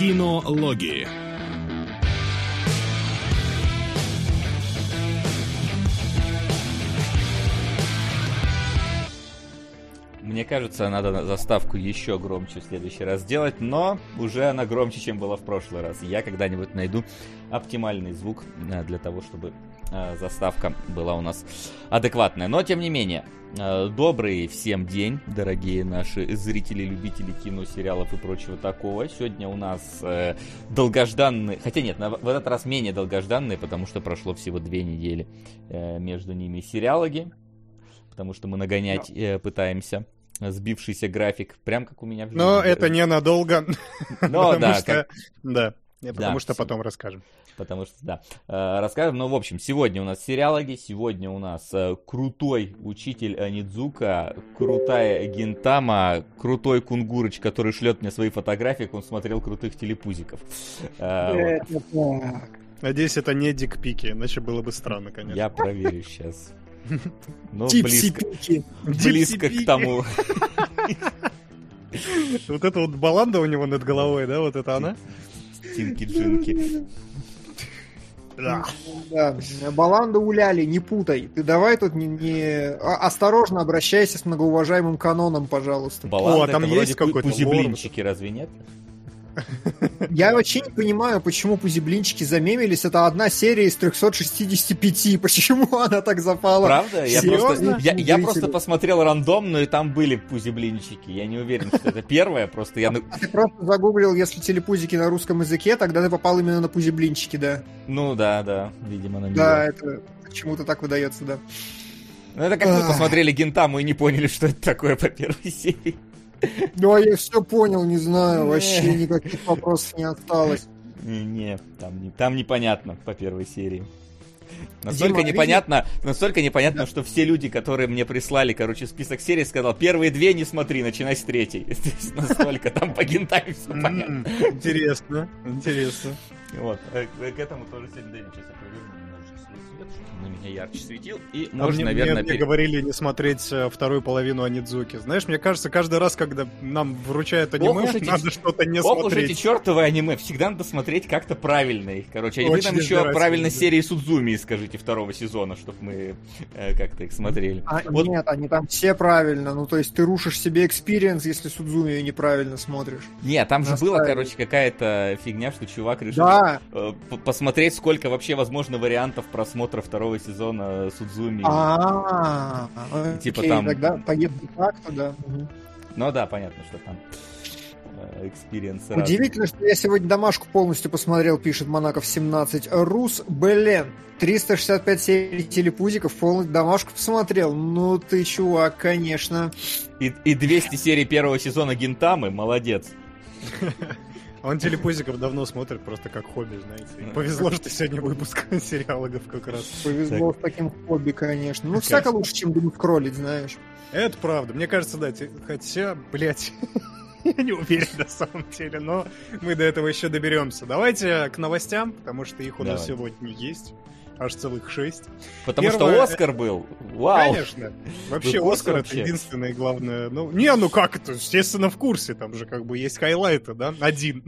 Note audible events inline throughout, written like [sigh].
Кинологии. Мне кажется, надо заставку еще громче в следующий раз сделать, но уже она громче, чем была в прошлый раз. Я когда-нибудь найду оптимальный звук э, для того, чтобы э, заставка была у нас адекватная. Но, тем не менее, э, добрый всем день, дорогие наши зрители, любители кино, сериалов и прочего такого. Сегодня у нас долгожданный, хотя нет, в этот раз менее долгожданный, потому что прошло всего две недели между ними сериалоги, потому что мы нагонять э, пытаемся сбившийся график, прям как у меня в жизни. Но это ненадолго. [laughs] Но [laughs] да. Что, Да, потому да, что потом расскажем. Потому что, да, э, расскажем. Ну, в общем, сегодня у нас сериалоги, сегодня у нас э, крутой учитель Нидзука, крутая Гентама, крутой Кунгурыч, который шлет мне свои фотографии, как он смотрел крутых телепузиков. Э, Надеюсь, это не дикпики, иначе было бы странно, конечно. Я проверю сейчас. [laughs] Ну, близко, близко к тому. [laughs] Вот это вот баланда у него над головой, да, вот это она? Стинки-джинки. Да. да. Баланда уляли, не путай. Ты давай тут не, не... А, осторожно обращайся с многоуважаемым каноном, пожалуйста. Баланда О, а там есть какой-то пузиблинчики, разве нет? Я вообще не понимаю, почему пузиблинчики замемились. Это одна серия из 365. [laughs] Почему она так запала? Правда? Я просто, я, я просто посмотрел рандомно, и там были пузиблинчики. Я не уверен, что это первое. Просто я... А ты просто загуглил, если телепузики на русском языке, тогда ты попал именно на пузиблинчики, да? Ну да, да. Видимо, на Да, это почему-то так выдается, да. Ну это как мы посмотрели Гентаму и не поняли, что это такое по первой [laughs] серии. Ну, а я все понял, не знаю, вообще никаких вопросов не осталось. Не, там, не, там непонятно по первой серии. Настолько Дима, непонятно, видишь? настолько непонятно, да. что все люди, которые мне прислали, короче, список серий, сказал, первые две не смотри, начинай с третьей. [laughs] Настолько там по гентами все понятно. Интересно, интересно. Вот, э, к этому тоже сегодня сейчас на меня ярче светил. И а можно, мне, наверное... Мне, пере... говорили не смотреть э, вторую половину Анидзуки. Знаешь, мне кажется, каждый раз, когда нам вручают аниме, Ох, надо эти... что-то не Ох смотреть. Ох уж эти чертовые аниме. Всегда надо смотреть как-то правильно их. Короче, Очень вы нам еще правильно серии Судзуми скажите второго сезона, чтобы мы э, как-то их смотрели. А, вот. Нет, они там все правильно. Ну, то есть ты рушишь себе experience, если Судзуми неправильно смотришь. Нет, там же была, короче, какая-то фигня, что чувак решил да. э, посмотреть, сколько вообще возможно вариантов просмотра второго второго сезона Судзуми. А, типа там. Тогда погиб так, да. Ну да, понятно, что там experience. Удивительно, что я сегодня домашку полностью посмотрел, пишет Монаков 17. Рус Белен. 365 серий телепузиков, полностью домашку посмотрел. Ну ты, чувак, конечно. И, и 200 серий первого сезона Гинтамы, молодец. [laughs] Он телепузиков давно смотрит просто как хобби, знаете. повезло, что сегодня выпуск [laughs] сериалогов как раз. Повезло так. с таким хобби, конечно. Ну, всяко лучше, чем думать кролить, знаешь. Это правда. Мне кажется, да. Хотя, блядь, [laughs] я не уверен на самом деле, но мы до этого еще доберемся. Давайте к новостям, потому что их у нас Давай. сегодня есть аж целых шесть. Потому Первое... что Оскар был. Вау. Конечно. Вообще Оскар это единственное главное. Ну, не, ну как это? Естественно, в курсе. Там же как бы есть хайлайты, да? Один.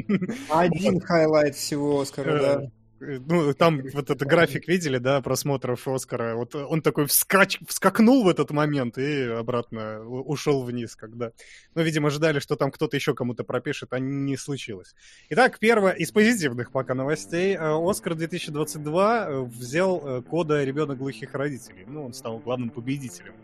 Один highlight всего Оскара, да. Э, ну, там вот этот график видели, да, просмотров Оскара. Вот он такой вскач... вскакнул в этот момент и обратно ушел вниз, когда... Ну, видимо, ждали, что там кто-то еще кому-то пропишет, а не случилось. Итак, первое из позитивных пока новостей. Э, Оскар 2022 э, взял кода «Ребенок глухих родителей». Ну, он стал главным победителем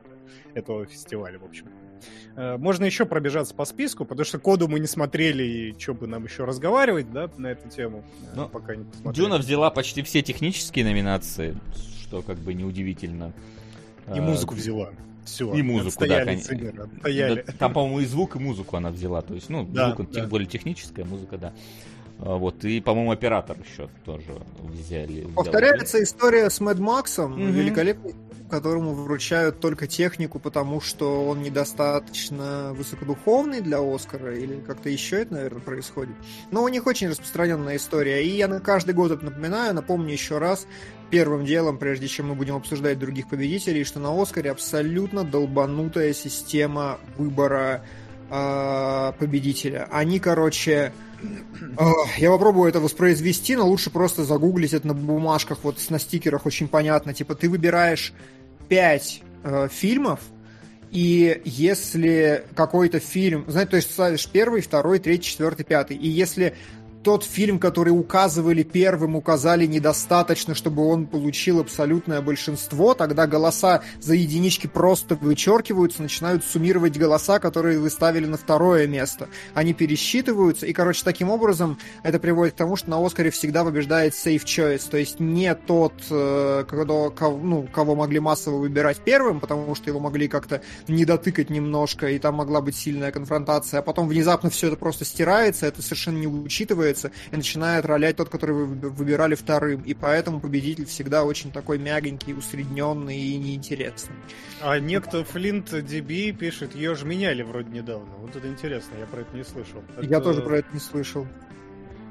этого фестиваля, в общем. Э, можно еще пробежаться по списку, потому что коду мы не смотрели, и что бы нам еще разговаривать, да, на эту тему, э, Но ну, пока не посмотрели. Дюна взяла почти все технические номинации, что как бы неудивительно. И музыку э, взяла. Все. И музыку, да, конечно. Да, там, по-моему, и звук, и музыку она взяла. То есть, ну, да, звук да. более техническая, музыка, да. Вот, и, по-моему, оператор еще тоже взяли. Повторяется взял. история с Мэд Максом, mm-hmm. великолепный которому вручают только технику, потому что он недостаточно высокодуховный для Оскара, или как-то еще это, наверное, происходит. Но у них очень распространенная история, и я на каждый год это напоминаю, напомню еще раз, первым делом, прежде чем мы будем обсуждать других победителей, что на Оскаре абсолютно долбанутая система выбора э, победителя. Они, короче, э, я попробую это воспроизвести, но лучше просто загуглить это на бумажках, вот на стикерах очень понятно. Типа ты выбираешь 5 э, фильмов, и если какой-то фильм, знаете, то есть ставишь первый, второй, третий, четвертый, пятый, и если тот фильм, который указывали первым, указали недостаточно, чтобы он получил абсолютное большинство, тогда голоса за единички просто вычеркиваются, начинают суммировать голоса, которые вы ставили на второе место. Они пересчитываются, и, короче, таким образом это приводит к тому, что на Оскаре всегда побеждает safe choice, то есть не тот, э, кто, ну, кого могли массово выбирать первым, потому что его могли как-то не дотыкать немножко, и там могла быть сильная конфронтация, а потом внезапно все это просто стирается, это совершенно не учитывается, становится и начинает ролять тот, который вы выбирали вторым. И поэтому победитель всегда очень такой мягенький, усредненный и неинтересный. А некто Флинт DB пишет, ее же меняли вроде недавно. Вот это интересно, я про это не слышал. Я это... тоже про это не слышал.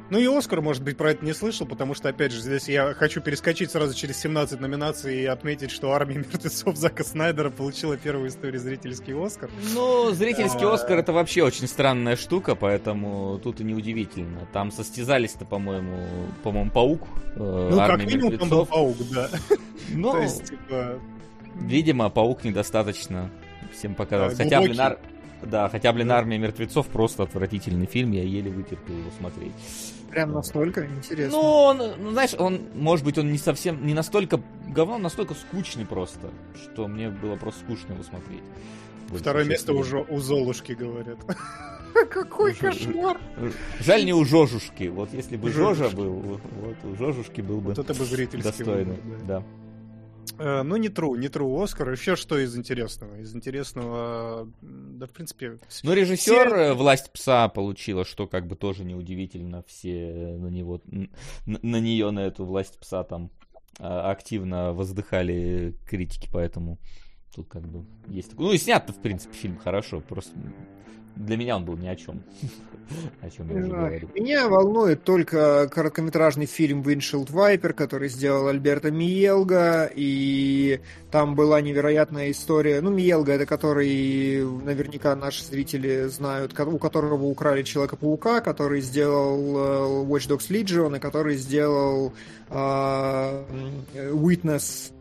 Ну и Оскар, может быть, про это не слышал, потому что, опять же, здесь я хочу перескочить сразу через 17 номинаций и отметить, что «Армия мертвецов» Зака Снайдера получила первую историю зрительский Оскар. Ну, зрительский а... Оскар это вообще очень странная штука, поэтому тут и неудивительно. Там состязались-то, по-моему, по-моему, Паук, э, Ну, как минимум, там был Паук, да. [laughs] Ну, То есть, типа... Видимо, Паук недостаточно всем показался. Хотя, блин. Да, хотя, блин, «Армия мертвецов» просто отвратительный фильм, я еле вытерпел его смотреть. Прям настолько интересно. Ну, он, ну, знаешь, он, может быть, он не совсем, не настолько говно, он настолько скучный просто, что мне было просто скучно его смотреть. Второе место уже у Золушки, говорят. [laughs] Какой кошмар! Жаль не у Жожушки. Вот если бы Жожа был, вот у Жожушки был бы достойный. Да. Э, ну, не true, не true Оскар. Еще что из интересного? Из интересного, да, в принципе... Ну, режиссер все... «Власть пса» получила, что как бы тоже неудивительно. Все на него, на, на нее, на эту «Власть пса» там а, активно воздыхали критики, поэтому тут как бы есть... Ну, и снят в принципе, фильм хорошо, просто для меня он был ни о чем. [laughs] о чем я уже говорил. Меня волнует только короткометражный фильм Windshield Viper, который сделал Альберто Миелга, и там была невероятная история. Ну, Миелга, это который наверняка наши зрители знают, у которого украли Человека-паука, который сделал э, Watch Dogs Legion, и который сделал uh, Witness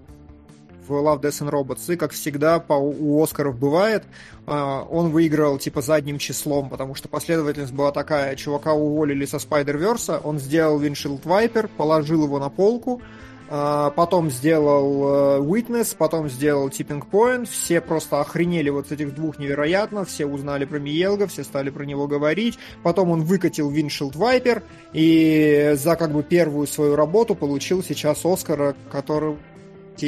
в Love, Death and Robots. И, как всегда, по, у Оскаров бывает, э, он выиграл, типа, задним числом, потому что последовательность была такая. Чувака уволили со Spider-Verse, он сделал Windshield Viper, положил его на полку, э, потом сделал э, Witness, потом сделал Tipping Point. Все просто охренели вот с этих двух невероятно. Все узнали про Миелга, все стали про него говорить. Потом он выкатил Windshield Viper и за как бы первую свою работу получил сейчас Оскара, который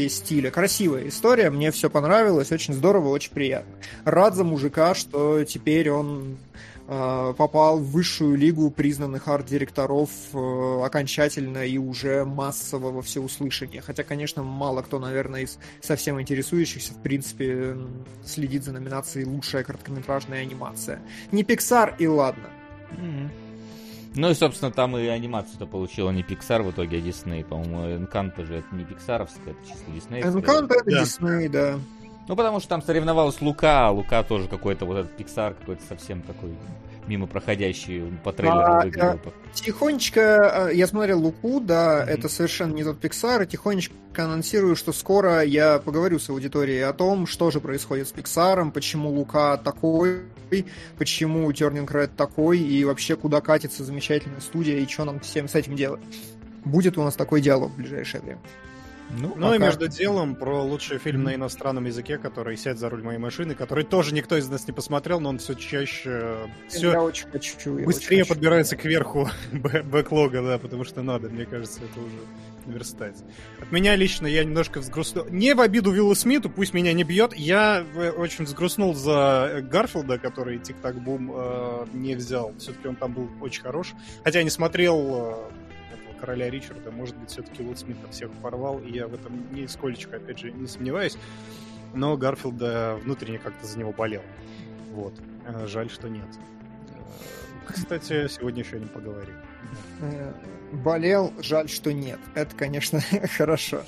стиля. Красивая история, мне все понравилось, очень здорово, очень приятно. Рад за мужика, что теперь он э, попал в высшую лигу признанных арт-директоров э, окончательно и уже массово во всеуслышание. Хотя, конечно, мало кто, наверное, из совсем интересующихся, в принципе, следит за номинацией «Лучшая короткометражная анимация». Не Pixar и ладно. Mm-hmm. Ну и, собственно, там и анимацию-то получила не Pixar в итоге, а Disney. По-моему, Encanto же это не пиксаровская, это чисто Disney. Encanto это да. Disney, да. Ну, потому что там соревновалась Лука, а Лука тоже какой-то вот этот Pixar какой-то совсем такой мимо проходящий по трейлеру а, выглядел. Тихонечко, а, я смотрел Луку, да, mm-hmm. это совершенно не тот Pixar, и тихонечко анонсирую, что скоро я поговорю с аудиторией о том, что же происходит с Pixar, почему Лука такой, почему Turning Red такой, и вообще куда катится замечательная студия, и что нам всем с этим делать. Будет у нас такой диалог в ближайшее время. Ну, ну пока... и между делом про лучший фильм на иностранном языке, который «Сядь за руль моей машины», который тоже никто из нас не посмотрел, но он все чаще... Все я очень хочу. Я быстрее очень подбирается хочу. к верху [laughs] бэклога, да, потому что надо, мне кажется, это уже верстать. От меня лично я немножко взгрустнул. Не в обиду Виллу Смиту, пусть меня не бьет. Я очень взгрустнул за Гарфилда, который Тик-Так Бум э, не взял. Все-таки он там был очень хорош. Хотя я не смотрел э, короля Ричарда, может быть, все-таки Уилл Смит всех порвал, и я в этом нисколечко, опять же, не сомневаюсь. Но Гарфилда внутренне как-то за него болел. Вот. Э, жаль, что нет. Э, кстати, сегодня еще о нем поговорим. Болел, жаль, что нет. Это, конечно, [laughs] хорошо.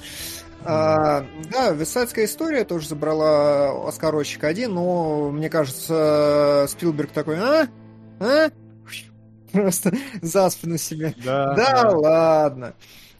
А, да, Висайдская история тоже забрала Оскарочек один, но мне кажется, Спилберг такой, а? А? Просто [laughs] за спину себе. Да, да, да. ладно.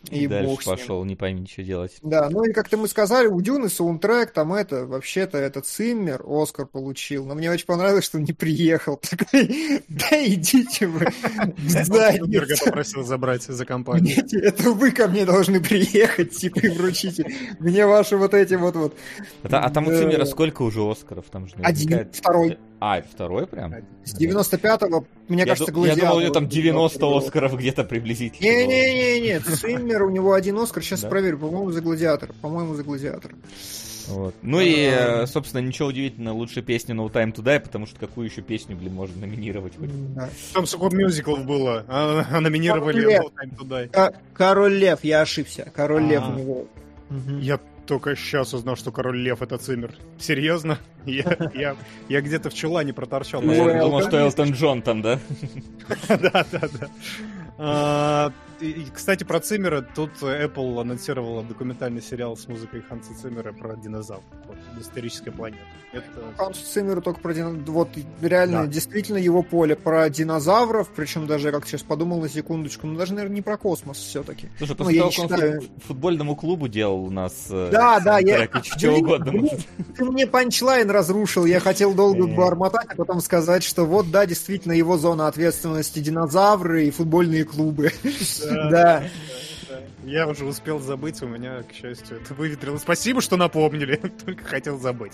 И, и дальше пошел, не пойми, что делать. Да, ну и как-то мы сказали, у Дюны саундтрек, там это, вообще-то этот Циммер Оскар получил, но мне очень понравилось, что он не приехал. [laughs] Такой, да идите вы в попросил забрать за компанию. Это вы ко мне должны приехать, типа, и вручите мне ваши вот эти вот-вот. А там у Циммера сколько уже Оскаров? Там же Один, второй. А, второй прям? С 95-го, мне я кажется, ду- Я думал, у него там 90 Оскаров где-то приблизительно. Не-не-не, Циммер, у него один Оскар, сейчас проверю, по-моему, за Гладиатор. По-моему, за Гладиатор. Вот. Ну и, э, собственно, ничего удивительного, лучшая песня No Time to Die, потому что какую еще песню, блин, можно номинировать? Да. Там сколько мюзиклов было, а, а номинировали No Time to Die. Король Лев, я ошибся. Король Лев у него. Я только сейчас узнал, что король лев это Циммер. Серьезно? Я, я, я где-то в чулане проторчал. Я думал, что Элтон Джон там, да? [laughs] Да, да, да. И, кстати, про Циммера. Тут Apple анонсировала документальный сериал с музыкой Ханса Циммера про динозавров. Вот, историческая планета. Это... Хансу Циммеру только про динозавров. Вот, реально, да. действительно его поле про динозавров. Причем даже, я как сейчас подумал на секундочку, ну даже, наверное, не про космос все-таки. Слушай, ну, после ну, того, как считаю... он футбольному клубу делал у нас... Э, да, да, я... Чего угодно. Ты мне панчлайн разрушил. Я хотел долго бормотать, а потом сказать, что вот, да, действительно, его зона ответственности динозавры и футбольные клубы. Да. Я уже успел забыть, у меня, к счастью, это выветрилось. Спасибо, что напомнили, [laughs] только хотел забыть.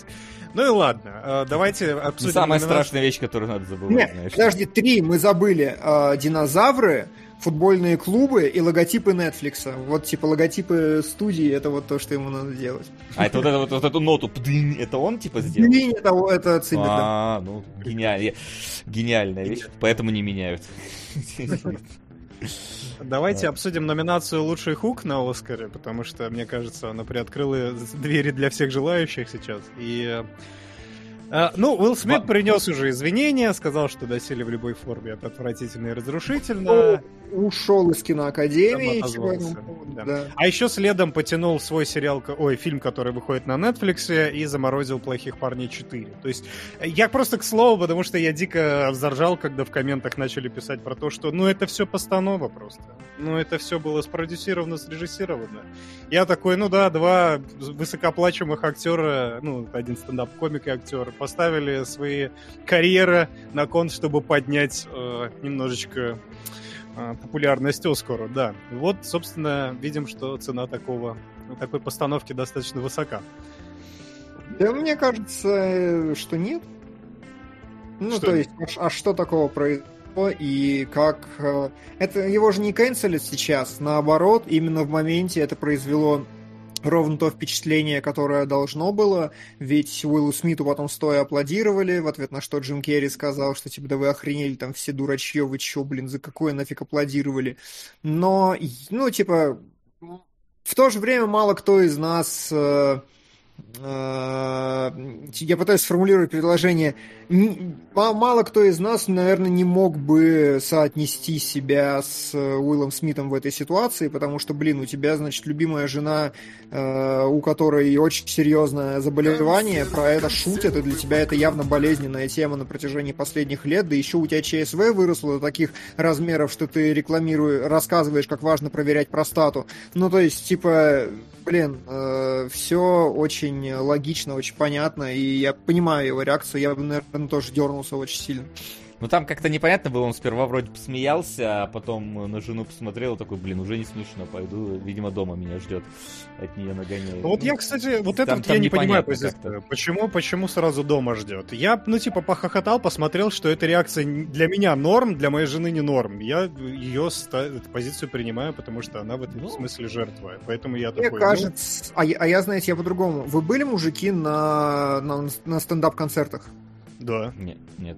Ну и ладно, а, давайте обсудим... Самая страшная вещь, которую надо забывать, Нет, знаешь. подожди, три, мы забыли. А, динозавры, футбольные клубы и логотипы Netflix. Вот типа логотипы студии, это вот то, что ему надо делать. А это вот, это, вот, вот эту ноту, пдынь, это он типа сделал? Пдынь, это, это Циммер, А, ну, гениальная, гениальная вещь, поэтому не меняют. [laughs] Давайте обсудим номинацию «Лучший хук» на Оскаре, потому что, мне кажется, она приоткрыла двери для всех желающих сейчас. И а, ну, Уилл Смит принес уже извинения, сказал, что доселе в любой форме это отвратительно и разрушительно. Ушел из киноакадемии. Да. Да. А еще следом потянул свой сериал, ой, фильм, который выходит на Netflix, и заморозил «Плохих парней 4». То есть, я просто к слову, потому что я дико взоржал, когда в комментах начали писать про то, что, ну, это все постанова просто. Ну, это все было спродюсировано, срежиссировано. Я такой, ну да, два высокооплачиваемых актера, ну, один стендап-комик и актер, поставили свои карьеры на кон, чтобы поднять э, немножечко э, популярность Оскара, да. Вот, собственно, видим, что цена такого, такой постановки достаточно высока. Да, мне кажется, что нет. Ну, что? то есть, а, а что такого произошло? и как... Э, это его же не канцелят сейчас, наоборот, именно в моменте это произвело ровно то впечатление, которое должно было, ведь Уиллу Смиту потом стоя аплодировали, в ответ на что Джим Керри сказал, что типа да вы охренели, там все дурачье, вы чё, блин, за какое нафиг аплодировали. Но, ну, типа, в то же время мало кто из нас... Э, я пытаюсь сформулировать предложение мало кто из нас, наверное, не мог бы соотнести себя с э, Уиллом Смитом в этой ситуации, потому что, блин, у тебя, значит, любимая жена, э, у которой очень серьезное заболевание, про это шутят, и для тебя это явно болезненная тема на протяжении последних лет, да еще у тебя ЧСВ выросло до таких размеров, что ты рекламируешь, рассказываешь, как важно проверять простату. Ну, то есть, типа, блин, э, все очень логично, очень понятно, и я понимаю его реакцию, я бы, наверное, тоже дернулся очень сильно. Ну там как-то непонятно было, он сперва вроде посмеялся, а потом на жену посмотрел, такой, блин, уже не смешно, пойду, видимо, дома меня ждет, от нее нагоняет. Вот я, кстати, вот это вот я не понимаю позицию. Почему, почему сразу дома ждет? Я, ну, типа, похохотал, посмотрел, что эта реакция для меня норм, для моей жены не норм. Я ее эту позицию принимаю, потому что она в этом ну, смысле жертва. Поэтому я Мне такой... Мне кажется... Ну... А, а я, знаете, я по-другому. Вы были мужики на, на, на стендап-концертах? Да. Нет, нет.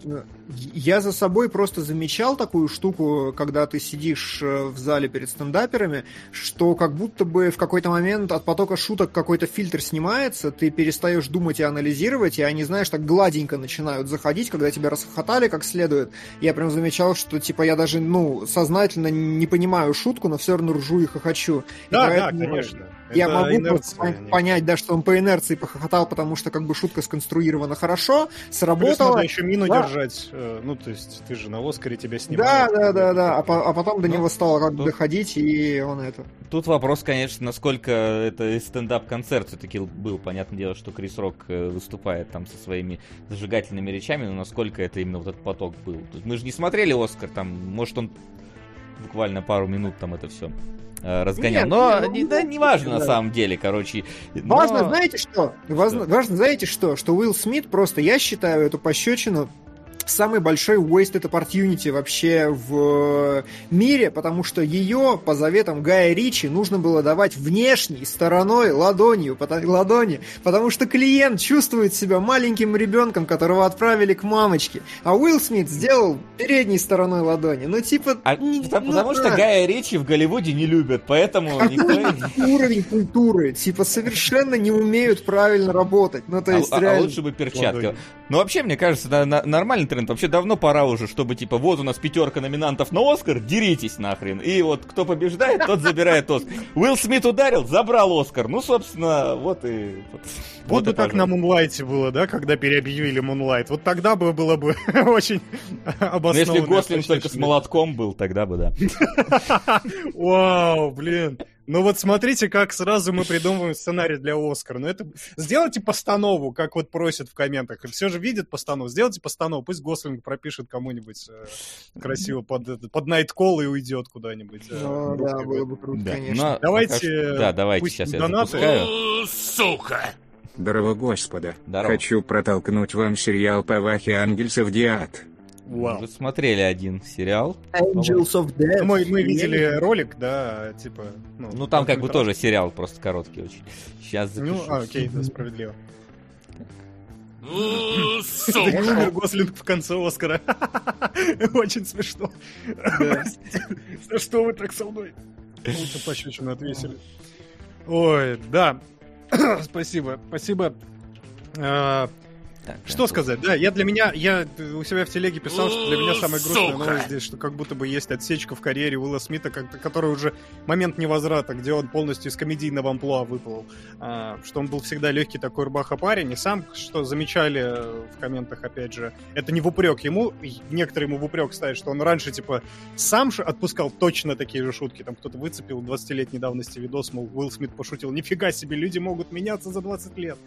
Я за собой просто замечал такую штуку, когда ты сидишь э, в зале перед стендаперами, что как будто бы в какой-то момент от потока шуток какой-то фильтр снимается, ты перестаешь думать и анализировать, и они, знаешь, так гладенько начинают заходить, когда тебя расхохотали как следует. Я прям замечал, что типа я даже, ну, сознательно не понимаю шутку, но все равно ржу и хохочу. Да, И да, поэтому конечно. Я Это могу инерция, просто понять, да, что он по инерции похохотал, потому что как бы шутка сконструирована хорошо, Плюс сработала. надо еще мину Да. держать. э, Ну, то есть, ты же на Оскаре тебя Да, снимают. да, да, да. А, по- а потом до Ну, него стало как бы тут- доходить, и он это. Тут вопрос, конечно, насколько это стендап-концерт все-таки был. Понятное дело, что Крис Рок э, выступает там со своими зажигательными речами, но насколько это именно вот этот поток был. Мы же не смотрели Оскар, там, может, он буквально пару минут там это все разгонял. Нет, но ну, не, ну, да, не важно на самом деле, короче. Но- Важно, знаете что? Важно, Что? важно, знаете что? Что Уилл Смит просто, я считаю эту пощечину самый большой wasted opportunity вообще в мире, потому что ее по заветам Гая Ричи нужно было давать внешней стороной ладонью, ладони, потому что клиент чувствует себя маленьким ребенком, которого отправили к мамочке, а Уилл Смит сделал передней стороной ладони. Ну типа... А не- потому, ну потому что да. Гая Ричи в Голливуде не любят, поэтому никто... [laughs] Уровень культуры? Типа совершенно не умеют правильно работать. Ну то А, есть а- а лучше бы перчатка. Ладонью. Ну, вообще, мне кажется, на- нормальный тренд. Вообще давно пора уже, чтобы, типа, вот у нас пятерка номинантов на Оскар, деритесь нахрен. И вот кто побеждает, тот забирает Оскар. Уилл Смит ударил, забрал Оскар. Ну, собственно, вот и... Вот, Вот бы и так на пожалуйста. Мунлайте было, да, когда переобъявили Мунлайт. Вот тогда бы было бы [laughs] очень Ну, обоснованно. если Гослинг только с молотком был, тогда бы да. [laughs] Вау, блин. Ну вот смотрите, как сразу мы придумываем сценарий для Оскара. Ну это... Сделайте постанову, как вот просят в комментах. Все же видят постанову. Сделайте постанову. Пусть Гослинг пропишет кому-нибудь э, красиво под, под найткол и уйдет куда-нибудь. э, Ну, да, было бы круто, Да, конечно. но Давайте, пока Да, давайте, пусть сейчас я донаты. запускаю. Сука! Здорово, Господа. Здорово. Хочу протолкнуть вам сериал по Вахе Ангельсов Диад. Мы Вау. уже смотрели один сериал. Angels of Death. Ну, Мы, мы видели ролик, да, типа... Ну, там как бы тоже сериал, просто короткий очень. Сейчас запишу. Ну, а, окей, да, справедливо. Умер Гослинг в конце Оскара. [laughs] Очень смешно. За [laughs] что вы так со мной? Лучше пощечину отвесили. Ой, да. [clears throat] Спасибо, спасибо. Так, Что сказать, да, я для меня, я у себя в телеге писал, что для меня самая грустная Сука! новость здесь, что как будто бы есть отсечка в карьере Уилла Смита, как- который уже момент невозврата, где он полностью из комедийного амплуа выплыл, А, что он был всегда легкий такой рубаха парень, и сам, что замечали э, в комментах, опять же, это не в упрек ему, некоторые ему в упрек ставят, что он раньше, типа, сам же отпускал точно такие же шутки, там кто-то выцепил 20-летней давности видос, мол, Уилл Смит пошутил, нифига себе, люди могут меняться за 20 лет.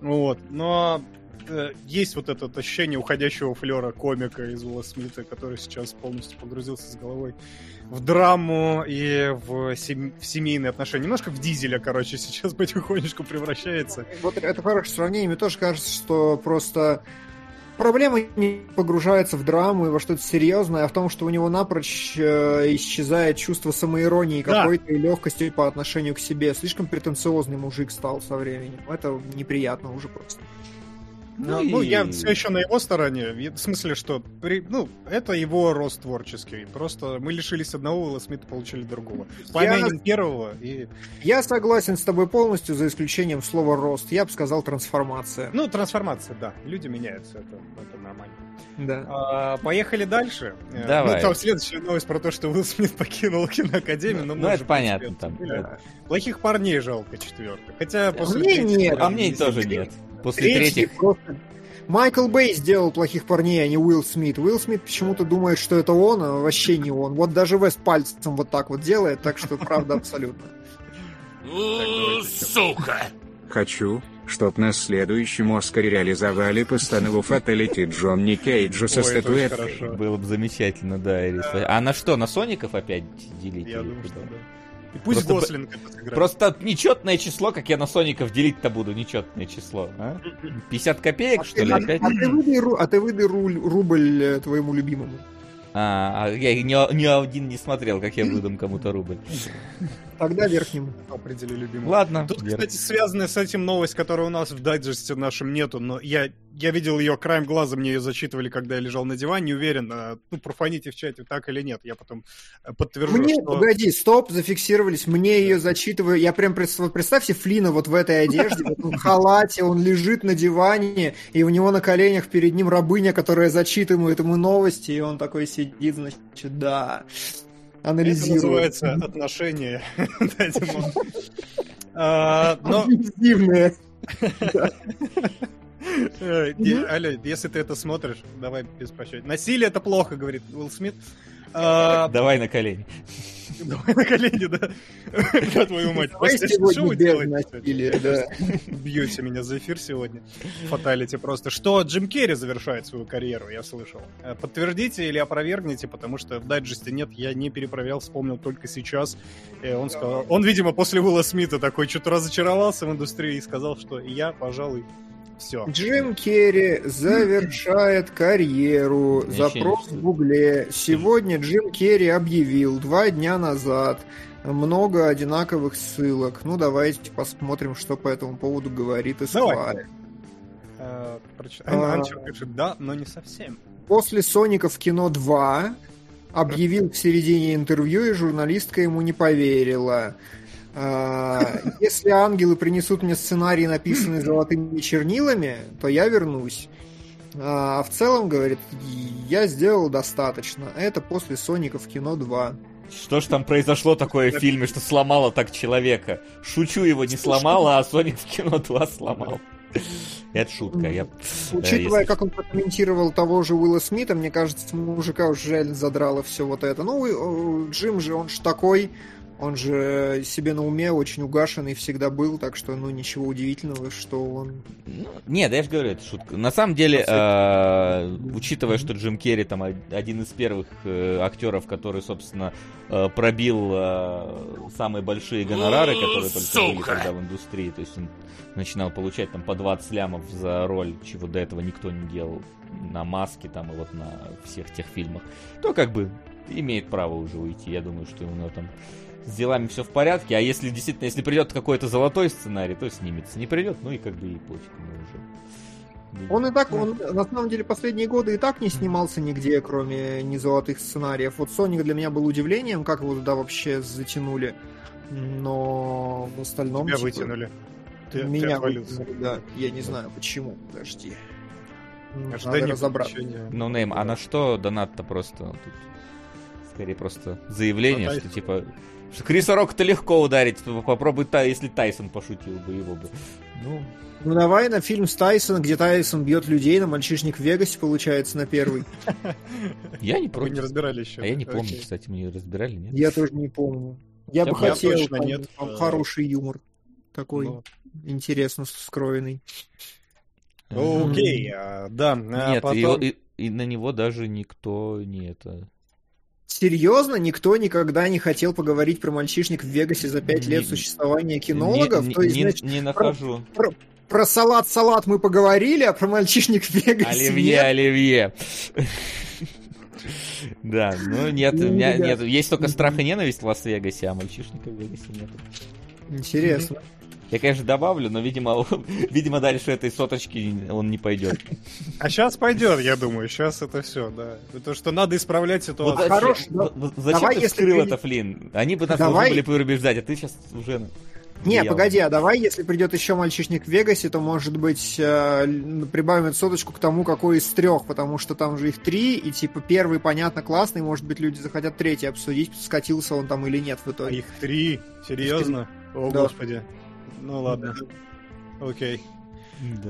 Вот, но э, есть вот это ощущение уходящего флера комика из Уилла Смита, который сейчас полностью погрузился с головой в драму и в, сем- в семейные отношения. Немножко в дизеля, короче, [laughs] сейчас потихонечку превращается. Вот это хорошее сравнение. Мне тоже кажется, что просто проблема не погружается в драму и во что-то серьезное, а в том, что у него напрочь э, исчезает чувство самоиронии Да. какой-то и легкости по отношению к себе. Слишком претенциозный мужик стал со временем. Это неприятно уже просто. Ну, и- ну, я все еще на его стороне. В смысле, что при- ну, это его рост творческий. Просто мы лишились одного Уилла Смита, получили другого. Помянем первого и... Я согласен с тобой полностью, за исключением слова рост. Я бы сказал трансформация. Ну, трансформация, да. Люди меняются, это, это нормально. Да. А, поехали дальше. Э, Давай. Ну, там следующая новость про то, что Уилл Смит покинул киноакадемию. Ну, мы ну, уже, это понятно, там, да. Плохих парней жалко четвертый. Хотя после мне нет. А мне тоже нет. После Третий третьих... просто- Майкл Бэй сделал плохих парней, а не Уилл Смит. Уилл Смит почему-то думает, что это он, а вообще не он. Вот даже Вест пальцем вот так вот делает, так что правда абсолютно. У, Сука! Хочу, чтоб на следующем Оскаре реализовали постанову Фаталити Джонни Кейджа со Ой, статуэткой. Было бы замечательно, да, Ирис. А на что, на Соников опять делить? Я думаю, что да. И пусть Просто Гослинг это сыграет. Просто нечетное число, как я на Соников делить-то буду, нечетное число. а? 50 копеек, А что ты, ли, а- опять? а ты выдай, а ты выдай руль- рубль э, твоему любимому. А, а я ни, ни один не смотрел, как я выдам кому-то рубль. Тогда верхнему. Определи любимый. Ладно. Тут, Вер- кстати, связанная с этим новость, которая у нас в дайджесте нашем нету, но я, я видел ее краем глаза, мне ее зачитывали, когда я лежал на диване, не уверен, а, ну, профаните в чате, так или нет, я потом э, подтвержу, Мне, что... погоди, стоп, зафиксировались. Мне ее зачитываю. Я прям представ- вот представьте Флина вот в этой одежде, в этом халате, он лежит на диване, и у него на коленях перед ним рабыня, которая зачитывает ему новости, и он такой сидит, значит, да, Это анализирует. называется отношения. [laughs] Димон. А, Объективные. э, Аля, если ты это смотришь, давай без прощения. Насилие это плохо, говорит Уилл Смит. А, Давай на колени. [laughs] Давай на колени, да. [laughs] Да, твою мать. Что вы делаете? Бьете меня за эфир сегодня. Фаталити просто. Что Джим Керри завершает свою карьеру, я слышал. Э, Подтвердите или опровергните, потому что в дайджесте нет, я не перепроверял, вспомнил только сейчас. И он сказал, он, видимо, после Уилла Смита такой что-то разочаровался в индустрии и сказал, что я, пожалуй, все. Джим Керри завершает карьеру. Ничего Запрос в Гугле. Сегодня Джим Керри объявил два дня назад много одинаковых ссылок. Ну, давайте посмотрим, что по этому поводу говорит. Esquire. Э, А. Пишет, да, но не совсем. После «Соника в кино 2» объявил в середине интервью, и журналистка ему не поверила. А, Если ангелы принесут мне сценарий, написанный золотыми чернилами, то я вернусь. А в целом, говорит, я сделал достаточно. Это после «Соника в кино 2». Что ж там произошло такое в фильме, что сломало так человека? Шучу, его не сломало, а Соник в кино 2 сломал. Это шутка. Я... Учитывая, если- как он прокомментировал того же Уилла Смита, мне кажется, мужика уже реально задрало все вот это. Ну, э, Джим же, он же такой, он же себе на уме очень угашенный всегда был, так что, ну, ничего удивительного, что он... Ну, Нет, я же говорю, это шутка. На самом деле, э, учитывая, что Джим Керри там од- один из первых э, актеров, который, собственно, э, пробил э, самые большие гонорары, которые только были тогда в индустрии, то есть он начинал получать там по 20 лямов за роль, чего до этого никто не делал на маске там и вот на всех тех фильмах, то как бы имеет право уже уйти. Я думаю, что у него там с делами все в порядке, а если действительно, если придет какой-то золотой сценарий, то снимется. Не придет, ну и как бы и пофиг, мы уже. Он и так, он, на самом деле, последние годы и так не снимался нигде, кроме не золотых сценариев. Вот Соник для меня был удивлением, как его туда вообще затянули. Но в остальном... Тебя типа, вытянули. Ты, ты меня отвалился. вытянули, да. Я не знаю, почему. Подожди. Надо Ожидание разобраться. подключения. Ну, Нейм, а на что донат-то просто тут? Скорее просто заявление, На что типа... Криса Рока-то легко ударить, попробуй, та, если Тайсон пошутил бы его бы. Ну, Ну давай на фильм с Тайсона, где Тайсон бьет людей, на мальчишник в Вегасе получается на первый. [laughs] я не Вы против. не разбирали еще. А я не помню, кстати, мы не разбирали, нет? Я тоже не помню. Я бы хотел, нет. там хороший юмор. Такой интересно скроенный. Окей, а, да. а Нет, и на него даже никто не это... Серьезно, никто никогда не хотел поговорить про мальчишник в Вегасе за пять лет существования кинологов? Не, То есть, не- значит, не нахожу. про салат-салат мы поговорили, а про мальчишник в Вегасе Оливье, нет? оливье. Да, ну нет, у меня нет. Есть только страх и ненависть в Лас-Вегасе, а мальчишника в Вегасе нет. Интересно. Я, конечно, добавлю, но, видимо, [laughs] видимо, дальше этой соточки он не пойдет. А сейчас пойдет, я думаю. Сейчас это все, да. То, что надо исправлять Вот ситуацию. зачем, хорош, вот- вот зачем давай, ты если вскрыл ты- это, Флин? Они бы нас Давай. должны были переубеждать, а ты сейчас уже... Не, влиял. погоди, а давай, если придет еще мальчишник в Вегасе, то, может быть, э, прибавим соточку к тому, какой из трех, потому что там же их три, и, типа, первый, понятно, классный, может быть, люди захотят третий обсудить, скатился он там или нет в А итоге. их три? Серьезно? О, Да. господи. Ну ладно. Окей.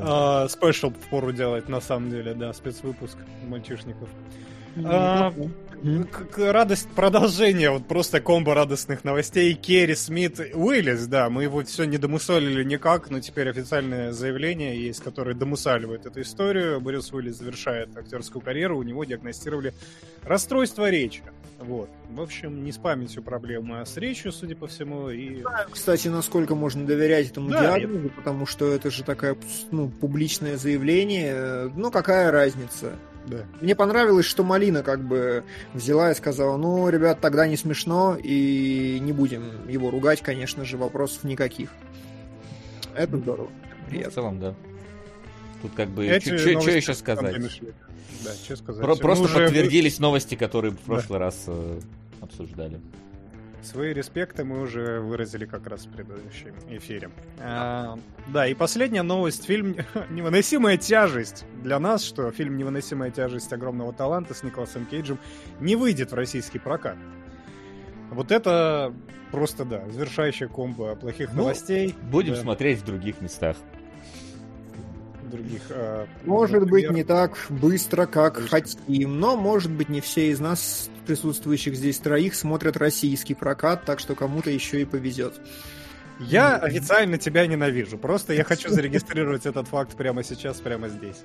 А, Спешл впору делать, на самом деле, да, спецвыпуск мальчишников. Ну, А, радость продолжения, вот просто комбо радостных новостей. Керри Смит Уиллис, да, мы его все не домусолили никак, но теперь официальное заявление есть, которое домусаливает эту историю. Брюс Уиллис завершает актерскую карьеру, у него диагностировали расстройство речи. Вот. В общем, не с памятью проблемы, а с речью, судя по всему, и... Кстати, насколько можно доверять этому Да, диагнозу, потому что это же такое ну, публичное заявление. Ну, какая разница? Да. Мне понравилось, что Малина как бы взяла и сказала, ну, ребят, тогда не смешно, и не будем его ругать, конечно же, вопросов никаких. Это здорово. Ну, в Приятно. целом, да. Тут как бы, Эти что еще сказать? Да, что сказать. Про- Мы просто уже подтвердились новости, которые в прошлый раз э, обсуждали. Свои респекты мы уже выразили как раз в предыдущем эфире. А, да, и последняя новость. Фильм [laughs] «Невыносимая тяжесть». Для нас, что фильм «Невыносимая тяжесть огромного таланта» с Николасом Кейджем не выйдет в российский прокат. Вот это просто, да, завершающая комбо плохих Ну, новостей. Будем Да, смотреть в других местах. Других. а, Может быть, например, не так быстро, как Конечно. хотим, но, может быть, не все из нас, присутствующих здесь троих, смотрят российский прокат, так что кому-то еще и повезет. Я официально тебя ненавижу. Просто я хочу [laughs] зарегистрировать этот факт прямо сейчас, прямо здесь.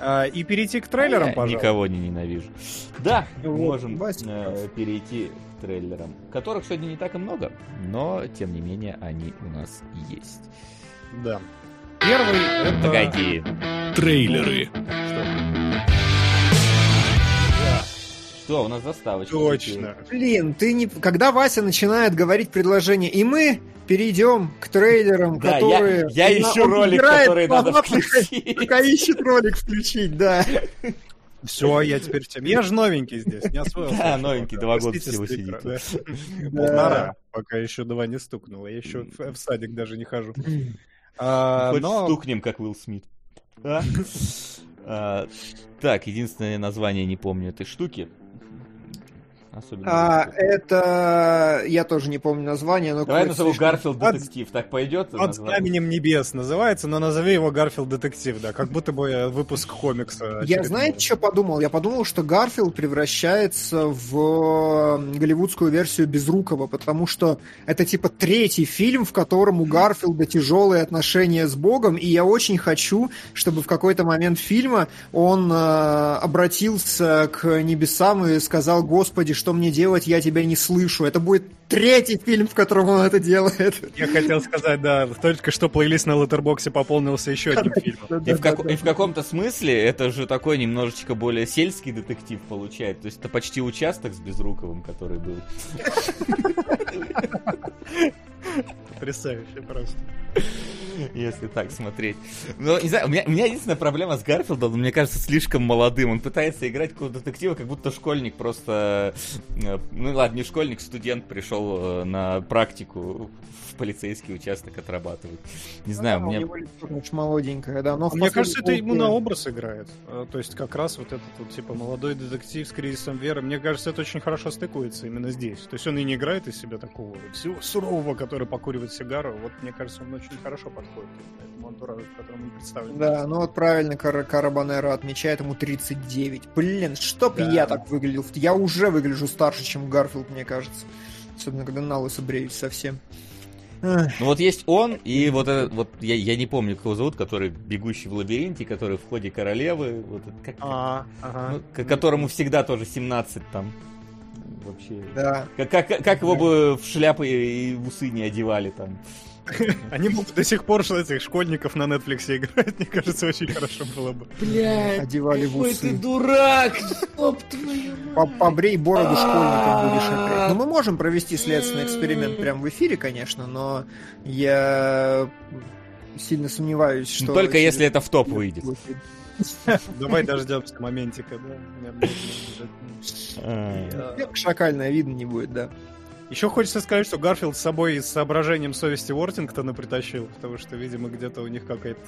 А, и перейти к трейлерам, Я пожалуйста. никого не ненавижу. Да, Вот, можем Вася э, перейти к трейлерам, которых сегодня не так и много, но тем не менее они у нас есть. Да. Первый это... Погоди. Трейлеры. Что, у нас заставочка. Точно. Блин, ты не... Когда Вася начинает говорить предложение, и мы перейдем к трейлерам, Да, которые... я, я Он- ищу он ролик, выбирает который надо включить. [laughs] Пока ищет ролик включить, да. Все, я теперь в теме. Я же новенький здесь, не освоился. Да, новенький, два года всего сидит. Полтора, пока еще два не стукнуло. Я еще в садик даже не хожу. А, Хоть Но стукнем, как Уилл Смит. [laughs] А? А, Так, единственное название не помню этой штуки. Особенно. А, это... Я тоже не помню название, но... Давай назову слишком- Гарфилд детектив. Так пойдет? под знаменем небес называется, но назови его Гарфилд Детектив, да, как будто бы э, выпуск комикса. Я, знаете, что подумал? Я подумал, что Гарфилд превращается в голливудскую версию Безрукова, потому что это типа третий фильм, в котором у Гарфилда тяжелые отношения с Богом, и я очень хочу, чтобы в какой-то момент фильма он э, обратился к небесам и сказал, Господи, что мне делать, я тебя не слышу. Это будет третий фильм, в котором он это делает. Я хотел сказать, да, только что плейлист на Леттербоксе пополнился еще одним фильмом. И в, как- и в каком-то смысле это же такой немножечко более сельский детектив получает. То есть это почти участок с Безруковым, который был. Потрясающе просто. Если так смотреть. Но, не знаю, у меня, у меня единственная проблема с Гарфилдом, он, мне кажется, слишком молодым. Он пытается играть какого-то детектива, как будто школьник просто... э, Ну ладно, не школьник, студент пришел э, на практику в полицейский участок отрабатывать. Не знаю, А, у мне... него лицо, конечно, молоденькое, да. Но Мне кажется, это ему на образ играет. Э, То есть как раз вот этот вот типа молодой детектив с кризисом веры. Мне кажется, это очень хорошо стыкуется именно здесь. То есть он и не играет из себя такого всего сурового, который покуривает сигару. Вот мне кажется, он очень хорошо подходит этому антуражу, в котором он представлен. Да, ну вот правильно Кар- Карабанера отмечает ему 39. Блин, чтоб Да. я так выглядел. Я уже выгляжу старше, чем Гарфилд, мне кажется. Особенно, когда на лысо бреюсь совсем. Ну вот есть он, и вот этот, вот я, я не помню, как его зовут, который бегущий в лабиринте, который в ходе королевы, вот как, А, ага. ну, к которому всегда тоже 17 там. Вообще. Да. Как, как, как его бы в шляпы и в усы не одевали там. [laughs] Они могут до сих пор этих школьников на Netflix играть. [laughs] Мне кажется, очень хорошо было бы. Блядь, Одевали в усы. дурак! Стоп твою По- Побрей бороду школьником будешь опять. Ну, мы можем провести следственный эксперимент прямо в эфире, конечно, но я сильно сомневаюсь, что... Ну, Только если это в топ выйдет. [laughs] Давай дождемся моментика, да. А. Шакальное видно не будет, да. Еще хочется сказать, что Гарфилд с собой с соображением совести Уортингтона притащил, потому что, видимо, где-то у них какая-то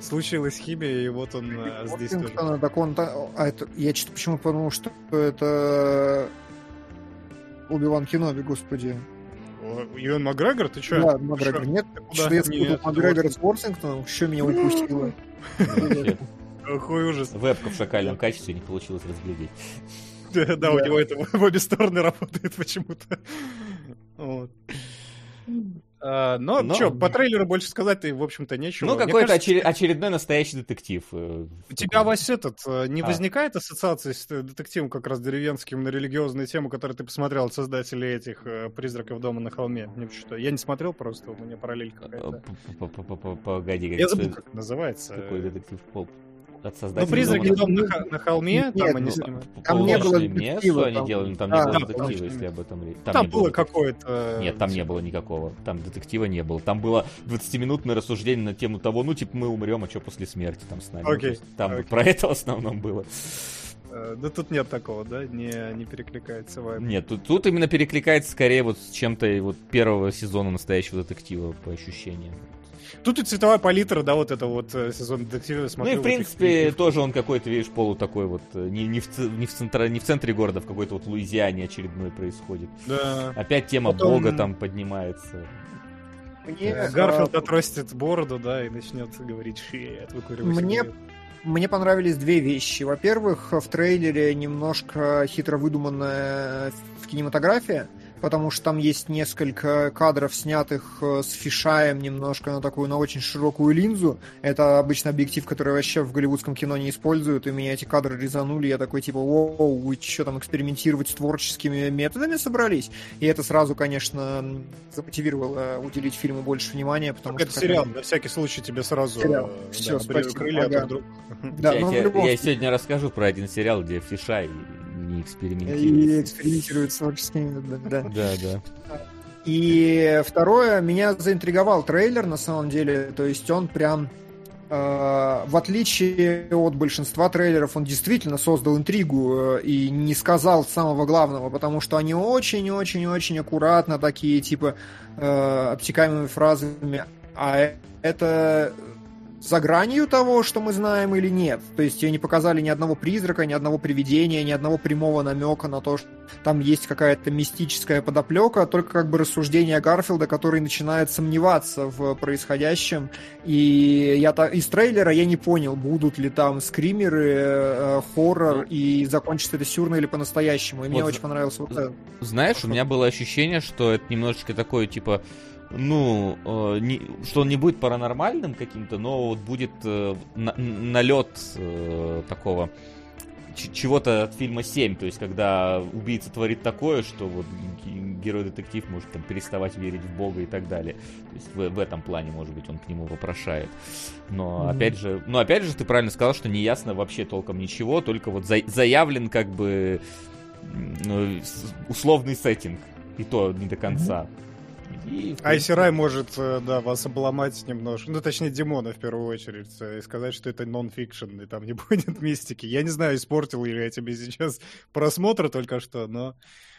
случилась химия, и вот он а, здесь тоже. Так он... А это... Я что-то почему подумал, что это... Убиван Кеноби, господи. Юэн Макгрегор, ты чё? Да, Макгрегор. Нет, что я спутал это Макгрегора с Уортингтоном, что меня упустило. [laughs] Какой ужас. Вебка в шакальном качестве не получилось разглядеть. [laughs] Да, да, у него это в обе стороны работает [laughs] почему-то. Вот. А, но, Но- чё, по трейлеру больше сказать-то, в общем-то, нечего. Ну, Мне какой-то кажется, очер- очередной настоящий детектив. э, У тебя, Вась, этот, э, не А. возникает ассоциации с э, детективом как раз деревенским на религиозную тему, который ты посмотрел от создателей этих «Призраков дома на холме»? Не что Я не смотрел просто, у меня параллель э, какая-то. Погоди, Я как- забыл, как называется. какой детектив От Ну, создателей. призраки «Дома дом на, на холме, Нет, там они ну, снимают. там не было детектива, место они там- делали, но там не было детектива, если об этом речь. Там, не было какое-то... Нет, там не было никакого. Там детектива не было. Там было 20-минутное рассуждение на тему того, ну, типа, мы умрем, а что после смерти там с нами? Ну, Окей, Там про это в основном было. Э, Да тут нет такого, да? Не, не перекликается вайб. Нет, тут, тут именно перекликается скорее вот с чем-то и вот первого сезона настоящего детектива по ощущениям. Тут и цветовая палитра, да, вот это вот э, сезон детектива. Ну смотрю, и в вот принципе их- тоже он какой-то, видишь, полу такой вот э, не, не, в, не, в центра, не в центре города, а в какой-то вот Луизиане очередной происходит. Да. Опять тема Потом- бога там поднимается. Мне, Гарфилд отрастет бороду, да, и начнет говорить шит, выкуривать. Мне-. Мне понравились две вещи. Во-первых, в трейлере немножко хитро выдуманная в кинематография, потому что там есть несколько кадров, снятых э, с фишаем немножко на такую, на очень широкую линзу. Это обычно объектив, который вообще в голливудском кино не используют, и меня эти кадры резанули. Я такой, типа, воу, вы что там экспериментировать с творческими методами собрались? И это сразу, конечно, замотивировало уделить фильму больше внимания, потому Это что... сериал, на всякий случай тебе сразу Сериал. э, Всё, да, спасибо, крылья, а ага. вдруг- Да, я, я- любом я сегодня расскажу про один сериал, где Фиша и не И экспериментирует с творческими методами, да. Да, да. И второе, меня заинтриговал трейлер, на самом деле. То есть он прям, э, в отличие от большинства трейлеров, он действительно создал интригу э, и не сказал самого главного, потому что они очень-очень-очень аккуратно такие, типа, э, обтекаемыми фразами. А это за гранью того, что мы знаем или нет. То есть не показали ни одного призрака, ни одного привидения, ни одного прямого намека на то, что там есть какая-то мистическая подоплека, только как бы рассуждение Гарфилда, который начинает сомневаться в происходящем. И я та- из трейлера я не понял, будут ли там скримеры, э, хоррор, и закончится это сюрно или по-настоящему. И мне Вот очень понравился вот это. Знаешь, у меня было ощущение, что это немножечко такое, типа, ну, э, не- что он не будет паранормальным каким-то, но вот будет э, на- налет э, такого чего-то от фильма 7, то есть когда убийца творит такое, что вот герой-детектив может там переставать верить в Бога и так далее. То есть в, в этом плане, может быть, он к нему вопрошает. Но Мгм. опять же, ну опять же, ты правильно сказал, что не ясно вообще толком ничего, только вот за- заявлен как бы ну, условный сеттинг. И то не до конца. И, в Айси Рай может, э, да, вас обломать немножко. Ну, точнее, Димона в первую очередь. э, И сказать, что это нон-фикшн, и там не [laughs] будет мистики. Я не знаю, испортил ли я тебе сейчас просмотр только что, но...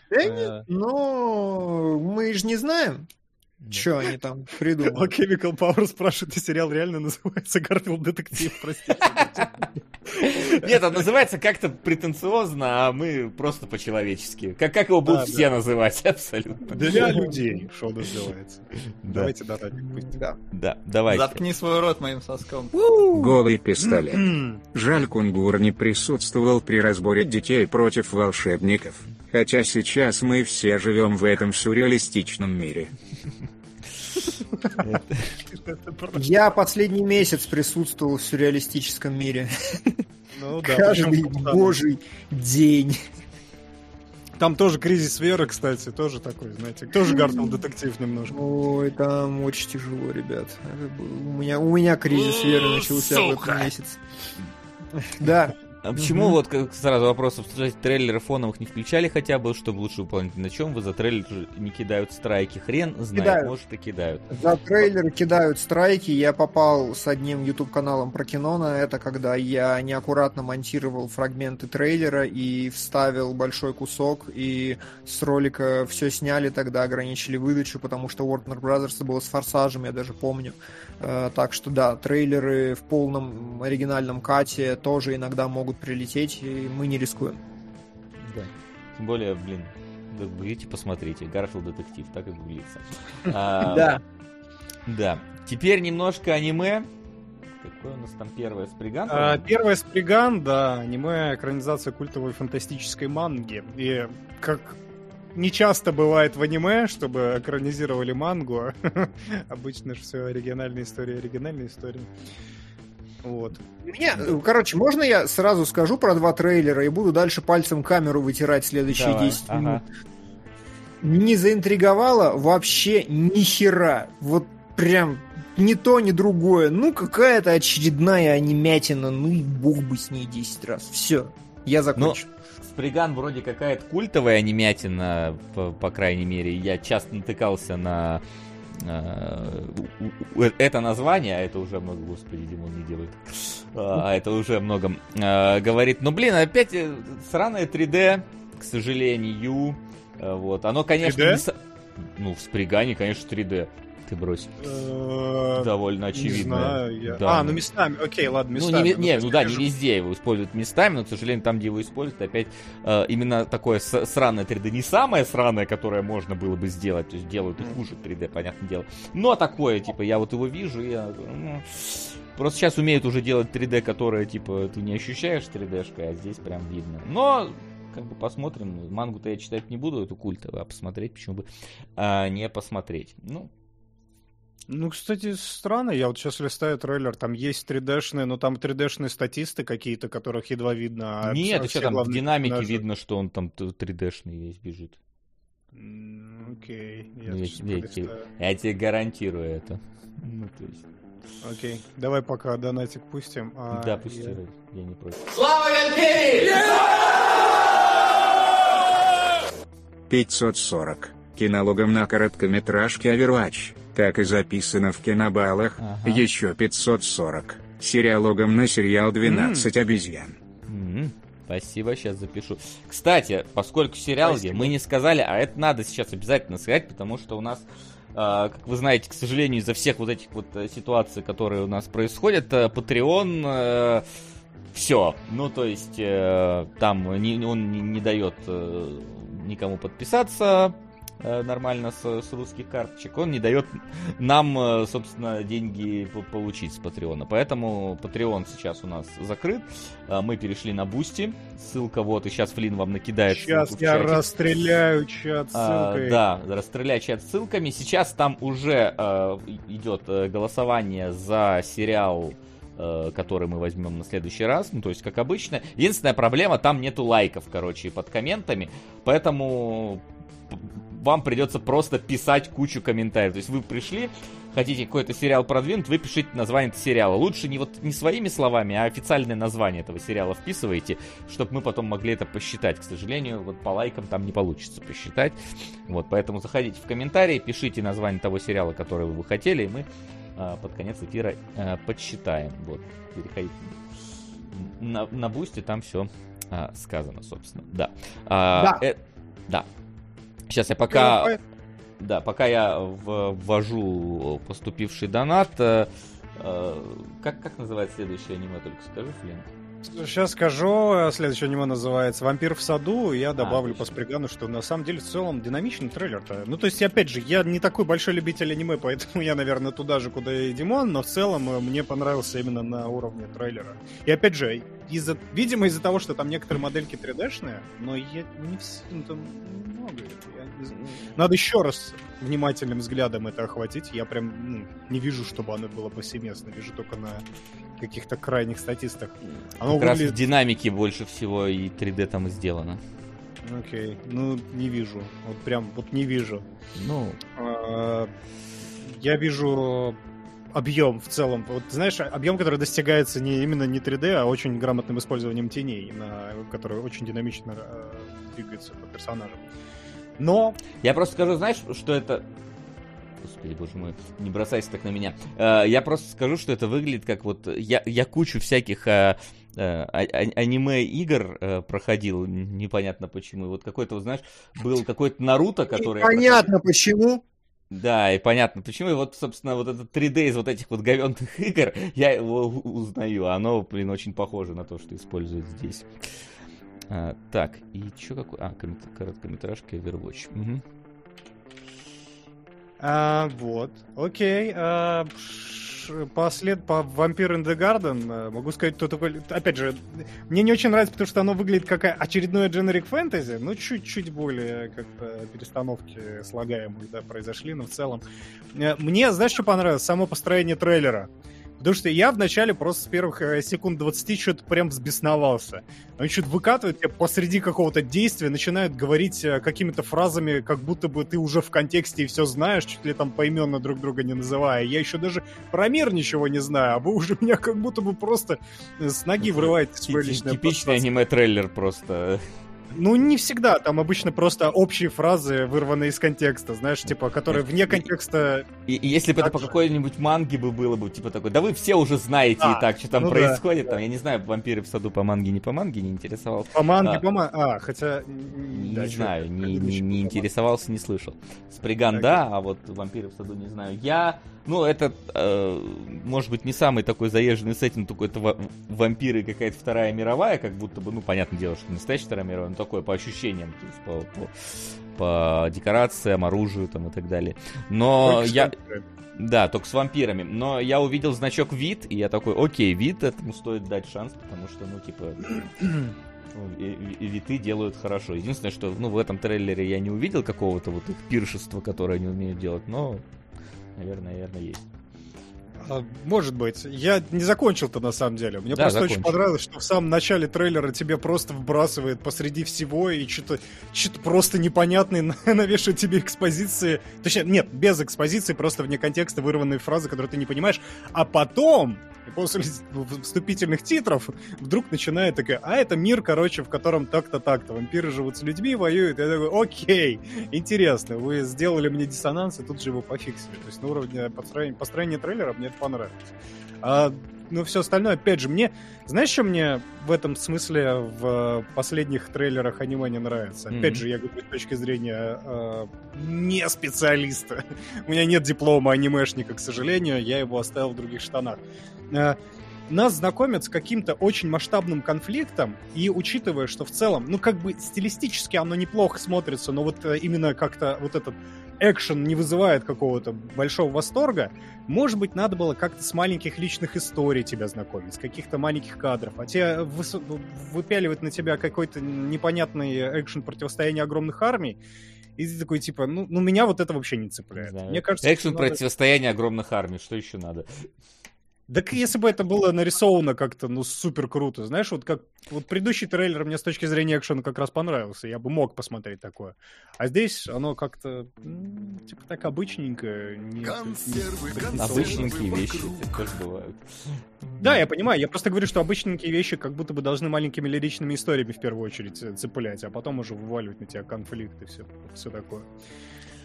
Да э, Ну, мы же не знаем, что они там [laughs] придумали. Chemical Power спрашивает, и сериал реально называется Гарфилд Детектив, простите. Нет, он называется как-то претенциозно, а мы просто по-человечески. Как, как его будут все называть, [laughs] абсолютно. Для людей шоу называется. Да, Давайте пусть. Да. да, давайте. Заткни свой рот моим соском. Голый пистолет. М, Жаль, Кунгур не присутствовал при разборе детей против волшебников. Хотя сейчас мы все живем в этом сюрреалистичном мире. Я последний месяц присутствовал в сюрреалистическом мире. Ну да, Каждый божий день. Там тоже кризис веры, кстати, тоже такой, знаете, тоже Гарфилд детектив немножко. Ой, там очень тяжело, ребят. У меня, у меня кризис веры начался в сука. этот месяц. Да, А почему Мгм. вот как сразу вопрос обсуждать трейлеры фоновых не включали хотя бы, чтобы лучше выполнить? На чем вы за трейлер не кидают страйки? Хрен знает, Кидают. может и кидают. за трейлеры кидают страйки. Я попал с одним YouTube-каналом про кино на это, когда я неаккуратно монтировал фрагменты трейлера и вставил большой кусок, и с ролика все сняли, тогда ограничили выдачу, потому что Warner Brothers было с форсажем, я даже помню. Э, Так что да, трейлеры в полном оригинальном кате тоже иногда могут прилететь, и мы не рискуем. Да. Тем более, блин, идите посмотрите. Гарфилд детектив, так и гуглится. А, Да. Да. Теперь немножко аниме. Какое у нас там первое с Бригантом? А, Первая Сприган, да, аниме экранизация культовой фантастической манги. И как не часто бывает в аниме, чтобы экранизировали мангу. [laughs] Обычно же все оригинальная история, оригинальная история. Вот. Мне, короче, можно я сразу скажу про два трейлера и буду дальше пальцем камеру вытирать следующие Давай, 10 ага. минут? Не заинтриговало вообще ни хера. Вот прям ни то, ни другое. Ну, какая-то очередная анимятина, ну и бог бы с ней 10 раз. Все, я закончил. Сприган вроде какая-то культовая анимятина, по, по крайней мере. Я часто натыкался на э, это название, а это уже много, господи, Димон не делает, а это уже много э, говорит. Ну, блин, опять э, сраное 3D, к сожалению. Э, Вот, оно, конечно, 3D? не Ну, в Спригане, конечно, 3D. Ты брось. Э, Довольно очевидно. знаю, я- Да, А, ну местами, окей, ладно, ну, местами. не, не, ну да, не везде его используют местами, но, к сожалению, там, где его используют, опять э, именно такое с- сраное 3D. Не самое сраное, которое можно было бы сделать, то есть делают и хуже 3D, понятное дело. Но такое, типа, я вот его вижу, и я... ну, Просто сейчас умеют уже делать 3D, которое, типа, ты не ощущаешь 3D-шкой, а здесь прям видно. Но, как бы, посмотрим. Мангу-то я читать не буду, эту культовую, а посмотреть, почему бы а, не посмотреть. Ну, Ну, кстати, странно, я вот сейчас листаю трейлер, там есть 3D-шные, но там 3D-шные статисты какие-то, которых едва видно. а нет, все и что там, в динамике персонажи- видно, что он там 3D-шный весь бежит. Окей, я Ну, я, я пролистаю. тебе- я тебе гарантирую это. Ну, то есть, Окей, давай пока донатик пустим. а да, пусть я- я... не против. 540. Кинологом на короткометражке Overwatch. Так и записано в кинобаллах. Ага. Еще 540. Сериалогом на сериал 12 обезьян. М, Спасибо, сейчас запишу. Кстати, поскольку сериал, Спасибо. мы не сказали, а это надо сейчас обязательно сказать, потому что у нас, а, как вы знаете, к сожалению, из-за всех вот этих вот э, ситуаций, которые у нас происходят, э, Patreon все. Ну, то есть, э, там не- он не, не дает э, никому подписаться э, нормально с, с русских карточек. Он не дает нам, э, собственно, деньги по- получить с Патреона. Поэтому Patreon сейчас у нас закрыт. А, Мы перешли на Бусти. Ссылка вот, и сейчас Флин вам накидает Сейчас я расстреляю чат А, ссылкой. да, расстреляй чат ссылками. Сейчас там уже э, идет э, голосование за сериал, э, который мы возьмем на следующий раз. Ну, то есть, как обычно. Единственная проблема, там нету лайков, короче, под комментами. Поэтому вам придется просто писать кучу комментариев. То есть вы пришли, хотите какой-то сериал продвинуть, вы пишите название этого сериала. Лучше не вот не своими словами, а официальное название этого сериала вписывайте, чтобы мы потом могли это посчитать. К сожалению, вот по лайкам там не получится посчитать. Вот, поэтому заходите в комментарии, пишите название того сериала, который вы хотели, и мы а, под конец эфира а, подсчитаем. Вот, переходите на, на бусте, там все сказано, собственно. Да. А, Да. э- да. Сейчас я пока... Да, пока я ввожу поступивший донат, э, э, как, как называется следующее аниме, только скажи, Флин? Сейчас скажу, э, следующее аниме называется «Вампир в саду», и я добавлю по точно. Спригану, что на самом деле в целом динамичный трейлер-то. Ну, то есть, опять же, я не такой большой любитель аниме, [laughs] поэтому я, наверное, туда же, куда и Димон, но в целом мне понравился именно на уровне трейлера. И опять же, из-за, видимо, из-за того, что там некоторые модельки 3D-шные, но я не все, ну, там много. Надо еще раз внимательным взглядом это охватить. Я прям ну, не вижу, чтобы оно было повсеместно. Вижу только на каких-то крайних статистах. Оно как раз в выглядит... динамике больше всего и 3D там и сделано. Окей, ну не вижу. Вот прям вот не вижу. Ну, А, Я вижу объем в целом. Вот знаешь, объем, который достигается не именно не 3D, а очень грамотным использованием теней, на, которые очень динамично э, двигаются по персонажам. Но я просто скажу, знаешь, что это... Господи, боже мой, не бросайся так на меня. Э, Я просто скажу, что это выглядит как вот... Я, я кучу всяких э, э, а- а- аниме-игр э, проходил, непонятно почему. И вот какой-то, вот, знаешь, был какой-то Наруто, который... Понятно почему. Да, и понятно почему. И вот, собственно, вот этот 3D из вот этих вот говенных игр, я его узнаю. Оно, блин, очень похоже на то, что используют здесь. А, так, и что какой... А, короткометражка Overwatch. Мгм. А, вот, окей. а, ш- послед по Vampire in the Garden могу сказать, кто такой... Опять же, мне не очень нравится, потому что оно выглядит как очередное generic фэнтези, но чуть-чуть более как-то перестановки слагаемых, да, произошли, но в целом... Мне, знаешь, что понравилось? Само построение трейлера. Потому что я вначале просто с первых э, секунд 20 что-то прям взбесновался. Они что-то выкатывают тебя посреди какого-то действия, начинают говорить э, какими-то фразами, как будто бы ты уже в контексте и все знаешь, чуть ли там поименно друг друга не называя. Я еще даже про мир ничего не знаю, а вы уже меня как будто бы просто э, с ноги врываете в свое личное Типичный аниме-трейлер просто. Ну, не всегда. Там обычно просто общие фразы, вырванные из контекста, знаешь, типа, которые вне контекста... И, и если бы это по какой-нибудь манге бы было бы, типа такой, да вы все уже знаете А, и так, что там ну да, происходит, там, я не знаю, вампиры в саду по манге, не по манге, не интересовался. По манге, А. по манге... А, хотя... Не да, знаю, не, не, не интересовался, не слышал. Сприган, Так. да, а вот вампиры в саду не знаю. Я, ну, это, э, может быть, не самый такой заезженный сеттинг, только это ва- вампиры какая-то вторая мировая, как будто бы, ну, понятное дело, что не настоящая вторая мировая, но такое по ощущениям, то есть по, по, по декорациям, оружию там и так далее. Но Только я, да, только с вампирами. Но я увидел значок вид, и я такой, окей, вид этому стоит дать шанс, потому что, ну, типа, ну, виты делают хорошо. Единственное, что, ну, в этом трейлере я не увидел какого-то вот их пиршества, которое они умеют делать, но, наверное, наверное, есть. А, Может быть. Я не закончил-то на самом деле. Мне Да, просто очень закончи. понравилось, что в самом начале трейлера тебе просто вбрасывает посреди всего и что-то что просто непонятное [laughs] на- навешивает тебе экспозиции. Точнее, нет, без экспозиции, просто вне контекста вырванные фразы, которые ты не понимаешь. А потом, после вступительных титров, вдруг начинает такая, а это мир, короче, в котором так-то, так-то. Вампиры живут с людьми, воюют. Я такой, окей, интересно, вы сделали мне диссонанс, и тут же его пофиксили. То есть на уровне построения, построения трейлера мне это понравилось. А, ну, все остальное, опять же, мне... Знаешь, что мне в этом смысле в последних трейлерах аниме не нравится? Опять Мгм. же, я говорю с точки зрения э, не специалиста. [laughs] У меня нет диплома анимешника, к сожалению, я его оставил в других штанах. Э, нас знакомят с каким-то очень масштабным конфликтом, и учитывая, что в целом, ну, как бы стилистически оно неплохо смотрится, но вот э, именно как-то вот этот экшен не вызывает какого-то большого восторга, может быть, надо было как-то с маленьких личных историй тебя знакомить, с каких-то маленьких кадров, а те выс- выпяливают на тебя какой-то непонятный экшен противостояния огромных армий, и ты такой, типа, ну, ну меня вот это вообще не цепляет. Не знаю. Мне кажется, Экшен надо- противостояния огромных армий, что еще надо? Так если бы это было нарисовано как-то, ну, супер круто, знаешь, вот как вот предыдущий трейлер мне с точки зрения экшена как раз понравился, я бы мог посмотреть такое. А здесь оно как-то, м, типа, так обычненько. не- Консервы, не- консервы. Обычненькие вещи это тоже бывают. Да, я понимаю, я просто говорю, что обычненькие вещи как будто бы должны маленькими лиричными историями в первую очередь э, цеплять, а потом уже вываливать на тебя конфликты и все, все такое.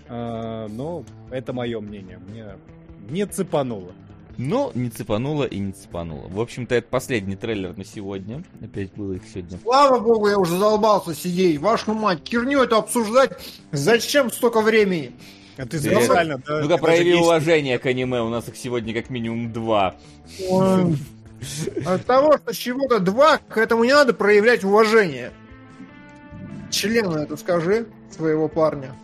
А, но это мое мнение, мне не цепануло. Но не цепануло и не цепануло. В общем-то, это последний трейлер на сегодня. Опять было их сегодня. Слава богу, я уже задолбался сидеть. Вашу мать, херню это обсуждать. Зачем столько времени? А ты специально, да? Ну-ка, прояви уважение к аниме, у нас их сегодня как минимум два. От того, что чего-то два, к этому не надо проявлять уважение. Члену это скажи, своего парня.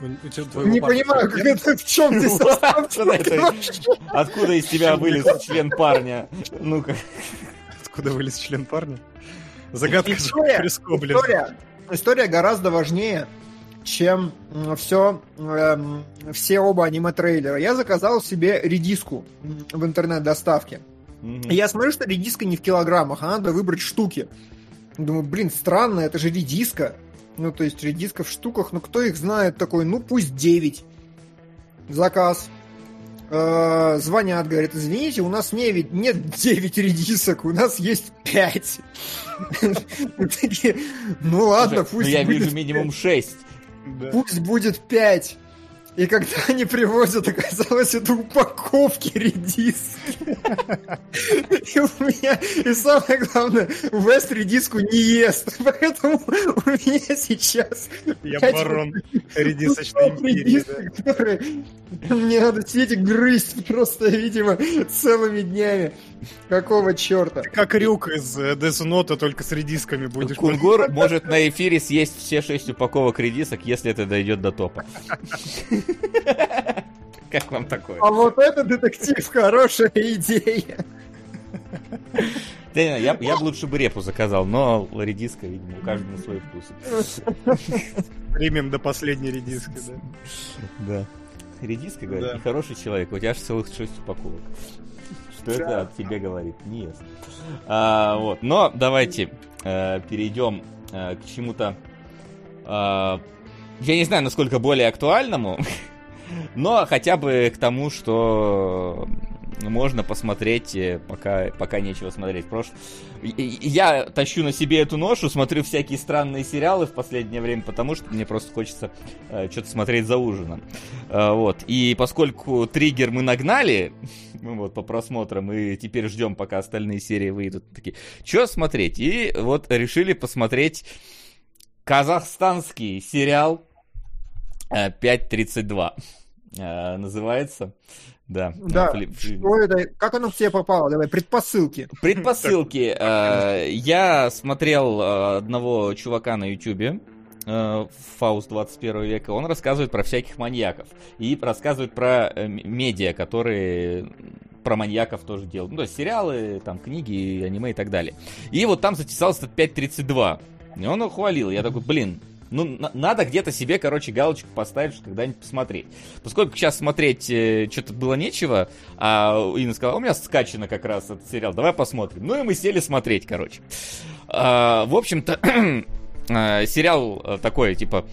У- тебя Не парня понимаю, как это в чем ты состав Откуда из тебя вылез член парня? Ну-ка. Откуда вылез член парня? Загадка История, история, история гораздо важнее, чем все, все оба аниме-трейлера. Я заказал себе редиску в интернет-доставке. И Я смотрю, что редиска не в килограммах, а надо выбрать штуки. Думаю, блин, странно, это же редиска. Ну, то есть редиска в штуках, ну кто их знает такой, ну пусть 9. Заказ. Э, Звонят, говорят, извините, у нас не, ведь нет 9 редисок, у нас есть 5. Такие, Ну ладно, ну пусть я вижу минимум шесть. Да. пусть будет 5. И когда [laughs] они привозят, оказалось, это упаковки редиски. [laughs] И у меня, и самое главное, Вест редиску не ест. [laughs] Поэтому у меня сейчас Я барон редисочной империи. мне надо сидеть и грызть просто, видимо, целыми днями. Какого черта? Как Рюк из э, Death Note, только с редисками будешь. Кунгур может на эфире съесть все шесть упаковок редисок, если это дойдет до топа. [laughs] Как вам такое? А вот это детектив, хорошая идея. Да, не, я, я бы лучше бы репу заказал, но редиска, видимо, у каждого свой вкус. Примем до последней редиски, да. Да. Редиска, говорит, Да. и хороший человек, у тебя аж целых шесть упаковок. Что это от тебе говорит? Нет. А, вот. Но давайте э, перейдем э, к чему-то, э, я не знаю, насколько более актуальному, [laughs] но хотя бы к тому, что можно посмотреть, э, пока, пока нечего смотреть. Прош... Я тащу на себе эту ношу, смотрю всякие странные сериалы в последнее время, потому что мне просто хочется э, что-то смотреть за ужином. Э, вот. И поскольку триггер мы нагнали, [laughs] вот, по просмотрам, и теперь ждем, пока остальные серии выйдут, такие, что смотреть? И вот решили посмотреть казахстанский сериал 5.32 э, э, называется. Да. Да. Фли... Что это? Как оно к тебе попало? Давай, предпосылки. Предпосылки. [laughs] Э, я смотрел одного чувака на Ютубе, Фауст 21 века, он рассказывает про всяких маньяков. И рассказывает про медиа, которые про маньяков тоже делают. Ну, то есть сериалы, там, книги, аниме и так далее. И вот там затесался этот 5.32. И он ухвалил. Я такой, блин, ну, на- надо где-то себе, короче, галочку поставить, что когда-нибудь посмотреть. Поскольку сейчас смотреть э, что-то было нечего, а Инна сказала, у меня скачано как раз этот сериал, давай посмотрим. Ну и мы сели смотреть, короче. А, в общем-то, а, [clears throat] сериал э, такой, типа,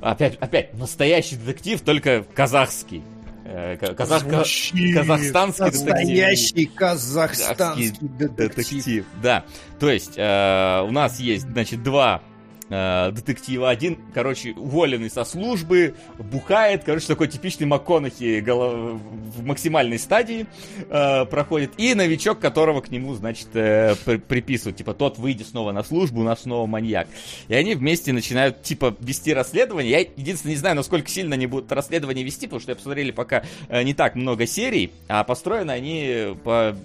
опять, опять, настоящий детектив, только казахский. Э, казах... Звучит. Казахстанский Настоящий детектив. казахстанский детектив. детектив. Да, то есть э, у нас есть, значит, два э, детектива. Один, короче, уволенный со службы, бухает, короче, такой типичный МакКонахи голов... в максимальной стадии э, проходит. И новичок, которого к нему, значит, э, при приписывают. Типа, тот выйдет снова на службу, у нас снова маньяк. И они вместе начинают, типа, вести расследование. Я единственное не знаю, насколько сильно они будут расследование вести, потому что я посмотрели пока э, не так много серий, а построены они по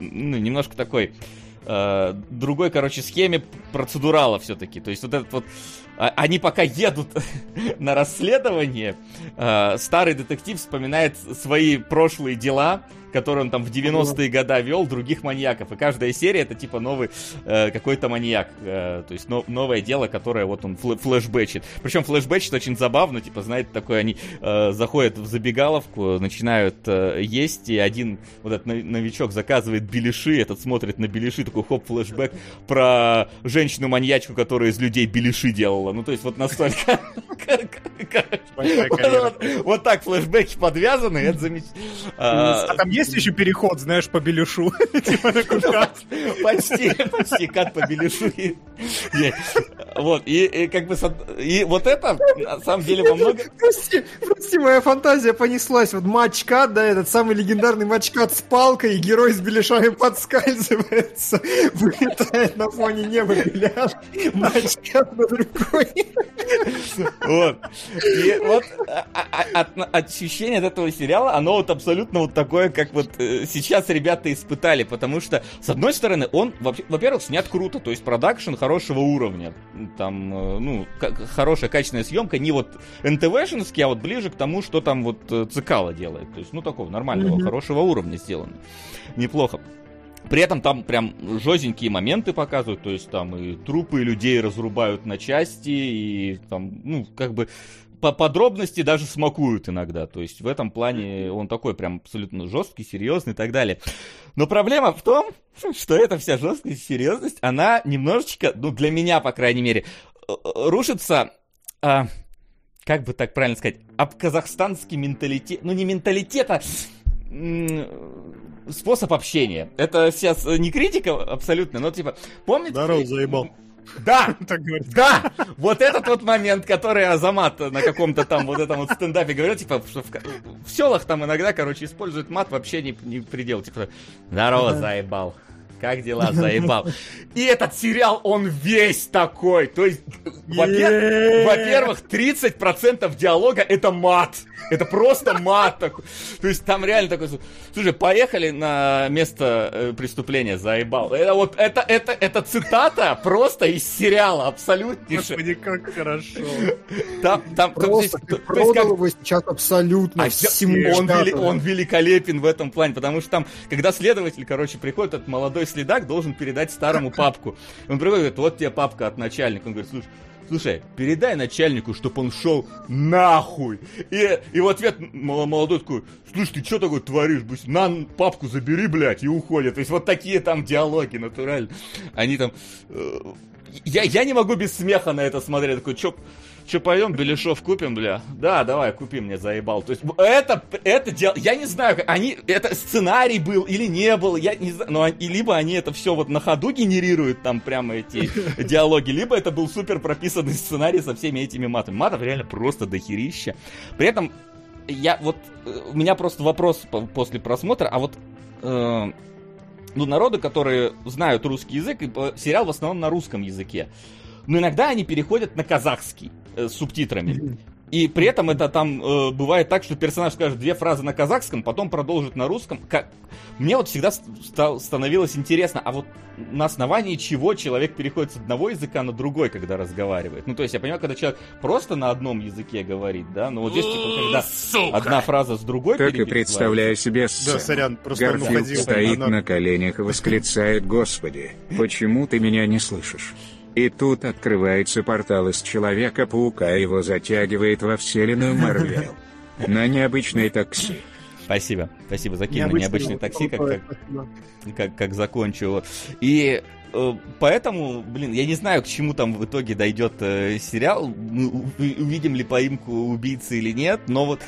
ну, немножко такой э, другой, короче, схеме процедурала все-таки. То есть вот этот вот... А, они пока едут [laughs] на расследование, э, старый детектив вспоминает свои прошлые дела, который он там в 90-е годы вел, других маньяков. И каждая серия это типа новый э, какой-то маньяк. Э, то есть но, новое дело, которое вот он флэ флешбэчит. Причем флешбэчит очень забавно, типа, знаете, такое, они э, заходят в забегаловку, начинают э, есть, и один вот этот новичок заказывает беляши, этот смотрит на беляши, такой хоп, флешбэк про женщину-маньячку, которая из людей беляши делала. Ну, то есть вот настолько... [laughs] Вот так флешбеки подвязаны, это замечательно. А там есть еще переход, знаешь, по Белюшу? [laughs] Типа [laughs] Почти, почти как по Белюшу. Вот, и как бы, и вот это, на самом деле, во многом... [laughs] Прости, прости, моя фантазия понеслась. Вот матчкат, да, этот самый легендарный матчкат с палкой, и герой с беляшами подскальзывается, вылетает на фоне неба беляш, матчкат на другой. Вот. И вот а, а, а, ощущение от этого сериала, оно вот абсолютно вот такое, как вот э, сейчас ребята испытали, потому что, с одной стороны, он, во-первых, снят круто, то есть продакшн хорошего уровня, там, э, ну, хорошая качественная съемка, не вот НТВшинский, а вот ближе к тому, что там вот э, Цикало делает, то есть, ну, такого нормального, mm-hmm. хорошего уровня сделано, неплохо. При этом там прям жестенькие моменты показывают, то есть там и трупы людей разрубают на части, и там, ну, как бы по подробности даже смакуют иногда. То есть в этом плане он такой прям абсолютно жесткий, серьезный и так далее. Но проблема в том, [laughs] что эта вся жесткость, серьезность, она немножечко, ну для меня, по крайней мере, э, рушится, а, как бы так правильно сказать, об казахстанский менталитет, ну не менталитет, а способ общения. Это сейчас не критика абсолютно, но типа, помните... Здорово, заебал. Да, [laughs] да, вот этот вот момент, который Азамат на каком-то там вот этом вот стендапе говорил, типа, что в, в селах там иногда, короче, используют мат вообще не, не предел, типа, здорово, заебал. Как дела, заебал? И этот сериал, он весь такой. То есть, во-первых, 30% диалога это мат. Это просто мат такой. То есть там реально такой... Слушай, поехали на место э, преступления, заебал. Это вот, это, это, это цитата просто из сериала, абсолютнейшая. Господи, как хорошо. Там, там, просто ты продал его сейчас абсолютно а всему он, вели, он великолепен в этом плане, потому что там, когда следователь, короче, приходит, этот молодой следак должен передать старому папку. Он приходит, говорит, вот тебе папка от начальника. Он говорит, слушай, слушай, передай начальнику, чтобы он шел нахуй. И, и в ответ мол- молодой такой, слушай, ты что такое творишь? На, папку забери, блядь, и уходит. То есть вот такие там диалоги, натурально. Они там... э, я, я не могу без смеха на это смотреть. Такой, чё, чё пойдем, Беляшов купим, бля? Да, давай, купи мне, заебал. То есть это, это дело, я не знаю, они, это сценарий был или не был, я не знаю, но они, либо они это все вот на ходу генерируют, там прямо эти [laughs] диалоги, либо это был супер прописанный сценарий со всеми этими матами. Матов реально просто дохерища. При этом я вот, э, у меня просто вопрос по- после просмотра, а вот э, ну, народы, которые знают русский язык, и э, сериал в основном на русском языке. Но иногда они переходят на казахский э, с субтитрами. И при этом это там э, бывает так, что персонаж скажет две фразы на казахском, потом продолжит на русском. Как... Мне вот всегда ст- стал- становилось интересно, а вот на основании чего человек переходит с одного языка на другой, когда разговаривает. Ну, то есть я понимаю, когда человек просто на одном языке говорит, да, но вот здесь, типа, когда Сука! одна фраза с другой Так и представляю себе Да, сцену. сорян, просто Гарфилд стоит Она- на коленях и восклицает «Господи, почему ты меня не слышишь?» И тут открывается портал из Человека-паука, и его затягивает во вселенную Марвел. [laughs] На необычной такси. Спасибо, спасибо, закинь на необычный такси, как, как, как, как закончу. Вот. И э, поэтому, блин, я не знаю, к чему там в итоге дойдет э, сериал, мы увидим ли поимку убийцы или нет, но вот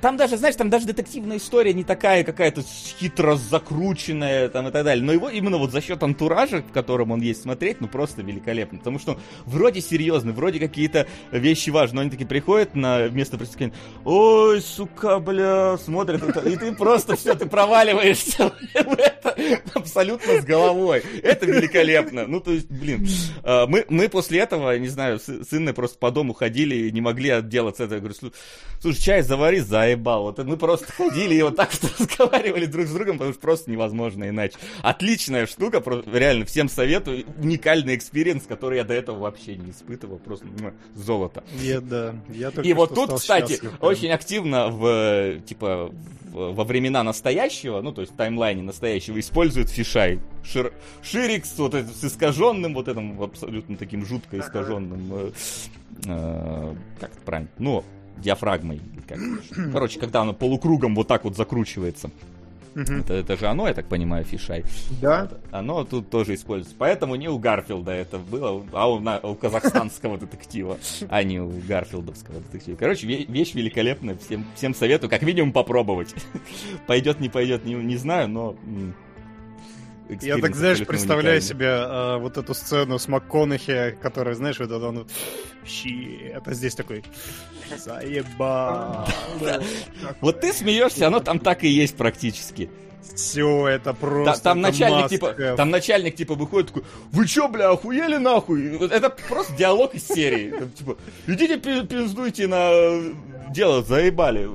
там даже, знаешь, там даже детективная история не такая какая-то хитро закрученная там и так далее. Но его именно вот за счет антуража, в котором он есть смотреть, ну просто великолепно. Потому что он вроде серьезный, вроде какие-то вещи важные, но они такие приходят на место преступления. Ой, сука, бля, смотрят, и ты просто все, ты проваливаешься [laughs] в это абсолютно с головой. Это великолепно. Ну, то есть, блин, а, мы, мы после этого, не знаю, с, с Инной просто по дому ходили и не могли отделаться от этого. Я говорю, «Слу- слушай, чай завари, заебал. Вот мы просто ходили и вот так вот [laughs] разговаривали друг с другом, потому что просто невозможно иначе. Отличная штука, про- реально всем советую. Уникальный experience, который я до этого вообще не испытывал. Просто муа, золото. Я, да, я И вот тут, кстати, счастлив, прям. очень активно в, типа, в- во времена настоящего, ну, то есть в таймлайне настоящего, используют fisheye. Шир, ширик вот этот с искаженным, вот этим абсолютно таким жутко искаженным, э, э, как это правильно, ну, диафрагмой. как Короче, когда оно полукругом вот так вот закручивается. Это, это же оно, я так понимаю, фишай. Да? Оно тут тоже используется. Поэтому не у Гарфилда это было, а у, на- у казахстанского [laughs] детектива, а не у Гарфилдовского детектива. Короче, ве- вещь великолепная. Всем, всем советую, как минимум, попробовать. [laughs] Пойдет, не пойдет, не, не знаю, но... Я так, знаешь, представляю себе а, вот эту сцену с МакКонахи, которая, знаешь, вот он... Щи, это здесь такой... Заебал. [laughs] Вот ты смеешься, оно там так и есть практически. Все, это просто... там это начальник типа, там начальник типа выходит такой, вы чё, бля, охуели нахуй? Это просто диалог из серии. Там, Типа, идите пи- пиздуйте на дело, заебали.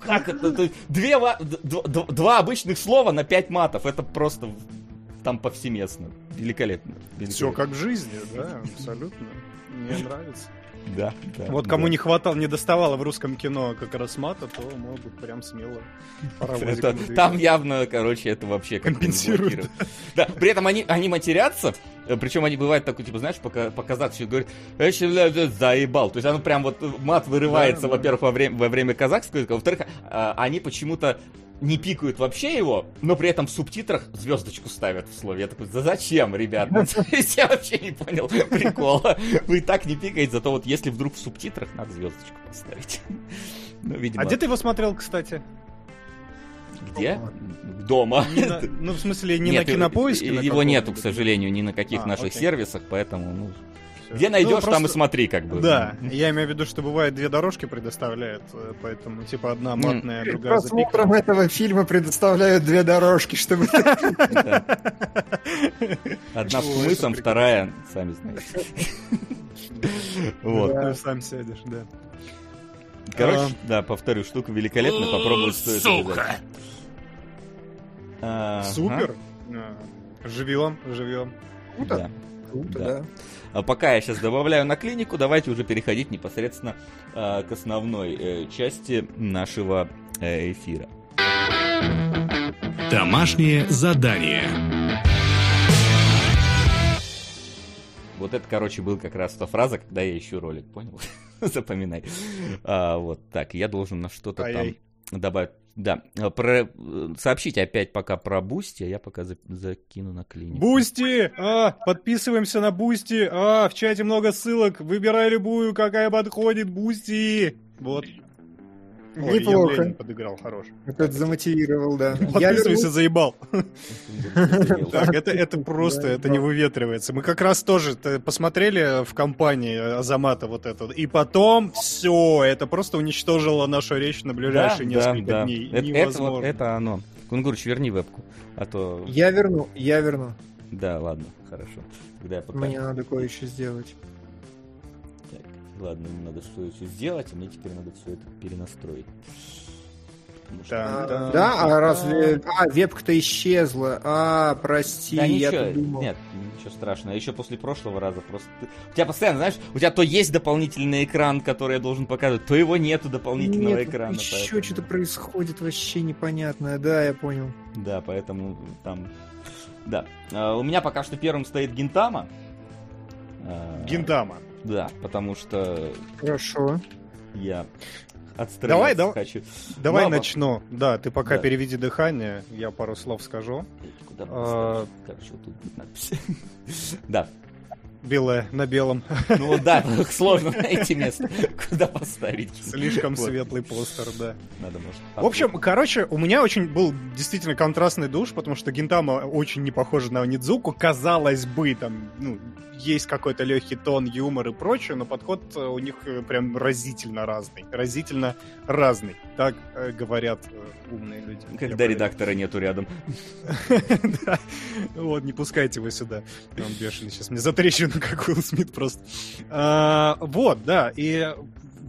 Как это? Две, два обычных слова на пять матов. Это просто там повсеместно. Великолепно. Все Великолепно. как в жизни, да, абсолютно. Мне нравится. Да, да, Вот кому да. не хватало, не доставало в русском кино как раз мата, то могут прям смело Это- там явно, короче, это вообще Компенсирует. Да, при этом они, они матерятся, э, причем они бывают такой, типа, знаешь, пока, показаться, что говорит, «Э, заебал. То есть оно прям вот, мат вырывается, Да, во-первых, во время, во время казахского во-вторых, а, они почему-то не пикают вообще его, но при этом в субтитрах звездочку ставят в слове. Я такой, да зачем, ребят? Ну, [laughs] я вообще не понял прикола. Вы и так не пикаете, зато вот если вдруг в субтитрах, надо звездочку поставить. [laughs] Ну, видимо, А где ты его смотрел, кстати? где? Дома. На- ну, в смысле, не Нет, на кинопоиске? Его нету, к сожалению, ни на каких А, наших окей. сервисах, поэтому, ну, Всё. где найдешь, Ну, там и просто- смотри, как бы. Да, я имею в виду, что бывает две дорожки предоставляет, э, поэтому типа одна матная, Перед другая запиканная. просмотром этого фильма предоставляют две дорожки, чтобы... Одна с это вторая, сами знаете. Вот. Сам сядешь, да. Короче, да, повторю, штука великолепная, попробовать стоит. Сука! Супер. А, Живем, живем. Круто, Да. круто, Да. да. А пока я сейчас добавляю на клинику, давайте уже переходить непосредственно э, к основной э, части нашего э, эфира. Домашнее задание. Вот это, короче, был как раз та фраза, когда я ищу ролик, понял? [laughs] Запоминай. А, вот так, я должен на что-то там добавить. Да, а, про... э, сообщите опять пока про Бусти, а я пока за- закину на клинику. Бусти! А, подписываемся на Бусти! А, в чате много ссылок. Выбирай любую, какая подходит. Бусти! Вот. Ой, я Неплохо. Ленин подыграл, хорош. Это замотивировал, да. [laughs] Я Подписывайся, заебал. [laughs] Так, это, это просто, это не выветривается. Мы как раз тоже посмотрели в компании Азамата вот это, и потом все, это просто уничтожило нашу речь на ближайшие несколько дней. Это, это, вот- Невозможно. это оно. Кунгурч, верни вебку. А то... Я верну, я верну. Да, ладно, хорошо. Я. Мне надо кое-что сделать. Ладно, мне надо что еще сделать, а мне теперь надо все это перенастроить. Потому что- Да. А, Да. да, а разве... А, вебка-то исчезла. А, прости, Да я ничего, думал. нет, ничего страшного. Еще после прошлого раза просто... У тебя постоянно, знаешь, у тебя то есть дополнительный экран, который я должен показывать, то его нету дополнительного Нет, экрана. еще поэтому- что-то происходит вообще непонятное. Да, я понял. Да, поэтому там... Да. А, у меня пока что первым стоит Гинтама. А, Гинтама. Да, потому что Хорошо. я Давай, отстреляться давай. хочу. Давай Лава. начну. Да, ты пока Да. переведи дыхание, я пару слов скажу. Куда А. Короче, вот тут надпись. [laughs] Да. Белое на белом. Ну да, [laughs] сложно найти место, куда поставить. Слишком Вот. светлый постер, да. Надо, может, В общем, короче, у меня очень был действительно контрастный душ, потому что Гинтама очень не похожа на Нидзуку. Казалось бы, там, ну, есть какой-то легкий тон, юмор и прочее, но подход э, у них э, прям разительно разный. Разительно разный. Так э, говорят умные люди. Когда редактора нету рядом. [laughs] Вот, не пускайте его сюда. Он бешеный сейчас мне затрещину, [laughs] как Уилл Смит просто. А, Вот, да. И,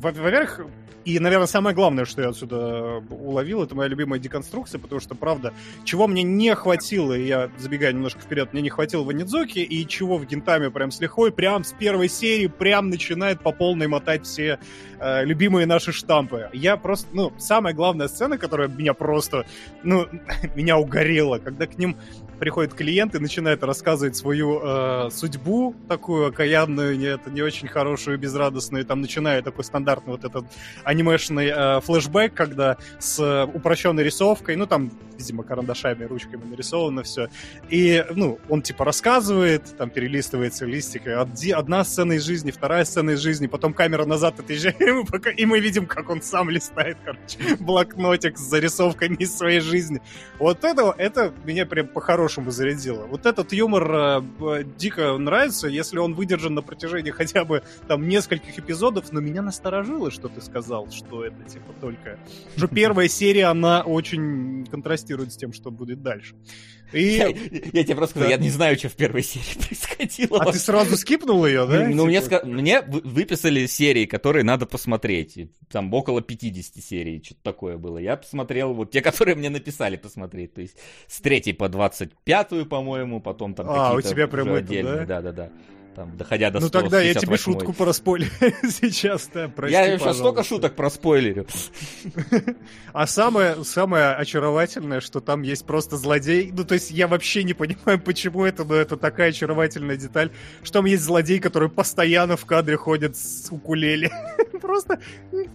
во- во-первых, и, наверное, самое главное, что я отсюда уловил, это моя любимая деконструкция, потому что, правда, чего мне не хватило, и я забегаю немножко вперед, мне не хватило в Анидзуке, и чего в Гентаме прям с лихвой, прям с первой серии, прям начинает по полной мотать все э, любимые наши штампы. Я просто, ну, самая главная сцена, которая меня просто, ну, [laughs] меня угорела, когда к ним приходит клиент и начинает рассказывать свою э, судьбу, такую окаянную, не, это не очень хорошую, безрадостную, и там начинает такой стандартный вот этот анимешный э, флешбэк, когда с э, упрощенной рисовкой, ну там, видимо, карандашами, ручками нарисовано все, и, ну, он типа рассказывает, там перелистывается листик, и одна сцена из жизни, вторая сцена из жизни, потом камера назад отъезжает, [laughs] и мы, пока- и мы видим, как он сам листает, короче, блокнотик с зарисовками из своей жизни. Вот это, это меня прям по-хорошему зарядило. Вот этот юмор э, дико нравится, если он выдержан на протяжении [laughs] хотя бы там нескольких эпизодов, но меня насторожило, что ты сказал, что это типа только... Что [laughs] первая серия, она очень контрастирует с тем, что будет дальше. Я, И... я тебе просто сказал, Да. я не знаю, что в первой серии [laughs] происходило. А ты сразу скипнул ее, да? Ну, мне, Типа, ска- мне вы- выписали серии, которые надо посмотреть. Там около 50 серий, что-то такое было. Я посмотрел вот те, [laughs] которые мне написали посмотреть. То есть с 3 по 25, по-моему, потом там А, у какие-то тебя прям это, отдельные. Да-да-да. Там, доходя до Ну тогда я тебе 168. шутку проспойлю [laughs] сейчас, да, прости, Я сейчас столько пожалуйста. шуток про спойлерю. [laughs] А самое, самое очаровательное, что там есть просто злодей. Ну, то есть я вообще не понимаю, почему это, но это такая очаровательная деталь, что там есть злодей, который постоянно в кадре ходит с укулеле. [laughs] Просто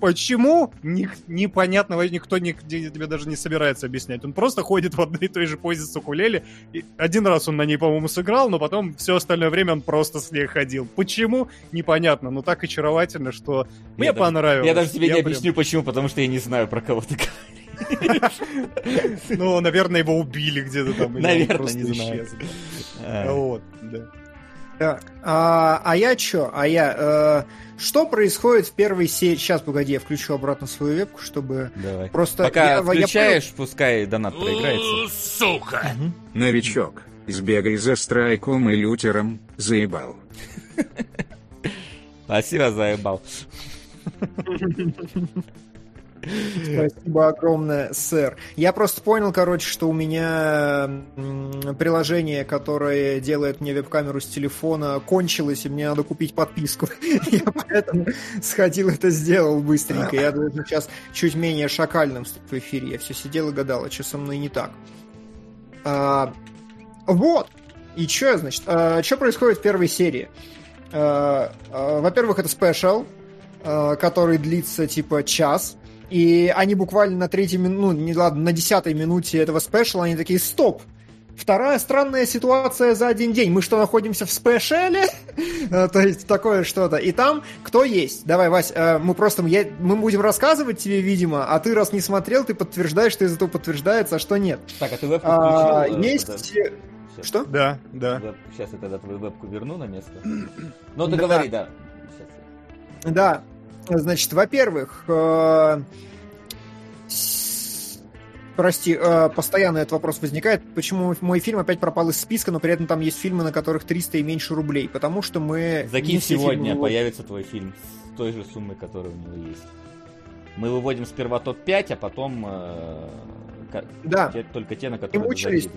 почему? Непонятно, никто нигде тебе даже не собирается объяснять. Он просто ходит в одной и той же позе с укулеле. И один раз он на ней, по-моему, сыграл, но потом все остальное время он просто с ней ходил. Почему? Непонятно, но так очаровательно, что мне Я даже- понравилось. Я даже тебе не прям- объясню, почему, потому что я не знаю, про кого ты говоришь. Ну, наверное, его убили где-то там. Наверное, просто не знаю. А, Вот, да. Так, а, а я чё? А я... э, что происходит в первой серии... Сейчас, погоди, я включу обратно свою вебку, чтобы... Давай. Просто... Пока я- я включаешь, пускай донат Э, проиграется. Сука! Новичок, сбегай за страйком и лютером, заебал. Спасибо, заебал. [laughs] Спасибо огромное, сэр. Я просто понял, короче, что у меня приложение, которое делает мне веб-камеру с телефона, кончилось, и мне надо купить подписку. [laughs] Я поэтому сходил это сделал быстренько. Я должен сейчас чуть менее шакальным в эфире. Я все сидел и гадал, а что со мной не так. А, Вот. И что, значит, что происходит в первой серии? Э, э, Во-первых, это спешл, э, который длится типа час. И они буквально на третьей минуте, ну, не ладно, на десятой минуте этого спешла, они такие, стоп, Вторая странная ситуация за один день. Мы что, находимся в спешале? [laughs] Э, То есть такое что-то. И там кто есть? Давай, Вась, э, мы просто я- мы будем рассказывать тебе, видимо, а ты раз не смотрел, ты подтверждаешь, что из этого подтверждается, а что нет. Так, а ты вебку А, э, Есть... Щас. Что? Да, да. Сейчас я тогда твою вебку верну на место. Ну, ты Да. говори, да. Щас. Да, значит, во-первых, э, прости, э, постоянно этот вопрос возникает, почему мой фильм опять пропал из списка, но при этом там есть фильмы, на которых 300 и меньше рублей, потому что мы... Закинь сегодня, фильмы появится твой фильм с той же суммой, которая у него есть. Мы выводим сперва топ-5, а потом э, Да, те- только те, на которые ты мучились.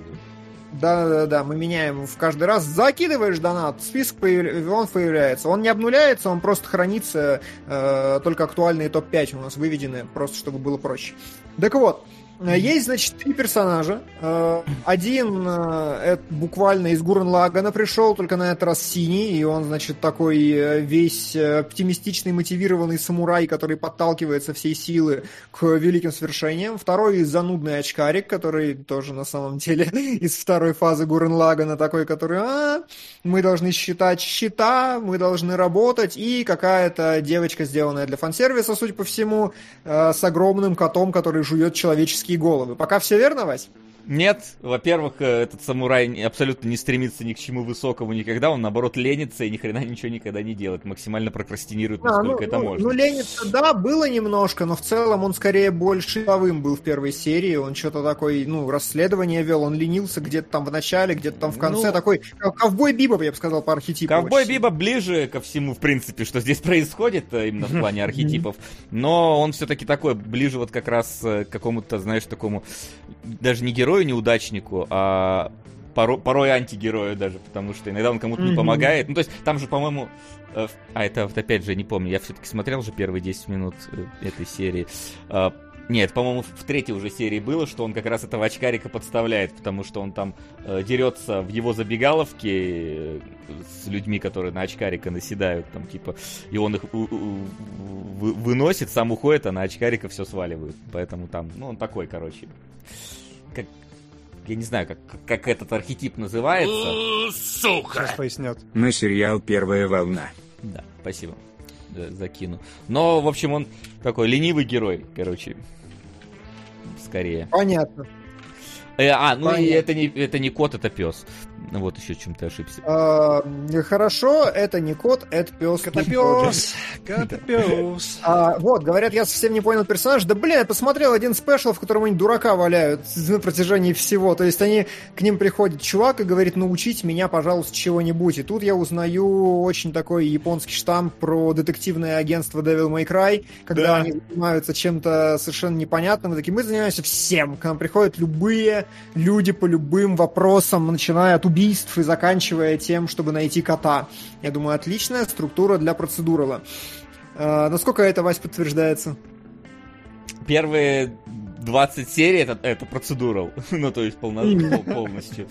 Закидываешь. да, да, да, мы меняем в каждый раз. Закидываешь донат, список появ- он появляется. Он не обнуляется, он просто хранится, э, только актуальные топ-5 у нас выведены, просто чтобы было проще. Так вот, э, есть, значит, три персонажа. Э, Один э, это буквально из Гурен Лагана пришел, только на этот раз синий, и он, значит, такой э, весь э, оптимистичный, мотивированный самурай, который подталкивается всей силы к великим свершениям. Второй занудный очкарик, который тоже на самом деле [laughs] из второй фазы Гурен Лагана, такой, который, а, мы должны считать счета, мы должны работать, и какая-то девочка, сделанная для фан-сервиса, судя по всему, э, с огромным котом, который жует человеческие головы. Пока все верно, Вась? Нет, во-первых, э, этот самурай абсолютно не стремится ни к чему высокому никогда, он наоборот ленится и ни хрена ничего никогда не делает, максимально прокрастинирует, А, насколько ну, это ну, можно. ну, лениться, да, было немножко, но в целом он скорее больше силовым был в первой серии. Он что-то такой, ну, расследование вел, он ленился где-то там в начале, где-то там в конце. Ну, такой ков- ковбой Бибоп, я бы сказал, по архетипу. Ковбой Биба ближе ко всему, в принципе, что здесь [laughs] происходит, э, именно в плане архетипов. Но он все-таки такой, ближе вот как раз э, к какому-то, знаешь, такому, даже не герою-неудачнику, а поро- порой антигерою даже, потому что иногда он кому-то не помогает. Ну, то есть там же, по-моему, э, а это вот опять же не помню, я все-таки смотрел же первые 10 минут э, этой серии. А, Нет, по-моему, в третьей уже серии было, что он как раз этого очкарика подставляет, потому что он там э, дерется в его забегаловке э, с людьми, которые на очкарика наседают, там типа, и он их у- у- вы- выносит, сам уходит, а на очкарика все сваливают. Поэтому там, ну, он такой, короче. Как, я не знаю, как, как этот архетип называется. Э, Сейчас Сука! пояснят. На сериал «Первая волна». Да, спасибо. Да, закину. Но, в общем, он такой ленивый герой, короче. Скорее. Понятно. Э, а, ну и Понятно. это не, это не кот, это пес. Ну вот еще чем-то ошибся. А, Хорошо, это не кот, это пес. Котопес! [laughs] Котопес! А, вот, говорят, я совсем не понял персонаж. Да, блин, я посмотрел один спешл, в котором они дурака валяют [laughs] на протяжении всего. То есть они, к ним приходит чувак и говорит, научите меня, пожалуйста, чего-нибудь. И тут я узнаю очень такой японский штамп про детективное агентство Devil May Cry, когда Да. они занимаются чем-то совершенно непонятным. И такие, мы занимаемся всем. К нам приходят любые люди по любым вопросам, начиная от убийств и заканчивая тем, чтобы найти кота. Я думаю, отличная структура для процедурала. А, насколько это, Вась, подтверждается? Первые 20 серий это, это процедурал. [laughs] ну, то есть полно- полностью.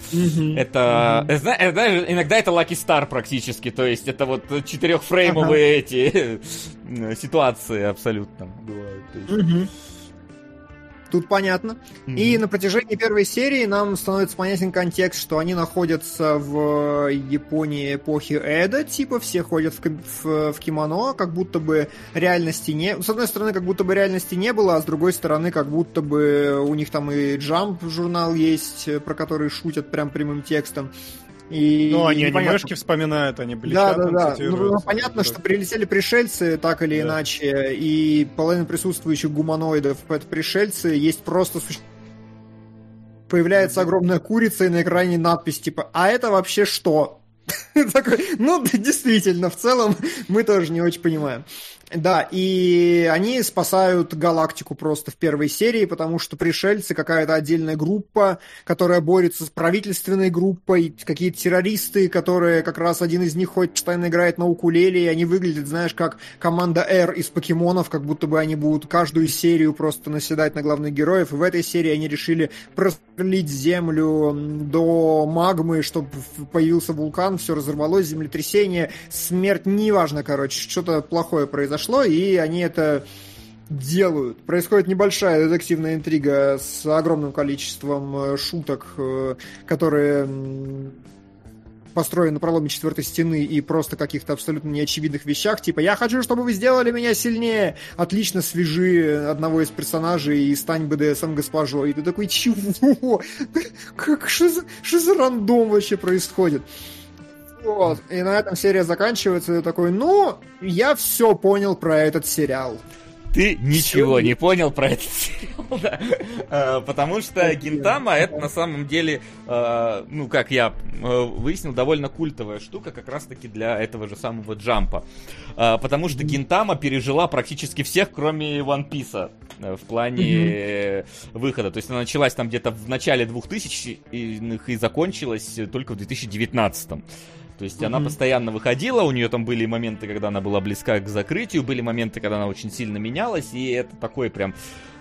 Это, э, зна- э, знаешь, иногда это Lucky Star практически, то есть это вот четырехфреймовые эти э, ситуации абсолютно бывают. Тут понятно. И Мгм. на протяжении первой серии нам становится понятен контекст, что они находятся в Японии эпохи Эда, типа все ходят в, в- в кимоно, как будто бы реальности не... С одной стороны, как будто бы реальности не было, а с другой стороны, как будто бы у них там и Jump журнал есть, про который шутят прям прямым текстом. И Ну, они непонятно, анимешки вспоминают, они да, блещат, да, там да. Ну, ну, понятно, что прилетели пришельцы, так или Да. иначе, и половина присутствующих гуманоидов это пришельцы, есть просто суще- появляется огромная курица, и на экране надпись типа «А это вообще что?» [laughs] Такой, ну, да, [laughs] действительно, в целом мы тоже не очень понимаем. Да, и они спасают галактику просто в первой серии, потому что пришельцы какая-то отдельная группа, которая борется с правительственной группой, какие-то террористы, которые как раз один из них ходит, постоянно играет на укулеле, и они выглядят, знаешь, как команда R из покемонов, как будто бы они будут каждую серию просто наседать на главных героев. И в этой серии они решили просверлить землю до магмы, чтобы появился вулкан, все разорвалось, землетрясение, смерть, неважно, короче, что-то плохое произошло произошло, и они это делают. Происходит небольшая детективная интрига с огромным количеством э, шуток, э, которые построены на проломе четвертой стены и просто каких-то абсолютно неочевидных вещах, типа «Я хочу, чтобы вы сделали меня сильнее!» Отлично свяжи одного из персонажей и стань БДСМ госпожой. И ты такой «Чего? [laughs] Как, что за, что за рандом вообще происходит?» Вот. И на этом серия заканчивается, и такой, ну, я все понял про этот сериал. Ты ничего не понял про этот сериал, да. А, потому что Гинтама это на самом деле, а, ну, как я а, выяснил, довольно культовая штука как раз-таки для этого же самого джампа. Потому что Гинтама пережила практически всех, кроме One Piece в плане выхода. То есть она началась там где-то в начале 2000-х и закончилась только в 2019 -м. То есть mm-hmm. она постоянно выходила, у нее там были моменты, когда она была близка к закрытию, были моменты, когда она очень сильно менялась, и это такой прям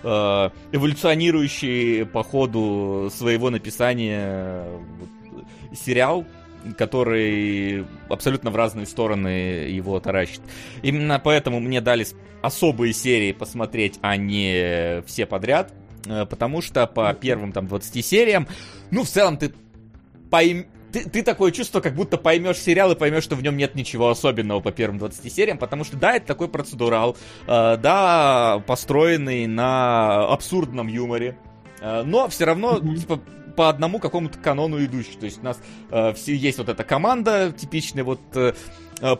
э, эволюционирующий по ходу своего написания вот, сериал, который абсолютно в разные стороны его таращит. Именно поэтому мне дали особые серии посмотреть, а не все подряд, э, потому что по первым там 20 сериям, ну, в целом ты пойм ты, ты такое чувство, как будто поймешь сериал и поймешь, что в нем нет ничего особенного по первым 20 сериям, потому что да, это такой процедурал, э, да, построенный на абсурдном юморе, э, но все равно, mm-hmm. типа, по одному какому-то канону идущий. То есть у нас э, все есть вот эта команда типичная, вот э, Э,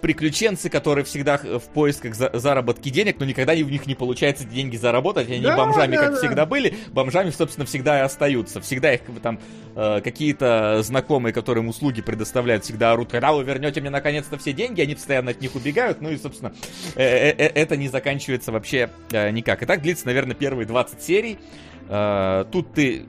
приключенцы, которые всегда в поисках за заработки денег, но никогда у них не получается деньги заработать, они да, бомжами, да, как да. всегда были, бомжами, собственно, всегда и остаются. Всегда их там э, какие-то знакомые, которым услуги предоставляют, всегда орут, когда вы вернете мне наконец-то все деньги, они постоянно от них убегают, ну и, собственно, э -э -э это не заканчивается вообще э, никак. И так длится, наверное, первые 20 серий. Э, тут ты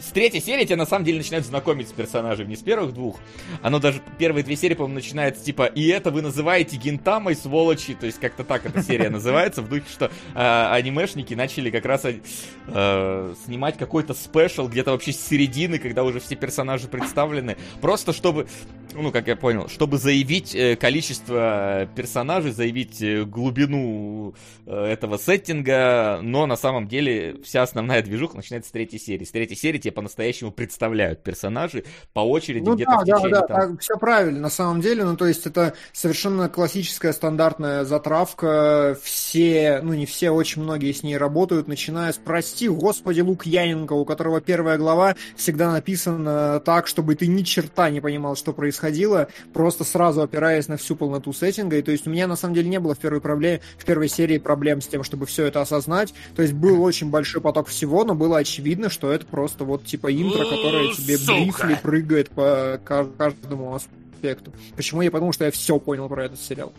с третьей серии тебя на самом деле начинают знакомить с персонажем, не с первых двух. Оно даже первые две серии, по-моему, начинается типа «И это вы называете гентамой, сволочи», то есть как-то так эта серия [laughs] называется, в духе, что э, анимешники начали как раз э, снимать какой-то спешл где-то вообще с середины, когда уже все персонажи представлены, просто чтобы, ну, как я понял, чтобы заявить э, количество персонажей, заявить э, глубину э, этого сеттинга, но на самом деле вся основная движуха начинается с третьей серии. С третьей серии тебе по-настоящему представляют персонажи по очереди ну, где-то да, в течение... Да, да, там... все правильно, на самом деле. Ну, то есть это совершенно классическая стандартная затравка. Все, ну, не все, очень многие с ней работают, начиная с «Прости, господи, Лукьяненко», у которого первая глава всегда написана так, чтобы ты ни черта не понимал, что происходило, просто сразу опираясь на всю полноту сеттинга. И то есть у меня, на самом деле, не было в первой, проблеме, в первой серии проблем с тем, чтобы все это осознать. То есть был [laughs] очень большой поток всего, но было очевидно, что это просто вот типа интро, которое тебе брифли прыгает по каждому аспекту. Почему я подумал, что я все понял про этот сериал.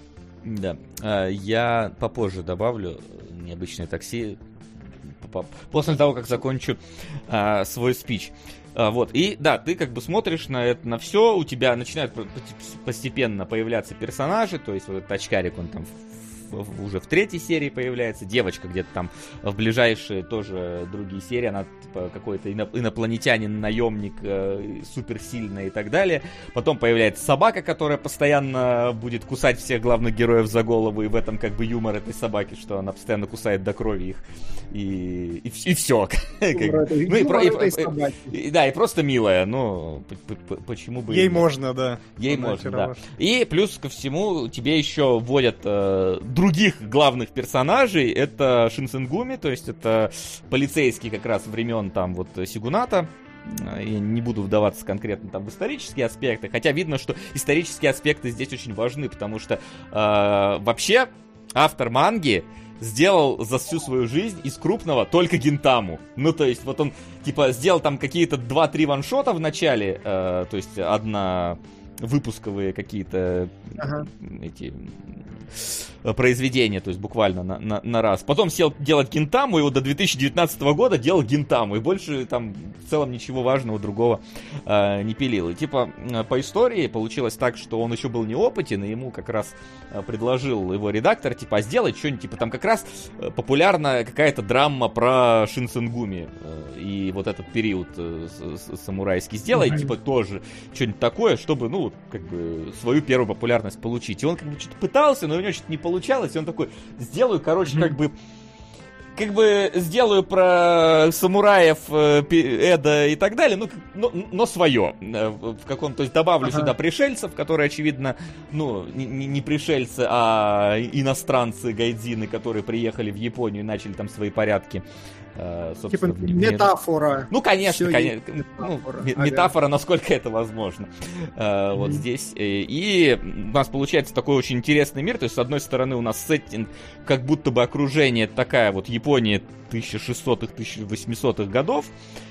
Да. А, я попозже добавлю необычное такси после того, как закончу а, свой спич. А, вот, и да, ты как бы смотришь на это, на все, у тебя начинают постепенно появляться персонажи, то есть вот этот очкарик, он там уже в третьей серии появляется, девочка где-то там в ближайшие тоже другие серии, она типа какой-то инопланетянин, наемник, э, суперсильный и так далее. Потом появляется собака, которая постоянно будет кусать всех главных героев за голову, и в этом как бы юмор этой собаки, что она постоянно кусает до крови их. И, и, и все. [laughs] Ну, и, да, и просто милая, ну, почему бы... Ей можно, да. Ей можно, да. И плюс ко всему тебе еще вводят э, других главных персонажей. Это Шинсенгуми, то есть это полицейский как раз времен там вот Сигуната. Я не буду вдаваться конкретно там в исторические аспекты, хотя видно, что исторические аспекты здесь очень важны, потому что э, вообще автор манги сделал за всю свою жизнь из крупного только Гентаму. Ну, то есть, вот он, типа, сделал там какие-то 2-3 ваншота в начале, э, то есть, одна выпусковые какие-то Ага. эти м, произведения, то есть буквально на, на, на раз. Потом сел делать Гентаму, и вот до 2019 года делал Гентаму, и больше там в целом ничего важного другого э, не пилил. И типа э, по истории получилось так, что он еще был неопытен, и ему как раз э, предложил его редактор, типа, а сделать что-нибудь, типа, там как раз э, популярна какая-то драма про Шинсенгуми, э, и вот этот период э, с- с- самурайский. Сделай, Мгм. типа, тоже что-нибудь такое, чтобы, ну, вот, как бы, свою первую популярность получить. И он как бы что-то пытался, но у него что-то не получалось, и он такой, сделаю, короче, как бы, как бы сделаю про самураев, э, Эда и так далее, ну, но, но свое. э, В каком, то есть добавлю Ага. сюда пришельцев, которые, очевидно, ну, не- не пришельцы, а иностранцы, гайдзины, которые приехали в Японию и начали там свои порядки. Э, Типа в- метафора. ну, конечно, конечно. Ну, метафора. ме- Ага. метафора, насколько это возможно. Э, Вот здесь. э, И у нас получается такой очень интересный мир. То есть, с одной стороны, у нас сеттинг, как будто бы окружение такая вот Япония 1600-х, 1800-х годов,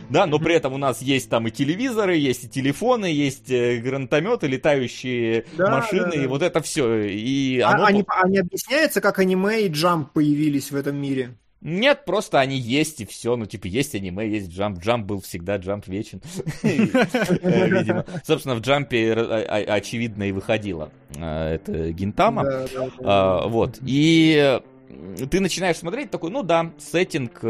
да, но при этом у нас есть там и телевизоры, есть и телефоны, есть гранатометы, летающие Да, машины, да, да. и вот это все. И А, оно... они, они объясняется, как аниме и джамп появились в этом мире? Нет, просто они есть и все. Ну, типа, есть аниме, есть джамп. Джамп был всегда, джамп вечен. [laughs] Э, Видимо. Собственно, в джампе э, очевидно и выходило. э, Это Гинтама. А, Вот. И ты начинаешь смотреть, такой, ну да, сеттинг,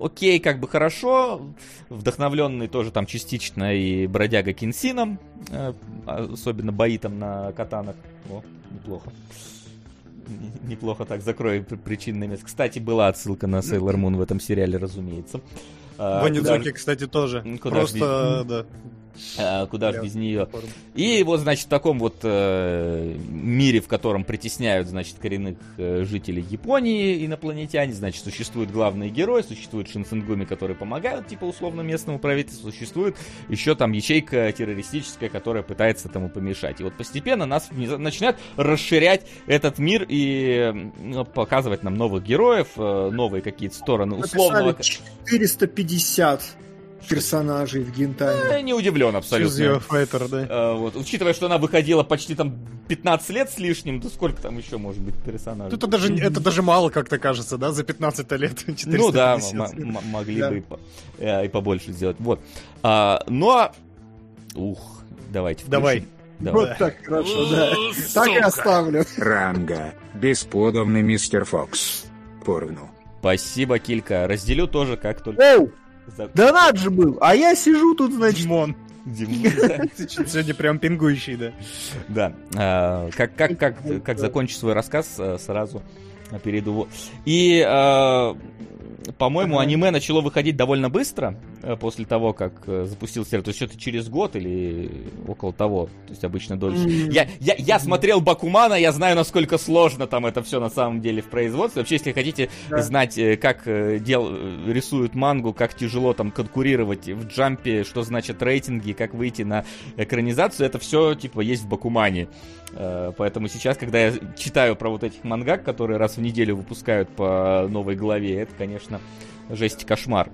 окей, как бы хорошо, вдохновленный тоже там частично и бродяга Кинсином, э, особенно бои там на катанах. О, неплохо. [laughs] Неплохо так, закрой пр- причинное место. Кстати, была отсылка на Сейлор Мун в этом сериале, разумеется. А, Ванидзуки, куда кстати, тоже. Куда Просто, да. А, Куда же без нее? И вот, значит, в таком вот э, мире, в котором притесняют, значит, коренных э, жителей Японии, инопланетяне, значит, существует главный герой, существует Шинсенгуми, которые помогают, типа, условно, местному правительству, существует еще там ячейка террористическая, которая пытается этому помешать. И вот постепенно нас начинают расширять этот мир и ну, показывать нам новых героев, э, новые какие-то стороны условного... Написали 450 персонажей в Гентаме. Я не удивлен абсолютно. Choose fighter, да. А, вот. Учитывая, что она выходила почти там 15 лет с лишним, то сколько там еще может быть персонажей? Это даже, это даже мало как-то кажется, да, за 15 лет. [laughs] 450. ну да, м- м- могли Да. бы и, по- э, и побольше сделать. Вот. А, но... Ух, давайте включим. Давай. Давай. Вот так хорошо, да. Э, Так и оставлю. Ранга. Бесподобный мистер Фокс. Порвну. Спасибо, Килька. Разделю тоже, как только... Оу, донат же был, а я сижу тут, значит. Димон. Димон, [laughs] да. Сегодня прям пингующий, да. Да. А, как, как, как, как закончу свой рассказ, а, сразу перейду. в- И, а, по-моему, аниме начало выходить довольно быстро э, после того, как э, запустил серию. То есть что-то через год или около того. То есть обычно дольше. М. Я, я, я смотрел Бакумана, я знаю, насколько сложно там это все на самом деле в производстве. Вообще, если хотите Да. знать, э, как э, дел, э, рисуют мангу, как тяжело там конкурировать в джампе, что значит рейтинги, как выйти на экранизацию, это все типа есть в Бакумане. Э, Поэтому сейчас, когда я читаю про вот этих мангак, которые раз в неделю выпускают по новой главе, это, конечно, жесть и кошмар.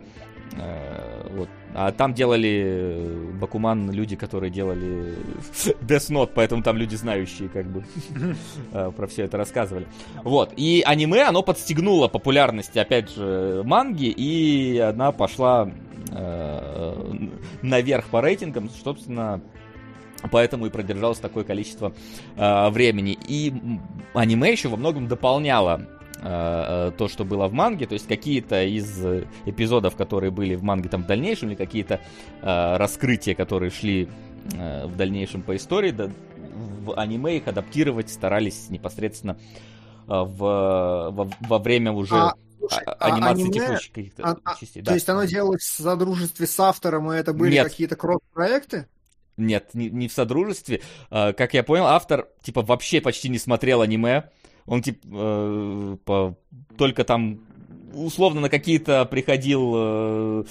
Вот. А там делали э, Бакуман люди, которые делали [laughs] Death Note, поэтому там люди знающие, как бы, [laughs] э, про все это рассказывали. Вот. И аниме, оно подстегнуло популярность, опять же, манги, и она пошла э, наверх по рейтингам, собственно, Поэтому и продержалось такое количество э, времени. И аниме еще во многом дополняло то, что было в манге. То есть какие-то из э, эпизодов, которые были в манге там в дальнейшем, или какие-то э, раскрытия, которые шли э, в дальнейшем по истории, да, в аниме их адаптировать старались непосредственно э, в, во, во время уже А, слушай, а- а анимации аниме, текущих каких-то а- а- частей. То Да. есть оно делалось в содружестве с автором, и это были какие-то кросс-проекты? Нет, не, не в содружестве. А, как я понял, автор, типа, вообще почти не смотрел аниме. Он, типа, по- только там условно на какие-то приходил э,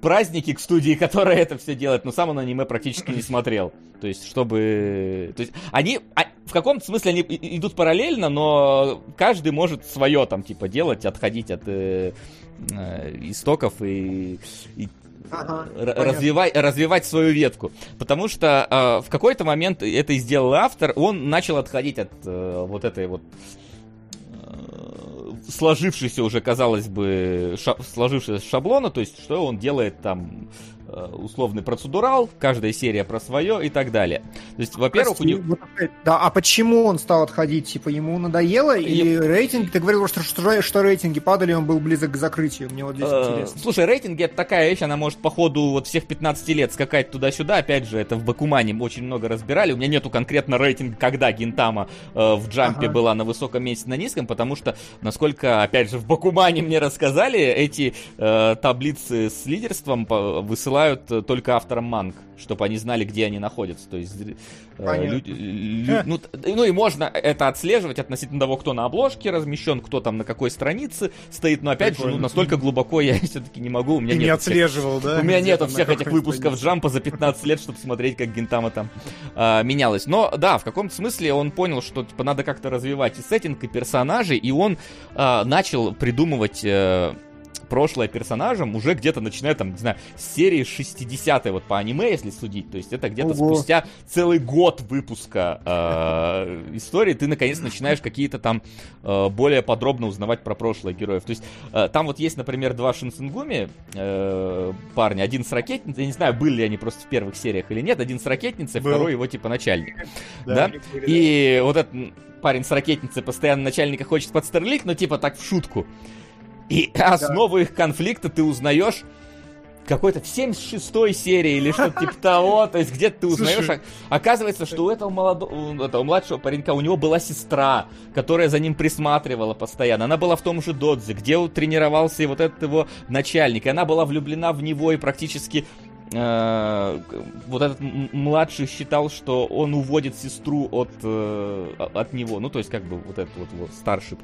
праздники к студии, [laughs] которая это все делает, но сам он аниме практически не смотрел. То есть, чтобы... То есть, они... а, в каком-то смысле они идут параллельно, но каждый может свое там, типа, делать, отходить от э, э, истоков и, и Ага, р- понятно. развивать, свою ветку. Потому что э, в какой-то момент это и сделал автор, он начал отходить от э, вот этой вот э, сложившейся уже, казалось бы, ша- сложившегося шаблона, то есть что он делает там условный процедурал, каждая серия про свое и так далее. То есть, во-первых, у него... Да, а почему он стал отходить? Типа, ему надоело? Или рейтинг? Ты говорил, что, что, что рейтинги падали, он был близок к закрытию. Мне вот здесь Э, интересно. Слушай, рейтинги это такая вещь, она может по ходу вот всех 15 лет скакать туда-сюда. Опять же, это в Бакумане очень много разбирали. У меня нету конкретно рейтинга, когда Гинтама э, в джампе Ага. была на высоком месте, на низком, потому что, насколько, опять же, в Бакумане мне рассказали, эти э, таблицы с лидерством по- высылают э, только авторам манг, чтобы они знали, где они находятся. То есть, э, люди- лю- ну, ну и можно это отслеживать относительно того, кто на обложке размещен, кто там на какой странице стоит. Но опять же, ну, Прикольно. настолько глубоко я [laughs] все-таки не могу. У меня Ты не нет всех- отслеживал, да? [laughs] у меня на всех этих выпусков странице? Джампа за 15 лет, чтобы смотреть, как Гинтама там а, менялась. Но да, в каком-то смысле он понял, что типа надо как-то развивать и сеттинг, и персонажей, и он а, начал придумывать э, прошлое персонажам уже где-то начиная там, не знаю, с серии 60 вот по аниме, если судить. То есть это где-то спустя целый год выпуска э, истории ты наконец начинаешь какие-то там э, более подробно узнавать про прошлое героев. То есть э, там вот есть, например, два Шинсенгуми э, парня. Один с ракетницей, я не знаю, были ли они просто в первых сериях или нет. Один с ракетницей, Был. второй его типа начальник. Да. Да? И вот этот парень с ракетницей постоянно начальника хочет подстерлить, но типа так в шутку. И основу их конфликта ты узнаешь какой-то в 76-й серии или что-то типа того, то есть где-то ты узнаешь, Слушай. а- оказывается, что у этого молодого, у этого младшего паренька, у него была сестра, которая за ним присматривала постоянно, она была в том же додзе, где тренировался и вот этот его начальник, и она была влюблена в него и практически э, вот этот младший считал, что он уводит сестру от, э, от него. Ну, то есть, как бы, вот этот вот, вот старший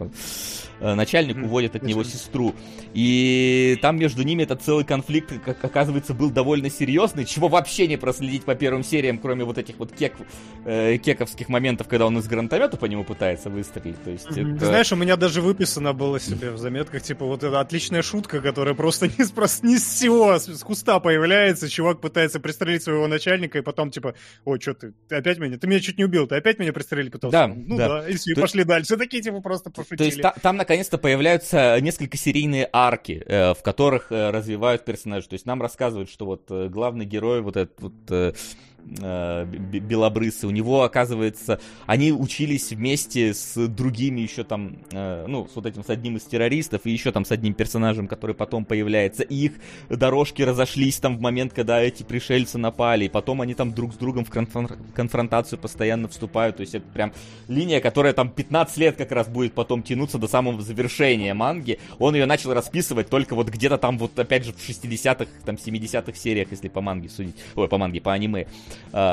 э, начальник уводит от него сестру. И там между ними этот целый конфликт, как оказывается, был довольно серьезный, чего вообще не проследить по первым сериям, кроме вот этих вот кек, э, кековских моментов, когда он из гранатомета по нему пытается выстрелить. То есть, это- Ты знаешь, у меня даже выписано было себе в заметках, типа, вот эта отличная шутка, которая просто [laughs] не с, не с всего, с, с куста появляется, чувак пытается пристрелить своего начальника, и потом, типа, ой, что ты, ты опять меня, ты меня чуть не убил, ты опять меня пристрелить пытался? Да, ну да. да, и все, То- пошли дальше, такие, типа, просто пошутили. То есть та- там наконец-то появляются несколько серийные арки, э, в которых э, развивают персонажей. То есть нам рассказывают, что вот э, главный герой, вот этот вот э, б- белобрысый, у него, оказывается, они учились вместе с другими еще там, э, ну, с вот этим, с одним из террористов и еще там с одним персонажем, который потом появляется. И их дорожки разошлись там в момент, когда эти пришельцы напали, и потом они там друг с другом в конфрон- конфронтацию постоянно вступают. То есть это прям линия, которая там 15 лет как раз будет потом тянуться до самого завершения манги. Он ее начал расписывать только вот где-то там вот опять же в 60-х, там 70-х сериях, если по манге судить. Ой, по манге, по аниме,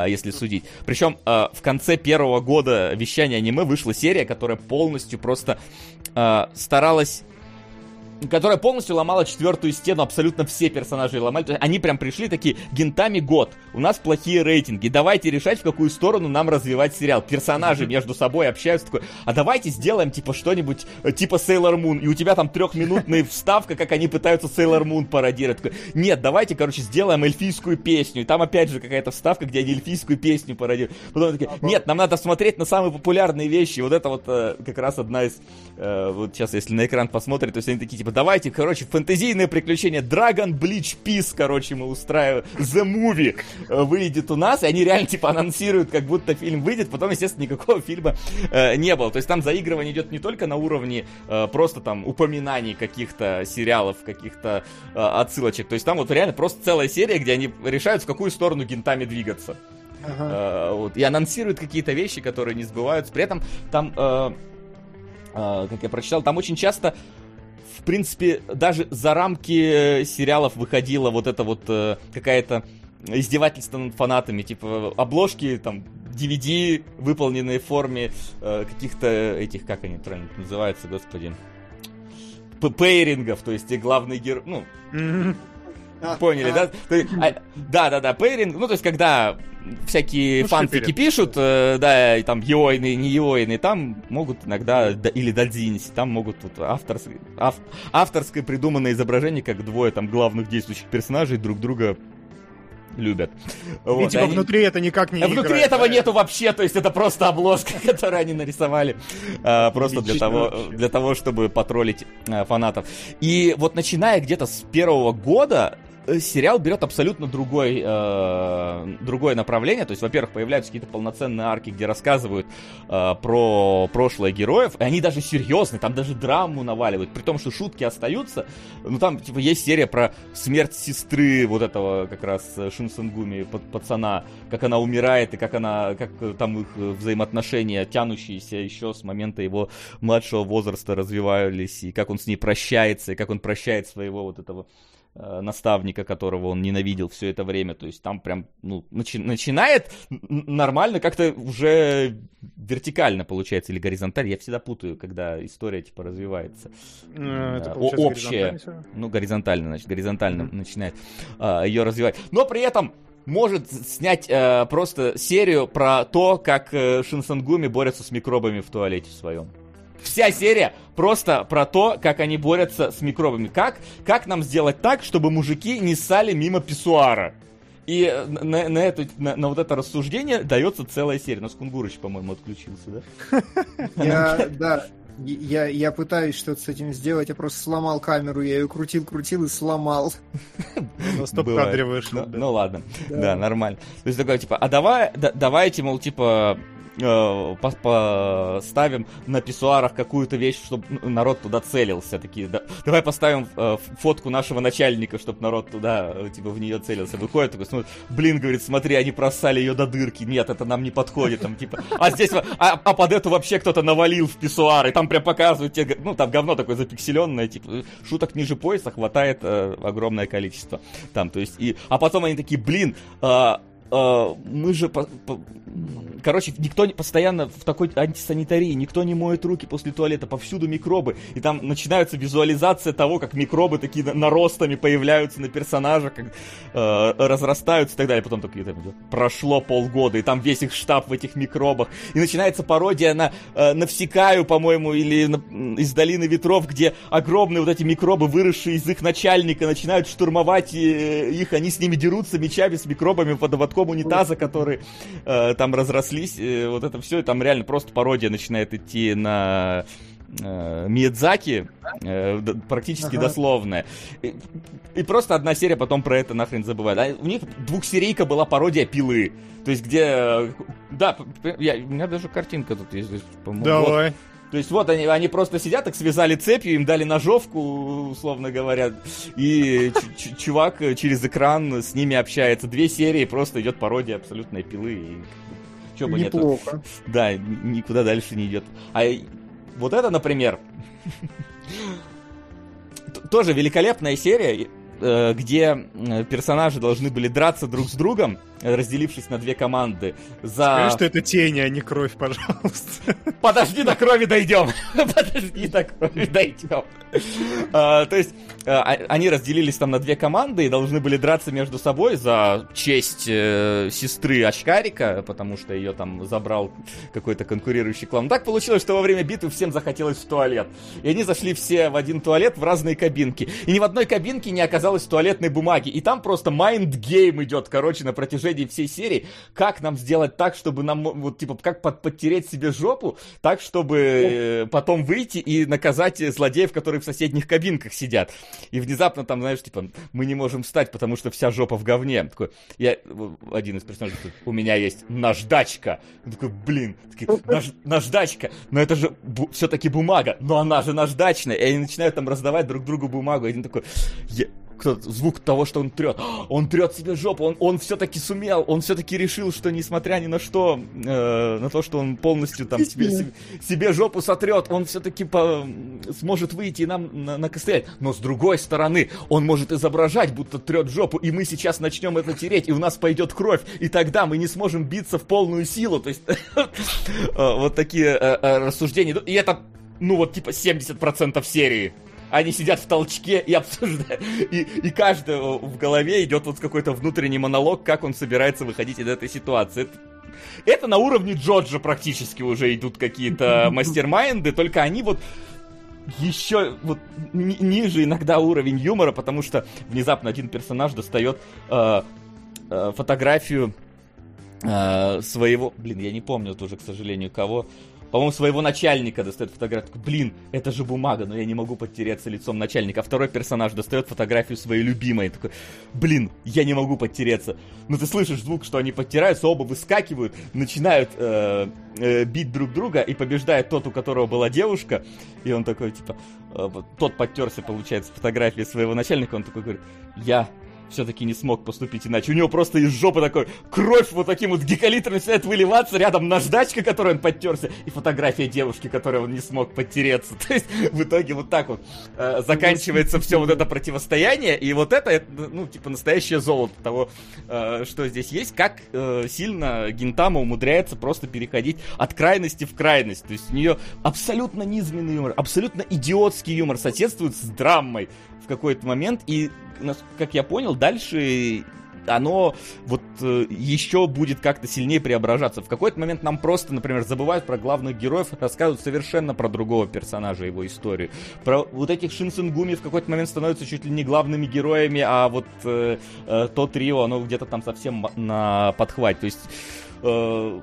если судить. Причем а, в конце первого года вещания аниме вышла серия, которая полностью просто а, старалась которая полностью ломала четвертую стену, абсолютно все персонажи ломали. Они прям пришли такие, гентами год, у нас плохие рейтинги, давайте решать, в какую сторону нам развивать сериал. Персонажи между собой общаются, такой, а давайте сделаем типа что-нибудь э, типа Sailor Moon, и у тебя там трехминутная [laughs] вставка, как они пытаются Sailor Moon пародировать. Такой, Нет, давайте, короче, сделаем эльфийскую песню. И там опять же какая-то вставка, где они эльфийскую песню пародируют. Потом такие, нет, нам надо смотреть на самые популярные вещи. Вот это вот э, как раз одна из... э, вот сейчас, если на экран посмотрит, то есть они такие, типа, давайте, короче, фэнтезийное приключение Dragon Bleach Peace, короче, мы устраиваем. The Movie э, выйдет у нас, и они реально, типа, анонсируют, как будто фильм выйдет, потом, естественно, никакого фильма э, не было. То есть там заигрывание идет не только на уровне э, просто там упоминаний каких-то сериалов, каких-то э, отсылочек. То есть там вот реально просто целая серия, где они решают, в какую сторону гентами двигаться. Ага. Э, вот, и анонсируют какие-то вещи, которые не сбываются. При этом там, э, э, как я прочитал, там очень часто, в принципе, даже за рамки э, сериалов выходила вот это вот э, какая-то издевательство над фанатами, типа обложки там DVD, выполненные в форме э, каких-то этих, как они правильно называются, господи, пейрингов, то есть главный герой, ну, Мгм. А, Поняли, да? То есть, а, Да, да, да, пейринг, ну, то есть, когда всякие Ну, фанфики пишут, э, да, и там еойные, не еойные, там могут иногда, да, или додзинись, там могут вот авторское, ав- авторское придуманное изображение, как двое там главных действующих персонажей друг друга любят. Вот, И типа они- внутри это никак не а внутри играет, этого да? нету вообще, то есть это просто обложка, [laughs] которую они нарисовали а, просто для того, для того, чтобы потроллить а, фанатов. И вот начиная где-то с первого года сериал берет абсолютно другой, э, другое направление. То есть, во-первых, появляются какие-то полноценные арки, где рассказывают э, про прошлое героев, и они даже серьезные, там даже драму наваливают, при том, что шутки остаются. Ну, там, типа, есть серия про смерть сестры вот этого как раз э, Шинсенгуми, пацана, как она умирает, и как она, как э, там их э, взаимоотношения, тянущиеся еще с момента его младшего возраста развивались, и как он с ней прощается, и как он прощает своего вот этого э, наставника, которого он ненавидел все это время. То есть там прям, ну, начи- начинает нормально, как-то уже вертикально получается, или горизонтально. Я всегда путаю, когда история, типа, развивается. Э, это О- общее. горизонтально всё? Ну, горизонтально, значит, горизонтально начинает ее развивать. Но при этом может снять э, просто серию про то, как э, Шинсангуми борются с микробами в туалете своем. Вся серия просто про то, как они борются с микробами. Как, как нам сделать так, чтобы мужики не ссали мимо писсуара? И э, на, на, эту, на, на вот это рассуждение дается целая серия. Но Скунгурыч, по-моему, отключился, да? [laughs] Да, я, я пытаюсь что-то с этим сделать, я просто сломал камеру, я ее крутил-крутил и сломал. На [laughs] стоп-кадре вышел. Ну, ну ладно, да. нормально. То есть такое, типа, а давай, да- давайте, мол, типа, э, по- поставим на писсуарах какую-то вещь, чтобы народ туда целился. Такие, да, давай поставим э, фотку нашего начальника, чтобы народ туда, э, типа, в нее целился. Выходит такой, смотрит, блин, говорит, смотри, они просали ее до дырки. Нет, это нам не подходит. Там, типа, а здесь, а, а под эту вообще кто-то навалил в писсуар, там прям показывают те, ну, там говно такое запикселенное, типа, шуток ниже пояса хватает э, огромное количество. Там, то есть, и, а потом они такие, блин, а, мы же, по- по- короче, никто не, постоянно в такой антисанитарии, никто не моет руки после туалета, повсюду микробы, и там начинается визуализация того, как микробы такие на- наростами появляются на персонажах, как э, разрастаются и так далее. Потом такие, там, прошло полгода, и там весь их штаб в этих микробах, и начинается пародия на э, Навсекаю, по-моему, или на- из Долины Ветров, где огромные вот эти микробы, выросшие из их начальника, начинают штурмовать э, их, они с ними дерутся мечами с микробами под ободком унитаза, которые э, там разрослись, э, вот это все, и там реально просто пародия начинает идти на э, Миядзаки, э, практически Ага. дословная. И, и просто одна серия потом про это нахрен забывает. А у них двухсерийка была пародия пилы. То есть, где... Да, я, у меня даже картинка тут есть. здесь, по-моему. Вот. Давай. То есть вот они, они просто сидят, так связали цепью, им дали ножовку, условно говоря, и ч- ч- чувак через экран с ними общается. Две серии, просто идет пародия абсолютной пилы. И... Чё бы нету. Неплохо. Да, н- никуда дальше не идет. А вот это, например, тоже великолепная серия, э, где э, персонажи должны были драться друг с другом, разделившись на две команды. За... Скажи, что это тени, а не кровь, пожалуйста. Подожди, до крови дойдем. [laughs] Подожди, до крови дойдем. А, То есть, а, они разделились там на две команды и должны были драться между собой за честь э, сестры Очкарика, потому что ее там забрал какой-то конкурирующий клан. Так получилось, что во время битвы всем захотелось в туалет. И они зашли все в один туалет в разные кабинки. И ни в одной кабинке не оказалось туалетной бумаги. И там просто mind game идет, короче, на протяжении всей серии. Как нам сделать так, чтобы нам, вот, типа, как под- подтереть себе жопу, так, чтобы э, потом выйти и наказать э, злодеев, которые в соседних кабинках сидят. И внезапно там, знаешь, типа, мы не можем встать, потому что вся жопа в говне. Такой, я, один из персонажей, такой, у меня есть наждачка. Он такой, блин, такие, «Наж- наждачка, но это же все-таки бумага, но она же наждачная. И они начинают там раздавать друг другу бумагу. Один такой, «Я- кто звук того, что он трет. Он трет себе жопу, он, он все-таки сумел, он все-таки решил, что несмотря ни на что, э, на то, что он полностью там себе, себе, себе жопу сотрет, он все-таки сможет выйти и нам на, накострять. Но с другой стороны, он может изображать, будто трет жопу, и мы сейчас начнем это тереть, и у нас пойдет кровь, и тогда мы не сможем биться в полную силу. То есть [laughs] э, вот такие э, э, рассуждения. И это, ну вот типа 70% серии. Они сидят в толчке и обсуждают, и, и каждого в голове идет вот какой-то внутренний монолог, как он собирается выходить из этой ситуации. Это, это на уровне Джоджа практически уже идут какие-то [laughs] мастермайнды, только они вот еще вот ни- ниже иногда уровень юмора, потому что внезапно один персонаж достает э, э, фотографию э, своего, блин, я не помню вот уже, к сожалению, кого, по-моему, своего начальника достает фотографию. Блин, это же бумага, но я не могу подтереться лицом начальника. А второй персонаж достает фотографию своей любимой. Такой, блин, я не могу подтереться. Ну ты слышишь звук, что они подтираются, оба выскакивают, начинают э, э, бить друг друга, и побеждает тот, у которого была девушка. И он такой, типа, э, тот подтерся, получается, фотографии своего начальника. Он такой говорит, я все-таки не смог поступить иначе. У него просто из жопы такой кровь вот таким вот гекалитром начинает выливаться, рядом наждачка, которой он подтерся, и фотография девушки, которой он не смог подтереться. [laughs] То есть в итоге вот так вот э, заканчивается все вот это противостояние, и вот это, это, ну, типа настоящее золото того, э, что здесь есть, как э, сильно Гинтама умудряется просто переходить от крайности в крайность. То есть у нее абсолютно низменный юмор, абсолютно идиотский юмор соседствует с драмой в какой-то момент, и, как я понял, дальше оно вот э, еще будет как-то сильнее преображаться. В какой-то момент нам просто, например, забывают про главных героев, рассказывают совершенно про другого персонажа, его историю. Про вот этих Шинсенгуми в какой-то момент становятся чуть ли не главными героями, а вот э, э, то трио, оно где-то там совсем на подхвате. То есть... э,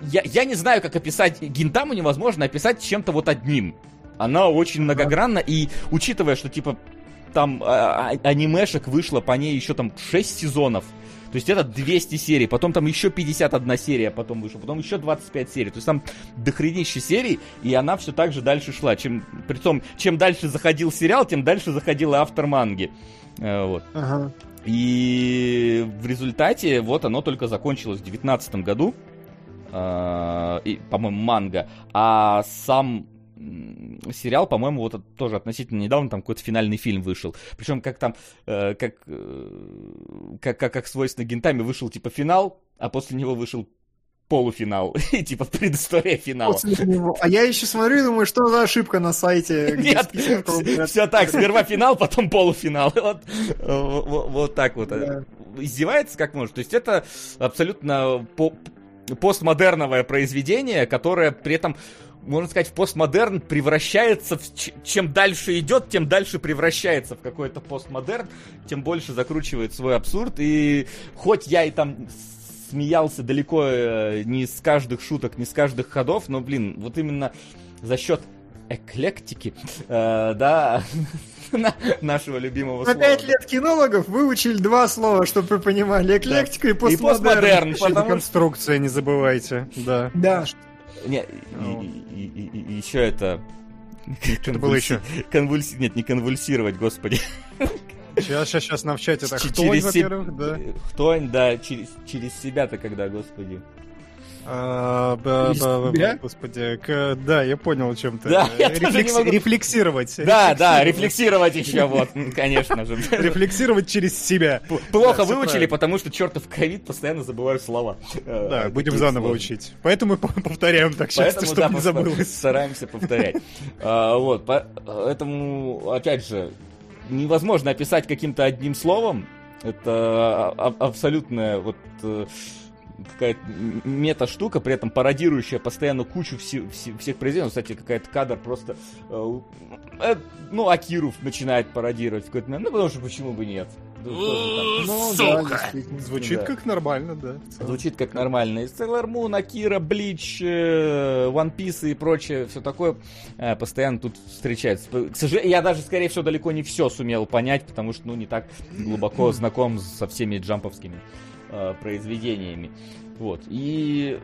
я, я не знаю, как описать Гинтаму невозможно описать чем-то вот одним. Она очень многогранна, и учитывая, что типа там а, а, анимешек вышло по ней еще там 6 сезонов. То есть это 200 серий, потом там еще 51 серия потом вышла, потом еще 25 серий. То есть там дохренище серий, и она все так же дальше шла. Чем, притом, чем дальше заходил сериал, тем дальше заходил и автор манги. Э, Вот. Ага. И в результате вот оно только закончилось в 2019 году. А, и, по-моему, манга. А сам сериал, по-моему, вот от- тоже относительно недавно там какой-то финальный фильм вышел. Причем как там, э, как, э, как, как, как свойственно Гентами вышел типа финал, а после него вышел полуфинал. [laughs] И типа предыстория финала. А я еще смотрю и думаю, что за ошибка на сайте. Нет, все так, сперва финал, потом полуфинал. Вот, э, вот, вот так вот. Да. Издевается как может. То есть это абсолютно по- постмодерновое произведение, которое при этом можно сказать, в постмодерн превращается в... ч- Чем дальше идет, тем дальше превращается в какой-то постмодерн, тем больше закручивает свой абсурд. И хоть я и там смеялся далеко э, не с каждых шуток, не с каждых ходов, но, блин, вот именно за счет эклектики, э, да, [laughs] на- нашего любимого За слова. пять лет кинологов выучили два слова, чтобы вы понимали. Эклектика и И постмодерн. постмодерн, Еще потому конструкция, не забывайте. Да. Да. Не, Ну. и, еще это... [laughs] Что было еще? Конвульси... Нет, не конвульсировать, господи. Сейчас, сейчас, сейчас нам в чате Ч- хтонь, во-первых, да. Хтонь, да, через, через себя-то когда, господи. Господи, к- да, я понял, о чем ты. Э. Рефлексировать. Да, да, рефлексировать еще, вот, конечно же. [laughs] Рефлексировать через себя. Плохо выучили, потому что чертов ковид постоянно забываю слова. Э, Да, будем такие заново учить. Поэтому по- повторяем так часто, чтобы не забылось. стараемся повторять. А, Вот, по- поэтому, опять же, невозможно описать каким-то одним словом. Это а- а- абсолютная вот э, какая-то мета-штука, при этом пародирующая постоянно кучу все- все- всех произведений. Кстати, какая-то кадр просто... э, э, ну, Акиров начинает пародировать в какой-то момент. Ну, потому что почему бы нет? Ну, так. Ну, да, Сука! действительно. Звучит Да. как нормально, да. Звучит как нормально. И Sailor Moon, Акира, Блич, э, One Piece и прочее, все такое э, постоянно тут встречается. К сожалению, я даже, скорее всего, далеко не все сумел понять, потому что, ну, не так глубоко знаком со всеми джамповскими э, произведениями. Вот. И...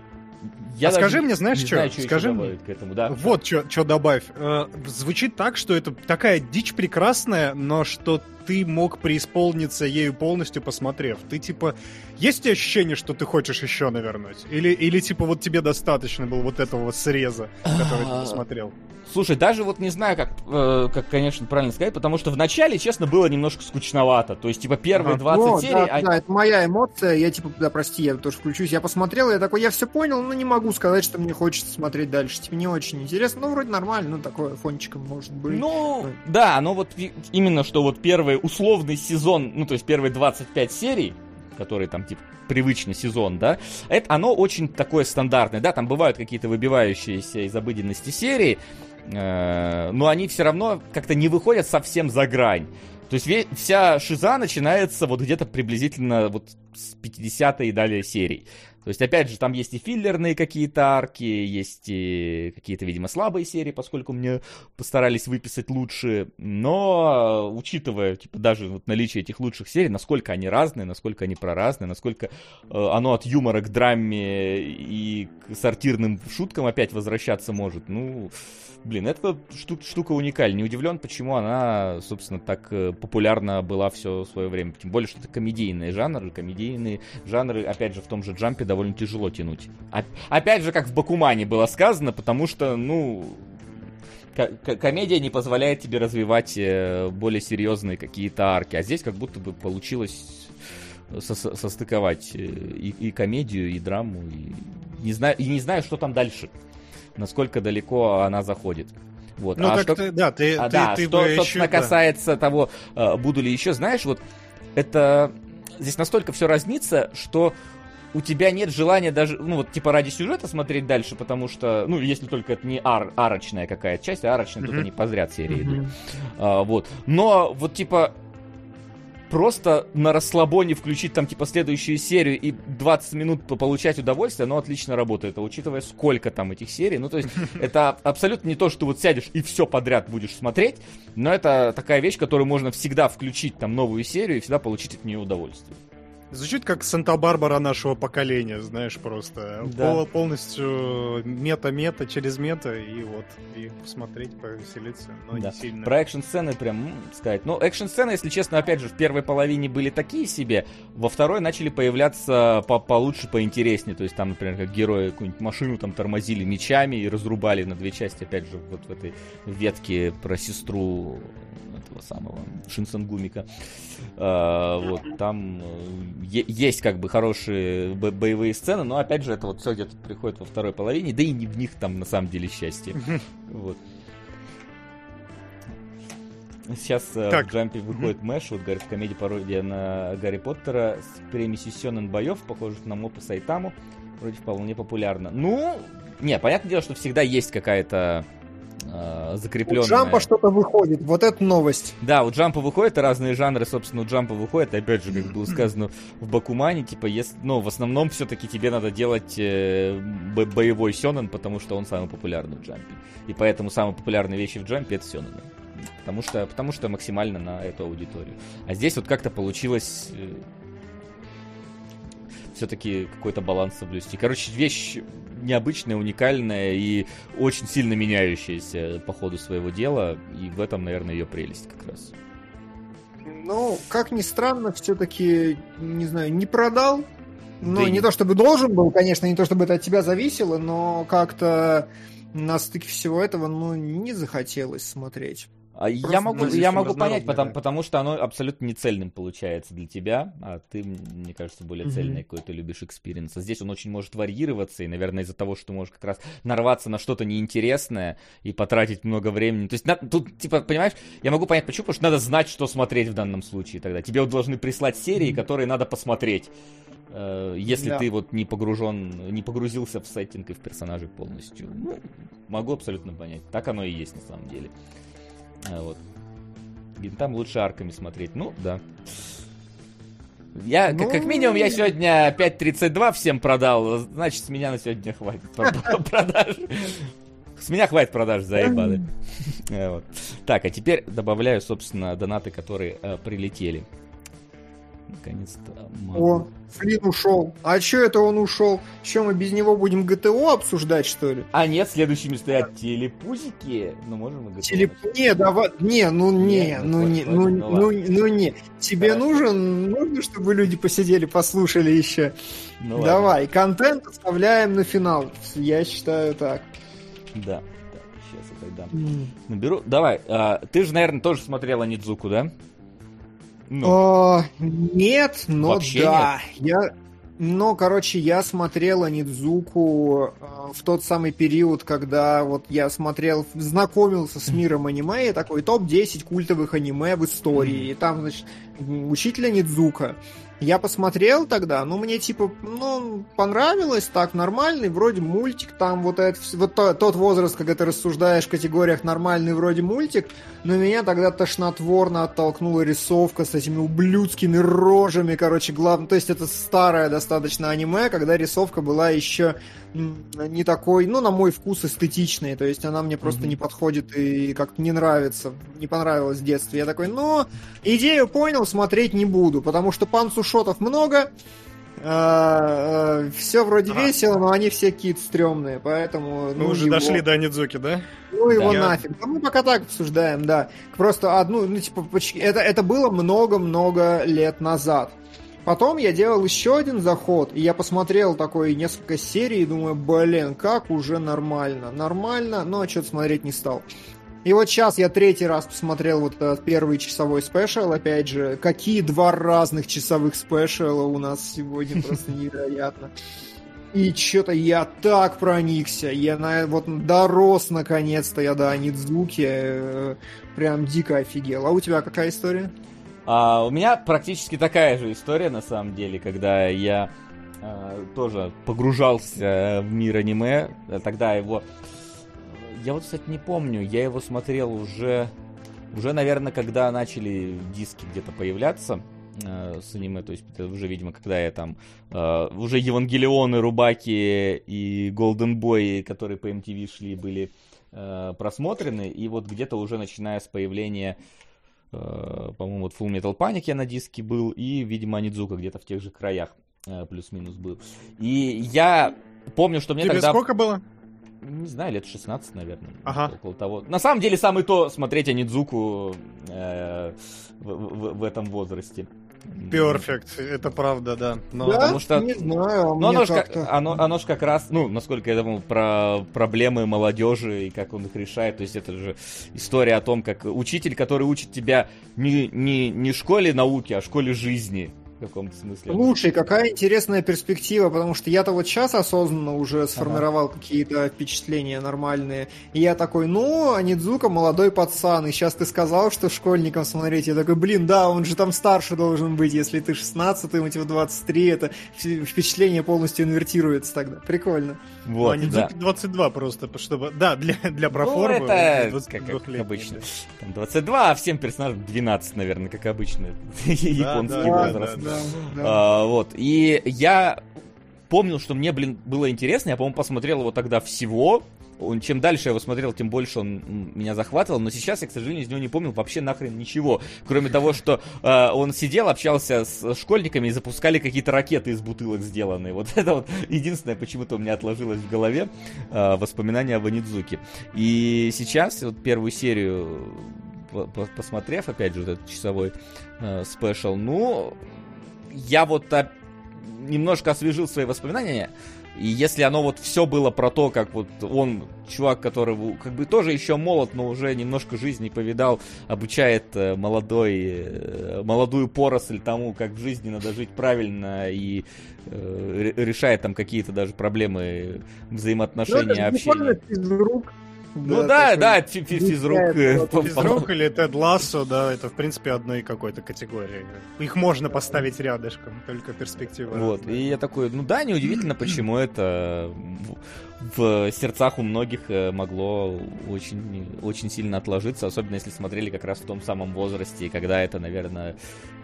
Я А скажи мне, знаешь, чё? знаю, что Скажи мне. к этому, да? Вот что добавь. Э, Звучит так, что это такая дичь прекрасная, но что ты мог преисполниться ею полностью, посмотрев? Ты, типа, есть ощущение, что ты хочешь еще навернуть? Или, или типа, вот тебе достаточно было вот этого вот среза, который ты посмотрел? Слушай, даже вот не знаю, как, э, как, конечно, правильно сказать, потому что в начале, честно, было немножко скучновато. То есть, типа, первые Ага. 20 Ну, серий... да, а- да, это моя эмоция. Я типа, да, прости, я тоже включусь. Я посмотрел, я такой, я все понял, но не могу сказать, что мне хочется смотреть дальше. Типа, не очень интересно. Ну, вроде нормально, ну, такое фончиком может быть. Ну, да, но вот именно что вот первый условный сезон, ну, то есть первые 25 серий, которые там, типа, привычный сезон, да, это, оно очень такое стандартное, да, там бывают какие-то выбивающиеся из обыденности серии, э, но они все равно как-то не выходят совсем за грань. То есть вся шиза начинается вот где-то приблизительно вот с 50 и далее серий. То есть, опять же, там есть и филлерные какие-то арки, есть и какие-то, видимо, слабые серии, поскольку мне постарались выписать лучше. Но, учитывая, типа, даже вот наличие этих лучших серий, насколько они разные, насколько они проразные, насколько э, оно от юмора к драме и сортирным шуткам опять возвращаться может, ну, блин, это шту- штука уникальная. Не удивлен, почему она, собственно, так э, популярна была все свое время. Тем более, что это комедийные жанры, комедийные жанры, опять же, в том же джампе довольно тяжело тянуть. Оп- Опять же, как в Бакумане было сказано, потому что, ну, ко- ко- комедия не позволяет тебе развивать э, более серьезные какие-то арки, а здесь как будто бы получилось со- со- состыковать э, и, и комедию, и драму, и не знаю, и не знаю, что там дальше, насколько далеко она заходит. Вот. Ну, а что, ты, да, ты, а, ты, да, ты что, собственно, еще, да. касается того, э, буду ли еще, знаешь, вот это здесь настолько все разнится, что у тебя нет желания даже, ну вот типа ради сюжета смотреть дальше, потому что, ну если только это не ар, арочная какая-то часть, а арочная тут Мгм. они позряд серии идут. Мгм. А, вот. Но вот типа просто на расслабоне включить там типа следующую серию и 20 минут по- получать удовольствие, оно отлично работает. А учитывая сколько там этих серий, ну то есть [laughs] это абсолютно не то, что вот сядешь и все подряд будешь смотреть, но это такая вещь, которую можно всегда включить там новую серию и всегда получить от нее удовольствие. Звучит как Санта-Барбара нашего поколения, знаешь, просто. Да. Пол- полностью мета-мета через мета, и вот, и посмотреть, повеселиться, но Да. не сильно. Про экшн-сцены прям сказать. Ну, экшн-сцены, если честно, опять же, в первой половине были такие себе, во второй начали появляться по получше, поинтереснее. То есть там, например, как герои какую-нибудь машину там тормозили мечами и разрубали на две части, опять же, вот в этой ветке про сестру этого самого Шинсангумика. А, вот, там э, есть как бы хорошие бо- боевые сцены, но опять же, это вот все где-то приходит во второй половине, да и не в них там на самом деле счастье. Вот. Сейчас э, Так. в Джампе выходит Мэш, вот говорит, комедия-пародия на Гарри Поттера с примесью сёнэн боев, похожих на Мопу Сайтаму. Вроде вполне популярно. Ну, не, понятное дело, что всегда есть какая-то э, У закрепленная... Джампа что-то выходит. Вот это новость. Да, у Джампа выходят и разные жанры, собственно, у Джампа выходят. Опять же, как было сказано в Бакумане, типа, если, ну, в основном все-таки тебе надо делать э, бо- боевой сёнэн, потому что он самый популярный в Джампе. И поэтому самые популярные вещи в Джампе это сёнэны. Потому что, потому что максимально на эту аудиторию. А здесь вот как-то получилось все-таки какой-то баланс соблюсти. Короче, вещь необычная, уникальная и очень сильно меняющаяся по ходу своего дела. И в этом, наверное, ее прелесть как раз. Ну, как ни странно, все-таки, не знаю, не продал. Ну, Да не- то чтобы должен был, конечно, не то чтобы это от тебя зависело, но как-то на стыке всего этого, ну, не захотелось смотреть. А я могу, я могу понять, потому, потому что оно абсолютно не цельным получается для тебя, а ты, мне кажется, более Мгм. цельный какой-то любишь experience. А здесь он очень может варьироваться, и, наверное, из-за того, что можешь как раз нарваться на что-то неинтересное и потратить много времени. То есть на- тут, типа, понимаешь, я могу понять, почему, потому что надо знать, что смотреть в данном случае тогда. Тебе вот должны прислать серии, которые надо посмотреть. э, Если Да. ты вот не погружен, не погрузился в сеттинг и в персонажей полностью. Ну, могу абсолютно понять. Так оно и есть на самом деле. А, Вот. Там лучше арками смотреть. Ну, да. Я, как, как Ну. минимум, я сегодня 5.32 всем продал, значит, с меня на сегодня хватит про- [laughs] про- продаж. С меня хватит продаж заебаны. Э, вот. Так, а теперь добавляю, собственно, донаты, которые э, прилетели. Наконец-то О. Флин ушел. А чё это он ушел? Че, мы без него будем ГТО обсуждать, что ли? А нет, следующими стоят телепузики. Ну, можем и готовы. Телеп... Не, давай, не, ну не, Нет, ну ну, не, ну, ну ну, ну не. Тебе Хорошо. нужен, нужно, чтобы люди посидели, послушали еще. Ну, ладно. Давай, контент оставляем на финал. Я считаю так. Да. Так, сейчас я тогда наберу. Давай, а, ты же, наверное, тоже смотрела Нидзуку, да? Ну, О, нет, но Вообще да. Я, но, короче, я смотрела Нидзуку э, в тот самый период, когда вот я смотрел, знакомился с миром аниме, и такой топ-10 культовых аниме в истории. И там, значит, м, учителя Нидзука. Я посмотрел тогда, ну, мне, типа, ну, понравилось, так, нормальный, вроде мультик, там вот, это, вс- вот то- тот возраст, когда ты рассуждаешь в категориях нормальный, вроде мультик, но меня тогда тошнотворно оттолкнула рисовка с этими ублюдскими рожами, короче, главное, то есть это старое достаточно аниме, когда рисовка была еще не такой, ну, на мой вкус, эстетичной, то есть она мне просто Мгм. не подходит и как-то не нравится, не понравилась в детстве. Я такой, ну, идею понял, смотреть не буду, потому что панцушотов много, все вроде весело, но они все какие-то стрёмные, поэтому... Мы ну, уже его. дошли до Нидзуки, да? Ну его нафиг. Да мы пока так обсуждаем, да. Просто одну, ну типа, это, это было много-много лет назад. Потом я делал еще один заход, и я посмотрел такой несколько серий, и думаю, блин, как уже нормально. Нормально, но что-то смотреть не стал. И вот сейчас я третий раз посмотрел вот этот первый часовой спешл, опять же, какие два разных часовых спешала у нас сегодня, [laughs] просто невероятно. И что-то я так проникся, я на, вот дорос наконец-то я до Нидзуки, э, прям дико офигел. А у тебя какая история? А у меня практически такая же история, на самом деле, когда я э, тоже погружался в мир аниме. Э, Тогда его... Я вот, кстати, не помню, я его смотрел уже... Уже, наверное, когда начали диски где-то появляться э, с аниме, то есть это уже, видимо, когда я там э, уже Евангелионы, Рубаки и Голден Бой, которые по MTV шли, были э, просмотрены, и вот где-то уже начиная с появления Э, по-моему, вот Full Metal Panic я на диске был, и, видимо, Анидзука где-то в тех же краях э, плюс-минус был. И я помню, что мне Тебе тогда... сколько было? Не знаю, лет 16, наверное. Ага. Около того. На самом деле, самое то смотреть Анидзуку э, в, в- в этом возрасте. Перфект, это правда, да. Но... да? потому что- Не знаю, а Ну, оно как, оно, оно ж как раз, ну, насколько я думал, про проблемы молодежи и как он их решает. То есть это же история о том, как учитель, который учит тебя не, не, не школе науки, а школе жизни в каком-то смысле. Слушай, какая интересная перспектива, потому что я-то вот сейчас осознанно уже сформировал какие-то впечатления нормальные. И я такой, ну, Анидзука молодой пацан, и сейчас ты сказал, что школьникам смотреть. Я такой, блин, да, он же там старше должен быть, если ты 16, ему типа 23, это впечатление полностью инвертируется тогда. Прикольно. Вот, ну, да. Нидзуки 22 просто, чтобы... Да, для, для Ну, проформы. это вот как, 22 как летний, обычно. да. Там 22, а всем персонажам 12, наверное, как обычно. Японский [laughs] да, возраст. да, да. А, вот. И я помнил, что мне, блин, было интересно. Я, по-моему, посмотрел его тогда всего. Он, чем дальше я его смотрел, тем больше он меня захватывал. Но сейчас я, к сожалению, из него не помнил вообще нахрен ничего. Кроме того, что э, он сидел, общался с школьниками и запускали какие-то ракеты из бутылок сделанные. Вот [laughs] это вот единственное, почему-то у меня отложилось в голове э, воспоминания о Ванидзуке. И сейчас, вот первую серию по- посмотрев, опять же, вот этот часовой э, спешл, ну, я вот немножко освежил свои воспоминания. И если оно вот все было про то, как вот он, чувак, который как бы тоже еще молод, но уже немножко жизни повидал, обучает э, молодой, э, молодую поросль тому, как в жизни надо жить правильно и э, ре- решает там какие-то даже проблемы взаимоотношения, общения. физрук. Ну да, да, фи- фи- физрук. э, Физрук Физрук или Тед Лассо, да, это, в принципе, одной какой-то категории. Их можно поставить рядышком, только перспектива. Вот, и я такой, ну да, неудивительно, почему это в, сердцах у многих э, могло очень, очень сильно отложиться, особенно если смотрели как раз в том самом возрасте, когда это, наверное,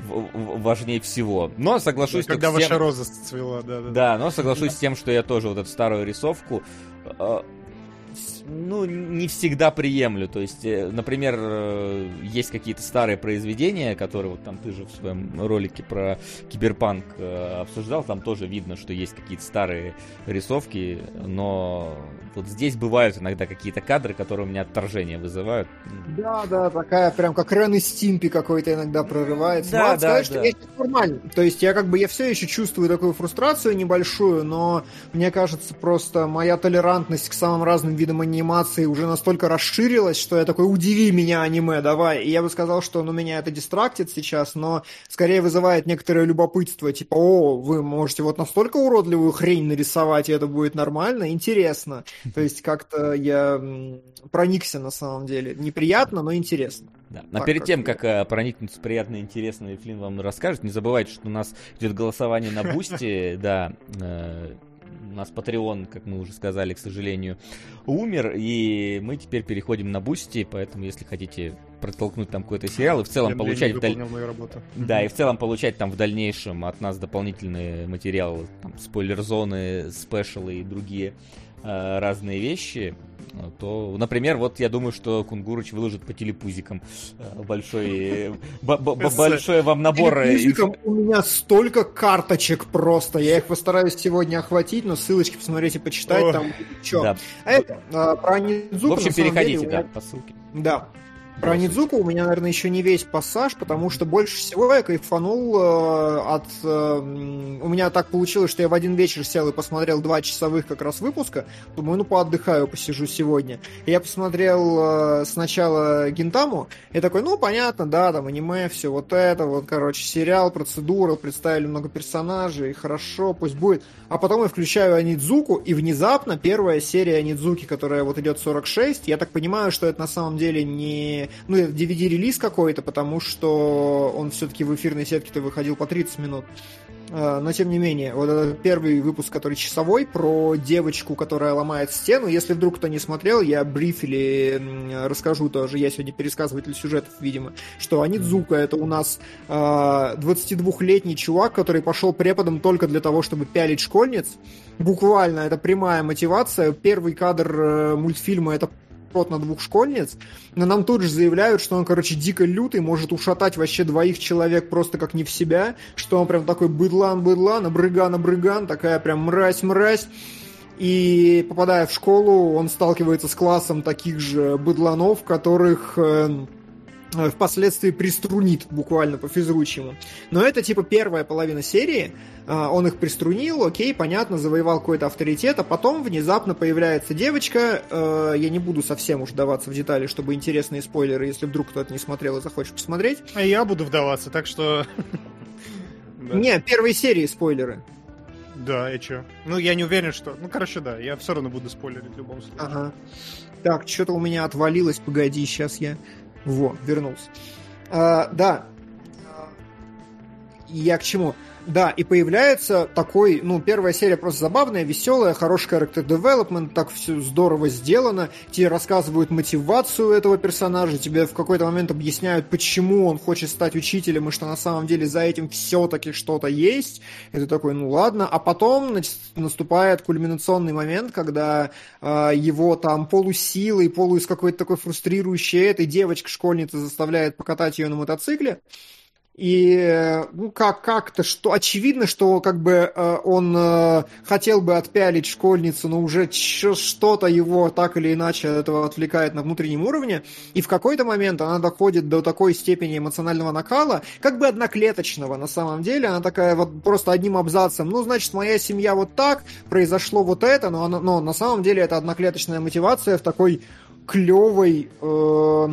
важнее всего. Но соглашусь Когда только с ваша тем- роза цвела, да, да. Да, но соглашусь с тем, что я тоже вот эту старую рисовку... ну, не всегда приемлю. То есть, э, например, э, есть какие-то старые произведения, которые вот там ты же в своем ролике про киберпанк э, обсуждал, там тоже видно, что есть какие-то старые рисовки, но вот здесь бывают иногда какие-то кадры, которые у меня отторжение вызывают. Да, да, такая прям как Рен из Стимпи какой-то иногда прорывается. Да, Надо да, сказать, да. что я сейчас нормально. То есть я как бы я все еще чувствую такую фрустрацию небольшую, но мне кажется, просто моя толерантность к самым разным видам анимации уже настолько расширилась, что я такой, удиви меня, аниме, давай. И я бы сказал, что ну, меня это дистрактит сейчас, но скорее вызывает некоторое любопытство, типа, о, вы можете вот настолько уродливую хрень нарисовать, и это будет нормально, интересно. То есть как-то я проникся на самом деле. Неприятно, но интересно. Да. Но Так, перед как тем, как э, проникнуться приятно и интересно, и Флинн вам расскажет, не забывайте, что у нас идет голосование на Бусти, [laughs] да, э, у нас Patreon, как мы уже сказали, к сожалению, умер, и мы теперь переходим на Бусти, поэтому если хотите протолкнуть там какой-то сериал и в целом Я, получать мою работу. Да, и в целом получать там в дальнейшем от нас дополнительные материалы, там, спойлер-зоны, спешалы и другие э, разные вещи, то, например, вот я думаю, что Кунгурыч выложит по телепузикам э, большой, большой вам набор. э, у меня столько карточек просто. Я их постараюсь сегодня охватить, но ссылочки посмотреть и почитать там. А это, про Нидзуку, В общем, переходите, да, по ссылке. Да. Про. Нидзуку у меня, наверное, еще не весь пассаж, потому что больше всего я кайфанул э, от... э, у меня так получилось, что я в один вечер сел и посмотрел два часовых как раз выпуска. Думаю, ну поотдыхаю, посижу сегодня. И я посмотрел э, сначала Гинтаму, и такой, ну понятно, да, там аниме, все вот это, вот, короче, сериал, процедура, представили много персонажей, хорошо, пусть будет. А потом я включаю Анидзуку, и внезапно первая серия Анидзуки, которая вот идет 46, я так понимаю, что это на самом деле не... Ну, это DVD-релиз какой-то, потому что он все-таки в эфирной сетке-то выходил по 30 минут. А, Но тем не менее, вот этот первый выпуск, который часовой, про девочку, которая ломает стену. Если вдруг кто не смотрел, я бриф или расскажу тоже. Я сегодня пересказыватель сюжетов, видимо, что Анидзука это у нас а, 22-летний чувак, который пошел преподом только для того, чтобы пялить школьниц. Буквально, это прямая мотивация. Первый кадр э, мультфильма это прот на двух школьниц, но нам тут же заявляют, что он, короче, дико лютый, может ушатать вообще двоих человек просто как не в себя, что он прям такой быдлан-быдлан, обрыган-обрыган, такая прям мразь-мразь. И попадая в школу, он сталкивается с классом таких же быдланов, которых э, впоследствии приструнит буквально по физручьему. Но это типа первая половина серии. А, Он их приструнил, окей, понятно, завоевал какой-то авторитет, а потом внезапно появляется девочка. э, Я не буду совсем уж даваться в детали, чтобы интересные спойлеры, если вдруг кто-то не смотрел и захочет посмотреть. А я буду вдаваться, так что... [laughs] Не, первой серии спойлеры. Да, и чё? Ну, я не уверен, что... Ну, короче, да, я все равно буду спойлерить в любом случае. Ага. Так, что-то у меня отвалилось, погоди, сейчас я... Во, вернулся. А, да. Я к чему? Да, и появляется такой, ну, первая серия просто забавная, веселая, хороший character development, так все здорово сделано. Тебе рассказывают мотивацию этого персонажа, тебе в какой-то момент объясняют, почему он хочет стать учителем, и что на самом деле за этим все-таки что-то есть. И ты такой, ну ладно. А потом наступает кульминационный момент, когда э, его там полусилой, полу из какой-то такой фрустрирующей этой девочка-школьница заставляет покатать ее на мотоцикле. И э, ну как как-то что очевидно, что как бы э, он э, хотел бы отпялить школьницу, но уже что-то его так или иначе этого отвлекает на внутреннем уровне. И в какой-то момент она доходит до такой степени эмоционального накала, как бы одноклеточного на самом деле. Она такая вот просто одним абзацем. Ну, значит, моя семья вот так, произошло вот это, но, она, но на самом деле это одноклеточная мотивация в такой клевой... э,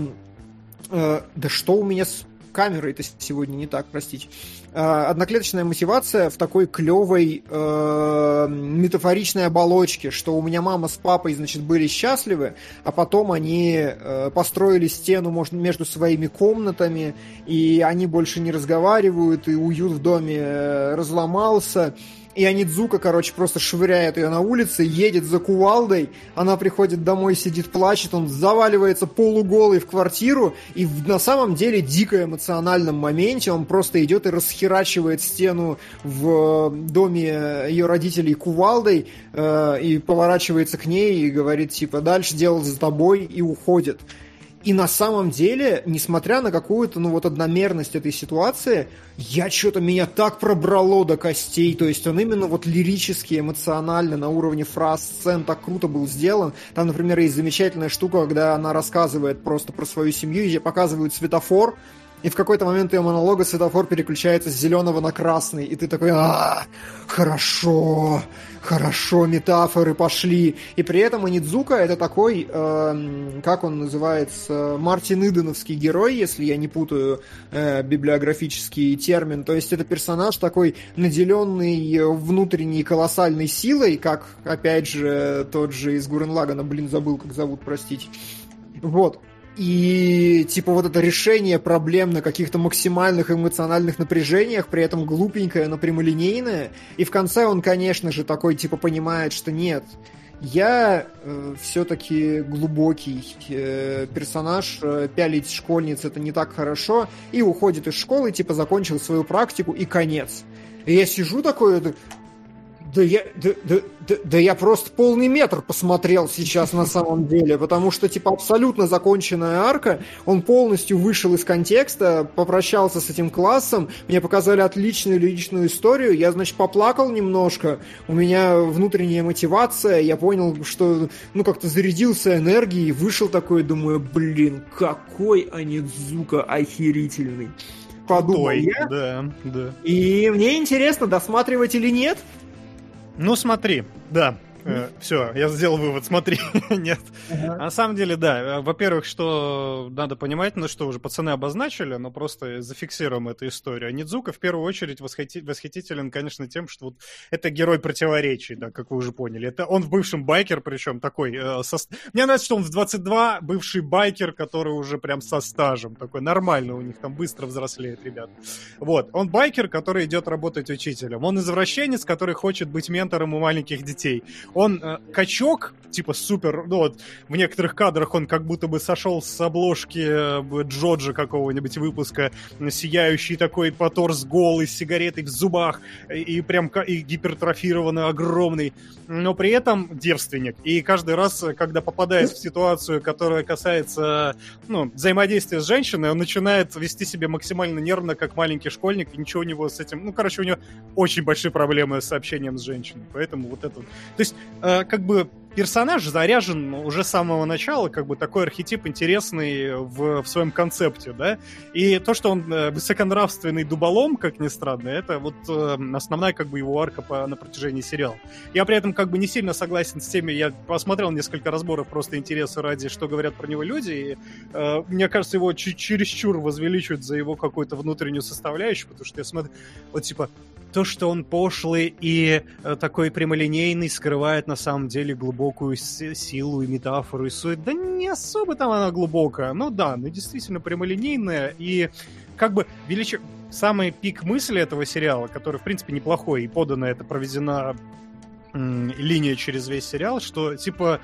э, да что у меня с камерой-то сегодня не так, простите. Э, одноклеточная мотивация в такой клевой э, метафоричной оболочке, что у меня мама с папой, значит, были счастливы, а потом они э, построили стену может, между своими комнатами, и они больше не разговаривают, и уют в доме э, разломался. И Анидзука, короче, просто швыряет ее на улице, едет за кувалдой, она приходит домой, сидит, плачет, он заваливается полуголый в квартиру, и в, на самом деле дико эмоциональном моменте он просто идет и расхерачивает стену в э, доме ее родителей кувалдой, э, и поворачивается к ней и говорит, типа, дальше делать за тобой, и уходит. И на самом деле, несмотря на какую-то, ну вот, одномерность этой ситуации, я что-то, меня так пробрало до костей, то есть он именно вот лирически, эмоционально, на уровне фраз, сцен так круто был сделан. Там, например, есть замечательная штука, когда она рассказывает просто про свою семью, и показывают светофор, и в какой-то момент ее монолога светофор переключается с зеленого на красный, и ты такой, а, хорошо, хорошо, метафоры пошли. И при этом Анидзука это такой, э, как он называется, Мартин Иденовский герой, если я не путаю э, библиографический термин. То есть это персонаж такой, наделенный внутренней колоссальной силой, как, опять же, тот же из Гурен Лагана, блин, забыл, как зовут, простите. Вот. И типа вот это решение проблем на каких-то максимальных эмоциональных напряжениях, при этом глупенькое, но прямолинейное. И в конце он, конечно же, такой типа понимает, что нет, я э, все-таки глубокий э, персонаж, э, пялить школьниц это не так хорошо, и уходит из школы, типа закончил свою практику и конец. И я сижу такой, да я, да, да, да, да я просто полный метр посмотрел сейчас на самом деле, потому что, типа, абсолютно законченная арка, он полностью вышел из контекста, попрощался с этим классом, мне показали отличную личную историю, я, значит, поплакал немножко, у меня внутренняя мотивация, я понял, что, ну, как-то зарядился энергией, вышел такой, думаю, блин, какой Анидзука охерительный. Подумал Той, я. Да, да. И мне интересно, досматривать или нет. Ну смотри, да, все, я сделал вывод, смотри, [laughs] нет. Ага. На самом деле, да, э, во-первых, что надо понимать, ну что уже пацаны обозначили, но просто зафиксируем эту историю. Нидзука в первую очередь восхити- восхитителен, конечно, тем, что вот это герой противоречий, да, как вы уже поняли. Это он в бывшем байкер, причем такой... э. Мне нравится, что он в 22 бывший байкер, который уже прям со стажем, такой нормально, у них там быстро взрослеет, ребят. Вот, он байкер, который идет работать учителем. Он извращенец, который хочет быть ментором у маленьких детей он э, качок, типа супер, ну вот в некоторых кадрах он как будто бы сошел с обложки э, Джоджа какого-нибудь выпуска, сияющий такой поторс голый, с сигаретой в зубах, и, прям и гипертрофированный, огромный, но при этом девственник. И каждый раз, когда попадает в ситуацию, которая касается ну, взаимодействия с женщиной, он начинает вести себя максимально нервно, как маленький школьник, и ничего у него с этим... Ну, короче, у него очень большие проблемы с общением с женщиной. Поэтому вот это... То есть, э, как бы персонаж заряжен уже с самого начала, как бы такой архетип интересный в, в своем концепте, да, и то, что он э, высоконравственный дуболом, как ни странно, это вот э, основная как бы его арка по, на протяжении сериала. Я при этом как бы не сильно согласен с теми, я посмотрел несколько разборов просто интереса ради, что говорят про него люди, и э, мне кажется, его чересчур возвеличивают за его какую-то внутреннюю составляющую, потому что я смотрю, вот типа, то, что он пошлый и э, такой прямолинейный, скрывает на самом деле глубокую силу и метафору и суть. Да не особо там она глубокая. Ну да, ну действительно прямолинейная и как бы велич... самый пик мысли этого сериала, который, в принципе, неплохой, и подана это проведена линия через весь сериал, что, типа,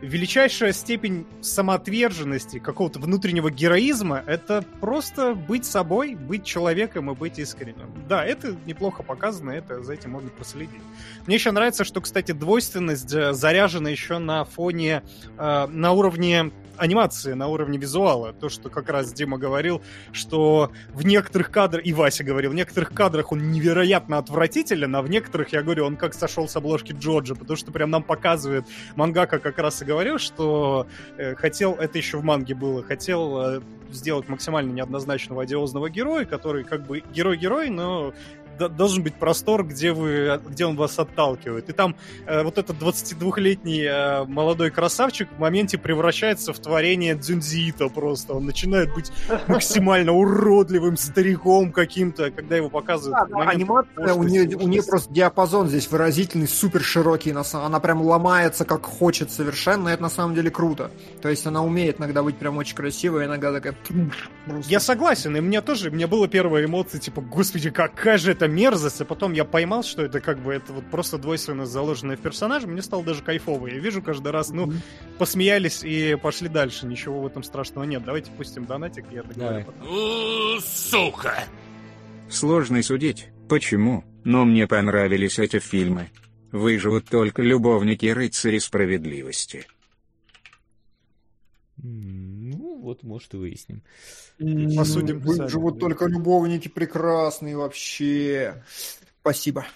величайшая степень самоотверженности, какого-то внутреннего героизма, это просто быть собой, быть человеком и быть искренним. Да, это неплохо показано, это за этим можно проследить. Мне еще нравится, что, кстати, двойственность э, заряжена еще на фоне, э, на уровне анимации, на уровне визуала. То, что как раз Дима говорил, что в некоторых кадрах, и Вася говорил, в некоторых кадрах он невероятно отвратителен, а в некоторых, я говорю, он как сошел с обложки Джорджа, потому что прям нам показывает, мангака как раз и говорил, что э, хотел, это еще в манге было, хотел э, сделать максимально неоднозначного одиозного героя, который как бы герой-герой, но должен быть простор, где, вы, где он вас отталкивает. И там э, вот этот 22-летний э, молодой красавчик в моменте превращается в творение Дзюнзиита просто. Он начинает быть [laughs] максимально уродливым стариком каким-то, когда его показывают. Да, анимация, у нее, у нее просто диапазон здесь выразительный, супер широкий. на самом- Она прям ломается как хочет совершенно, и это на самом деле круто. То есть она умеет иногда быть прям очень красивой, иногда такая... Я согласен, и мне тоже, у меня была первая эмоция, типа, господи, какая же это какая-то мерзость, а потом я поймал, что это как бы это вот просто двойственность, заложенная в персонаже, мне стало даже кайфово. Я вижу каждый раз, ну, посмеялись и пошли дальше. Ничего в этом страшного нет. Давайте пустим донатик, я договорю сука! Сложно судить, почему, но мне понравились эти фильмы. Выживут только любовники рыцари справедливости. Ну, вот, может, и выясним. Посудим. Живут только любовники прекрасные вообще. Спасибо.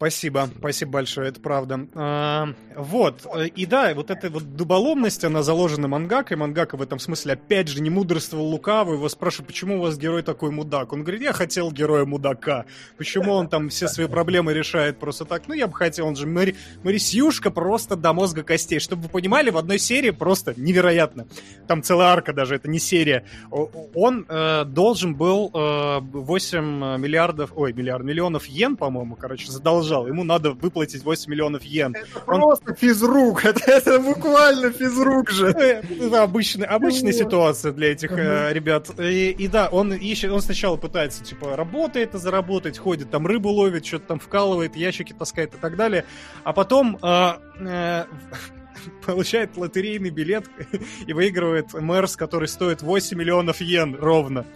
Спасибо, спасибо большое, это правда. А, вот, э, и да, вот эта вот дуболомность, она заложена мангакой. Мангака в этом смысле, опять же, не мудрствовал лукаво. Его спрашивают, почему у вас герой такой мудак? Он говорит, я хотел героя мудака. Почему он там все свои проблемы решает просто так? Ну, я бы хотел, он же Мари... Марисюшка просто до мозга костей. Чтобы вы понимали, в одной серии просто невероятно. Там целая арка даже, это не серия. Он э, должен был э, 8 миллиардов, ой, миллиард, миллионов йен, по-моему, короче, задолжал. Ему надо выплатить 8 миллионов йен. Это просто физрук. [laughs] Это, это буквально физрук же. Э, Это обычная, обычная ситуация для этих э, ребят. И, и да, он ищет, он сначала пытается, типа, работает и заработать, ходит, там рыбу ловит, что-то там вкалывает, ящики таскает и так далее. А потом э, э, [laughs] получает лотерейный билет [laughs] и выигрывает Мерс, который стоит 8 миллионов йен ровно.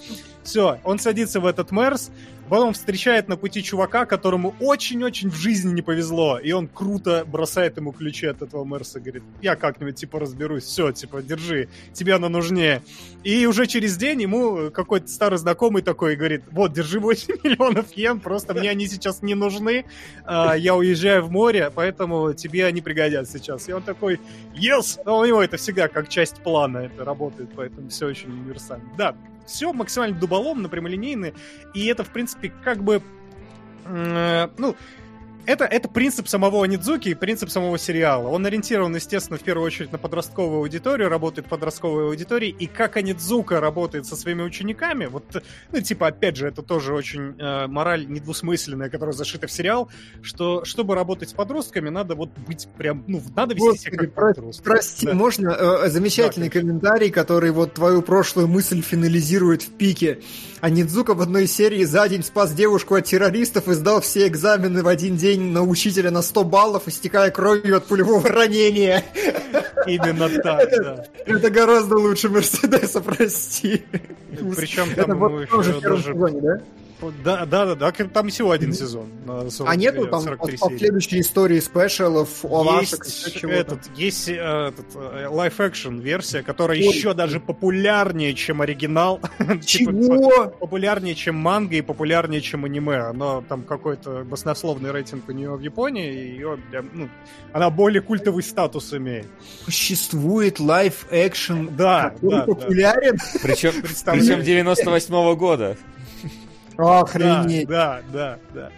Все, он садится в этот Мерс, потом встречает на пути чувака, которому очень-очень в жизни не повезло, и он круто бросает ему ключи от этого Мерса, говорит, я как-нибудь, типа, разберусь, все, типа, держи, тебе оно нужнее. И уже через день ему какой-то старый знакомый такой говорит, вот, держи 8 [laughs] миллионов йен, просто мне они сейчас не нужны, а, я уезжаю в море, поэтому тебе они пригодятся сейчас. И он такой, yes! Но у него это всегда как часть плана это работает, поэтому все очень универсально. Да, все максимально дуболомно, прямолинейно, и это, в принципе, как бы, э, ну, это, это принцип самого Нидзуки и принцип самого сериала. Он ориентирован, естественно, в первую очередь на подростковую аудиторию, работает в подростковой аудитории, и как Анидзука работает со своими учениками, вот, ну, типа, опять же, это тоже очень э, мораль недвусмысленная, которая зашита в сериал, что, чтобы работать с подростками, надо вот быть прям, ну, надо вести себя Господи, как про- подросток. Прости, Да. можно э, замечательный Да, комментарий, который вот твою прошлую мысль финализирует в пике. А Нидзука в одной серии за день спас девушку от террористов и сдал все экзамены в один день на учителя на 100 баллов, истекая кровью от пулевого ранения. Именно так, [laughs] да. Это гораздо лучше Мерседеса, прости. Причем Это там вот ему тоже в первом даже... сезоне, да? Да, да, да, да, там всего один сезон. на 40, А нету там 43 по- серии. последующей истории спешалов, овашек, Есть, этот, есть э, этот, э, live-action версия, которая Ой. еще даже популярнее, чем оригинал. [laughs] Типа, Чего? популярнее, чем манга и популярнее, чем аниме. Оно там какой-то баснословный рейтинг у нее в Японии, и ее, ну, она более культовый статус имеет. Существует Да, который да, да. популярен? Причем, [laughs] Представляю. причем 98 года. Охренеть. Да, да, да, да.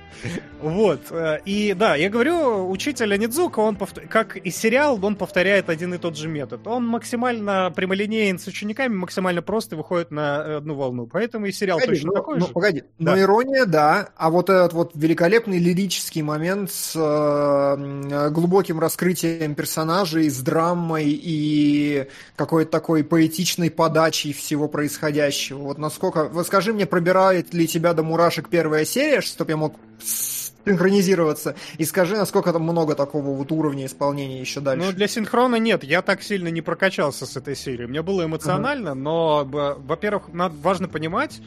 Вот. э, И да, я говорю, учитель Анидзука, он повт- как и сериал, он повторяет один и тот же метод. Он максимально прямолинеен с учениками, максимально просто выходит на одну волну. Поэтому и сериал Погоди, точно ну, такой ну, же. погоди, Да. но ирония, да, а вот этот вот великолепный лирический момент с э, глубоким раскрытием персонажей, с драмой и какой-то такой поэтичной подачей всего происходящего. Вот насколько... Вот скажи мне, пробирает ли тебя до мурашек первая серия, чтобы я мог синхронизироваться, и скажи, насколько там много такого вот уровня исполнения еще дальше. Ну, для синхрона нет, я так сильно не прокачался с этой серией. Мне было эмоционально, но, б- во-первых, важно понимать,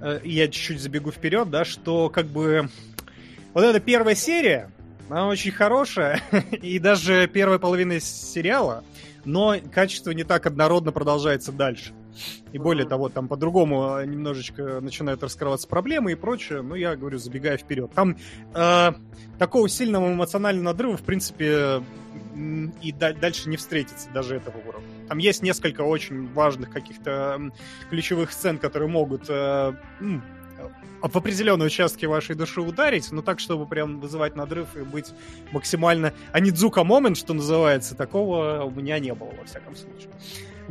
э, и я чуть-чуть забегу вперед, да, что как бы вот эта первая серия, она очень хорошая, [laughs] и даже первая половина сериала, но качество не так однородно продолжается дальше. И более того, там по-другому э, немножечко начинают раскрываться проблемы и прочее. Ну, я говорю, забегая вперед. Там э, такого сильного эмоционального надрыва, в принципе, и да- дальше не встретится даже этого уровня. Там есть несколько очень важных каких-то ключевых сцен, которые могут э, э, в определенные участки вашей души ударить, но так, чтобы прям вызывать надрыв и быть максимально... А не дзука момент, что называется, такого у меня не было, во всяком случае.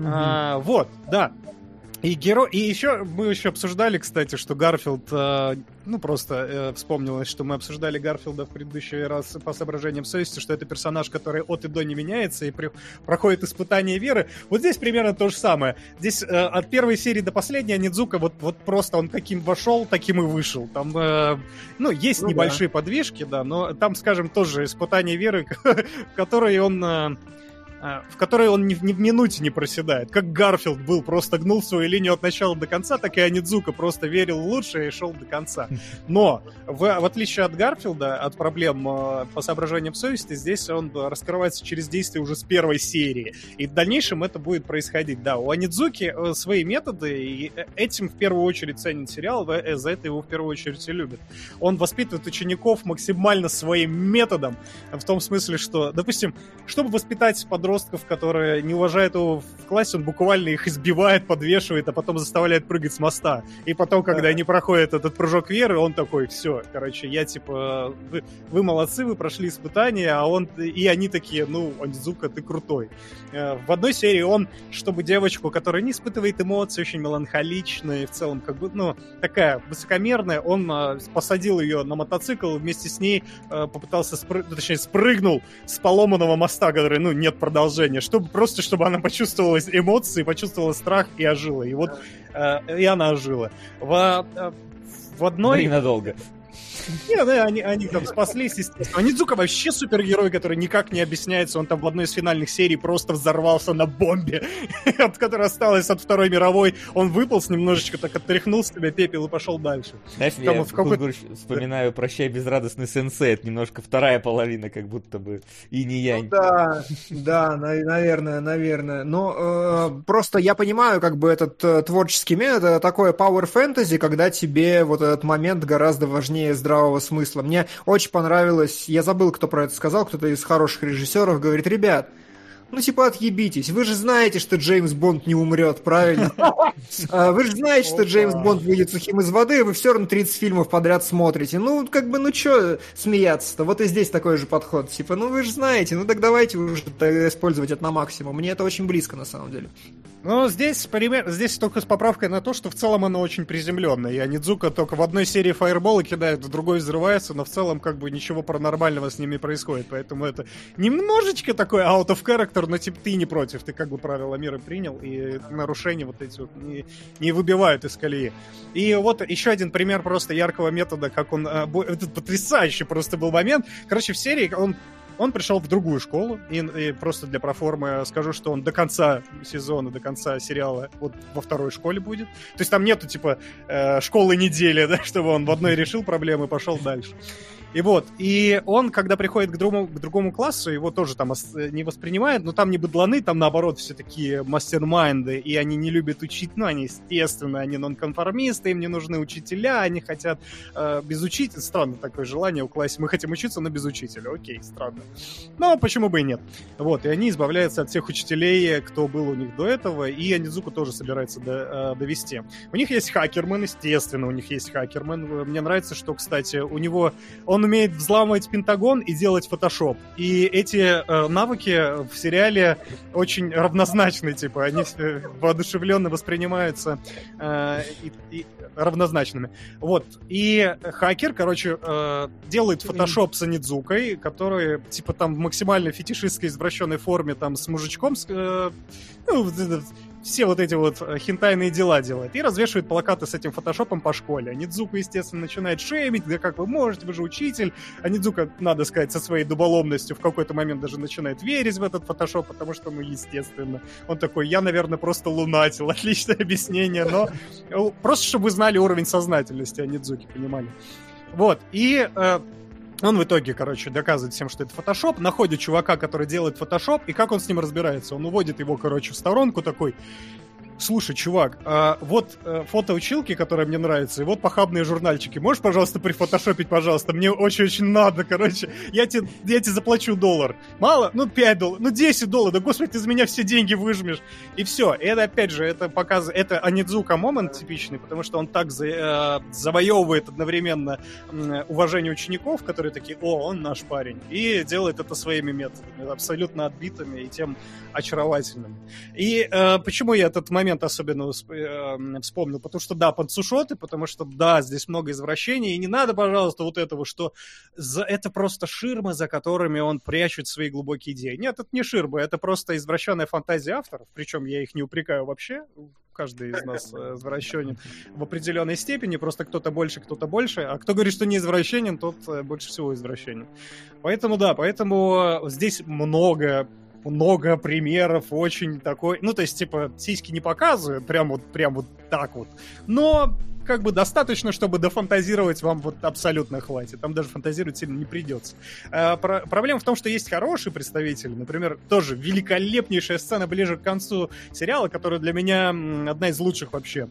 А, вот, да. И герой, и еще мы еще обсуждали, кстати, что Гарфилд, э, ну просто э, вспомнилось, что мы обсуждали Гарфилда в предыдущий раз по соображениям совести, что это персонаж, который от и до не меняется и при, проходит испытание веры. Вот здесь примерно то же самое. Здесь э, от первой серии до последней Нидзука вот вот просто он каким вошел, таким и вышел. Там, э, ну есть ну, небольшие да. подвижки, да, но там, скажем, тоже испытание веры, [laughs] в которой он э, в которой он ни, ни в минуте не проседает. Как Гарфилд был, просто гнул свою линию от начала до конца, так и Анидзука просто верил в лучшее и шел до конца. Но, в, в отличие от Гарфилда, от проблем э, по соображениям совести, здесь он раскрывается через действие уже с первой серии. И в дальнейшем это будет происходить. Да, у Анидзуки э, свои методы, и э, этим в первую очередь ценит сериал, за это его в первую очередь и любят. Он воспитывает учеников максимально своим методом, в том смысле, что, допустим, чтобы воспитать подростков подростков, которые не уважают его в классе, он буквально их избивает, подвешивает, а потом заставляет прыгать с моста. И потом, когда да. они проходят этот прыжок веры, он такой, все, короче, я типа, вы, вы молодцы, вы прошли испытания, а он, и они такие, ну, Анзука, ты крутой. Э, в одной серии он, чтобы девочку, которая не испытывает эмоций, очень меланхоличная, и в целом, как бы, ну, такая высокомерная, он э, посадил ее на мотоцикл, вместе с ней э, попытался, спры... точнее, спрыгнул с поломанного моста, который, ну, нет продолжения продолжение, чтобы просто чтобы она почувствовала эмоции, почувствовала страх и ожила. И вот э, и она ожила. В, э, в одной... Ненадолго. Не, ну, они, они там спаслись, естественно. А Нидзука вообще супергерой, который никак не объясняется. Он там в одной из финальных серий просто взорвался на бомбе, [laughs] от которой осталось от Второй мировой. Он выполз немножечко, так отряхнул с тебя пепел и пошел дальше. Знаешь, там, я в какой... вспоминаю «Прощай, безрадостный сенсей». Это немножко вторая половина, как будто бы и не я. Ну, да, да, наверное, наверное. Но э, просто я понимаю, как бы этот э, творческий метод, это такое power fantasy, когда тебе вот этот момент гораздо важнее здравого здравого смысла. Мне очень понравилось, я забыл, кто про это сказал, кто-то из хороших режиссеров говорит, ребят, ну, типа, отъебитесь. Вы же знаете, что Джеймс Бонд не умрет, правильно? [laughs] А, вы же знаете, что Джеймс Бонд выйдет сухим из воды, и вы все равно 30 фильмов подряд смотрите. Ну, как бы, ну что смеяться-то? Вот и здесь такой же подход. Типа, ну вы же знаете, ну так давайте уже использовать это на максимум. Мне это очень близко, на самом деле. Ну, здесь, пример, здесь только с поправкой на то, что в целом оно очень приземленное. И Анидзука только в одной серии фаерболы кидает, в другой взрывается, но в целом как бы ничего паранормального с ними происходит. Поэтому это немножечко такой out of character, но типа ты не против. Ты как бы правила мира принял, и нарушения вот эти вот не, не выбивают из колеи. И вот еще один пример просто яркого метода, как он... Э, этот потрясающий просто был момент. Короче, в серии он он пришел в другую школу, и, и просто для проформы скажу, что он до конца сезона, до конца сериала вот во второй школе будет. То есть там нету, типа, э, школы недели, [laughs] да, чтобы он в одной решил проблемы и пошел дальше. И вот, и он, когда приходит к другому, к другому классу, его тоже там не воспринимает, но там не быдланы, там наоборот все такие мастер-майнды, и они не любят учить, ну, они, естественно, они нонконформисты, им не нужны учителя, они хотят э, без учителя, странно такое желание у классе, мы хотим учиться, но без учителя, окей, странно. Но почему бы и нет. Вот, и они избавляются от всех учителей, кто был у них до этого, и Анидзуку тоже собирается до, э, довести. У них есть хакермен, естественно, у них есть хакермен. Мне нравится, что, кстати, у него, он он умеет взламывать Пентагон и делать фотошоп. И эти э, навыки в сериале очень равнозначны, типа, они э, воодушевленно воспринимаются э, и, и равнозначными. Вот. И хакер, короче, э, делает фотошоп с Анидзукой, который, типа, там в максимально фетишистской извращенной форме, там, с мужичком, с, э, ну, все вот эти вот э, хентайные дела делает. И развешивает плакаты с этим фотошопом по школе. Нидзука, естественно, начинает шеймить, да как вы можете, вы же учитель. А Нидзука, надо сказать, со своей дуболомностью в какой-то момент даже начинает верить в этот фотошоп, потому что, ну, естественно. Он такой, я, наверное, просто лунатил. [laughs] Отличное объяснение, но э, просто чтобы вы знали уровень сознательности, а Нидзуки, понимали. Вот, и э, он в итоге, короче, доказывает всем, что это фотошоп, находит чувака, который делает фотошоп, и как он с ним разбирается? Он уводит его, короче, в сторонку такой, слушай, чувак, а вот э, фото училки, которая мне нравится, и вот похабные журнальчики. Можешь, пожалуйста, прифотошопить, пожалуйста? Мне очень-очень надо, короче. Я тебе, я тебе заплачу доллар. Мало? Ну, 5 долларов. Ну, 10 долларов. Да, господи, ты за меня все деньги выжмешь. И все. И это, опять же, это показывает... Это Анидзука момент типичный, потому что он так за, э, завоевывает одновременно уважение учеников, которые такие, о, он наш парень. И делает это своими методами, абсолютно отбитыми и тем очаровательными. И э, почему я этот момент момент особенно э, вспомнил, потому что, да, подсушоты, потому что, да, здесь много извращений, и не надо, пожалуйста, вот этого, что за... это просто ширмы, за которыми он прячет свои глубокие идеи. Нет, это не ширмы, это просто извращенная фантазия авторов, причем я их не упрекаю вообще, каждый из нас э, извращенен в определенной степени, просто кто-то больше, кто-то больше, а кто говорит, что не извращенен, тот э, больше всего извращенен. Поэтому, да, поэтому здесь много много примеров, очень такой, ну, то есть, типа, сиськи не показывают, прям вот, прям вот так вот, но как бы достаточно, чтобы дофантазировать вам вот абсолютно хватит. Там даже фантазировать сильно не придется. А, про- проблема в том, что есть хорошие представители. Например, тоже великолепнейшая сцена ближе к концу сериала, которая для меня одна из лучших вообще.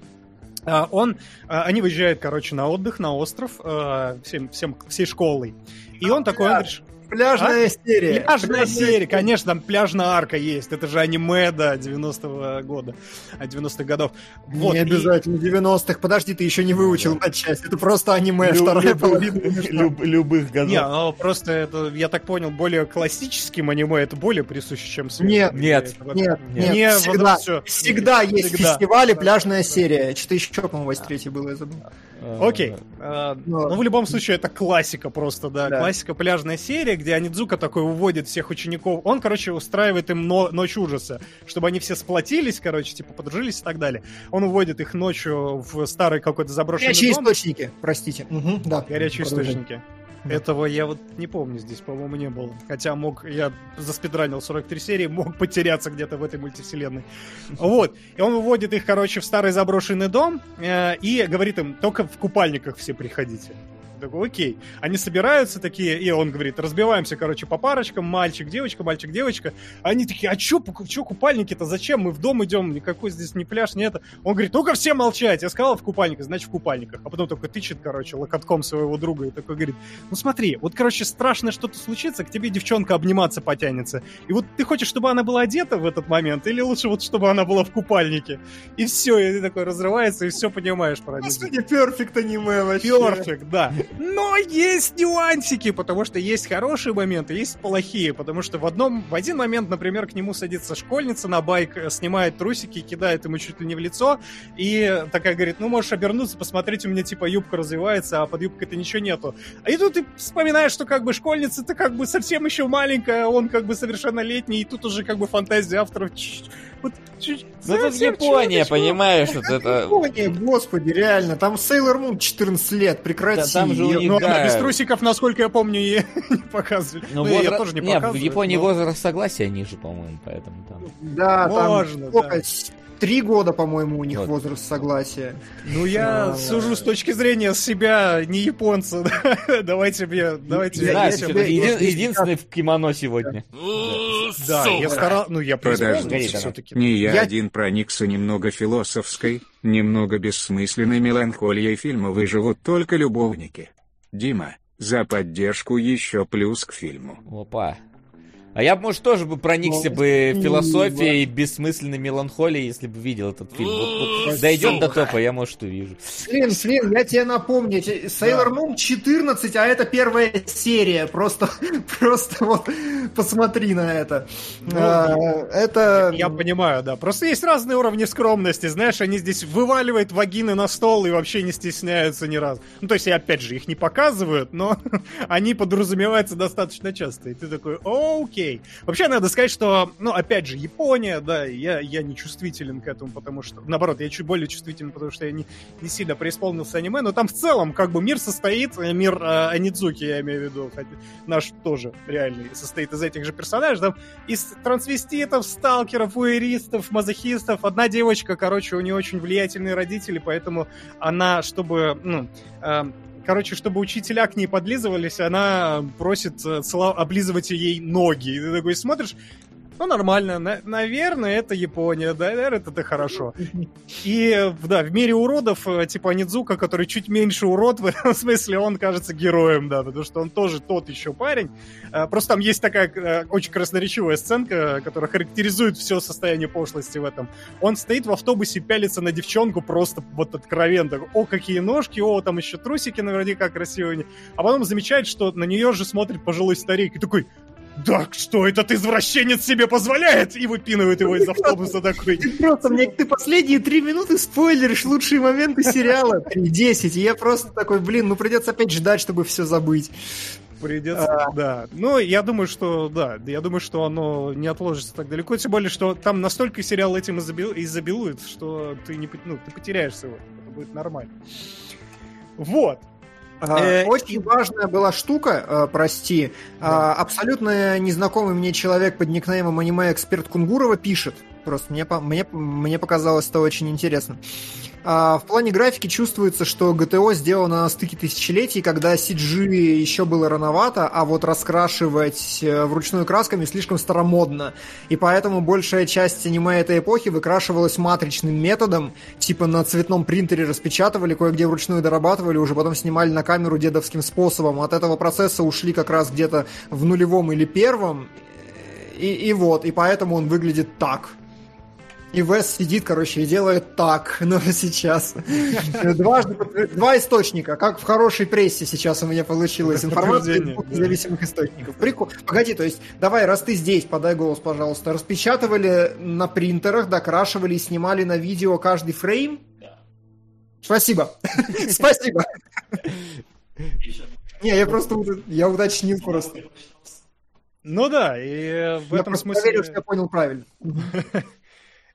А, Он, а, они выезжают, короче, на отдых, на остров, а, всем, всем, всей школой. И он такой, он говорит, Пляжная серия. Пляжная серия, конечно, там пляжная арка есть. Это же аниме, да, 90-го года, а, 90-х годов. Вот, не и- обязательно 90-х. Подожди, ты еще не выучил матчасть. Это просто аниме, вторая половина. Люб- любых годов. Не, ну просто это, я так понял, более классическим аниме это более присуще, чем свет. Нет, Нет. Это вот- Нет, Нет. нет, вот всегда, всегда есть Всегда. фестивали, пляжная серия. Что-то еще, по-моему, 83 было, я забыл. Окей. А, Ну, Ну, в любом случае, это классика просто, да. Классика пляжная серия, где Анидзука такой уводит всех учеников. Он, короче, устраивает им но- ночь ужаса, чтобы они все сплотились, короче, типа, подружились и так далее. Он уводит их ночью в старый какой-то заброшенный Горячие дом. источники, простите. Да. Горячие источники. Этого я вот не помню здесь, по-моему, не было. Хотя мог, я заспидранил 43 серии, мог потеряться где-то в этой мультивселенной. [laughs] Вот. И он выводит их, короче, в старый заброшенный дом э, и говорит им, только в купальниках все приходите. Такой, окей. Они собираются такие, и он говорит, разбиваемся, короче, по парочкам, мальчик, девочка, мальчик, девочка. Они такие, а чё, чё купальники-то, зачем? Мы в дом идем, никакой здесь не пляж, не это. Он говорит, ну-ка все молчать. Я сказал в купальниках, значит в купальниках. А потом такой тычет, короче, локотком своего друга и такой говорит, ну смотри, вот, короче, страшно что-то случится, к тебе девчонка обниматься потянется. И вот ты хочешь, чтобы она была одета в этот момент, или лучше вот, чтобы она была в купальнике? И все, и ты такой разрывается, и все понимаешь про. Господи, перфект аниме вообще. Перфект, да. Но есть нюансики, потому что есть хорошие моменты, есть плохие, потому что в одном, в один момент, например, к нему садится школьница на байк, э, снимает трусики, кидает ему чуть ли не в лицо, и такая говорит, ну можешь обернуться, посмотреть, у меня типа юбка развивается, а под юбкой-то ничего нету. А и тут ты вспоминаешь, что как бы школьница-то как бы совсем еще маленькая, он как бы совершеннолетний, и тут уже как бы фантазия авторов вот Ну тут совсем Япония, понимаешь, вот это... Япония, господи, реально. Там Sailor Moon 14 лет, прекрати. Да, там же у них- Ну, Да. без трусиков, насколько я помню, и [laughs] не показывали. Ну, Ну, я возра- тоже не не, показываю. в Японии но- возраст согласия ниже, по-моему, поэтому там... Да, там Можно, сколько, да. Три года, по-моему, у них Вот. возраст согласия. Ну, я Да, сужу да. с точки зрения себя, не японца. да. [laughs] Давайте мне, давайте... Я- я я- единственный в кимоно сегодня. У, Да, я сука. старался, ну, я Подожди. преисполнился все-таки. Не я, Я- один проникся немного философской, немного бессмысленной меланхолией фильма «Выживут только любовники». Дима, за поддержку еще плюс к фильму. Опа. А я бы, может, тоже бы проникся Ну, бы ну, философией бессмысленной меланхолией, если бы видел этот фильм. Вот, вот У, дойдем до топа, я, может, увижу. Слин, Слин, я тебе напомню, Sailor Moon 14, а это первая серия. Просто, [laughs] просто вот посмотри на это. А, это... Я понимаю, да. Просто есть разные уровни скромности. Знаешь, они здесь вываливают вагины на стол и вообще не стесняются ни разу. Ну, то есть, и опять же, их не показывают, но [laughs] они подразумеваются достаточно часто. И ты такой, окей. Вообще, надо сказать, что, ну, опять же, Япония, да, я, я не чувствителен к этому, потому что, наоборот, я чуть более чувствителен, потому что я не, не сильно преисполнился аниме, но там в целом, как бы, мир состоит, э, мир э, Анидзуки, я имею в виду, хотя наш тоже реальный, состоит из этих же персонажей, там из трансвеститов, сталкеров, уэристов, мазохистов. Одна девочка, короче, у нее очень влиятельные родители, поэтому она, чтобы, ну, эм, короче, чтобы учителя к ней подлизывались, она просит э, цела- облизывать ей ноги. И ты такой смотришь, ну, нормально, на- наверное, это Япония, да, это хорошо. И, да, в мире уродов, э, типа Нидзука, который чуть меньше урод, [laughs] в этом смысле он кажется героем, да, потому что он тоже тот еще парень. Э, Просто там есть такая э, очень красноречивая сценка, которая характеризует все состояние пошлости в этом. Он стоит в автобусе, пялится на девчонку просто вот откровенно. О, какие ножки, о, там еще трусики наверняка красивые. А потом замечает, что на нее же смотрит пожилой старик. И такой, да что этот извращенец себе позволяет? И выпинывает его из автобуса такой. Ты просто мне ты последние три минуты спойлеришь лучшие моменты сериала. Десять. И я просто такой, блин, ну придется опять ждать, чтобы все забыть. Придется, а... да. Ну, я думаю, что, да, я думаю, что оно не отложится так далеко, тем более, что там настолько сериал этим изобил, изобилует, что ты не ну, ты потеряешься его, это будет нормально. Вот. А, э, Очень важная была штука, э, прости. Да. Абсолютно незнакомый мне человек под никнеймом аниме-эксперт Кунгурова пишет. Просто мне, мне, мне показалось это очень интересно. А, в плане графики чувствуется, что GTO сделано на стыке тысячелетий, когда CG еще было рановато, а вот раскрашивать э, вручную красками слишком старомодно. И поэтому большая часть аниме этой эпохи выкрашивалась матричным методом, типа на цветном принтере распечатывали, кое-где вручную дорабатывали, уже потом снимали на камеру дедовским способом. От этого процесса ушли как раз где-то в нулевом или первом, и, и вот, и поэтому он выглядит так. И Вес сидит, короче, и делает так, [laughs] но сейчас. Дважды, два источника, как в хорошей прессе сейчас у меня получилось. Информация из независимых источников. Прикол. Погоди, то есть, давай, раз ты здесь, подай голос, пожалуйста. Распечатывали на принтерах, докрашивали и снимали на видео каждый фрейм? Спасибо. [laughs] Спасибо. Не, я просто я уточнил просто. Ну да, и в этом смысле... Я проверил, что я понял правильно. [laughs]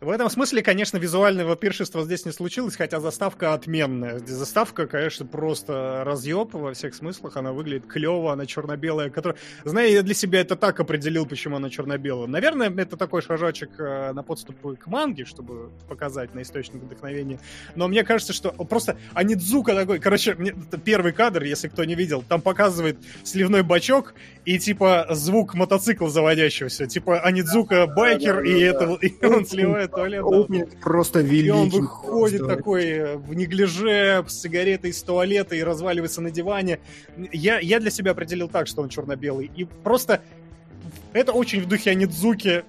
В этом смысле, конечно, визуального пиршества здесь не случилось, хотя заставка отменная. Заставка, конечно, просто разъеб во всех смыслах. Она выглядит клево, она черно-белая. Которая... Знаю, я для себя это так определил, почему она черно-белая. Наверное, это такой шажочек э, на подступ к манге, чтобы показать на источник вдохновения. Но мне кажется, что просто Анидзука такой... Короче, мне... первый кадр, если кто не видел, там показывает сливной бачок и типа звук мотоцикла заводящегося. Типа Анидзука байкер, и, это... и он сливает туалет. Да. Просто великий. И он выходит просто. такой э, в неглиже с сигаретой из туалета и разваливается на диване. Я, я для себя определил так, что он черно-белый. И просто это очень в духе Анидзуки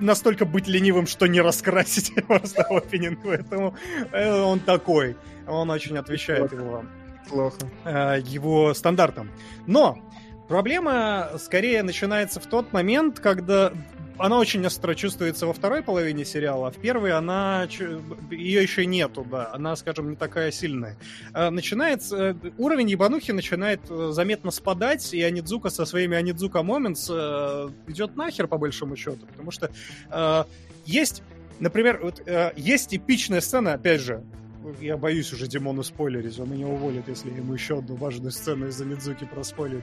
настолько быть ленивым, что не раскрасить [laughs] просто опенинг, поэтому э, он такой. Он очень отвечает его, Плохо. Э, его стандартам. Но проблема скорее начинается в тот момент, когда она очень остро чувствуется во второй половине сериала, а в первой она ее еще нету, да, она, скажем, не такая сильная. А, начинается уровень ебанухи начинает э, заметно спадать, и Анидзука со своими Анидзука э, идет нахер по большому счету, потому что э, есть, например, вот, есть эпичная сцена, опять же, я боюсь уже Димону спойлерить, он меня уволит, если я ему еще одну важную сцену из Анидзуки проспойлерю.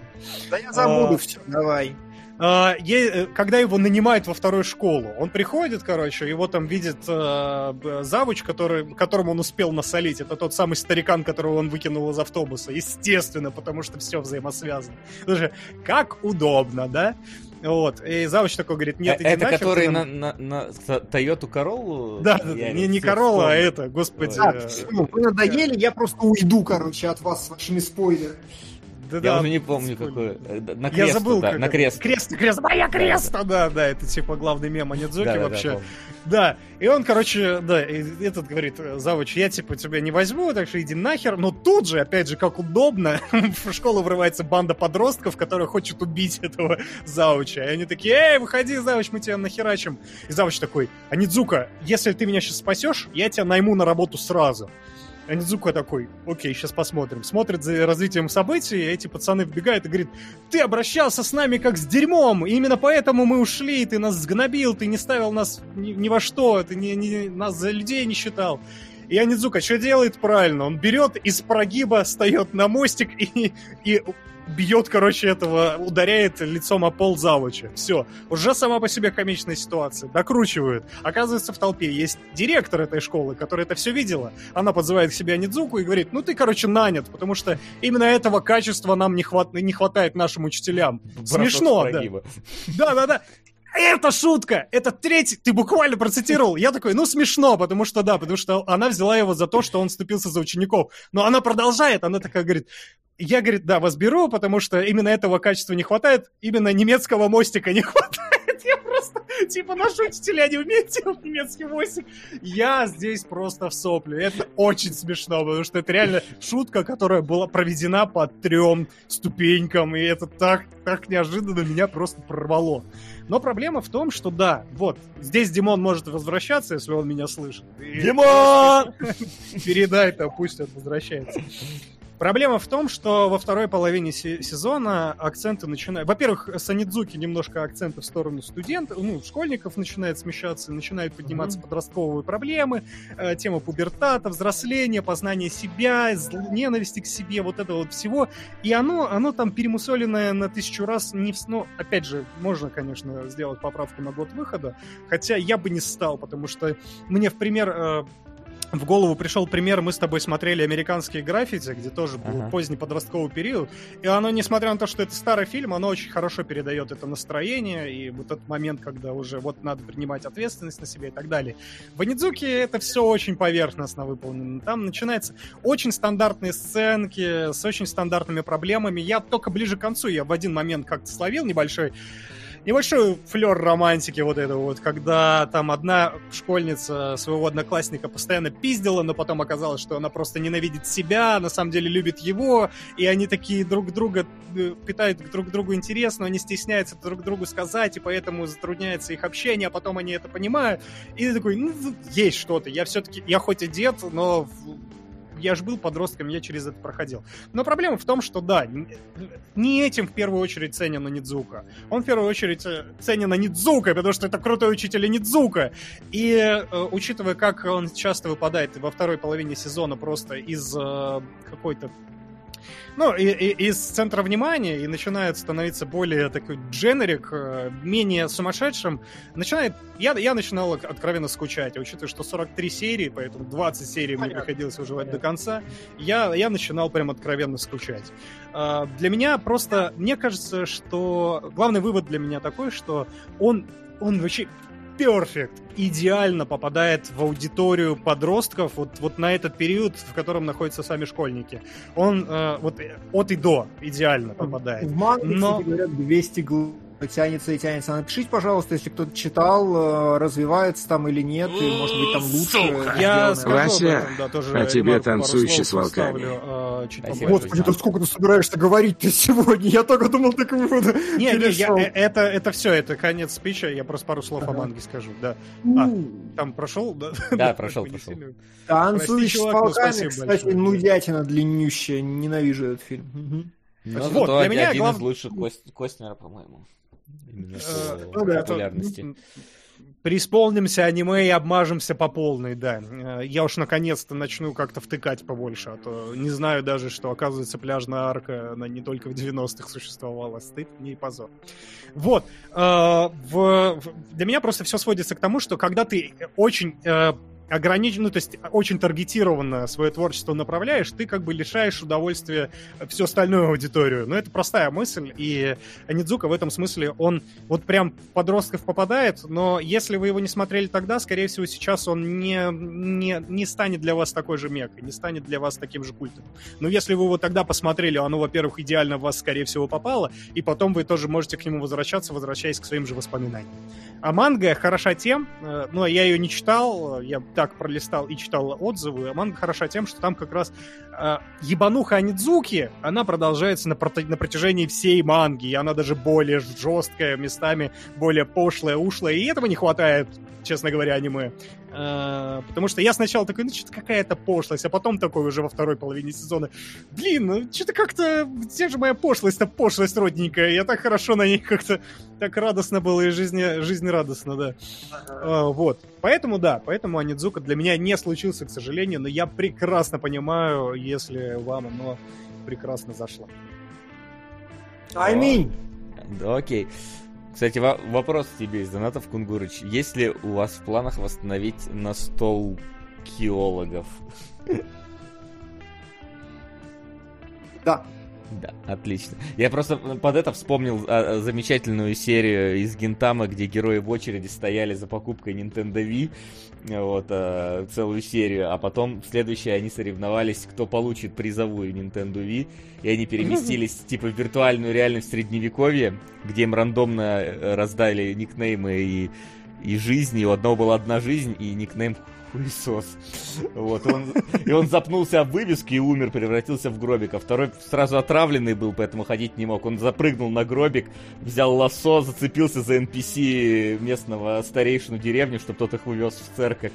Да я забуду а, все, давай. А, э, когда его нанимают во вторую школу, он приходит, короче, его там видит э, завуч, который, которому он успел насолить. Это тот самый старикан, которого он выкинул из автобуса. Естественно, потому что все взаимосвязано. Даже как удобно, да? Вот. И завуч такой говорит, нет, э, иди Это нахер, который на, на, на Тойоту Короллу? Да, да, не, не Королла, а это, господи. Так, все, вы надоели, я просто уйду, короче, от вас с вашими спойлерами. Да, я да, уже не помню, какой. Э, на крест, я забыл, да, как на крест. Крест, крест, моя крест! Да, да, да, это типа главный мем Анидзуки да, вообще. Да, да, и он, короче, да, этот говорит, завуч, я типа тебя не возьму, так что иди нахер. Но тут же, опять же, как удобно, [laughs] в школу врывается банда подростков, которая хочет убить этого завуча. И они такие, эй, выходи, завуч, мы тебя нахерачим. И завуч такой, Анидзука, если ты меня сейчас спасешь, я тебя найму на работу сразу. Анидзука такой, окей, сейчас посмотрим. Смотрит за развитием событий, эти пацаны вбегают и говорит, ты обращался с нами как с дерьмом, и именно поэтому мы ушли, ты нас сгнобил, ты не ставил нас ни, ни во что, ты не, не, нас за людей не считал. И Анидзука что делает правильно? Он берет из прогиба, встает на мостик и, и бьет, короче, этого, ударяет лицом о пол завуча. Все. Уже сама по себе комичная ситуация. Докручивают. Оказывается, в толпе есть директор этой школы, которая это все видела. Она подзывает к себе Анидзуку и говорит, ну ты, короче, нанят, потому что именно этого качества нам не, хват... не хватает нашим учителям. Бросок Смешно, да. Да-да-да это шутка! Это третий... Ты буквально процитировал. Я такой, ну, смешно, потому что да, потому что она взяла его за то, что он вступился за учеников. Но она продолжает, она такая говорит, я, говорит, да, вас беру, потому что именно этого качества не хватает, именно немецкого мостика не хватает. Я просто, типа, наш учитель, я не умею делать немецкий мостик. Я здесь просто в соплю. Это очень смешно, потому что это реально шутка, которая была проведена по трем ступенькам, и это так, так неожиданно меня просто прорвало. Но проблема в том, что да, вот, здесь Димон может возвращаться, если он меня слышит. И- Димон! [laughs] Передай-то, пусть он возвращается. Проблема в том, что во второй половине се- сезона акценты начинают... Во-первых, Санидзуки немножко акценты в сторону студентов, ну, школьников начинает смещаться, начинают подниматься подростковые проблемы, э, тема пубертата, взросления, познания себя, зл- ненависти к себе, вот это вот всего. И оно, оно там перемусоленное на тысячу раз не... в- Ну, опять же, можно, конечно, сделать поправку на год выхода, хотя я бы не стал, потому что мне в пример э, в голову пришел пример, мы с тобой смотрели американские граффити, где тоже был Ага. поздний подростковый период, и оно, несмотря на то, что это старый фильм, оно очень хорошо передает это настроение, и вот этот момент, когда уже вот надо принимать ответственность на себя и так далее. В Анидзуке это все очень поверхностно выполнено. Там начинаются очень стандартные сценки с очень стандартными проблемами. Я только ближе к концу, я в один момент как-то словил небольшой небольшой флер романтики вот это вот, когда там одна школьница своего одноклассника постоянно пиздила, но потом оказалось, что она просто ненавидит себя, на самом деле любит его, и они такие друг друга э, питают друг другу интерес, но они стесняются друг другу сказать, и поэтому затрудняется их общение, а потом они это понимают, и ты такой, ну, есть что-то, я все-таки, я хоть и дед, но я же был подростком, я через это проходил. Но проблема в том, что да, не этим в первую очередь ценен Нидзука. Он в первую очередь э, ценен Нидзука, потому что это крутой учитель Нидзука. И э, учитывая, как он часто выпадает во второй половине сезона просто из э, какой-то ну, и- и- из центра внимания и начинает становиться более такой дженерик, э, менее сумасшедшим, начинает... Я, я начинал откровенно скучать, а учитывая, что 43 серии, поэтому 20 серий мне Понятно. приходилось выживать до конца, я, я начинал прям откровенно скучать. А, Для меня просто... Мне кажется, что... Главный вывод для меня такой, что он, он вообще перфект, идеально попадает в аудиторию подростков вот, вот на этот период, в котором находятся сами школьники. Он э, вот от и до идеально попадает. В манге, Но- кстати, говорят, 200 глав тянется и тянется. Напишите, пожалуйста, если кто-то читал, э, развивается там или нет, и, может быть, там лучше. Я скажу Вася, да, тоже а тебе танцующий с волками. вставлю, э. Господи, да сколько ты собираешься говорить-то сегодня? Я только думал, так буду. Не, не, я- э, это, это все, это конец спича, я просто пару слов о манге скажу, да. М, Там прошел, да? Да, [laughs] прошел, прошел. Танцующий с ну, волками, спасибо кстати, нудятина длиннющая. Ненавижу этот фильм. Но Вот, зато для меня один глав- из лучших Кост- Костнера, по-моему. Именно Э, по ну да, популярности. Преисполнимся аниме и обмажемся по полной, да. Э, Я уж наконец-то начну как-то втыкать побольше, а то не знаю даже, что, оказывается, пляжная арка, она не только в 90-х существовала. Стыд мне и позор. Вот. э, Для меня просто все сводится к тому, что когда ты очень э, ограничен, ну, то есть очень таргетированно свое творчество направляешь, ты как бы лишаешь удовольствия всю остальную аудиторию. Но это простая мысль, и Анидзука в этом смысле, он вот прям подростков попадает, но если вы его не смотрели тогда, скорее всего, сейчас он не, не, не станет для вас такой же мекой, не станет для вас таким же культом. Но если вы его тогда посмотрели, оно, во-первых, идеально в вас, скорее всего, попало, и потом вы тоже можете к нему возвращаться, возвращаясь к своим же воспоминаниям. А манга хороша тем, э, ну, я ее не читал, я так пролистал и читал отзывы, манга хороша тем, что там как раз э, ебануха Анидзуки, она продолжается на, прото- на протяжении всей манги, и она даже более жесткая, местами более пошлая, ушлая, и этого не хватает, честно говоря, аниме. Э, потому что я сначала такой, ну, что-то какая-то пошлость, а потом такой уже во второй половине сезона, блин, ну, что-то как-то, где же моя пошлость-то, пошлость родненькая, я так хорошо на ней как-то, так радостно было и жизни, жизнерадостно, да. А, вот. Поэтому, да, поэтому Анидзука для меня не случился, к сожалению, но я прекрасно понимаю, если вам оно прекрасно зашло. Айминь! Да, окей. Кстати, во- вопрос тебе из донатов, Кунгурыч. Есть ли у вас в планах восстановить на стол киологов? Да. Да, отлично. Я просто под это вспомнил а, замечательную серию из Гентама, где герои в очереди стояли за покупкой Nintendo Wii, вот, а, целую серию, а потом в следующей они соревновались, кто получит призовую Nintendo Wii, и они переместились, [laughs] типа, в виртуальную реальность средневековья, где им рандомно э, раздали никнеймы и и жизни, у одного была одна жизнь, и никнейм хуесос. Вот, он, и он запнулся об вывеске и умер, превратился в гробик. А второй сразу отравленный был, поэтому ходить не мог. Он запрыгнул на гробик, взял лосо, зацепился за NPC местного старейшину деревни, чтобы тот их увез в церковь.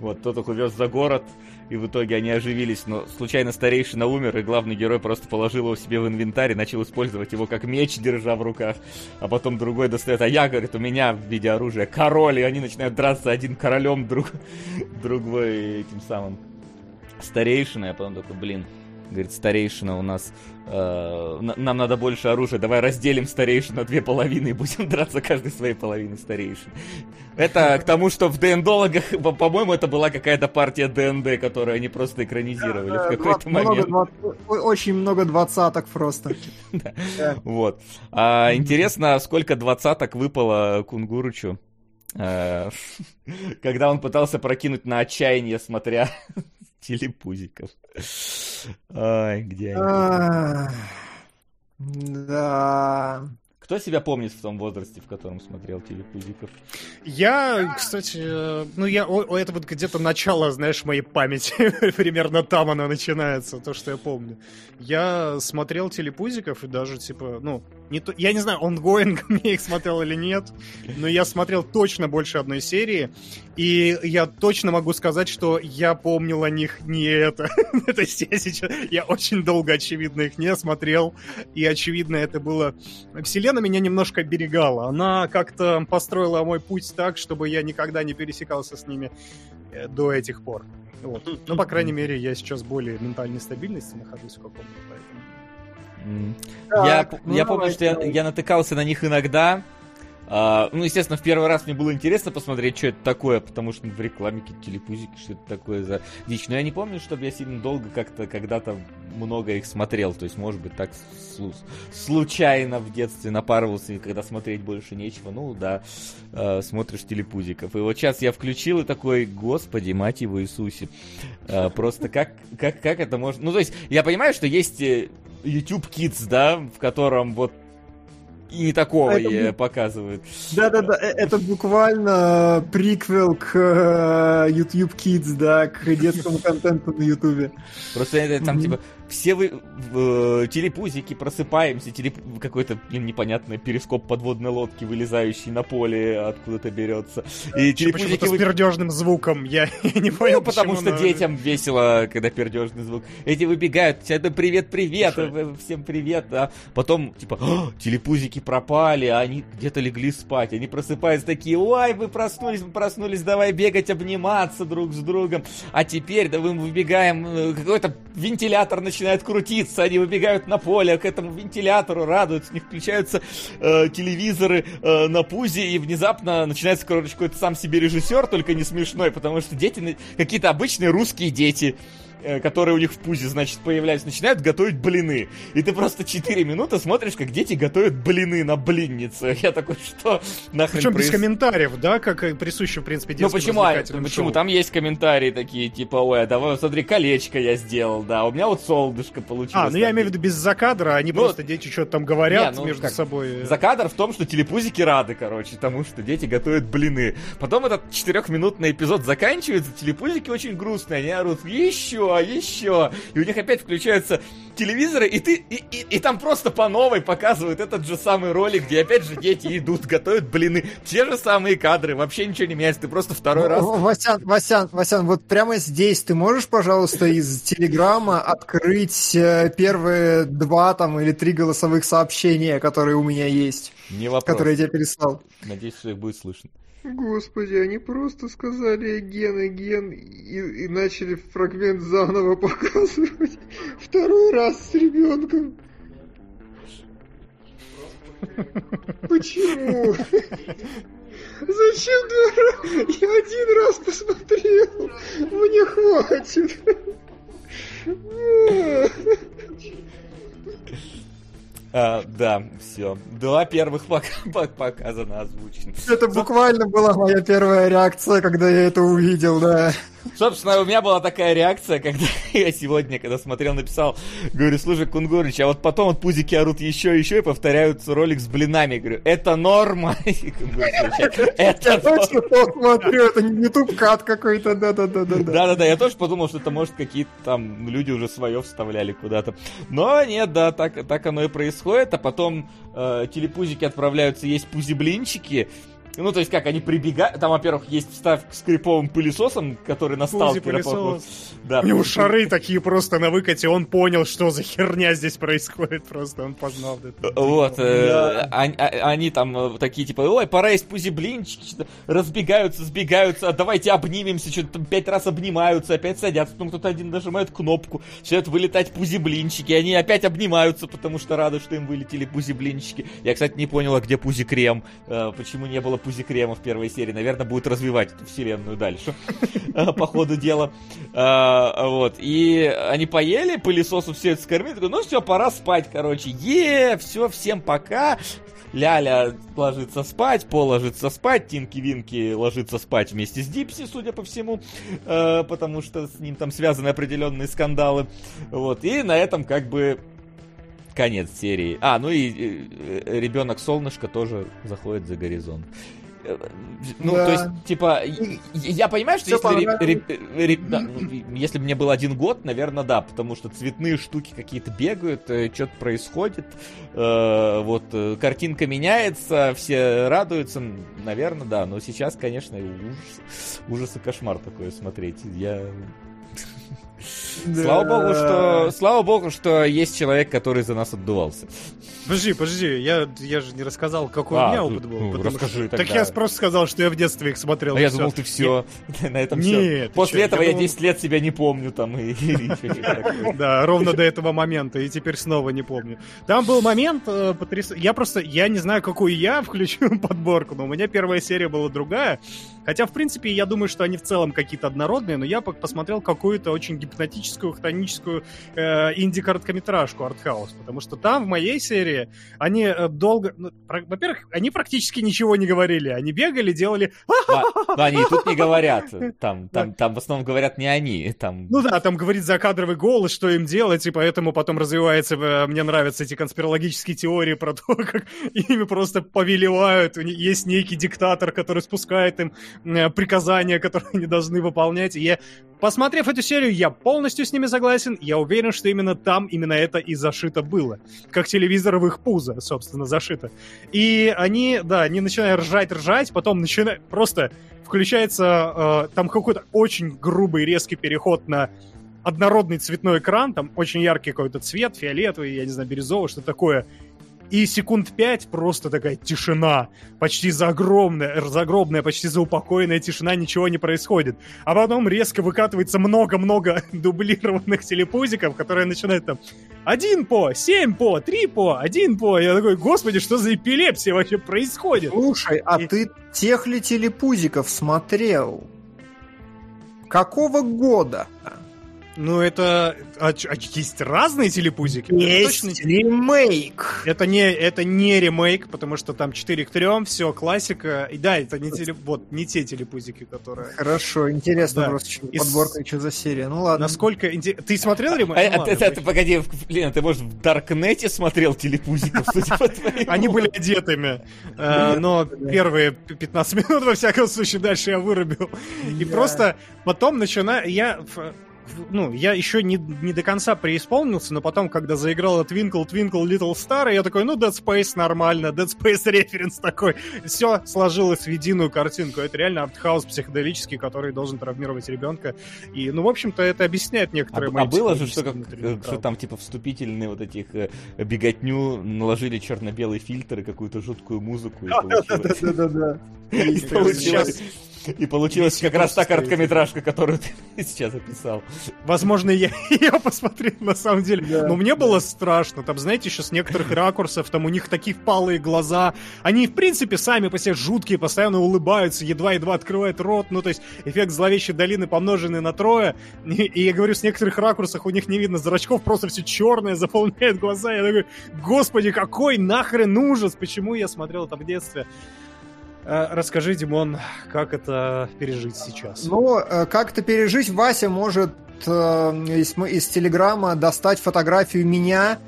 Вот, тот их увез за город, и в итоге они оживились, но случайно старейшина умер, и главный герой просто положил его себе в инвентарь и начал использовать его как меч, держа в руках. А потом другой достает, а я, говорит, у меня в виде оружия король, и они начинают драться один королем, друг, другой этим самым старейшиной, а потом такой, блин, говорит, старейшина у нас, э, нам надо больше оружия, давай разделим старейшину на две половины и будем драться каждой своей половиной старейшин. Это к тому, что в ДНДологах, по-моему, это была какая-то партия ДНД, которую они просто экранизировали в какой-то момент. очень много двадцаток просто. [laughs] Вот. А, интересно, сколько двадцаток выпало Кунгуручу? Э, [laughs] когда он пытался прокинуть на отчаяние, смотря телепузиков. Ай, где они? Да. Кто себя помнит в том возрасте, в котором смотрел телепузиков? Я, кстати, ну я, о, это вот где-то начало, знаешь, моей памяти. [laughs] Примерно там она начинается, то, что я помню. Я смотрел телепузиков и даже, типа, ну, не то, я не знаю, онгоинг [laughs] мне их смотрел или нет, но я смотрел точно больше одной серии, и я точно могу сказать, что я помнил о них не это. [laughs] То есть я сейчас, я очень долго, очевидно, их не смотрел, и, очевидно, это было... Вселенная меня немножко оберегала. Она как-то построила мой путь так, чтобы я никогда не пересекался с ними э, до этих пор. Вот. Ну, по крайней мере, я сейчас более ментальной стабильности нахожусь в каком-то, поэтому... Я, ну, я помню, что я, я натыкался на них иногда, а, ну, естественно, в первый раз мне было интересно посмотреть, что это такое, потому что в рекламе какие-то телепузики, что это такое за дичь. Но я не помню, чтобы я сильно долго как-то когда-то много их смотрел. То есть, может быть, так случайно в детстве напарывался, и когда смотреть больше нечего. Ну, да, э, смотришь телепузиков. И вот сейчас я включил и такой, господи, мать его Иисусе. Э, просто как, как, как это можно... Ну, то есть, я понимаю, что есть э, YouTube Kids, да, в котором вот и не такого это... показывают. Да-да-да, э, это буквально приквел к э, YouTube Kids, да, к детскому контенту на YouTube. Просто там типа все вы э, телепузики просыпаемся, телеп... какой-то блин, непонятный перископ подводной лодки, вылезающий на поле, откуда-то берется. И телепузики... Вы... с пердежным звуком, я, [laughs] не понял, ну, потому что но... детям весело, когда пердежный звук. Эти выбегают, это привет-привет, всем привет, а потом, типа, телепузики пропали, а они где-то легли спать, они просыпаются такие, ой, вы проснулись, мы проснулись, давай бегать, обниматься друг с другом, а теперь, да мы выбегаем, э, какой-то вентилятор начинает начинает крутиться, они выбегают на поле к этому вентилятору, радуются, них включаются э, телевизоры э, на пузе, и внезапно начинается, короче, какой-то сам себе режиссер, только не смешной, потому что дети, какие-то обычные русские дети, которые у них в пузе, значит, появляются, начинают готовить блины. И ты просто 4 минуты смотришь, как дети готовят блины на блиннице. Я такой, что нахрен Причем проис... без комментариев, да, как присуще, в принципе, Ну почему, а, почему? Там есть комментарии такие, типа, ой, а давай, смотри, колечко я сделал, да, у меня вот солнышко получилось. А, ну я имею в виду без закадра, они ну, просто дети что-то там говорят не, ну, между как? собой. Закадр в том, что телепузики рады, короче, тому, что дети готовят блины. Потом этот четырехминутный эпизод заканчивается, телепузики очень грустные, они орут, еще, еще. И у них опять включаются телевизоры, и ты и, и, и там просто по новой показывают этот же самый ролик, где опять же дети идут, готовят блины. Те же самые кадры, вообще ничего не меняется, ты просто второй раз. Васян, Васян, Васян, вот прямо здесь ты можешь, пожалуйста, из Телеграма открыть э, первые два там или три голосовых сообщения, которые у меня есть? Не вопрос. Которые я тебе переслал. Надеюсь, что их будет слышно. Господи, они просто сказали ген, ген и, и начали фрагмент заново показывать [laughs] второй раз с ребенком. Почему? [laughs] Зачем два раза? Я один раз посмотрел. Мне хватит. [laughs] А, да, все. Два первых [laughs] пока показано озвучено. Это буквально была моя первая реакция, когда я это увидел, да. Собственно, у меня была такая реакция, когда [laughs] я сегодня, когда смотрел, написал, говорю, слушай, Кунгурыч, а вот потом вот пузики орут еще, еще и повторяют ролик с блинами. Говорю, это норма? [laughs] Это Я точно смотрю, это не YouTube кат какой-то, да-да-да. Да-да-да, я тоже подумал, что это может какие-то там люди уже свое вставляли куда-то. Но нет, да, так, так оно и происходит, а потом э, телепузики отправляются есть пузи-блинчики, ну, то есть как, они прибегают... Там, во-первых, есть вставка с криповым пылесосом, который на сталкера. Да, У него шары такие просто на выкате, он понял, что за херня здесь происходит, просто он познал это. Вот, э, они, а, они там э, такие, типа, ой, пора есть пузи-блинчики, что-то разбегаются, сбегаются, а давайте обнимемся, что-то там пять раз обнимаются, опять садятся, потом кто-то один нажимает кнопку, начинают вылетать пузи-блинчики, они опять обнимаются, потому что рады, что им вылетели пузи-блинчики. Я, кстати, не понял, а где пузи-крем, э, почему не было Пузи Крема в первой серии. Наверное, будет развивать эту вселенную дальше. [laughs] По ходу дела. А, вот. И они поели, пылесосу все это скормили. Ну все, пора спать, короче. Е, все, всем пока. Ляля ложится спать, Пол ложится спать, Тинки-Винки ложится спать вместе с Дипси, судя по всему, э, потому что с ним там связаны определенные скандалы. Вот, и на этом как бы конец серии. А, ну и э, ребенок солнышко тоже заходит за горизонт. Ну, да. то есть, типа, я понимаю, что если, ре, ре, ре, да, ну, если бы мне был один год, наверное, да, потому что цветные штуки какие-то бегают, э, что-то происходит, э, вот, э, картинка меняется, все радуются, наверное, да, но сейчас, конечно, ужас, ужас и кошмар такое смотреть. Я да. Слава богу, что слава богу, что есть человек, который за нас отдувался. Подожди, подожди, я, я же не рассказал, какой а, у меня опыт был. Ну, расскажи что... Так я просто сказал, что я в детстве их смотрел. [laughs] А я думал, ты все, на этом все. После этого я 10 лет себя не помню там. [laughs] Да, ровно до этого момента, и теперь снова не помню. Там был момент э, потрясающий. Я просто, я не знаю, какую я [laughs] включу подборку, но у меня первая серия была другая. Хотя, в принципе, я думаю, что они в целом какие-то однородные, но я посмотрел какую-то очень гипнотическую, хтоническую э, инди-короткометражку артхаус, потому что там в моей серии они э, долго... Ну, про... Во-первых, они практически ничего не говорили, они бегали, делали... Но [laughs] они и тут не говорят, там, там, там в основном говорят не они, там... Ну да, там говорит закадровый голос, что им делать, и поэтому потом развивается... Э, мне нравятся эти конспирологические теории про то, [laughs] как ими просто повелевают, есть некий диктатор, который спускает им Э, приказания, которые они должны выполнять. И я, посмотрев эту серию, я полностью с ними согласен. Я уверен, что именно там именно это и зашито было. Как телевизор в их пузо, собственно, зашито. И они, да, они начинают ржать, ржать, потом начинают просто включается э, там какой-то очень грубый резкий переход на однородный цветной экран, там очень яркий какой-то цвет, фиолетовый, я не знаю, бирюзовый, что такое и секунд пять просто такая тишина, почти загромная, загробная, почти заупокоенная тишина, ничего не происходит. А потом резко выкатывается много-много [laughs] дублированных телепузиков, которые начинают там один по, семь по, три по, один по. Я такой, господи, что за эпилепсия вообще происходит? Слушай, а и... ты тех ли телепузиков смотрел? Какого года? Ну, это... А, а есть разные телепузики? Есть это точно... ремейк! Это не, это не ремейк, потому что там 4 к 3, все, классика. И да, это не, теле... вот, не те телепузики, которые... Хорошо, интересно да. просто, что И подборка, с... что за серия. Ну ладно. Насколько... Ты смотрел ремейк? А, ну, а, ладно, ты, ты, погоди, блин, ты, может, в Даркнете смотрел телепузиков? Они были одетыми. Э, но первые 15 минут, во всяком случае, дальше я вырубил. И просто потом начинаю... Я ну, я еще не, не до конца преисполнился, но потом, когда заиграл Twinkle Twinkle Little Star, я такой, ну, Dead Space нормально, Dead Space [laughs] референс такой. Все сложилось в единую картинку. Это реально артхаус психоделический, который должен травмировать ребенка. И, ну, в общем-то, это объясняет некоторые а, мои А было же, что, как, что там, типа, вступительные вот этих э, беготню наложили черно-белый фильтр и какую-то жуткую музыку. Да-да-да. [laughs] [laughs] И получилось И получилась как раз та короткометражка, которую ты [laughs] сейчас описал. Возможно, я [laughs] ее посмотрел на самом деле. Но мне было страшно. Там, знаете, еще с некоторых [clears throat] ракурсов, там у них такие впалые глаза. Они, в принципе, сами по себе жуткие, постоянно улыбаются, едва-едва открывают рот. Ну, то есть эффект зловещей долины помноженный на трое. И, и я говорю, с некоторых ракурсах у них не видно зрачков, просто все черное, заполняет глаза. Я такой, господи, какой нахрен ужас! Почему я смотрел это в детстве? Э, Расскажи, Димон, как это пережить сейчас? Ну, э, как это пережить, Вася может э, из, из Телеграма достать фотографию меня,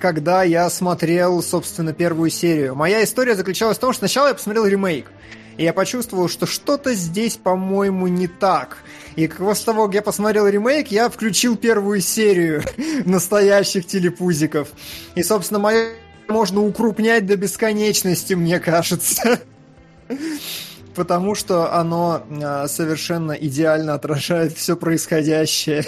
когда я смотрел, собственно, первую серию. Моя история заключалась в том, что сначала я посмотрел ремейк, и я почувствовал, что что-то здесь, по-моему, не так. И после того, как я посмотрел ремейк, я включил первую серию [laughs] настоящих телепузиков. И, собственно, мое можно укрупнять до бесконечности, мне кажется. [laughs] [laughs] Потому что оно а, совершенно идеально отражает все происходящее.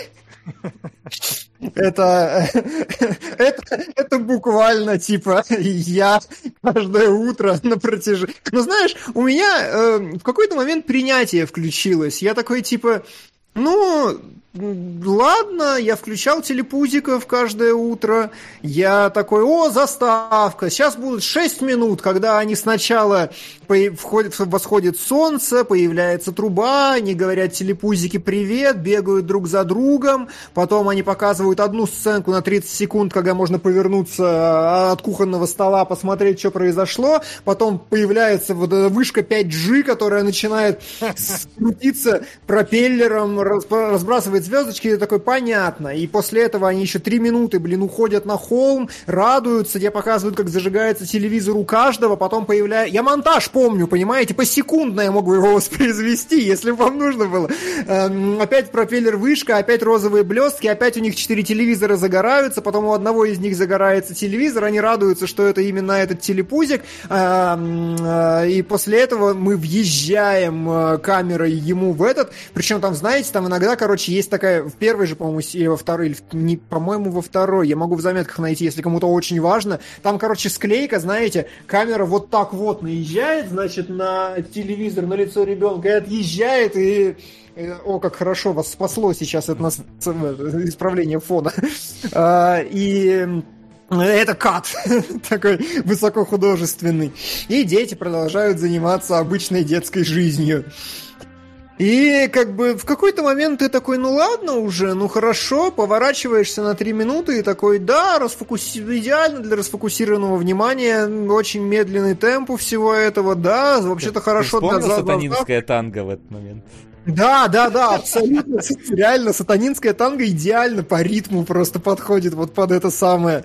[laughs] Это, [laughs] это, это буквально типа я каждое утро на протяжении... Ну, знаешь, у меня э, в какой-то момент принятие включилось. Я такой типа, ну, ладно, я включал телепузиков каждое утро. Я такой, о, заставка, сейчас будет 6 минут, когда они сначала входит, восходит солнце, появляется труба, они говорят телепузики привет, бегают друг за другом, потом они показывают одну сценку на 30 секунд, когда можно повернуться а, от кухонного стола, посмотреть, что произошло, потом появляется вот эта вышка 5G, которая начинает [laughs] крутиться пропеллером, разбрасывает звездочки, и такой, понятно, и после этого они еще 3 минуты, блин, уходят на холм, радуются, тебе показывают, как зажигается телевизор у каждого, потом появляется... Я монтаж помню, понимаете, посекундно я могу его [laughs] воспроизвести, если вам нужно было. Эм, опять пропеллер вышка, опять розовые блестки, опять у них четыре телевизора загораются, потом у одного из них загорается телевизор, они радуются, что это именно этот телепузик, эм, э, и после этого мы въезжаем э, камерой ему в этот, причем там, знаете, там иногда, короче, есть такая, в первой же, по-моему, или во второй, или, не, по-моему, во второй, я могу в заметках найти, если кому-то очень важно, там, короче, склейка, знаете, камера вот так вот наезжает, значит, на телевизор, на лицо ребенка и отъезжает, и о, как хорошо вас спасло сейчас это нас, исправление фона. [laughs] А, и это кат [laughs] такой высокохудожественный. И дети продолжают заниматься обычной детской жизнью. И как бы в какой-то момент ты такой, ну ладно уже, ну хорошо, поворачиваешься на три минуты и такой, да, расфокуси... идеально для расфокусированного внимания, очень медленный темп у всего этого, да, вообще-то хорошо. Ты вспомнил для... сатанинское танго в этот момент? Да, да, да, абсолютно. Реально, сатанинская танго идеально по ритму просто подходит вот под это самое.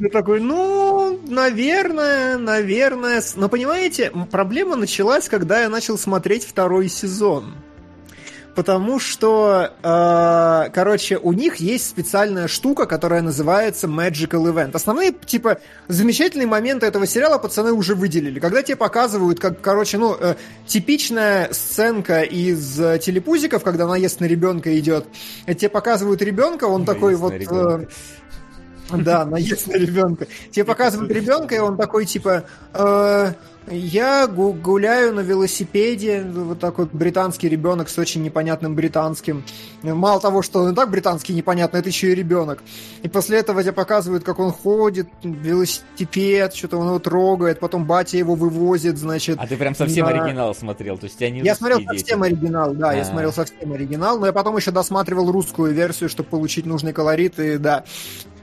Ты такой, ну, наверное, наверное. Но понимаете, проблема началась, когда я начал смотреть второй сезон. Потому что, э, короче, у них есть специальная штука, которая называется Magical Event. Основные, типа, замечательные моменты этого сериала пацаны уже выделили. Когда тебе показывают, как, короче, ну, э, типичная сценка из э, телепузиков, когда наезд на ребенка идет, тебе показывают ребенка, он наезд такой вот... Э, [laughs] да, наезд на ребенка. Тебе показывают ребенка, и он такой, типа, э, я гуляю на велосипеде, вот такой британский ребенок с очень непонятным британским. Мало того, что он и так британский непонятно, это еще и ребенок. И после этого тебе показывают, как он ходит, велосипед, что-то он его трогает, потом батя его вывозит, значит. А ты прям совсем на... оригинал смотрел, то есть они Я смотрел дети. совсем оригинал, да, А-а-а. я а. смотрел совсем оригинал, но я потом еще досматривал русскую версию, чтобы получить нужный колорит, и да.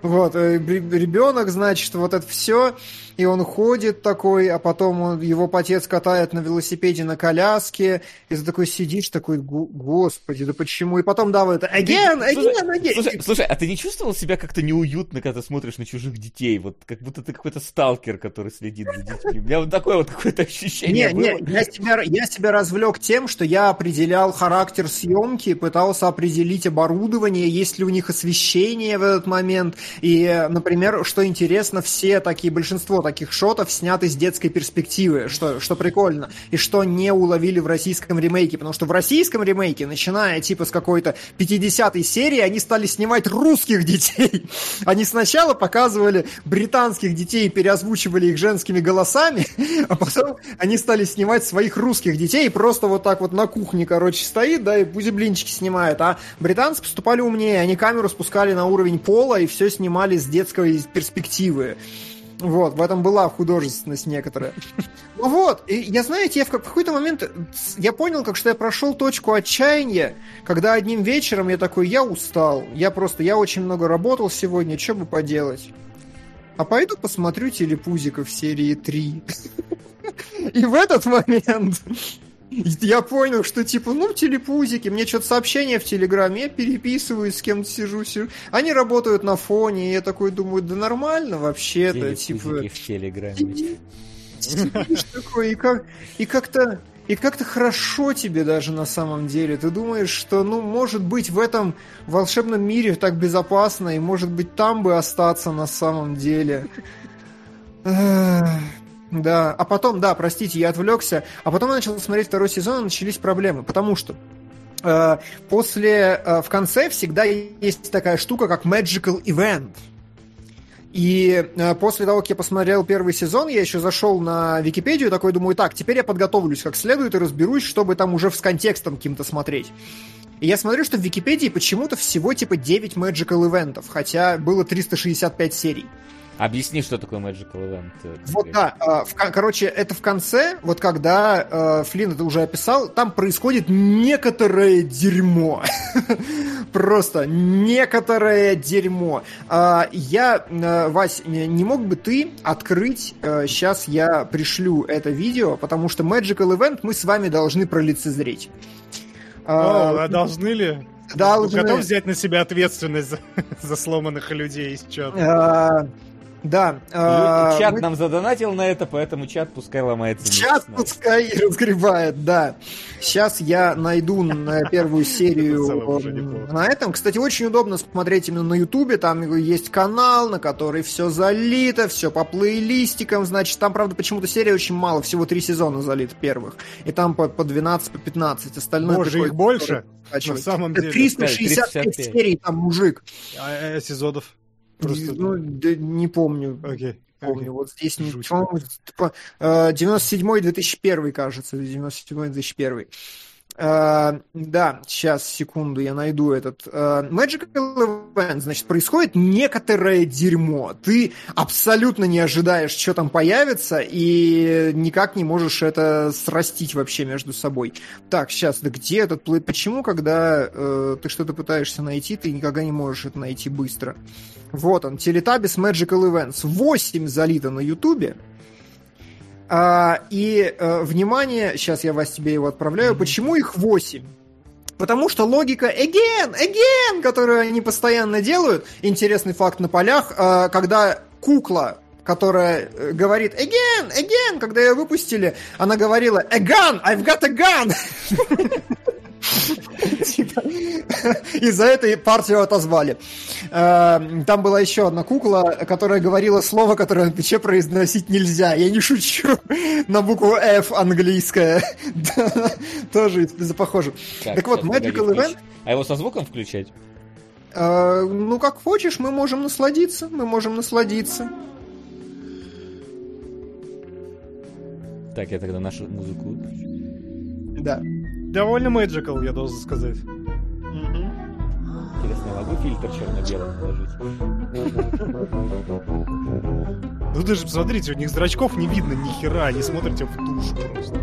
Вот, э, ребенок, значит, вот это все и он ходит такой, а потом он, его отец катает на велосипеде на коляске, и ты такой сидишь, такой, господи, да почему? И потом, да, вот, again, again, again. Слушай, слушай, а ты не чувствовал себя как-то неуютно, когда ты смотришь на чужих детей? Вот как будто ты какой-то сталкер, который следит за детьми. У меня вот такое вот какое-то ощущение не, было. Не, я себя, я себя развлек тем, что я определял характер съемки, пытался определить оборудование, есть ли у них освещение в этот момент. И, например, что интересно, все такие, большинство таких шотов сняты с детской перспективы что, что прикольно, и что не уловили в российском ремейке, потому что в российском ремейке, начиная типа с какой-то 50-й серии, они стали снимать русских детей. [laughs] Они сначала показывали британских детей, переозвучивали их женскими голосами, [laughs] а потом они стали снимать своих русских детей, просто вот так вот на кухне, короче, стоит, да, и блинчики снимает, а британцы поступали умнее, они камеру спускали на уровень пола и все снимали с детской перспективы. Вот, в этом была художественность некоторая. [laughs] Ну вот, и я, знаете, я в какой-то момент, я понял, как что я прошел точку отчаяния, когда одним вечером я такой, я устал, я просто, я очень много работал сегодня, что бы поделать? А пойду посмотрю телепузиков серии 3. [laughs] И в этот момент [laughs] я понял, что типа, ну, телепузики, мне что-то сообщение в Телеграме, я переписываю, с кем-то сижу, сижу. Они работают на фоне, и я такой думаю, да нормально вообще-то, типа... в Телеграме. такой, и как, и как-то и как-то хорошо тебе даже на самом деле. Ты думаешь, что, ну, может быть, в этом волшебном мире так безопасно, и, может быть, там бы остаться на самом деле. Да, а потом, да, простите, я отвлекся, а потом я начал смотреть второй сезон, и начались проблемы, потому что э, после, э, в конце всегда есть такая штука, как Magical Event. И э, после того, как я посмотрел первый сезон, я еще зашел на Википедию, такой думаю, так, теперь я подготовлюсь как следует и разберусь, чтобы там уже с контекстом каким-то смотреть. И я смотрю, что в Википедии почему-то всего типа 9 Magical Eventов, хотя было 365 серий. Объясни, что такое Magical Event. Э, вот да, а, в, короче, это в конце, вот когда э, Флинн это уже описал, там происходит некоторое дерьмо. [laughs] Просто некоторое дерьмо. А, я, э, Вась, не мог бы ты открыть, сейчас я пришлю это видео, потому что Magical Event мы с вами должны пролицезреть. О, а должны ли? Да, Готов взять на себя ответственность за, [laughs] за сломанных людей из чата? Да. Э, чат мы... нам задонатил на это, поэтому чат пускай ломается. Чат пускай разгребает, да. Сейчас я найду на первую [laughs] серию на этом. Кстати, очень удобно смотреть именно на Ютубе. Там есть канал, на который все залито, все по плейлистикам. Значит, там, правда, почему-то серия очень мало. Всего три сезона залит первых. И там по, по 12, по 15. Остальное Боже, их больше? На самом деле. 365 серий там мужик. А, а сезонов? Просто... Ну, да, не помню. Окей. Okay. Помню, okay. вот здесь не... Типа, 97-2001, кажется, 97-2001. Uh, да, сейчас, секунду, я найду этот. Uh, Magical Event, значит, происходит некоторое дерьмо. Ты абсолютно не ожидаешь, что там появится, и никак не можешь это срастить вообще между собой. Так, сейчас, да где этот плей? Почему, когда uh, ты что-то пытаешься найти, ты никогда не можешь это найти быстро? Вот он, Teletubbies Magical Events. 8 залито на Ютубе. А, и, а, внимание, сейчас я вас тебе его отправляю. Mm-hmm. Почему их 8? Потому что логика again, again, которую они постоянно делают, интересный факт на полях, а, когда кукла которая э, говорит again, again, когда ее выпустили, она говорила a gun, I've got a gun. [laughs] Типа, и за это партию отозвали. Э, там была еще одна кукла, которая говорила слово, которое на пече произносить нельзя. Я не шучу. На букву F английская. Тоже похоже. Так вот, Magical Event... А его со звуком включать? Э, ну, как хочешь, мы можем насладиться. Мы можем насладиться. Так, я тогда нашу музыку Да довольно magical, я должен сказать. Интересно, я могу фильтр черно-белый положить? Ну даже посмотрите, у них зрачков не видно ни хера, они смотрят в душу просто.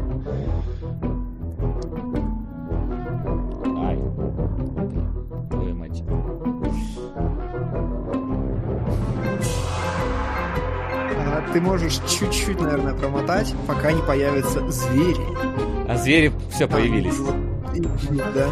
Ты можешь чуть-чуть, наверное, промотать, пока не появятся звери. А звери все появились. Да.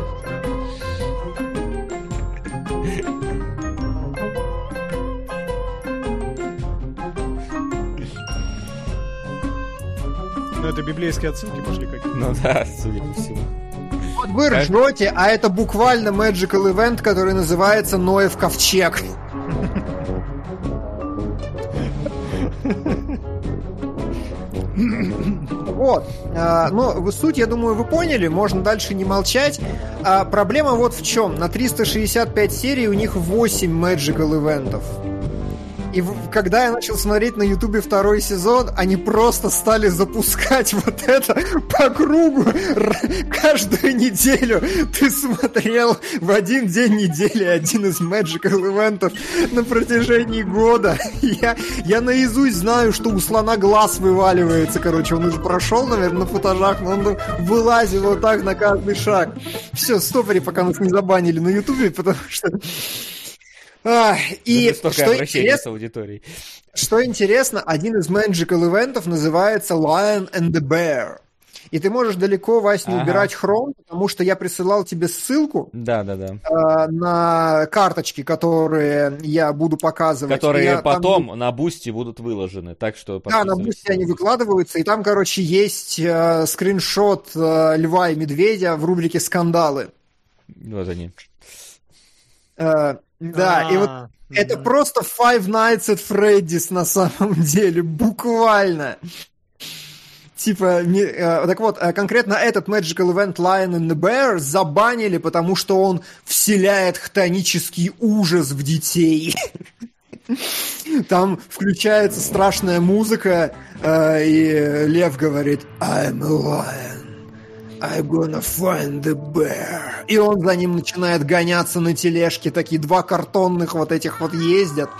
Ну, это библейские отсылки пошли какие-то. Ну да, судя по всему. Вот вы ржете, а это буквально Magical Event, который называется Ноев Ковчег. [laughs] Вот. А, но суть, я думаю, вы поняли, можно дальше не молчать. А, проблема вот в чем. На 365 серий у них 8 Magical ивентов. И когда я начал смотреть на Ютубе второй сезон, они просто стали запускать [laughs] вот это по кругу каждую неделю. Ты смотрел в один день недели один из Magical ивентов на протяжении года. Я, я наизусть знаю, что у слона глаз вываливается, короче. Он уже прошел, наверное, на футажах, но он вылазил вот так на каждый шаг. Все, стопори, пока нас не забанили на Ютубе, потому что... А, и что интересно, с аудиторией. что интересно, один из Magical ивентов называется Lion and the Bear. И ты можешь далеко, Вась, не Ага. убирать хром, потому что я присылал тебе ссылку Да, да, да. э, на карточки, которые я буду показывать. Которые Я там- потом на бусте будут выложены. Так что Да, на бусте они выкладываются, и там, короче, есть э, скриншот э, льва и медведя в рубрике «Скандалы». Вот они. Э, да, и вот А, это просто Five Nights at Freddy's на самом [laughs] деле, буквально. Типа, не- э, так вот, э, конкретно этот Magical Event Lion and the Bear забанили, потому что он вселяет хтонический ужас в детей. [laughs] Там включается страшная музыка, э, и Лев говорит «I'm a lion, I'm gonna find the bear». И он за ним начинает гоняться на тележке, такие два картонных вот этих вот ездят.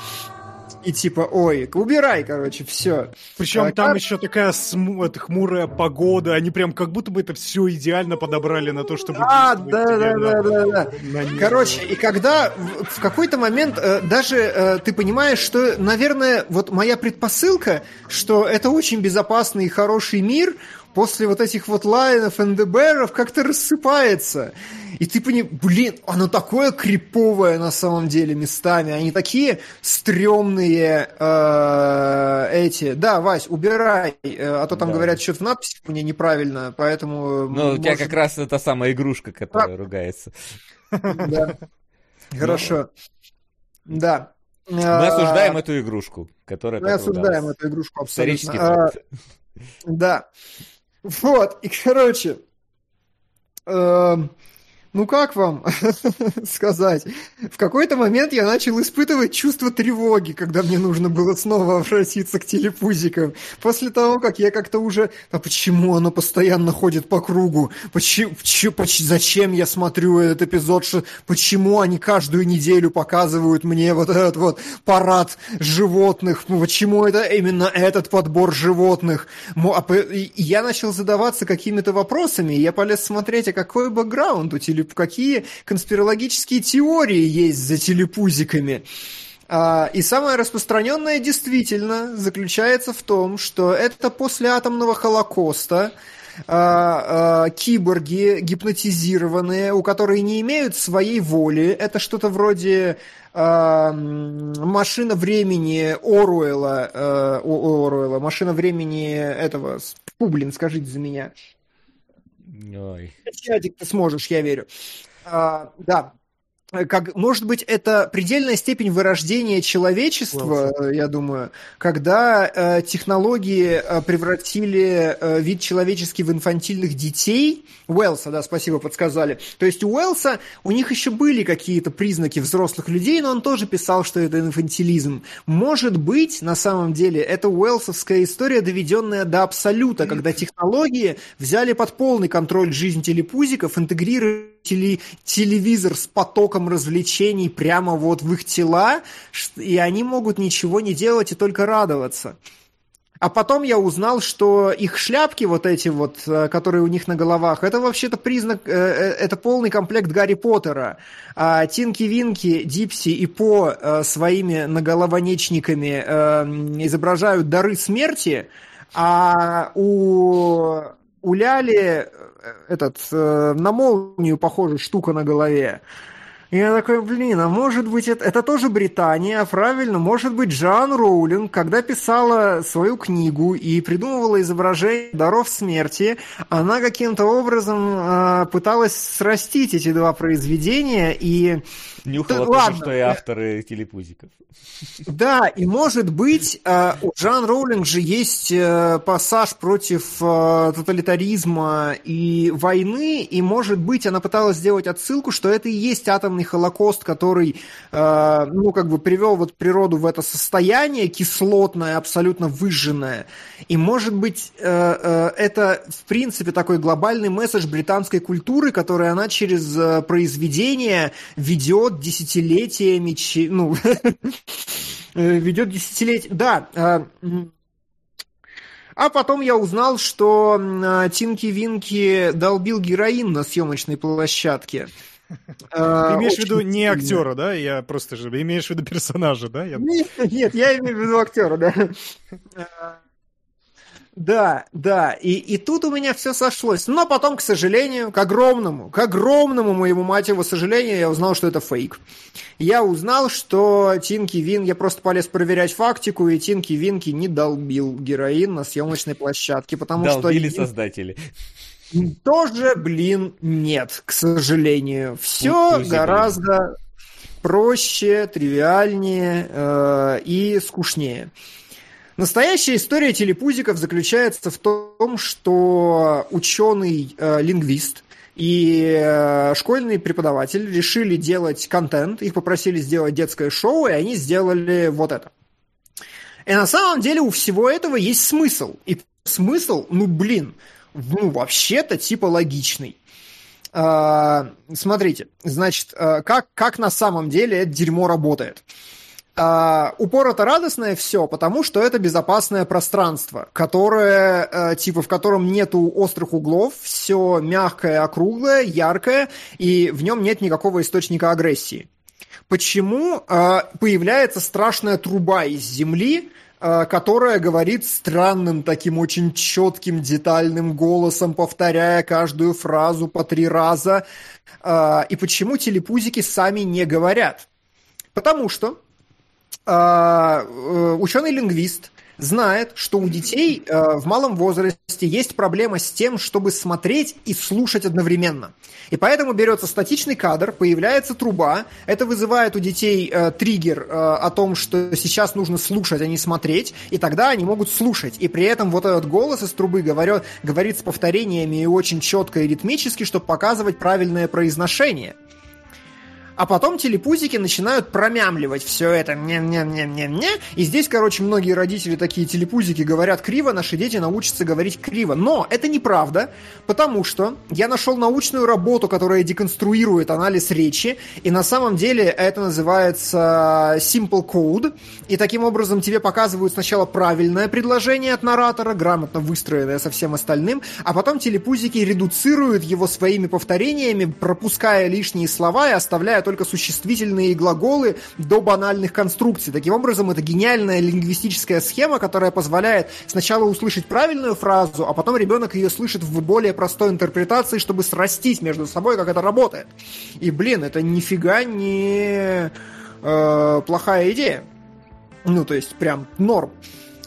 И типа, ой, убирай, короче, все. Причем А там как- еще такая сму- это, хмурая погода. Они прям как будто бы это все идеально подобрали на то, чтобы... А, да, да, да, на- да, да. на. Короче, и когда в, в какой-то момент э, даже э, ты понимаешь, что, наверное, вот моя предпосылка, что это очень безопасный и хороший мир, после вот этих вот лайнов НДБРов как-то рассыпается. И ты понимаешь, блин, оно такое криповое на самом деле местами. Они такие стрёмные э, эти. Да, Вась, убирай, э, а то там Да. говорят, что в надписи меня неправильно, поэтому... Ну, у тебя может, как раз это самая игрушка, которая ругается. Да. Хорошо. Да. Мы осуждаем эту игрушку, которая Мы осуждаем эту игрушку абсолютно. А. Да. Вот, и короче, эм, ну как вам [laughs] сказать? В какой-то момент я начал испытывать чувство тревоги, когда мне нужно было снова обратиться к телепузикам. После того, как я как-то уже... А почему оно постоянно ходит по кругу? Почему, зачем я смотрю этот эпизод? Что, почему они каждую неделю показывают мне вот этот вот парад животных? Почему это именно этот подбор животных? А Я начал задаваться какими-то вопросами, и я полез смотреть, а какой бэкграунд у телеп... какие конспирологические теории есть за телепузиками. А, И самое распространенное действительно заключается в том, что это после атомного холокоста а, а, киборги гипнотизированные, у которых не имеют своей воли. Это что-то вроде машина времени Оруэлла, э, Оруэлла, машина времени этого, фу, блин, скажите за меня. Ой. Чатик ты сможешь, я верю. А, да. Как, может быть, это предельная степень вырождения человечества, э, я думаю, когда э, технологии э, превратили э, вид человеческий в инфантильных детей. Уэлса, да, спасибо, подсказали. То есть у Уэлса, у них еще были какие-то признаки взрослых людей, но он тоже писал, что это инфантилизм. Может быть, на самом деле, это уэлсовская история, доведенная до абсолюта, когда технологии взяли под полный контроль жизнь телепузиков, интегрировали теле- телевизор с потоком развлечений прямо вот в их тела, и они могут ничего не делать и только радоваться. А потом я узнал, что их шляпки вот эти вот, э, которые у них на головах, это вообще-то признак, э, э, это полный комплект Гарри Поттера. А Тинки Винки, Дипси и По своими наголовонечниками э, изображают дары смерти, а у, у Ляли этот, э, на молнию похожая штука на голове. И я такой, блин, а может быть это, это тоже Британия, а правильно, может быть Джан Роулинг, когда писала свою книгу и придумывала изображение даров смерти, она каким-то образом э, пыталась срастить эти два произведения и... Нюхала Да то что и авторы телепузиков. Да, и может быть, э, у Джан Роулинг же есть э, пассаж против э, тоталитаризма и войны, и может быть она пыталась сделать отсылку, что это и есть атомный холокост, который, э, ну, как бы привел вот природу в это состояние кислотное, абсолютно выжженное. И может быть, э, э, это в принципе такой глобальный месседж британской культуры, который она через э, произведение ведет десятилетиями, ну, [laughs] ведет десятилетия. Да. э. А потом я узнал, что э, Тинки Винки долбил героин на съемочной площадке. Ты Э, имеешь в виду не актера, да? Я просто же... Имеешь в виду персонажа, да? Нет, нет, я имею в виду актера, да. Э, Да, да, и, и тут у меня все сошлось. Но потом, к сожалению, к огромному, к огромному моему мать его сожалению, я узнал, что это фейк. Я узнал, что Тинки Вин, я просто полез проверять фактику, и Тинки Винки не долбил героин на съемочной площадке, потому Долбили что создатели. Тоже, блин, нет, к сожалению. Все гораздо проще, тривиальнее э, и скучнее. Настоящая история телепузиков заключается в том, что ученый-лингвист и э, школьный преподаватель решили делать контент, их попросили сделать детское шоу, и они сделали вот это. И на самом деле у всего этого есть смысл. И смысл, ну блин, ну вообще-то типа логичный. А, смотрите, значит, а, как, как на самом деле это дерьмо работает. А, упорото радостное все, потому что это безопасное пространство, которое, типа, в котором нету острых углов, все мягкое, округлое, яркое, и в нем нет никакого источника агрессии. Почему э, появляется страшная труба из земли, которая говорит странным таким очень четким детальным голосом, повторяя каждую фразу по три раза? Э, и почему телепузики сами не говорят? Потому что ученый-лингвист знает, что у детей э, в малом возрасте есть проблема с тем, чтобы смотреть и слушать одновременно. И поэтому берется статичный кадр, появляется труба, это вызывает у детей э, триггер э, о том, что сейчас нужно слушать, а не смотреть, и тогда они могут слушать. И при этом вот этот голос из трубы говорит, говорит с повторениями и очень четко и ритмически, чтобы показывать правильное произношение. А потом телепузики начинают промямливать все это. Не-не-не-не-не. И здесь, короче, многие родители такие телепузики говорят криво, наши дети научатся говорить криво. Но это неправда, потому что я нашел научную работу, которая деконструирует анализ речи, и на самом деле это называется Simple Code, и таким образом тебе показывают сначала правильное предложение от наратора, грамотно выстроенное со всем остальным, а потом телепузики редуцируют его своими повторениями, пропуская лишние слова и оставляя только существительные и глаголы до банальных конструкций. Таким образом, это гениальная лингвистическая схема, которая позволяет сначала услышать правильную фразу, а потом ребенок ее слышит в более простой интерпретации, чтобы срастить между собой, как это работает. И, блин, это нифига не э, плохая идея. Ну, то есть, прям норм.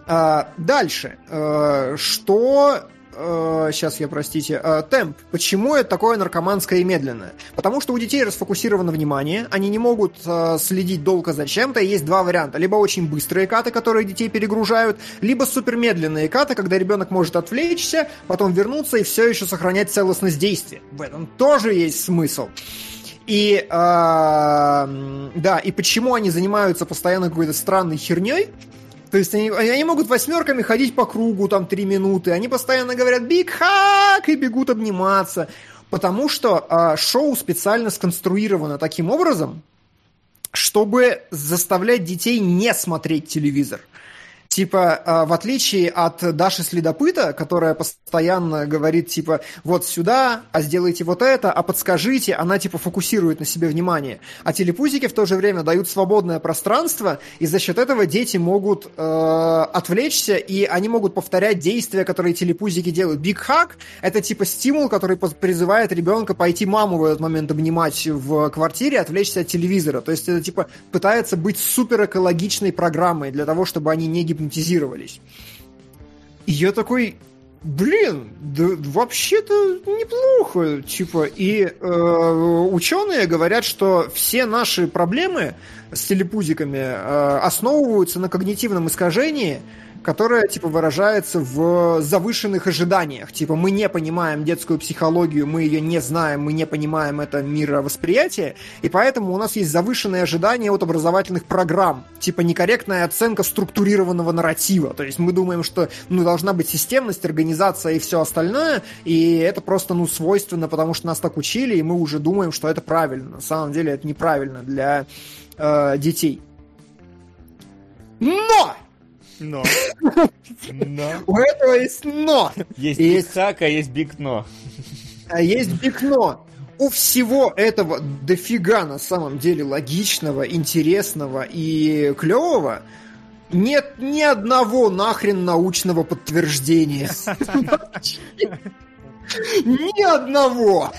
А, дальше. Э, что сейчас я, простите, э, темп. Почему это такое наркоманское и медленное? Потому что у детей расфокусировано внимание, они не могут э, следить долго за чем-то, есть два варианта. Либо очень быстрые каты, которые детей перегружают, либо супермедленные каты, когда ребенок может отвлечься, потом вернуться и все еще сохранять целостность действия. В этом тоже есть смысл. И, э, да, и почему они занимаются постоянно какой-то странной херней? То есть они, они могут восьмерками ходить по кругу там три минуты, они постоянно говорят «биг хак» и бегут обниматься. Потому что э, шоу специально сконструировано таким образом, чтобы заставлять детей не смотреть телевизор. Типа, э, в отличие от Даши Следопыта, которая постоянно говорит, типа, вот сюда, а сделайте вот это, а подскажите, она, типа, фокусирует на себе внимание. А телепузики в то же время дают свободное пространство, и за счет этого дети могут э, отвлечься, и они могут повторять действия, которые телепузики делают. Big Hug — это, типа, стимул, который призывает ребенка пойти маму в этот момент обнимать в квартире, отвлечься от телевизора. То есть это, типа, пытается быть супер экологичной программой для того, чтобы они не гипнотизировались. И я такой, блин, да вообще-то неплохо, типа, и э, ученые говорят, что все наши проблемы с телепузиками э, основываются на когнитивном искажении, которая, типа, выражается в завышенных ожиданиях. Типа, мы не понимаем детскую психологию, мы ее не знаем, мы не понимаем это мировосприятие, и поэтому у нас есть завышенные ожидания от образовательных программ. Типа, некорректная оценка структурированного нарратива. То есть мы думаем, что, ну, должна быть системность, организация и все остальное, и это просто, ну, свойственно, потому что нас так учили, и мы уже думаем, что это правильно. На самом деле это неправильно для э, детей. Но! Но. Но. У этого есть но. Есть Есть. Big Hug, а есть Big но. А есть big но. У всего этого дофига на самом деле логичного, интересного и клевого нет ни одного нахрен научного подтверждения. Ни одного!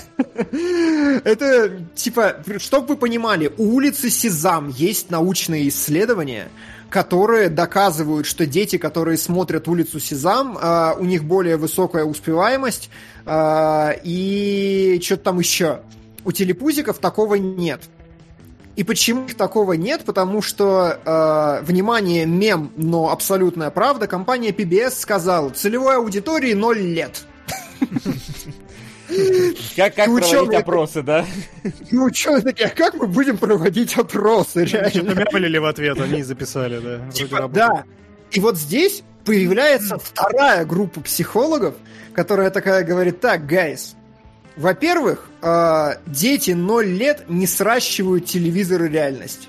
Это, типа, чтобы вы понимали, у улицы Сезам есть научные исследования, которые доказывают, что дети, которые смотрят улицу Сезам, э, у них более высокая успеваемость э, и что-то там еще. У телепузиков такого нет. И почему их такого нет? Потому что, э, внимание, мем, но абсолютная правда, компания PBS сказала, целевой аудитории 0 лет. [laughs] Как, как ученые проводить так- опросы, да? И ученые такие, а как мы будем проводить опросы, Что-то реально? мямлили в ответ, они записали, да. Вроде Типа, да. И вот здесь появляется вторая группа психологов, которая такая говорит, так, гайс, во-первых, э, дети 0 лет не сращивают телевизор и реальность.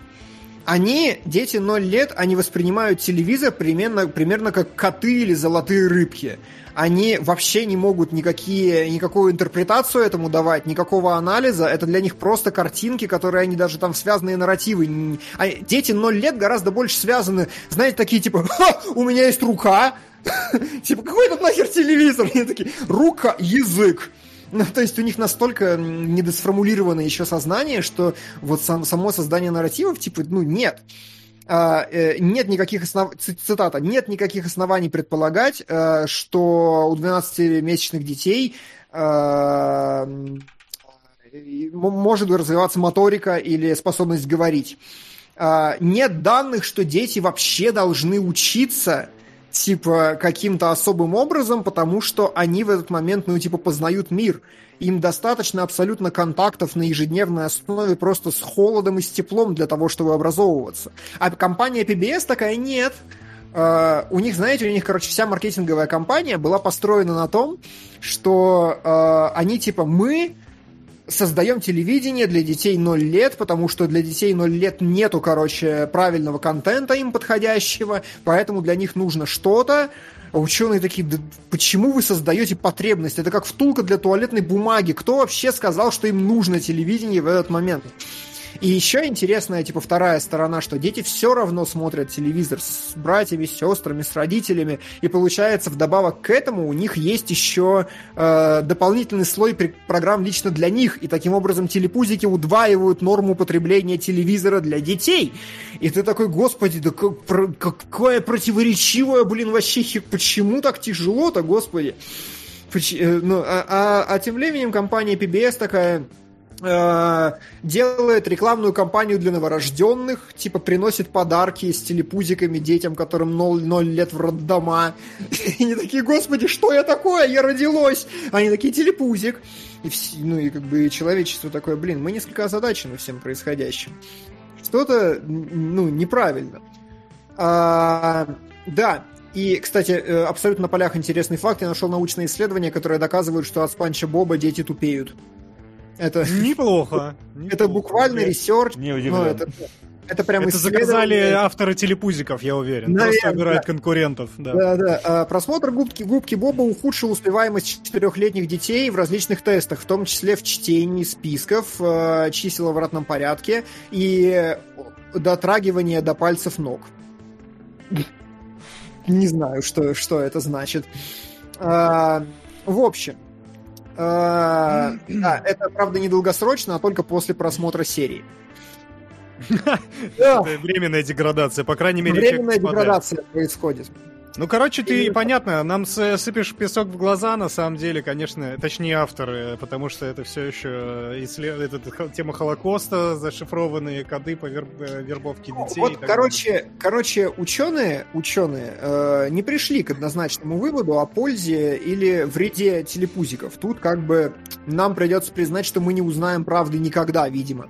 Они, дети 0 лет, они воспринимают телевизор примерно, примерно как коты или золотые рыбки. Они вообще не могут никакие, никакую интерпретацию этому давать, никакого анализа. Это для них просто картинки, которые они даже там связанные нарративы. а дети 0 лет гораздо больше связаны, знаете, такие типа, «Ха, у меня есть рука, [laughs] типа, какой тут нахер телевизор? [laughs] Они такие, рука, язык. Ну, то есть у них настолько недосформулировано еще сознание, что вот сам- само создание нарративов, типа, ну, нет. А, э, нет никаких основ... цитата, нет никаких оснований предполагать, э, что у 12-месячных детей э, может развиваться моторика или способность говорить. А, Нет данных, что дети вообще должны учиться типа каким-то особым образом, потому что они в этот момент, ну, типа, познают мир. Им достаточно абсолютно контактов на ежедневной основе просто с холодом и с теплом для того, чтобы образовываться. А компания PBS такая, нет, Э, у них, знаете, у них, короче, вся маркетинговая кампания была построена на том, что э, они типа мы создаем телевидение для детей 0 лет, потому что для детей 0 лет нету, короче, правильного контента им подходящего, поэтому для них нужно что-то. А ученые такие, да почему вы создаете потребность? Это как втулка для туалетной бумаги. Кто вообще сказал, что им нужно телевидение в этот момент? И еще интересная, типа, вторая сторона, что дети все равно смотрят телевизор с братьями, с сестрами, с родителями, и получается, вдобавок к этому у них есть еще э, дополнительный слой программ лично для них, и таким образом телепузики удваивают норму потребления телевизора для детей. И ты такой, господи, да как- про- какое противоречивое, блин, вообще, почему так тяжело-то, господи? Э, ну, а, а- а тем временем компания PBS такая делает рекламную кампанию для новорожденных, типа приносит подарки с телепузиками детям, которым 0, 0 лет в роддома. [laughs] И они такие, господи, что я такое? Я родилась! Они такие, телепузик. И, ну, и как бы человечество такое, блин, мы несколько озадачены всем происходящим. Что-то, ну, неправильно. А, да, и, кстати, э, абсолютно на полях интересный факт. Я нашел научные исследования, которые доказывают, что от Спанча Боба дети тупеют. Это, Неплохо. [laughs] это буквально research. Не Ну, удивлен. это, это прям Это заказали авторы телепузиков, я уверен. Наверное, Просто выбирают да. конкурентов. Да. Да, да. А, Просмотр губки, губки Боба ухудшил успеваемость четырехлетних детей в различных тестах, в том числе в чтении списков, э, чисел в обратном порядке и дотрагивание до пальцев ног. [laughs] Не знаю, что, что это значит. А, В общем, а, да, это, правда, недолгосрочно, а только после просмотра серии. [laughs] Это временная деградация, по крайней мере, Временная деградация происходит. Ну, короче, ты, понятно, нам сыпешь песок в глаза, на самом деле, конечно, точнее авторы, потому что это все еще исслед... это, тема Холокоста, зашифрованные коды по вер- э, вербовке детей. и Вот, короче, короче, ученые, ученые э, не пришли к однозначному выводу о пользе или вреде телепузиков. Тут как бы нам придется признать, что мы не узнаем правды никогда, видимо.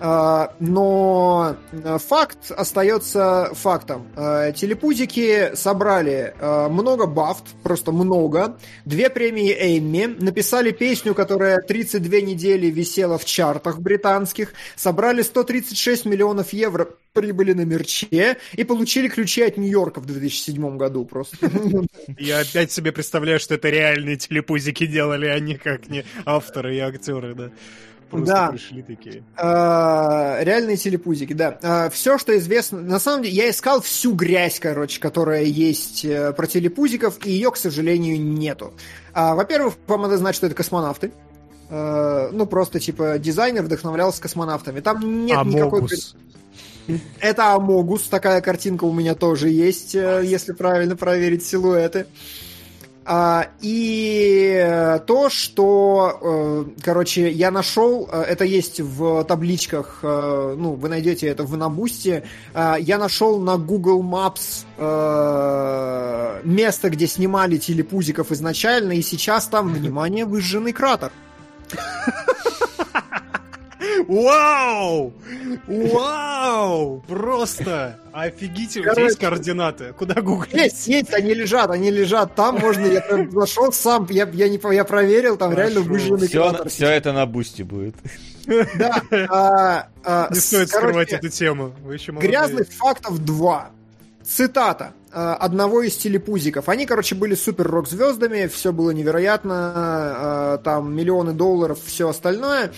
Э, но э, факт остается фактом. Э, Телепузики собрали э, много бафт, просто много. Две премии Эмми, написали песню, которая 32 недели висела в чартах британских, собрали 136 миллионов евро прибыли на мерче и получили ключи от Нью-Йорка в 2007 году просто. Я опять себе представляю, что это реальные телепузики делали, а не как не авторы и актеры, да. Просто Да. пришли такие. А, Реальные телепузики, да. Все, что известно... На самом деле, я искал всю грязь, короче, которая есть э, про телепузиков, и ее, к сожалению, нету. А, Во-первых, вам надо знать, что это космонавты. Ну, просто, типа, дизайнер вдохновлялся космонавтами. Там нет никакой... Амогус. Это Амогус, такая картинка у меня тоже есть, э, если правильно проверить силуэты. А, и э, то, что, э, короче, я нашел, э, это есть в табличках, ну, вы найдете это в Набусте, э, я нашел на Google Maps место, где снимали телепузиков изначально, и сейчас там, внимание, выжженный кратер. Вау! Вау! Просто офигительно. Тебя есть координаты? Куда гуглить? Есть, есть, они лежат, они лежат там, можно, я прям зашел сам, я, я, не, я проверил, там реально Хорошо. выжженный Все, кратер. все это на бусте будет. Да, а, а, Не с- стоит скрывать короче, эту тему. Вы еще. Грязных фактов два. Цитата э, одного из телепузиков. Они, короче, были супер рок-звездами, все было невероятно, э, там миллионы долларов, все остальное.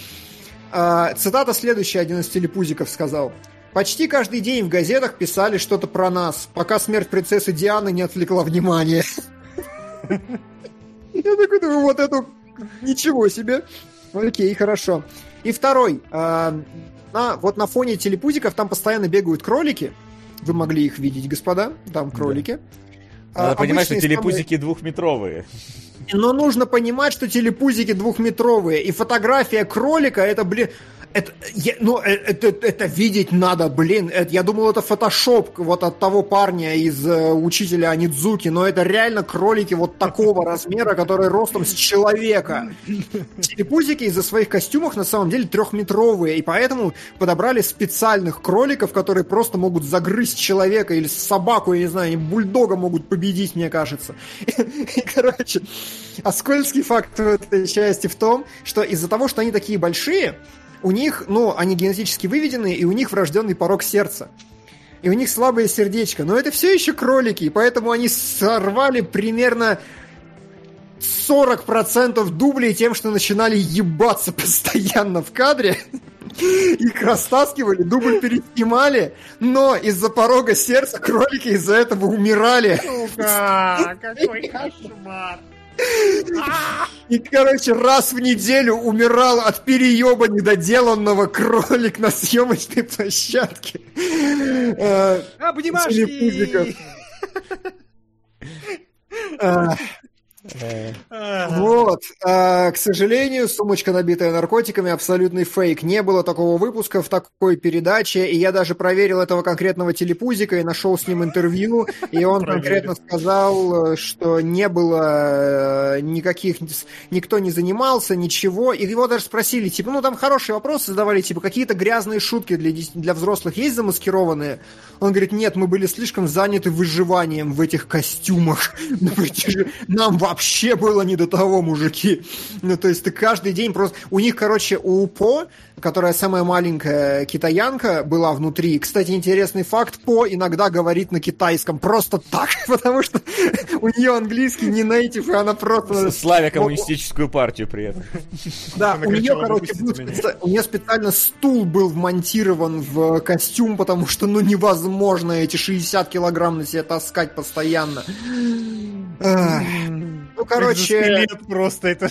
Э, Цитата следующая, один из телепузиков сказал. Почти каждый день в газетах писали что-то про нас, пока смерть принцессы Дианы не отвлекла внимание. [laughs] Я такой думаю, вот это ничего себе. Окей, хорошо. И второй. э, на, вот на фоне телепузиков там постоянно бегают кролики. Вы могли их видеть, господа. Там кролики. Надо А, понимать, что телепузики двухметровые. самые- Но нужно понимать, что телепузики двухметровые. И фотография кролика, это, блин... Это, я- ну, э- это, это видеть надо, блин. Это- я думал, это фотошоп вот от того парня из э, учителя Анидзуки, но это реально кролики вот такого размера, которые ростом с человека. Телепузики из-за своих костюмов на самом деле трехметровые, и поэтому подобрали специальных кроликов, которые просто могут загрызть человека или собаку, я не знаю, бульдога могут победить, мне кажется. [laughs] Короче, а скользкий факт в этой части в том, что из-за того, что они такие большие, у них, ну, они генетически выведены, и у них врожденный порог сердца. И у них слабое сердечко. Но это все еще кролики, и поэтому они сорвали примерно 40% дублей тем, что начинали ебаться [laughs] постоянно в кадре. [laughs] Их растаскивали, дубль переснимали, но из-за порога сердца кролики из-за этого умирали. Сука, какой [laughs] кошмар. И, короче, раз в неделю умирал от перееба недоделанного кролик на съемочной площадке. Э. Обнимашки! [laughs] Вот. А, К сожалению, сумочка, набитая наркотиками, абсолютный фейк. Не было такого выпуска в такой передаче, и я даже проверил этого конкретного телепузика и нашел с ним интервью, и он конкретно сказал, что не было э, никаких... Никто не занимался, ничего, и его даже спросили, типа, ну там хорошие вопросы задавали, типа, какие-то грязные шутки для, для взрослых есть замаскированные? Он говорит, нет, мы были слишком заняты выживанием в этих костюмах. Нам вообще было не до того, мужики. Ну, то есть ты каждый день просто... У них, короче, у УПО, которая самая маленькая китаянка, была внутри. Кстати, интересный факт, По иногда говорит на китайском просто так, [laughs] потому что у нее английский не нейтив, и она просто... Славя коммунистическую партию при этом. Да, у нее, короче, у нее специально стул был вмонтирован в костюм, потому что, ну, невозможно эти 60 килограмм на себе таскать постоянно. Ну, короче, Экзоскелет просто это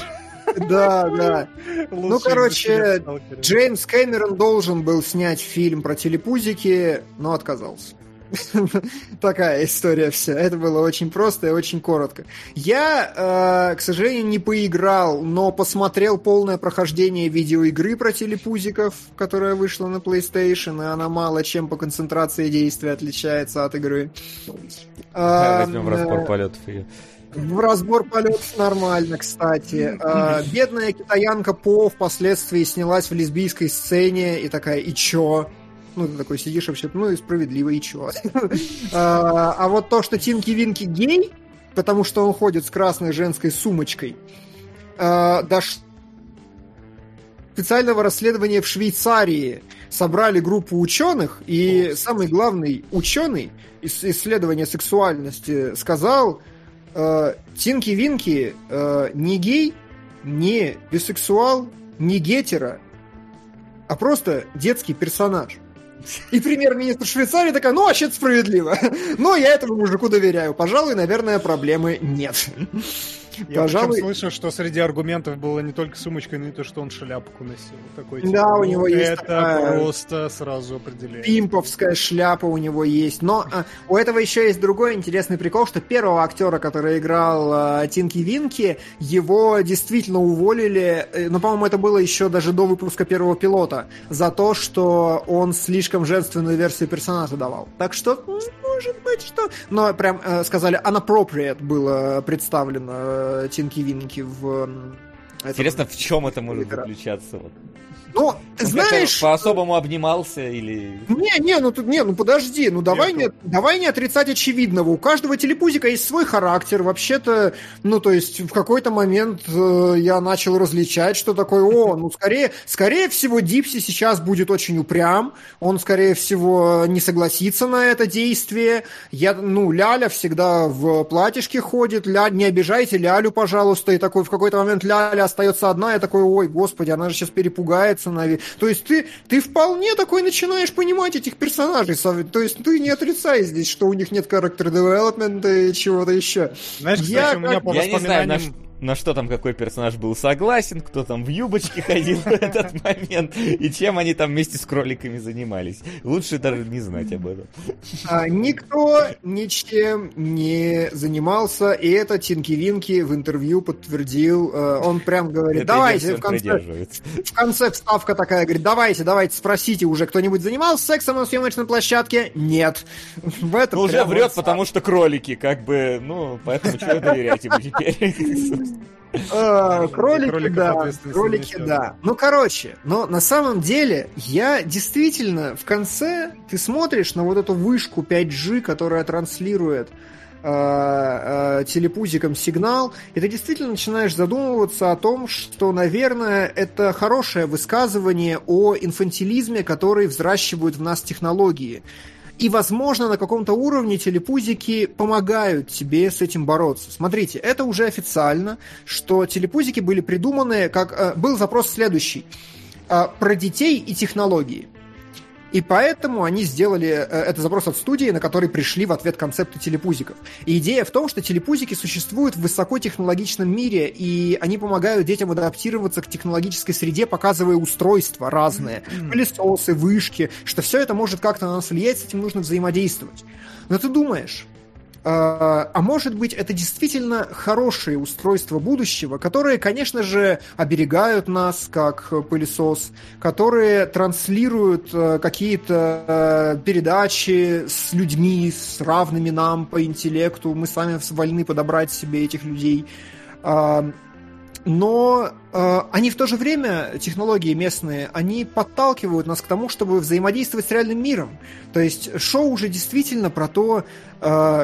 да, да. лучший короче. Джеймс Кэмерон должен был снять фильм про телепузики, но отказался. [laughs] Такая история вся. Это было очень просто и очень коротко. Я, э, к сожалению, не поиграл, но посмотрел полное прохождение видеоигры про телепузиков, которая вышла на PlayStation, и она мало чем по концентрации действия отличается от игры. Возьмем в Эм, разбор полетов ее. В разбор полетов нормально, кстати. А, бедная китаянка По впоследствии снялась в лесбийской сцене и такая, и чё? Ну, ты такой сидишь вообще, ну и справедливо, и чё? [laughs] А а вот то, что Тинки Винки гей, потому что он ходит с красной женской сумочкой, а, дош- специального расследования в Швейцарии собрали группу ученых, и самый главный ученый из исследования сексуальности сказал, э, Тинки Винки э, не гей, не бисексуал, не гетеро, а просто детский персонаж. И премьер-министр Швейцарии такая, ну, вообще-то справедливо. [laughs] Но я этому мужику доверяю. Пожалуй, наверное, проблемы нет. [laughs] Я Пожалуй, слышал, что среди аргументов было не только сумочка, но и то, что он шляпку носил. Такой, Да, типа, у ну, него есть Это такая- просто сразу определяет. пимповская шляпа у него есть. Но а, у этого еще есть другой интересный прикол, что первого актера, который играл а, Тинки Винки, его действительно уволили, э, ну, по-моему, это было еще даже до выпуска первого пилота, за то, что он слишком женственную версию персонажа давал. Так что, может быть, что... Но прям э, сказали, unappropriate было представлено э, Тинки Винки в... этом- Интересно, в чем это может заключаться? Вот. Ну, Он знаешь... по-особому обнимался или... Не, не, ну тут не, ну подожди, ну давай не, давай не отрицать очевидного. У каждого телепузика есть свой характер. Вообще-то, ну то есть в какой-то момент э, я начал различать, что такое, о, ну скорее, скорее всего Дипси сейчас будет очень упрям, он скорее всего не согласится на это действие. Я, ну Ляля всегда в платьишке ходит, Ля, не обижайте Лялю, пожалуйста. И такой в какой-то момент Ляля остается одна, я такой, ой, господи, она же сейчас перепугается. Нави-». То есть ты, ты вполне такой начинаешь понимать этих персонажей. То есть ты не отрицай здесь, что у них нет характер девелопмента и чего-то еще. Знаешь, кстати, Я у меня по Я не знаю, на, воспоминаниям... ш- на что там какой персонаж был согласен, кто там в юбочке ходил в этот момент, и чем они там вместе с кроликами занимались. Лучше даже не знать об этом. А, никто ничем не занимался, и это Тинки Винки в интервью подтвердил. Э, Он прям говорит, давайте в он конце, в конце вставка такая, говорит, давайте, давайте, спросите уже, кто-нибудь занимался сексом на съемочной площадке? Нет. В этом Ну, уже врет, вот потому что кролики, как бы, ну, поэтому чего доверять ему теперь? [laughs] А, кролики, да, кролики, да. Ну, короче, но на самом деле я действительно в конце ты смотришь на вот эту вышку 5G, которая транслирует э, э, телепузиком сигнал, и ты действительно начинаешь задумываться о том, что, наверное, это хорошее высказывание о инфантилизме, который взращивают в нас технологии. И, возможно, на каком-то уровне телепузики помогают тебе с этим бороться. Смотрите, это уже официально, что телепузики были придуманы, как... э, был запрос следующий. э, про детей и технологии. И поэтому они сделали э, это запрос от студии, на который пришли в ответ концепты телепузиков. И идея в том, что телепузики существуют в высокотехнологичном мире, и они помогают детям адаптироваться к технологической среде, показывая устройства разные, пылесосы, вышки, что все это может как-то на нас влиять, с этим нужно взаимодействовать. Но ты думаешь, а а может быть, это действительно хорошие устройства будущего, которые, конечно же, оберегают нас как пылесос, которые транслируют э, какие-то э, передачи с людьми, с равными нам по интеллекту. Мы сами вольны подобрать себе этих людей. А, но э, они в то же время, технологии местные, они подталкивают нас к тому, чтобы взаимодействовать с реальным миром. То есть шоу уже действительно про то,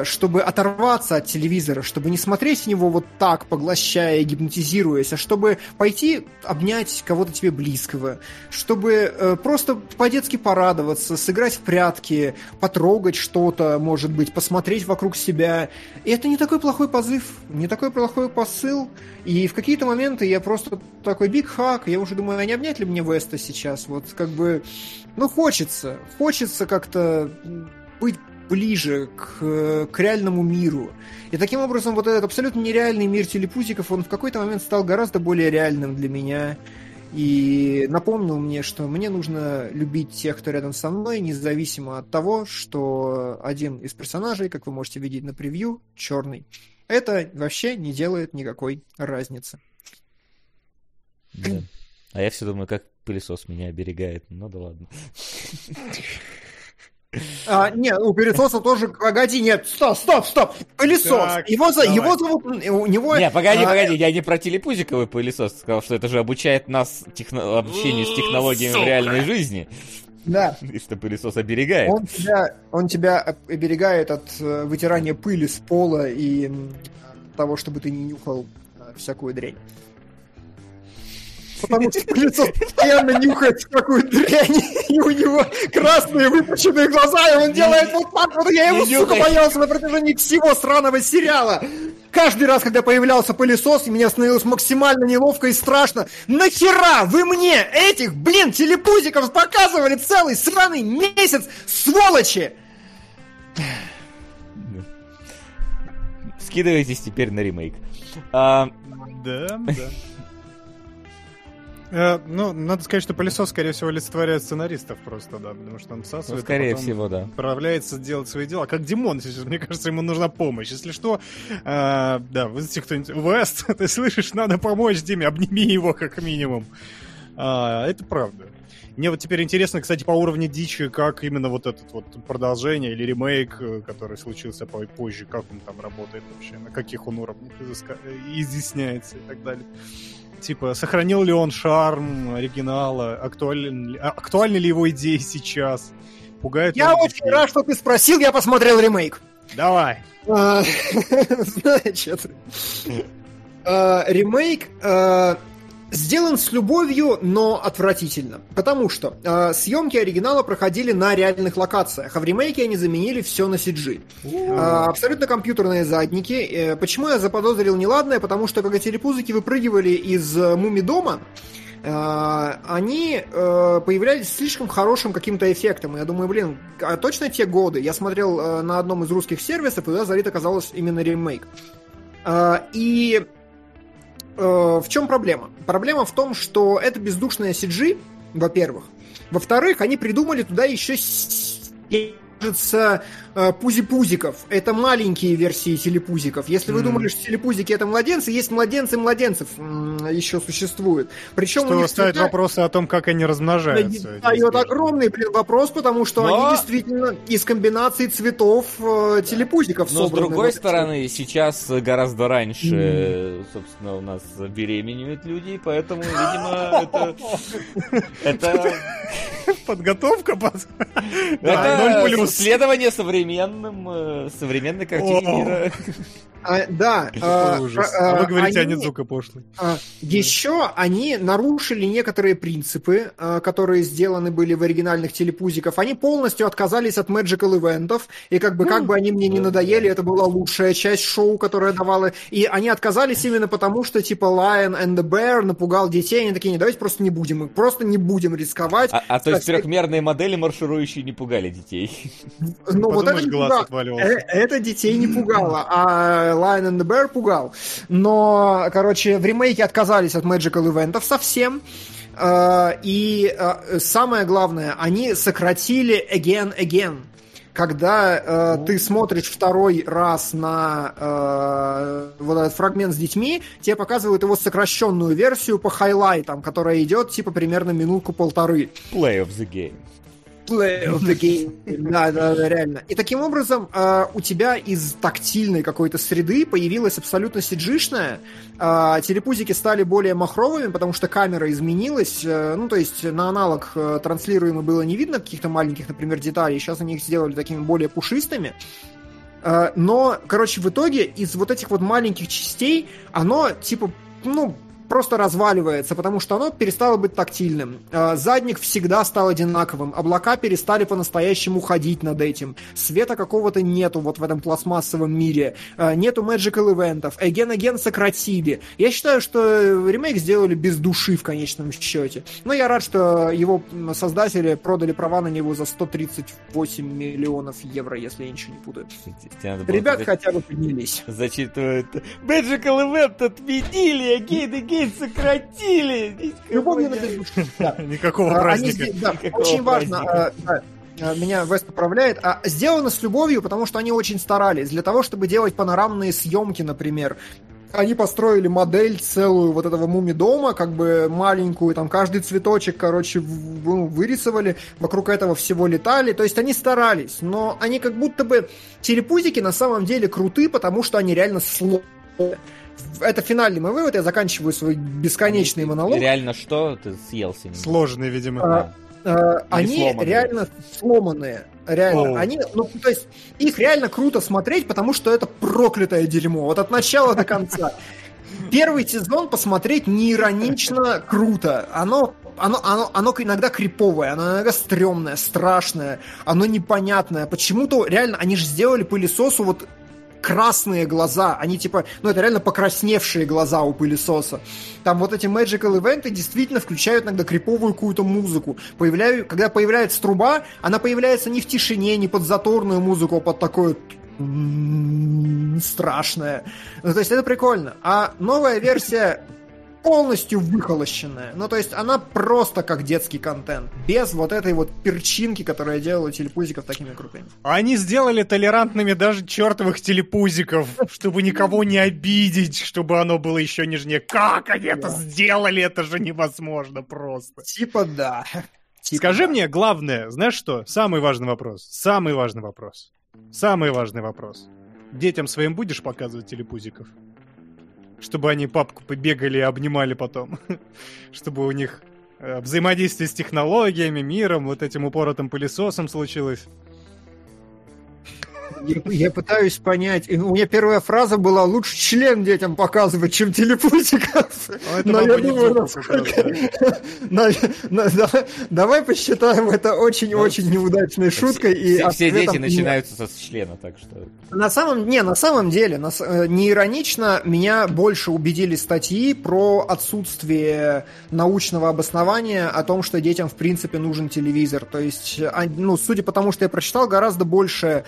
чтобы оторваться от телевизора, чтобы не смотреть него вот так, поглощая, гипнотизируясь, а чтобы пойти обнять кого-то тебе близкого, чтобы э, просто по-детски порадоваться, сыграть в прятки, потрогать что-то, может быть, посмотреть вокруг себя. И это не такой плохой позыв, не такой плохой посыл. И в какие-то моменты я просто такой биг хак, я уже думаю, а не обнять ли мне Веста сейчас? Вот как бы, ну хочется, хочется как-то быть ближе к, к реальному миру. И таким образом вот этот абсолютно нереальный мир телепузиков, он в какой-то момент стал гораздо более реальным для меня. И напомнил мне, что мне нужно любить тех, кто рядом со мной, независимо от того, что один из персонажей, как вы можете видеть на превью, черный. Это вообще не делает никакой разницы. Да. А я все думаю, как пылесос меня оберегает. Ну да ладно. [laughs] А, нет, у пылесоса тоже, погоди, нет, стоп, стоп, стоп, пылесос. Так, его, за, его зовут, у него... Не, погоди, а, погоди, я не про телепузиковый пылесос сказал, что это же обучает нас техно- обучению с технологиями в Сука. реальной жизни. Да, [laughs] И что пылесос оберегает. он тебя, он тебя оберегает от э, вытирания пыли с пола и того, чтобы ты не нюхал э, всякую дрянь. Потому что пылесос постоянно нюхает всякую дрянь, и у него красные выпученные глаза, и он делает вот так вот. Я его, сука, боялся на протяжении всего сраного сериала. Каждый раз, когда появлялся пылесос, и мне становилось максимально неловко и страшно. Нахера вы мне этих, блин, телепузиков показывали целый сраный месяц, сволочи! Скидывайтесь теперь на ремейк. А, Да, да. Э, Ну, надо сказать, что пылесос, скорее всего, олицетворяет сценаристов просто, да, потому что он всасывает. ну, а скорее потом всего, да. Отправляется делать свои дела. Как Димон сейчас, мне кажется, ему нужна помощь. Если что, э, да, вызовите кто-нибудь. Вест, [laughs] ты слышишь, надо помочь Диме, обними его как минимум. А, это правда. Мне вот теперь интересно, кстати, по уровню дичи, как именно вот этот вот продолжение или ремейк, э, который случился по- позже, как он там работает вообще, на каких он уровнях изыска- э, изъясняется и так далее. Типа, сохранил ли он шарм оригинала, актуален а, актуальны ли его идеи сейчас, пугает Я очень детей? рад, что ты спросил, я посмотрел ремейк. Давай. А, [laughs] Значит, [laughs] а, ремейк сделан с любовью, но отвратительно. Потому что а, съемки оригинала проходили на реальных локациях, а в ремейке они заменили все на CG. А, Абсолютно компьютерные задники. Э, Почему я заподозрил неладное? Потому что когда телепузыки выпрыгивали из э, муми-дома, э, они э, появлялись слишком хорошим каким-то эффектом. Я думаю, блин, а точно те годы? Я смотрел э, на одном из русских сервисов, и туда залит оказалось именно ремейк. Э, И э, в чем проблема? Проблема в том, что это бездушная CG, во-первых. Во-вторых, они придумали туда еще кажется, э, пузи-пузиков. Это маленькие версии телепузиков. Если вы думали, что телепузики это младенцы, есть младенцы младенцев еще существуют. Причем у Что них ставит цвета- вопросы о том, как они размножаются. да, и вот огромный, блин, вопрос, потому что Но- они действительно из комбинации цветов э, телепузиков Но с другой Вот. стороны, сейчас гораздо раньше, собственно, у нас беременеют люди, поэтому, видимо, это... Это... [laughs] Подготовка Это ноль плюс. Современным, э, современной картине мира. [laughs] А, да. Э, ужас. э, А вы говорите, они- Анидзука пошлый. А, Еще они нарушили некоторые принципы, а, которые сделаны были в оригинальных телепузиков. Они полностью отказались от Magical ивентов, и как бы, как бы они мне не надоели, это была лучшая часть шоу, которая давала... И они отказались именно потому, что типа Lion and the Bear напугал детей, они такие, не, давайте просто не будем, просто не будем рисковать. А, а то есть Кстати, трехмерные модели марширующие не пугали детей. Ну, вот это глаз отваливался. Э, Это детей не пугало, а Lion and the Bear пугал. Но, короче, в ремейке отказались от Magical ивентов совсем. Э, И э, самое главное, они сократили again again. Когда э, ты смотришь второй раз на э, вот этот фрагмент с детьми, тебе показывают его сокращенную версию по хайлайтам, которая идет типа примерно минутку-полторы. Play of the game. Play of the game. Да, да, да, реально. И таким образом э, у тебя из тактильной какой-то среды появилась абсолютно сиджишная. Э, телепузики стали более махровыми, потому что камера изменилась. Э, ну, то есть на аналог э, транслируемо было не видно каких-то маленьких, например, деталей. Сейчас они их сделали такими более пушистыми. Э, но, короче, в итоге из вот этих вот маленьких частей оно, типа, ну, просто разваливается, потому что оно перестало быть тактильным. А, задник всегда стал одинаковым. Облака перестали по-настоящему ходить над этим. Света какого-то нету вот в этом пластмассовом мире. А, нету magical ивентов. Again Again сократили. Я считаю, что ремейк сделали без души в конечном счете. Но я рад, что его создатели продали права на него за 138 миллионов евро, если я ничего не путаю. Ребят хотя бы поднялись. Зачитывают. Magical Event отменили, Again Again день [laughs] сократили. Бездушие. Никакого праздника. Очень важно. А, а, меня Вест поправляет, а сделано с любовью, потому что они очень старались. Для того, чтобы делать панорамные съемки, например, они построили модель целую вот этого муми-дома, как бы маленькую, там каждый цветочек, короче, ну, вырисовали, вокруг этого всего летали, то есть они старались, но они как будто бы телепузики на самом деле круты, потому что они реально сложные это финальный мой вывод, я заканчиваю свой бесконечный монолог. Реально что ты съел сегодня? Сложный, видимо. А, а, они сломанные. реально сломанные. Реально. Оу. Они, ну, то есть, их реально круто смотреть, потому что это проклятое дерьмо. Вот от начала до конца. [laughs] Первый сезон посмотреть не иронично круто. Оно оно, оно, оно иногда криповое, оно иногда стрёмное, страшное, оно непонятное. Почему-то реально они же сделали пылесосу вот красные глаза, они типа, ну это реально покрасневшие глаза у пылесоса. Там вот эти magical ивенты действительно включают иногда криповую какую-то музыку. Появляю, когда появляется труба, она появляется не в тишине, не под заторную музыку, а под такое страшное. Ну, то есть это прикольно. А новая версия полностью выхолощенная. Ну, то есть она просто как детский контент. Без вот этой вот перчинки, которая делала телепузиков такими крутыми. Они сделали толерантными даже чертовых телепузиков, чтобы никого не обидеть, чтобы оно было еще нежнее. Как они это сделали? Это же невозможно просто. Типа да. Типа Скажи мне, главное, знаешь что? Самый важный вопрос. Самый важный вопрос. Самый важный вопрос. Детям своим будешь показывать телепузиков? Чтобы они папку побегали и обнимали потом. [laughs] чтобы у них э, взаимодействие с технологиями, миром, вот этим упоротым пылесосом случилось. Я, я пытаюсь понять. У меня первая фраза была лучше член детям показывать, чем телепузиков. А Но я думаю, [laughs] насколько... давай посчитаем это очень-очень неудачной шуткой. Все, и все дети начинаются со члена, так что... На самом, не, на самом деле, э, не иронично, меня больше убедили статьи про отсутствие научного обоснования о том, что детям в принципе нужен телевизор. То есть, а, ну, судя по тому, что я прочитал, гораздо больше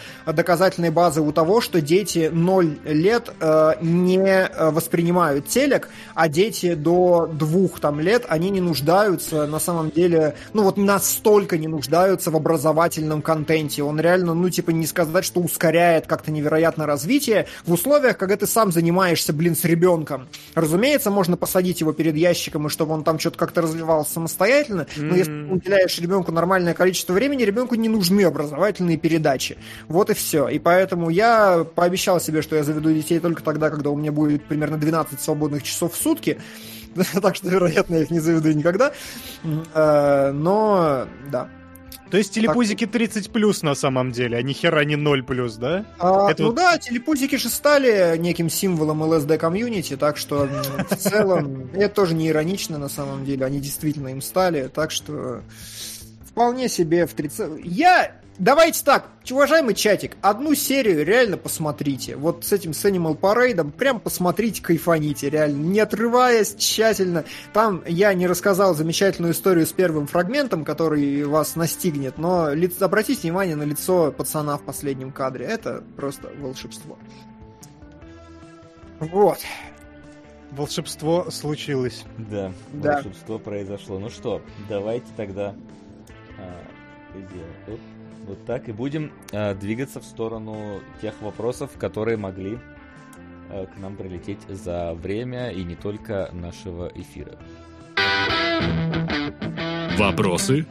доказательной базы у того, что дети 0 лет э, не э, воспринимают телек, а дети до 2 там, лет, они не нуждаются на самом деле, ну вот настолько не нуждаются в образовательном контенте. Он реально, ну типа не сказать, что ускоряет как-то невероятно развитие в условиях, когда ты сам занимаешься, блин, с ребенком. Разумеется, можно посадить его перед ящиком, и чтобы он там что-то как-то развивался самостоятельно, но mm-hmm. если ты уделяешь ребенку нормальное количество времени, ребенку не нужны образовательные передачи. Вот и все все. И поэтому я пообещал себе, что я заведу детей только тогда, когда у меня будет примерно 12 свободных часов в сутки. [laughs] так что, вероятно, я их не заведу никогда. Э, но, да. То есть телепузики 30 плюс на самом деле, а ни хера не 0 плюс, да? А, Это ну вот... да, телепузики же стали неким символом ЛСД комьюнити, так что в целом [laughs] это тоже не иронично на самом деле, они действительно им стали, так что вполне себе в 30... Я Давайте так, уважаемый чатик, одну серию реально посмотрите. Вот с этим с Animal Parade, прям посмотрите, кайфаните, реально, не отрываясь тщательно. Там я не рассказал замечательную историю с первым фрагментом, который вас настигнет, но ли, обратите внимание на лицо пацана в последнем кадре. Это просто волшебство. Вот. Волшебство случилось. Да, да. волшебство произошло. Ну что, давайте тогда... А, вот так и будем э, двигаться в сторону тех вопросов, которые могли э, к нам прилететь за время и не только нашего эфира. Вопросы?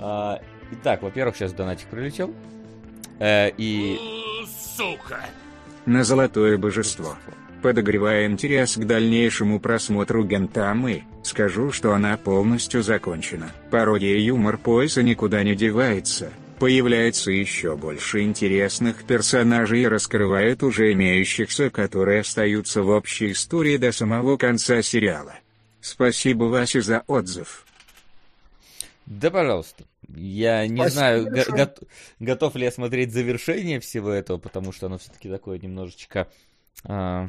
А, итак, во-первых, сейчас донатик прилетел. Э, и... Сука! На золотое божество. божество. Подогревая интерес к дальнейшему просмотру Гентамы, скажу, что она полностью закончена. Пародия и юмор пояса никуда не девается. Появляется еще больше интересных персонажей и раскрывает уже имеющихся, которые остаются в общей истории до самого конца сериала. Спасибо Васе за отзыв. Да, пожалуйста. Я не Спасибо знаю, го- готов ли я смотреть завершение всего этого, потому что оно все-таки такое немножечко, а,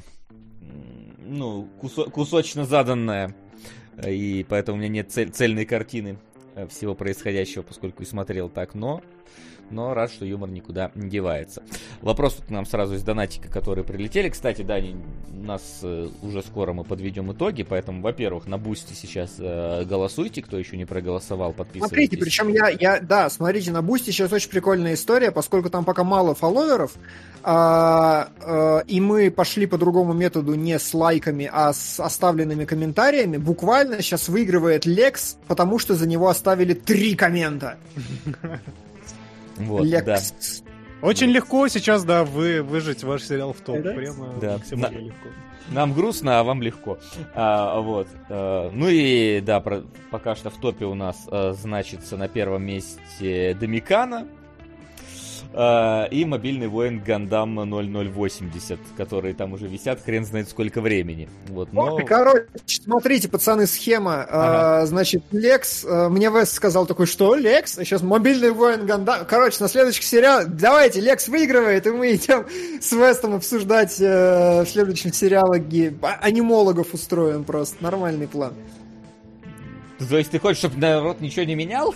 ну, кусо- кусочно заданное, и поэтому у меня нет цель- цельной картины э, всего происходящего, поскольку и смотрел так, но, но рад, что юмор никуда не девается. Вопрос к нам сразу из донатика, которые прилетели. Кстати, да, нас э, уже скоро мы подведем итоги, поэтому, во-первых, на Бусти сейчас э, голосуйте, кто еще не проголосовал, подписывайтесь. Смотрите, причем я, я, да, смотрите, на Бусти сейчас очень прикольная история, поскольку там пока мало фолловеров, а, а, и мы пошли по другому методу не с лайками, а с оставленными комментариями, буквально сейчас выигрывает Лекс, потому что за него оставили три коммента. Вот, Лекс. да. Очень легко сейчас, да, вы выжить ваш сериал в топ. Да? Прямо Да. максимально На- легко. Нам грустно, а вам легко. А, вот. а, ну и да, про- пока что в топе у нас а, значится на первом месте Домикана. А, и мобильный воин Гандам 0080, которые там уже висят хрен знает сколько времени. Вот, но... Ой, Короче, смотрите, пацаны, схема. А, значит, Лекс, а, мне Вес сказал такой, что Лекс? А сейчас мобильный воин Ганда. Короче, на следующий сериал, давайте, Лекс выигрывает, и мы идем с Вестом обсуждать э, в следующем сериале а- анимологов устроим просто. Нормальный план. То есть ты хочешь, чтобы народ ничего не менял?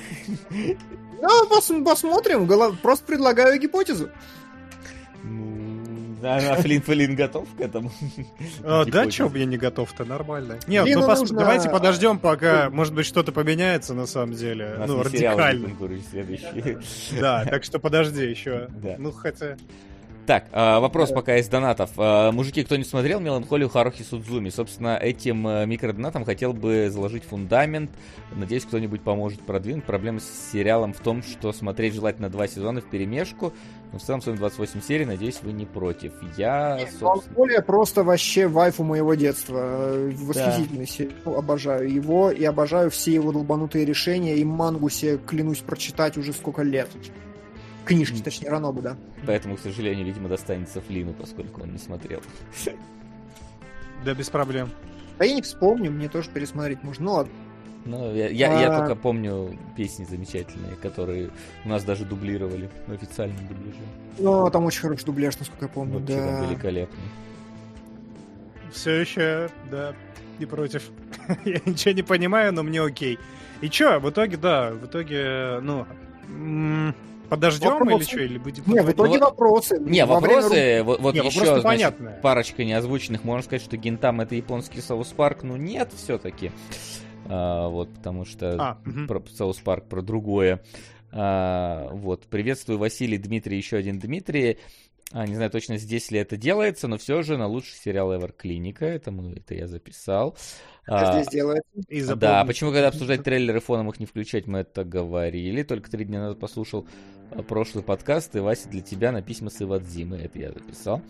Ну, пос- посмотрим. Просто предлагаю гипотезу. Ну, а а Флин Флин готов к этому? А, да, Гипотеза. чё я не готов-то, нормально. Нет, Блин, ну ну пос- нужно- давайте подождем, пока, может быть, что-то поменяется на самом деле. нас Ну, радикально. Да, [laughs] так что подожди еще. Да. Ну, хотя... Так, а, вопрос пока из донатов. А, Мужики, кто не смотрел «Меланхолию Харухи Судзуми», собственно, этим э, микродонатом хотел бы заложить фундамент. Надеюсь, кто-нибудь поможет продвинуть. Проблема с сериалом в том, что смотреть желательно два сезона в перемешку. Но в целом, своим 28 серий, надеюсь, вы не против. Я, собственно... Более просто вообще вайфу моего детства. Восхитительный сериал. Обожаю его и обожаю все его долбанутые решения. И мангу себе клянусь прочитать уже сколько лет. Книжки, точнее, Ранобу, да. Поэтому, к сожалению, видимо, достанется Флину, поскольку он не смотрел. Да, без проблем. А я не вспомню, мне тоже пересмотреть можно. Ну ладно. Ну, я, я, я А. только помню песни замечательные, которые у нас даже дублировали в официальном дубляже. Но там очень хороший дубляж, насколько я помню, Вообще там да. великолепный. Все еще, да, не против. [laughs] Я ничего не понимаю, но мне окей. И чё, в итоге, да, в итоге, ну, подождем или Вопросы? что, или будем... Не, в итоге Ну, вопросы. Не, Во время вопросы, вот, вот Не, еще, значит, парочка неозвученных. Можно сказать, что Гинтама это японский South Park, ну нет, все-таки. вот, потому что А, мгм. про South Park про другое. А, вот, приветствую Василий, Дмитрий, еще один Дмитрий. А, не знаю точно здесь ли это делается, но все же на лучший сериал ever Клиника, это, мы, это я записал. Что А, здесь делает? И да, запомнить. почему, когда обсуждать трейлеры фоном их не включать, мы это говорили. Только три дня назад послушал а, прошлый подкаст, и Вася для тебя на письма с Ивадзимы. Это я записал.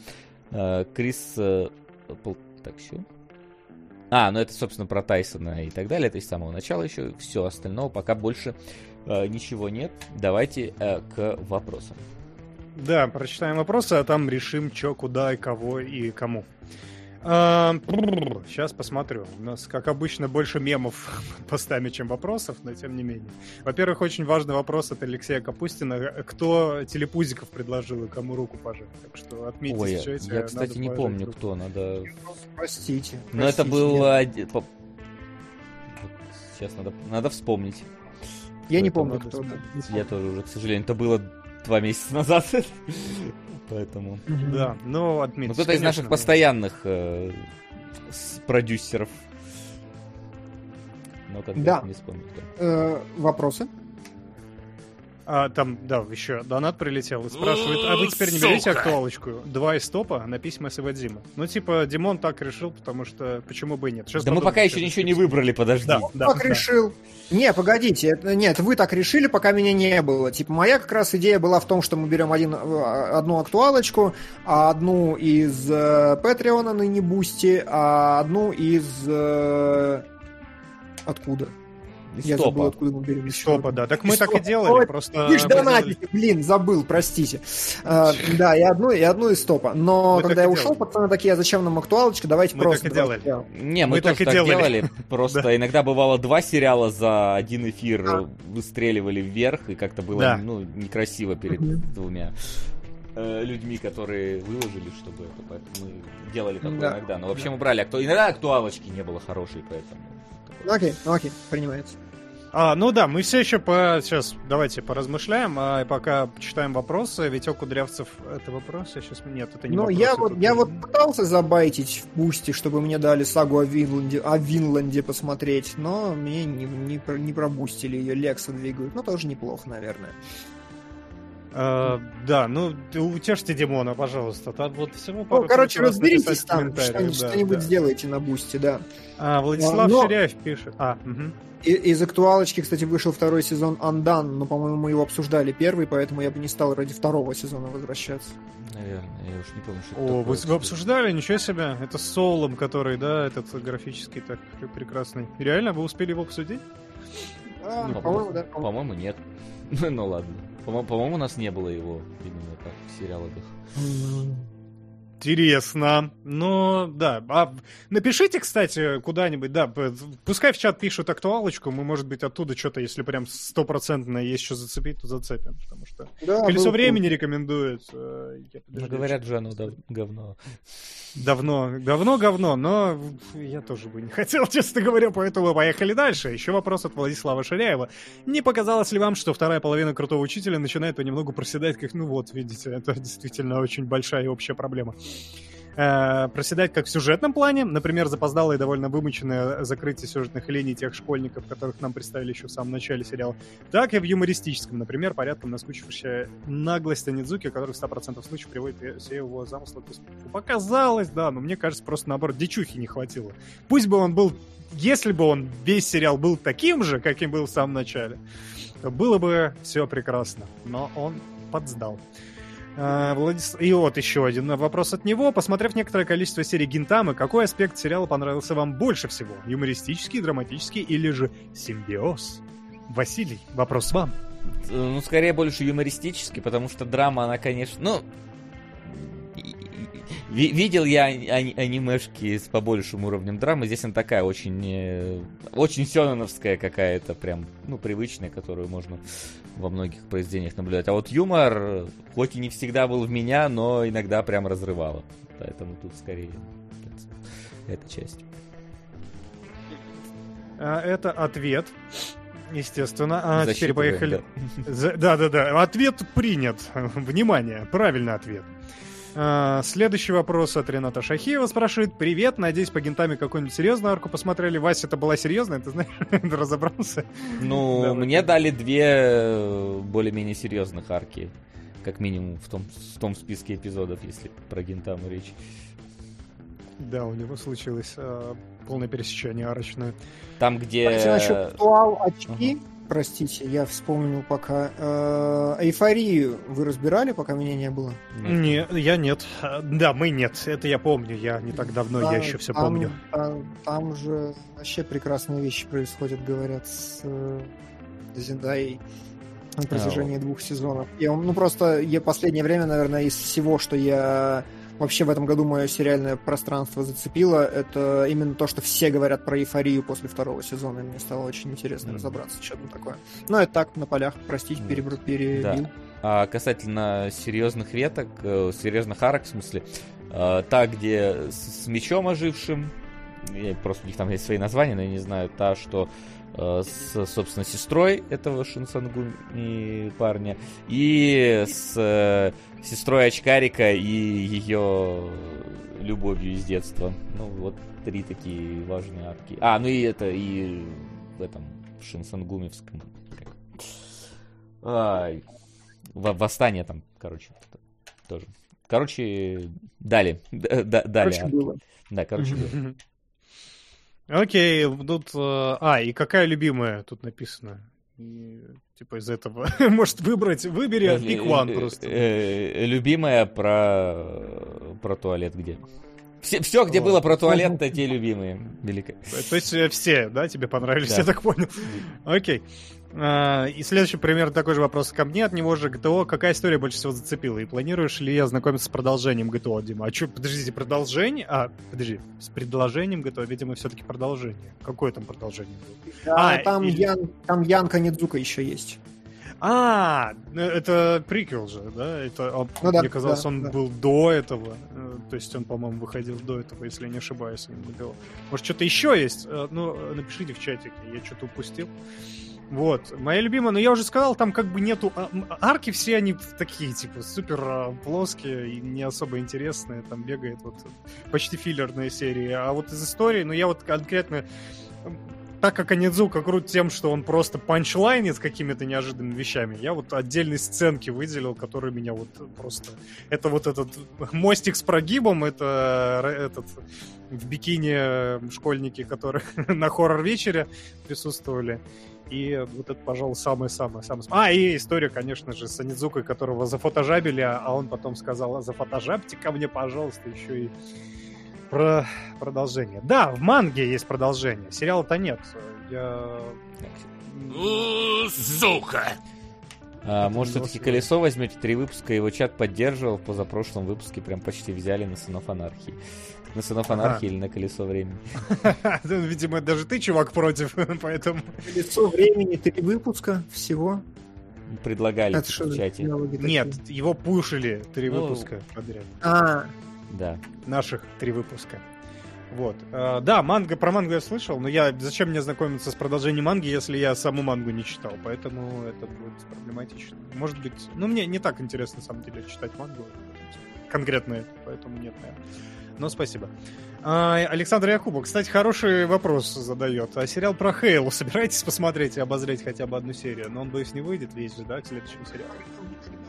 А, Крис... э, Так, все. А, ну это, собственно, про Тайсона и так далее. Это из самого начала еще. Все остального пока больше э, ничего нет. Давайте э, к вопросам. Да, прочитаем вопросы, а там решим, что, куда и кого и кому. Сейчас посмотрю. У нас, как обычно, больше мемов [laughs] постами, чем вопросов, но тем не менее. Во-первых, очень важный вопрос от Алексея Капустина. Кто телепузиков предложил и кому руку пожать? Так что отметьте Ой, в чате. я, кстати, не помню, руку. кто. Надо... Простите. Но это простите, был... нет. оди- по- Сейчас надо, надо вспомнить. Я не кто это помню, кто это. Я тоже уже, к сожалению, это было два месяца [laughs] назад. Поэтому... Да, ну отметьте. Ну, кто-то из наших конечно. постоянных э, продюсеров. Но конкретно Да. не вспомню кто. Э, Вопросы? А, там, да, еще донат прилетел и спрашивает, а вы теперь не берете актуалочку? Два из топа на письма с Ивадима. Ну, типа, Димон так решил, потому что почему бы и нет. Сейчас Да мы пока еще ничего не выбрали, подожди. Да, да, так да. решил. Не, погодите, это, нет, вы так решили, пока меня не было. Типа, моя как раз идея была в том, что мы берем один, э, одну актуалочку, а одну из э, Патреона, ныне Бусти, а одну из... э, откуда? Из Я топа. забыл, откуда мы берем. Из топа, да. Так мы Из так и делали, Ой, просто... Мы делали- донатите, блин, забыл, простите. А, да, и одну, и одну из топа. Но Мы когда так я ушел, делали. пацаны такие, а зачем нам актуалочка, давайте Мы просто... так и делали. сериала». Не, мы, Мы так тоже и так делали. делали. [laughs] Просто иногда бывало два сериала за один эфир А. выстреливали вверх, и как-то было Да. ну, некрасиво перед двумя э, людьми, которые выложили, чтобы это, поэтому мы делали такое Да. иногда. Но вообще мы брали акту... иногда актуалочки не было хорошей, поэтому. Ну, Окей, ну окей, принимается. А, ну да, мы все еще по... Сейчас давайте поразмышляем, а пока читаем вопросы. Ведь у Кудрявцев это вопросы? Сейчас нет, это не Ну, я это вот, я вот пытался забайтить в Бусти, чтобы мне дали сагу о Винланде, о Винланде посмотреть, но мне не, не, не пробустили ее, Лекса двигают. Ну, тоже неплохо, наверное. А, да, ну утешьте Димона, пожалуйста. Там вот всего Ну, пару короче, раз написать разберитесь там, что-нибудь, да, что-нибудь да. сделайте на Бусти, да. А, Владислав Но- Ширяев пишет. А. И- из актуалочки, кстати, вышел второй сезон Undone, но, по-моему, мы его обсуждали первый, поэтому я бы не стал ради второго сезона возвращаться. Наверное, я уж не помню, что это О, вы, такое. вы обсуждали? Ничего себе. Это с Соулом, который, да, этот графический так прекрасный. Реально, вы успели его обсудить? А, Ну, по-моему, да. по-моему. По-моему, нет. [laughs] ну ладно. По-мо- По-моему, у нас не было его именно так в сериалах. Интересно. Ну, да. А напишите, кстати, куда-нибудь, да, пускай в чат пишут актуалочку, мы, может быть, оттуда что-то, если прям стопроцентно есть что зацепить, то зацепим, потому что Да, Колесо было времени рекомендует. э, Ну, говорят оно дав- говно. Давно, давно говно, но я тоже бы не хотел, [laughs] честно говоря, поэтому поехали дальше. Еще вопрос от Владислава Ширяева. Не показалось ли вам, что вторая половина крутого учителя начинает понемногу проседать, как, ну вот, видите, это действительно очень большая и общая проблема. Э, проседать как в сюжетном плане, например, запоздалое и довольно вымученное закрытие сюжетных линий тех школьников, которых нам представили еще в самом начале сериала, так и в юмористическом, например, порядком наскучивающая наглость Анидзуки, который в 100% случаев приводит все его замыслы к успеху. Показалось, да, но мне кажется, просто наоборот, дичухи не хватило. Пусть бы он был, если бы он весь сериал был таким же, каким был в самом начале, то было бы все прекрасно. Но он подсдал. А, Владис- И вот еще один вопрос от него. Посмотрев некоторое количество серий Гинтамы, какой аспект сериала понравился вам больше всего? Юмористический, драматический или же симбиоз? Василий, вопрос вам. Э, Ну, скорее больше юмористически, потому что драма, она, конечно, ну... Видел я ани- анимешки с побольшим уровнем драмы. Здесь она такая очень, э, очень сёнэновская какая-то, прям, ну, привычная, которую можно во многих произведениях наблюдать. А вот юмор, хоть и не всегда был в меня, но иногда прям разрывало. Поэтому тут скорее эта часть. А, Это ответ, естественно. А теперь поехали. Да-да-да, ответ принят. Внимание, правильный ответ. А, Следующий вопрос от Рената Шахиева спрашивает. Привет, надеюсь, по гентами какую-нибудь серьезную арку посмотрели. Вася, это была серьезная, ты знаешь, [laughs] разобрался? Ну, [laughs] Да, мне дали две э, более-менее серьезных арки. Как минимум в том, в том списке эпизодов, если про Гентаму речь. Да, у него случилось а, полное пересечение арочное. Там, где... Кстати, насчет актуал очки, простите, я вспомнил пока. Э, Эйфорию вы разбирали, пока меня не было? Не, я нет. А, Да, мы нет. Это я помню. Я не так давно, я Да, еще все там- помню. Там, там же вообще прекрасные вещи происходят, говорят, с э, Зендай на протяжении двух сезонов. Я, ну, просто я последнее время, наверное, из всего, что я вообще в этом году мое сериальное пространство зацепило, это именно то, что все говорят про эйфорию после второго сезона. И мне стало очень интересно Мгм. разобраться, что там такое. Но это так, на полях, простите, перебр- перебил. Да. А касательно серьезных веток, э, серьезных арок, в смысле, э, та, где с, мечом ожившим, я просто у них там есть свои названия, но я не знаю, та, что с, собственно, сестрой этого Шинсангуми парня, и с э, сестрой очкарика и ее любовью из детства. Ну, вот три такие важные арки. А, ну и это, и в этом в Шинсангумевском как, Ай, во- восстание там, короче, тоже. Короче, дали. [laughs] Д- д- дали. Короче, арки. было. Да, короче, было. Окей, тут... э, А, и какая любимая тут написано? И, типа из этого. [laughs] Может выбрать, выбери pick one просто. Э, Любимая про про туалет где? Все, все, где было про туалет, то те любимые. Велико. То есть э, все, да, тебе понравились, я так понял. Окей. А, И следующий пример такой же вопрос ко мне от него же ГТО. Какая история больше всего зацепила? И планируешь ли ознакомиться с продолжением ГТО, Дима? А что, подождите, продолжение? А, подожди, с предложением ГТО, видимо, все-таки продолжение. Какое там продолжение было? Да, А, там, и- Ян, там Янка Недзука еще есть. А, ну, это приквел же, да? Это, а, Ну да, мне казалось, да, он да. был до этого. Э, То есть он, по-моему, выходил до этого, если я не ошибаюсь. не. Может, что-то еще есть? Э, Ну, напишите в чатике, я что-то упустил. Вот, моя любимая, но я уже сказал, там как бы нету... а, Арки все они такие, типа, супер а, плоские и не особо интересные. Там бегает вот почти филлерные серии. А вот из истории, ну, я вот конкретно... Так как Анидзука крут тем, что он просто панчлайнит какими-то неожиданными вещами, я вот отдельные сценки выделил, которые меня вот просто... Это вот этот мостик с прогибом, это р- этот в бикини школьники, которые [laughs] на хоррор-вечере присутствовали. И вот это, пожалуй, самое-самое. самое. А, и история, конечно же, с Анидзукой, которого зафотожабили, а он потом сказал, зафотожабьте ко мне, пожалуйста, еще и про продолжение. Да, в манге есть продолжение, сериала-то нет. Я... Сука! А, может, все-таки колесо возьмете три выпуска, его чат поддерживал в позапрошлом выпуске, прям почти взяли на сынов анархии. На сынов Ага. анархии или на колесо времени. [laughs] Ну, Видимо, даже ты, чувак, против, [laughs] поэтому... Лицо времени три выпуска всего. Предлагали Это что в чате. Нет, его пушили три Ну, выпуска подряд. А, Да. наших три выпуска. Вот. Э, да, манга, про мангу я слышал, но я зачем мне знакомиться с продолжением манги, если я саму мангу не читал, поэтому это будет проблематично. Может быть, ну мне не так интересно, на самом деле, читать мангу, конкретно это, поэтому нет, наверное. Но спасибо. А, Александр Якубов, кстати, хороший вопрос задает. А сериал про Хейлу собираетесь посмотреть и обозреть хотя бы одну серию? Но он, боюсь, не выйдет, весь же, да, к следующему сериалу?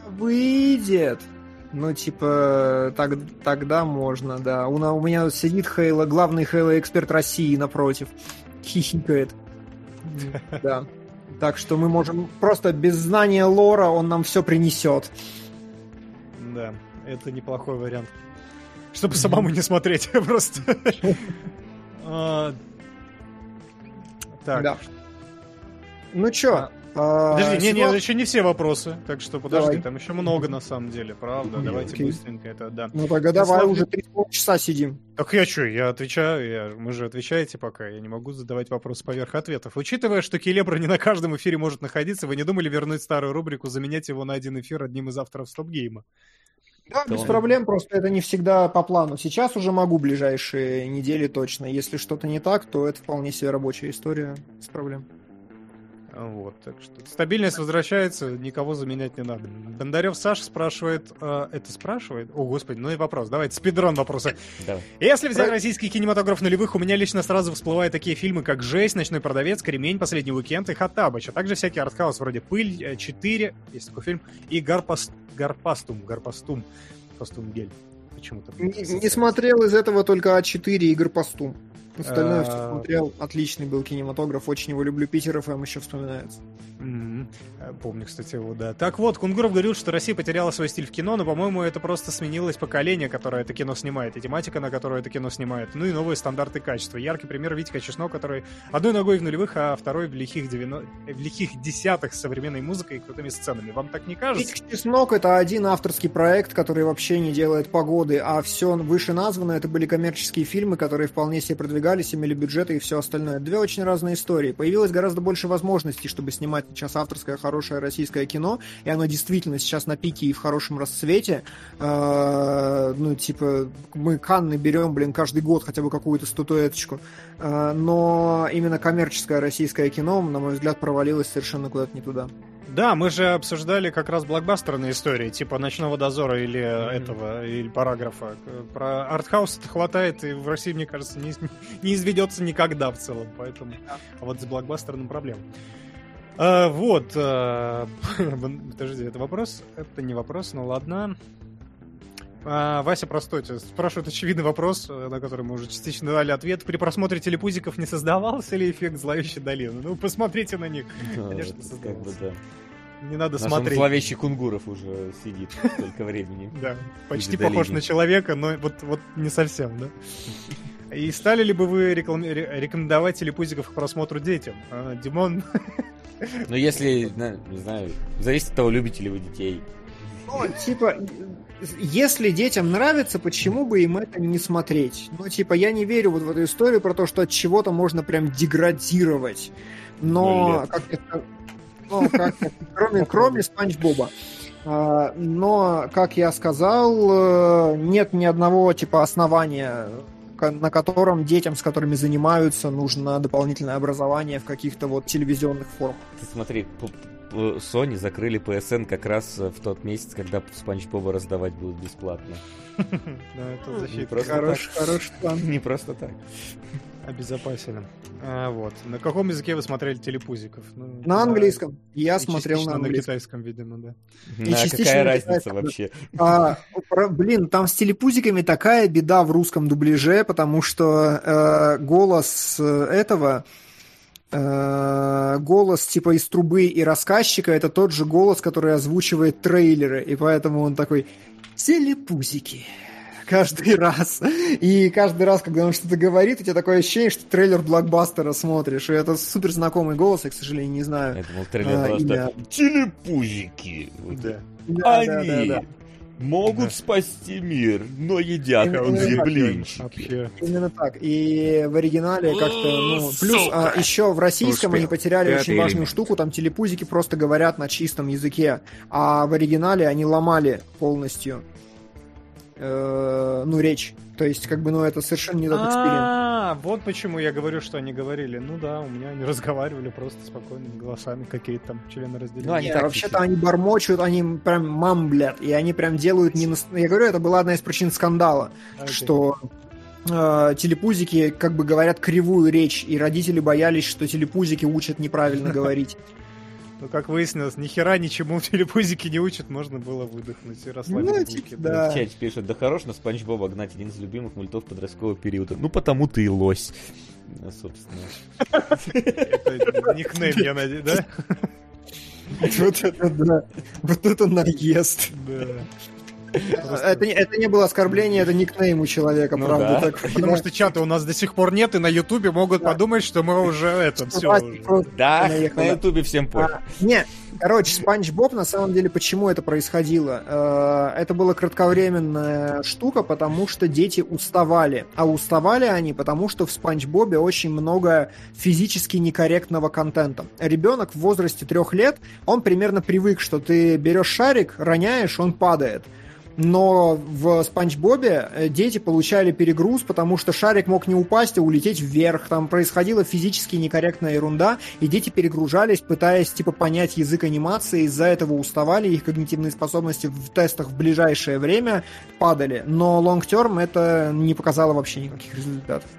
выйдет. Ну, типа, так, тогда можно, да. У, у меня сидит Хейла, главный Хейла-эксперт России напротив. [laughs] Хихикает. [laughs] Да. Так что мы можем просто без знания лора он нам все принесет. Да, это неплохой вариант. Чтобы самому не смотреть, [laughs] просто. А, Так. Ну чё? А, подожди, не, не, Светлана- еще не все вопросы, так что подожди, Давай. там еще много на самом деле, правда. Окей, Давайте окей. быстренько это, да. Ну тогда давай Слав- уже три часа сидим. Так я что, я отвечаю, я, мы же отвечаете пока, я не могу задавать вопросы поверх ответов. Учитывая, что Келебра не на каждом эфире может находиться, вы не думали вернуть старую рубрику, заменять его на один эфир одним из авторов стоп-гейма? Да, без проблем, просто это не всегда по плану. Сейчас уже могу ближайшие недели точно. Если что-то не так, то это вполне себе рабочая история без проблем. Вот, так что стабильность возвращается, никого заменять не надо. Бондарев Саша спрашивает, а, это спрашивает? О, господи, ну и вопрос. Давайте спидрон вопроса. Давай. Если взять Про- российский кинематограф нулевых, у меня лично сразу всплывают такие фильмы, как «Жесть», «Ночной продавец», «Кремень», «Последний уикенд» и «Хаттабыч», а также всякий артхаус вроде «Пыль», э, «4», есть такой фильм, и «Гарпас... «Гарпастум», «Гарпастум», «Пастум гель». Почему-то. Не, не смотрел из этого только А4 Игорь Постум. Остальное все А. смотрел. Отличный был кинематограф. Очень его люблю. Питер ФМ еще вспоминается. Э, Помню, кстати, его, да. Так вот, Кунгуров говорил, что Россия потеряла свой стиль в кино, но, по-моему, это просто сменилось поколение, которое это кино снимает, и тематика, на которую это кино снимает, ну и новые стандарты качества. Яркий пример Витька Чеснок, который одной ногой в нулевых, а второй в лихих, 90... в лихих десятых с современной музыкой и крутыми сценами. Вам так не кажется? Витька Чеснок это один авторский проект, который вообще не делает погоды, а все вышеназванное это были коммерческие фильмы, которые вполне себе продвигались, имели бюджеты и все остальное. Две очень разные истории. Появилось гораздо больше возможностей, чтобы снимать сейчас авторское хорошее российское кино, и оно действительно сейчас на пике и в хорошем расцвете. Э, Ну, типа, мы Канны берем, блин, каждый год хотя бы какую-то статуэточку. Э, Но именно коммерческое российское кино, на мой взгляд, провалилось совершенно куда-то не туда. Да, мы же обсуждали как раз блокбастерные истории, типа «Ночного дозора» или Мгм. этого, или «Параграфа». Про артхаус это хватает, и в России, мне кажется, не, не изведется никогда в целом, поэтому... А вот с блокбастерным проблем. А, вот. а, [laughs] Подожди, это вопрос? Это не вопрос, ну ладно. А, Вася простой тебя спрашивает очевидный вопрос, э, на который мы уже частично дали ответ. При просмотре телепузиков не создавался ли эффект зловещей долины? Ну, посмотрите на них. Да, Конечно, создавался. как бы, да. Не надо Наш смотреть. зловещий Кунгуров уже сидит столько времени. [laughs] Да, почти похож на человека, но вот, вот не совсем, да? И стали ли бы вы реклами- ре- рекомендовать телепузиков к просмотру детям? А, Димон, [laughs] Но если, не знаю, зависит от того, любите ли вы детей. Ну, типа, если детям нравится, почему бы им это не смотреть? Ну, типа, я не верю вот в эту историю про то, что от чего-то можно прям деградировать. Но, лет. как это... Ну, как кроме, кроме Спанч Боба. А, Но, как я сказал, э, нет ни одного типа основания, на котором детям, с которыми занимаются, нужно дополнительное образование в каких-то вот телевизионных формах. Ты смотри, Sony закрыли PSN как раз э, в тот месяц, когда Спанч Боба раздавать будут бесплатно. [laughs] да, это защита Хорош, хороший план. [laughs] Не просто так. Обезопасили. А, вот. На каком языке вы смотрели телепузиков? Ну, На английском. Я и смотрел на на английском. китайском, видимо, да. И А частично какая на разница вообще? А, про- блин, там с телепузиками такая беда в русском дубляже, потому что э, голос э, этого, э, голос типа из трубы и рассказчика, это тот же голос, который озвучивает трейлеры, и поэтому он такой телепузики каждый раз. И каждый раз, когда он что-то говорит, у тебя такое ощущение, что трейлер блокбастера смотришь. И это супер знакомый голос, я, к сожалению, не знаю. Я думал, трейлер А, просто имя. телепузики. Да. Да, да, Они да, да. могут Да. спасти мир, но едят Именно так. блинчики. Вообще. Именно так. И в оригинале как-то, ну, плюс а, еще в российском Успел. они потеряли Пятый очень важную элемент. штуку, там телепузики просто говорят на чистом языке, а в оригинале они ломали полностью, э, ну, речь. То есть, как бы, ну, это совершенно не тот эксперимент. А, вот почему я говорю, что они говорили. Ну да, у меня они разговаривали просто спокойными голосами, какие-то там члены разделения. Ну, они Не, так вообще-то чуть-чуть. они бормочут, они прям мамблят, и они прям делают не... Я говорю, это была одна из причин скандала, что э, телепузики как бы говорят кривую речь, и родители боялись, что телепузики учат неправильно говорить. Ну, как выяснилось, ни хера ничему телепузики не учат, можно было выдохнуть и расслабить Ну, булки, да. В чате пишут, да хорош на Спанч Боба гнать один из любимых мультов подросткового периода. Ну, потому ты и лось. Ну, собственно. Это никнейм, я надеюсь, да? Вот это да. Вот это наезд. Да. Это, не- это не было оскорбление, это никнейм у человека, Ну правда. да. так. Потому что чата у нас до сих пор нет, и на Ютубе могут Да. подумать, что мы уже это, все уже. Да, наехал, на ютубе всем пофиг. А, Не, короче, Спанч Боб, на самом деле, почему это происходило? Э, Это была кратковременная штука, потому что дети уставали. А уставали они, потому что в Спанч Бобе очень много физически некорректного контента. Ребенок в возрасте трех лет, он примерно привык, что ты берешь шарик, роняешь, он падает. Но в Спанч Бобе э, дети получали перегруз, потому что шарик мог не упасть, а улететь вверх. Там происходила физически некорректная ерунда, и дети перегружались, пытаясь типа понять язык анимации, из-за этого уставали, их когнитивные способности в тестах в ближайшее время падали. Но лонгтерм это не показало вообще никаких результатов.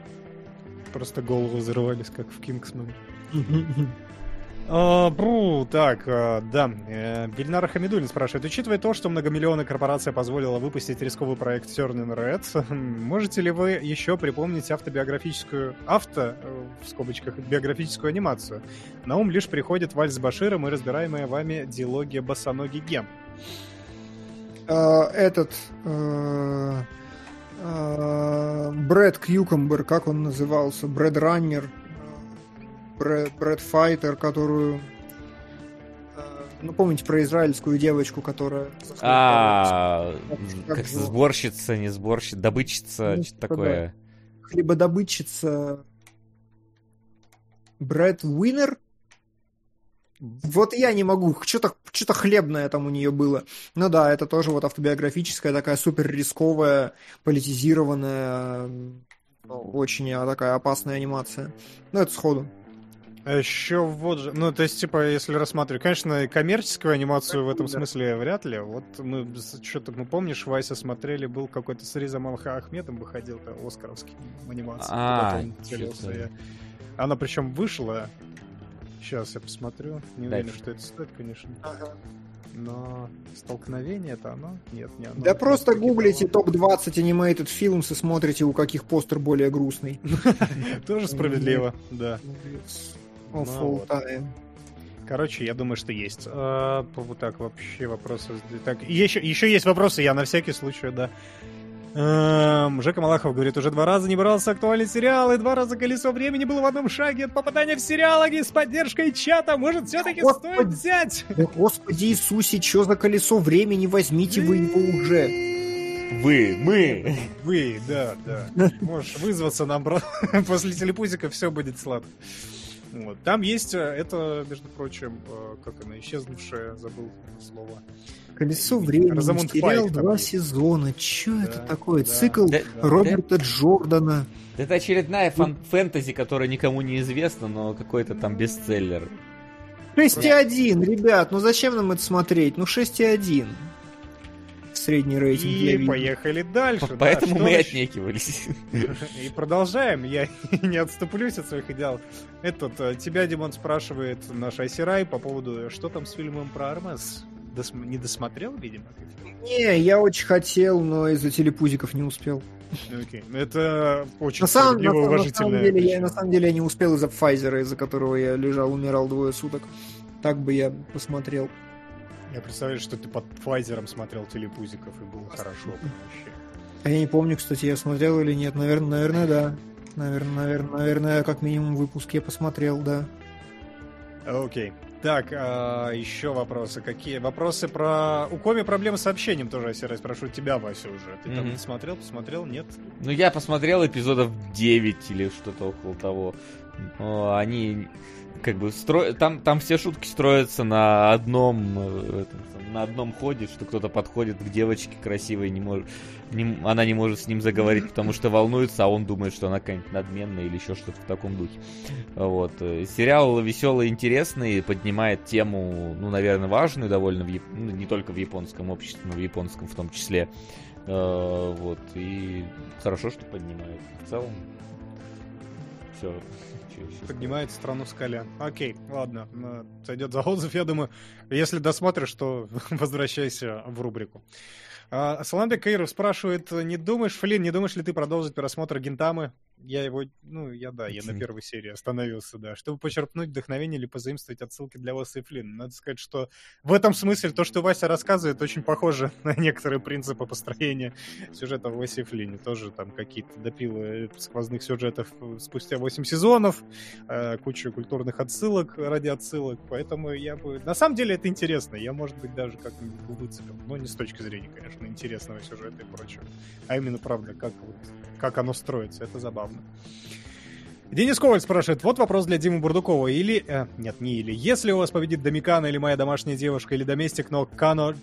Просто головы взрывались, как в Кингсмане. А, бру, так, а, да. Э, Бельнара Хамидулин спрашивает, учитывая то, что многомиллионная корпорация позволила выпустить рисковый проект Turning [laughs] Red, можете ли вы еще припомнить автобиографическую, авто, э, в скобочках, биографическую анимацию? На ум лишь приходит вальс с Баширом и разбираемая вами диалогия Босоноги Гем. Э, Этот э, Брэд Кьюкомбер, как он назывался? Брэд Раннер, Брэд, Файтер, которую э, ну, помните про израильскую девочку, которая... А, Как сборщица, не сборщица, добытчица, Ну, что-то типа, такое. Хлебодобытчица Брэд Уинер? Вот я не могу, что-то что хлебное там у нее было. Ну да, это тоже вот автобиографическая, такая супер рисковая, политизированная, ну, очень а, такая опасная анимация. Ну это сходу. А еще вот же, ну, то есть, типа, если рассматривать, конечно, коммерческую анимацию в этом Да. смысле вряд ли. Вот мы, что-то, мы помнишь, Вася смотрели, был какой-то с Ризом Алха- Ахмедом выходил, то Оскаровский анимация. А, я- Она причем вышла, Сейчас я посмотрю. Не уверен, что это стоит, конечно. Но столкновение это оно? Нет, не оно. Да просто гуглите того. топ-20 animated films и смотрите, у каких постер более грустный. [laughs] Тоже справедливо, да. Of Ну all вот. time. Короче, я думаю, что есть. А, вот так, вообще вопросы. Так, еще, еще есть вопросы, я на всякий случай, да. Эм, Жека Малахов говорит, уже два раза не брался актуальный сериал, и два раза колесо времени было в одном шаге от попадания в сериалоги с поддержкой чата. Может, все-таки Господи. стоит взять? Да, Господи Иисусе, что за колесо времени? Возьмите вы его уже. Вы, мы. Вы, да, да. Можешь вызваться нам бро- [laughs] после телепузика, все будет сладко. Вот. Там есть, э, это, между прочим, э, как она, исчезнувшая, забыл слово. Колесо времени, Розамунд сериал Пайк два есть. сезона. Че Да, это такое? да, Цикл да. Роберта Джордана. Это очередная фан- фэнтези, которая никому не известна, но какой-то там бестселлер. 6,1, ребят, ну зачем нам это смотреть? Ну 6,1. Средний рейтинг И поехали дальше. да, Поэтому мы и еще? отнекивались. [laughs] И продолжаем, я [laughs] не отступлюсь от своих идеалов. Этот, э, тебя, Димон, спрашивает наш Айсерай по поводу, что там с фильмом про Армес? Досм- Не досмотрел, видимо? Не, я очень хотел, но из-за телепузиков не успел. Ну, окей. Это очень На самом, на, на самом деле, я, на самом деле я не успел из-за Пфайзера, из-за которого я лежал, умирал двое суток. Так бы я посмотрел. Я представляю, что ты под Пфайзером смотрел телепузиков и было хорошо вообще. А я не помню, кстати, я смотрел или нет. Наверное, наверное, да. Наверное, наверное, наверное, как минимум выпуск я посмотрел, да. Окей. Так, а, еще вопросы. Какие? Вопросы про... У Коми проблемы с сообщением тоже, Айсерай, спрошу тебя, Вася, уже. Ты там Мгм. смотрел, посмотрел, нет? Ну, я посмотрел эпизодов 9 или что-то около того. Но они как бы стро... там, там все шутки строятся на одном э, на одном ходе, что кто-то подходит к девочке красивой, не может, не- она не может с ним заговорить, потому что волнуется, а он думает, что она какая-нибудь надменная или еще что-то в таком духе. Вот. Э, Сериал веселый, интересный, поднимает тему, ну, наверное, важную довольно, в ну, не только в японском обществе, но в японском в том числе. Э, Вот. И хорошо, что поднимает. В целом, все. Поднимает страну с колен. Окей, ладно. Сойдет за отзыв, я думаю. Если досмотришь, то [laughs] возвращайся в рубрику. А, Саламбек Каиров спрашивает, не думаешь, Флин, не думаешь ли ты продолжить просмотр Гентамы? Я его, ну, я да, я на первой серии остановился, да. Чтобы почерпнуть вдохновение или позаимствовать отсылки для Васа и Флин. Надо сказать, что в этом смысле то, что Вася рассказывает, очень похоже [laughs] на некоторые принципы построения сюжета в Васе и Флине. Тоже там какие-то допилы сквозных сюжетов спустя 8 сезонов, э, кучу культурных отсылок ради отсылок, поэтому я бы... На самом деле это интересно, я, может быть, даже как-нибудь выцепил, но не с точки зрения, конечно, интересного сюжета и прочего, а именно, правда, как, вот, как оно строится, это забавно. Денис Коваль спрашивает, вот вопрос для Димы Бурдукова, или... э, нет, не или. Если у вас победит Домикана или моя домашняя девушка, или доместик, но Кано...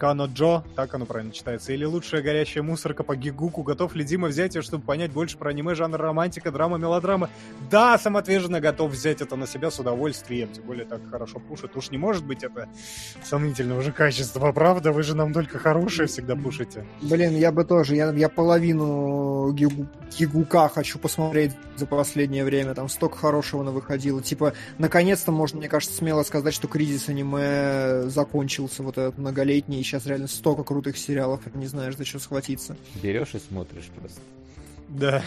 Кано Джо, так оно правильно читается, или лучшая горящая мусорка по Гигуку, готов ли Дима взять ее, чтобы понять больше про аниме, жанр романтика, драма, мелодрама? Да, самоотверженно готов взять это на себя с удовольствием, тем более так хорошо пушит. Уж не может быть это сомнительного же качества, правда? Вы же нам только хорошее всегда пушите. Блин, я бы тоже, я, я половину Гигу- Гигука хочу посмотреть за последнее время, там столько хорошего на выходило. Типа, наконец-то можно, мне кажется, смело сказать, что кризис аниме закончился, вот этот многолетний, и сейчас реально столько крутых сериалов, не знаешь, за что схватиться. Берешь и смотришь просто. Да,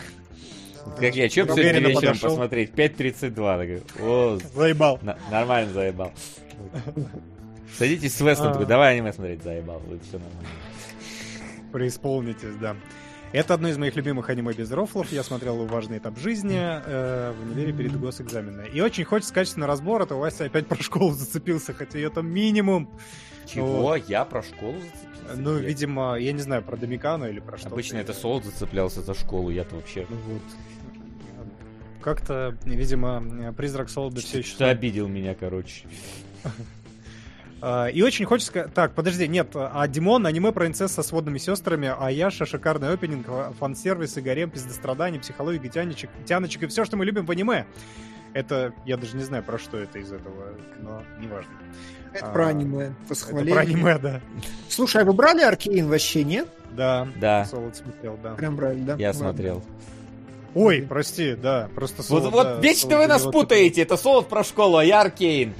Как я, что сегодня вечером подошел. посмотреть? 5.32. такой, О, заебал. на- нормально заебал. Садитесь с Вестом, А. давай аниме смотреть, заебал. Все нормально. Преисполнитесь, да. Это одно из моих любимых аниме без рофлов. Я смотрел его «Важный этап жизни» э, в универе перед госэкзаменами. И очень хочется качественный разбор, а то Вася опять про школу зацепился, хотя ее там минимум. Чего? Я про школу зацепился? Ну, Я- видимо, я не знаю, про Домикану или про что. Обычно это Солд зацеплялся за школу, я-то вообще... Ну вот. Как-то, видимо, призрак Солода все еще... Что обидел меня, короче. [laughs] А, И очень хочется сказать... Так, подожди, нет, а Димон аниме про инцест со сводными сестрами, а Яша шикарный опенинг, фан-сервис и гарем, пиздострадания, психология, тяночек, тяночек и все, что мы любим в аниме. Это, я даже не знаю, про что это из этого, но неважно. Это А, про аниме, Это восхваление. про аниме, да. Слушай, а вы брали Аркейн вообще, нет? Да, Да. Солод смотрел, да. Прям брали, да? Я Ладно. смотрел. Ой, прости, да, просто Вот, Солод, вот да, вечно Солод вы нас путаете, это Солод про школу, а я Аркейн.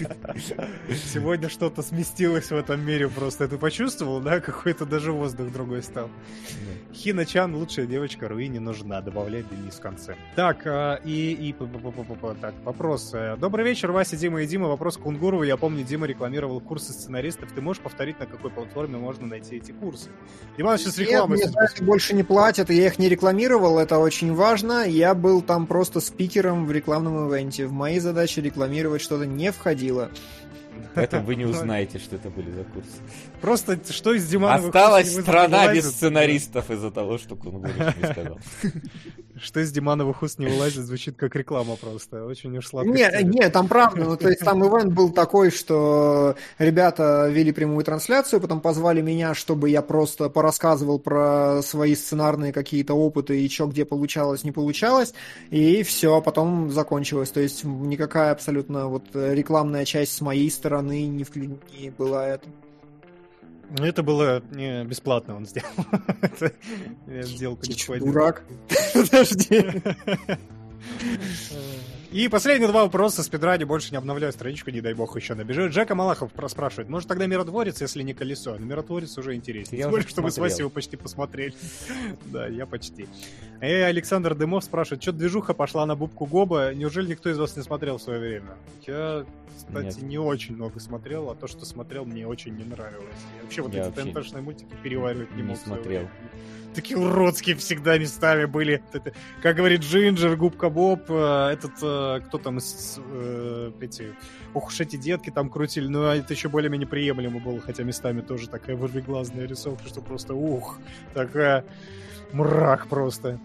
[laughs] Сегодня что-то сместилось в этом мире просто. Ты почувствовал, да? Какой-то даже воздух другой стал. Хина-чан лучшая девочка, Руи не нужна. Добавляет Денис в конце. Так, а, и... и п- п- п- так, вопрос. Э, Добрый вечер, Вася, Дима и Дима. Вопрос к Кунгурову. Я помню, Дима рекламировал курсы сценаристов. Ты можешь повторить, на какой платформе можно найти эти курсы? Диман сейчас Нет, рекламой... мне больше не платят, и я их не рекламировал, это очень важно. Я был там просто спикером в рекламном ивенте. В мои задачи рекламировать что-то не входило. Поэтому вы не [laughs] узнаете, что это были за курсы. Просто что из Димановых Осталась страна без сценаристов из-за того, что Кунгуров не сказал. [laughs] Что из Димановых уст не вылазит, звучит как реклама просто. Очень уж сладко. Не, не, там правда, ну то есть там ивент был такой, что ребята вели прямую трансляцию, потом позвали меня, чтобы я просто порассказывал про свои сценарные какие-то опыты и что где получалось, не получалось, и все, потом закончилось. То есть никакая абсолютно вот рекламная часть с моей стороны не, вкли- не была это. Ну, Это было не бесплатно он сделал. [laughs] Это я сделку не Ты чё, входил. дурак? [laughs] Подожди. [laughs] И последние два вопроса. Спидради больше не обновляю страничку, не дай бог еще набежит. Джека Малахов спрашивает, может тогда Миротворец, если не колесо? Но Миротворец уже интереснее. Я Тем более, что мы с. Васей его почти посмотрели. [laughs] Да, я почти. И Александр Дымов спрашивает, что движуха пошла на бубку Гоба? Неужели никто из вас не смотрел в свое время? Я, кстати, Нет. не очень много смотрел, а то, что смотрел, мне очень не нравилось. Я вообще вот Я эти ТНТшные мультики переваривать не не мог. своё смотрел. Такие уродские всегда местами были. Как говорит Джинджер, Губка Боб, э, этот, э, кто там э, эти, ох уж эти детки там крутили, но это еще более-менее приемлемо было, хотя местами тоже такая вырвиглазная рисовка, что просто ух, такая мрак просто.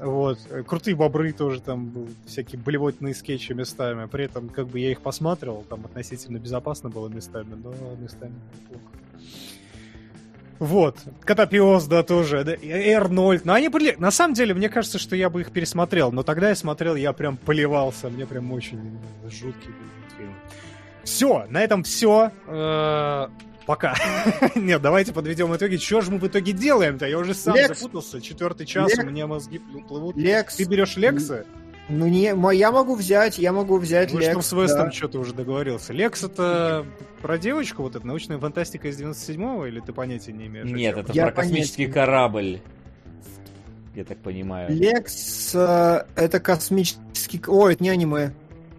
Вот. Крутые бобры тоже там был, всякие блевотные скетчи местами. При этом, как бы я их посматривал, там относительно безопасно было местами, но местами плохо. Вот. Котопиос, да, тоже. Да, и Эрнольд. Но они были... На самом деле, мне кажется, что я бы их пересмотрел. Но тогда я смотрел, я прям поливался. Мне прям очень жуткий был мультфильм. Все, на этом все. Пока. [laughs] Нет, давайте подведем итоги. Что же мы в итоге делаем-то? Я уже сам Лекс. запутался. Четвертый час, Лек- у меня мозги плывут. Лекс. Ты берешь Лекса? Ну не, я могу взять, я могу взять Вы же там Лекс. с Вестом да. что-то уже договорился. Лекс это про девочку, вот эта научная фантастика из 97-го, или ты понятия не имеешь? о Нет, это Я про космический корабль. Я так понимаю. Лекс э, это космический... Ой, это не аниме.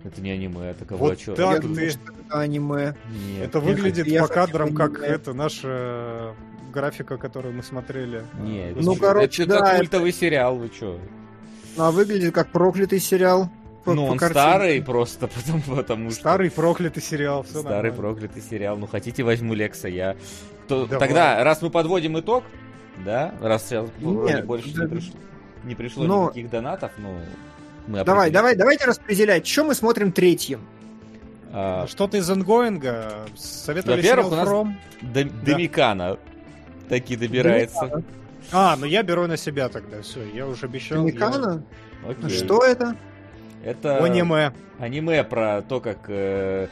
Это не аниме, это кого Вот чё? так Я ты. думаю, что это аниме. Нет. Это выглядит я по кадрам как не- это наша э, графика, которую мы смотрели. Нет, Ну, это- короче, это, да, культовый сериал, вы чё? А выглядит как проклятый сериал. по- ну, по он картинке. старый просто, [laughs] потому, потому что... Старый проклятый сериал. всё Старый нормально. проклятый сериал. Ну, хотите, возьму Лекса, я... То- Давай. Тогда, раз мы подводим итог, да, раз сейчас Нет, больше да- не пришло, не пришло Но- никаких донатов, ну, мы Давай, давай, давайте распределять. Что мы смотрим третьим? А, Что-то из ангоинга. Советовали Во-первых, у нас- From. До- Домикана таки добирается. А, ну я беру на себя тогда, все, я уже обещал. я- Микана? Окей. Что это? Это Аниме. аниме про то, как э,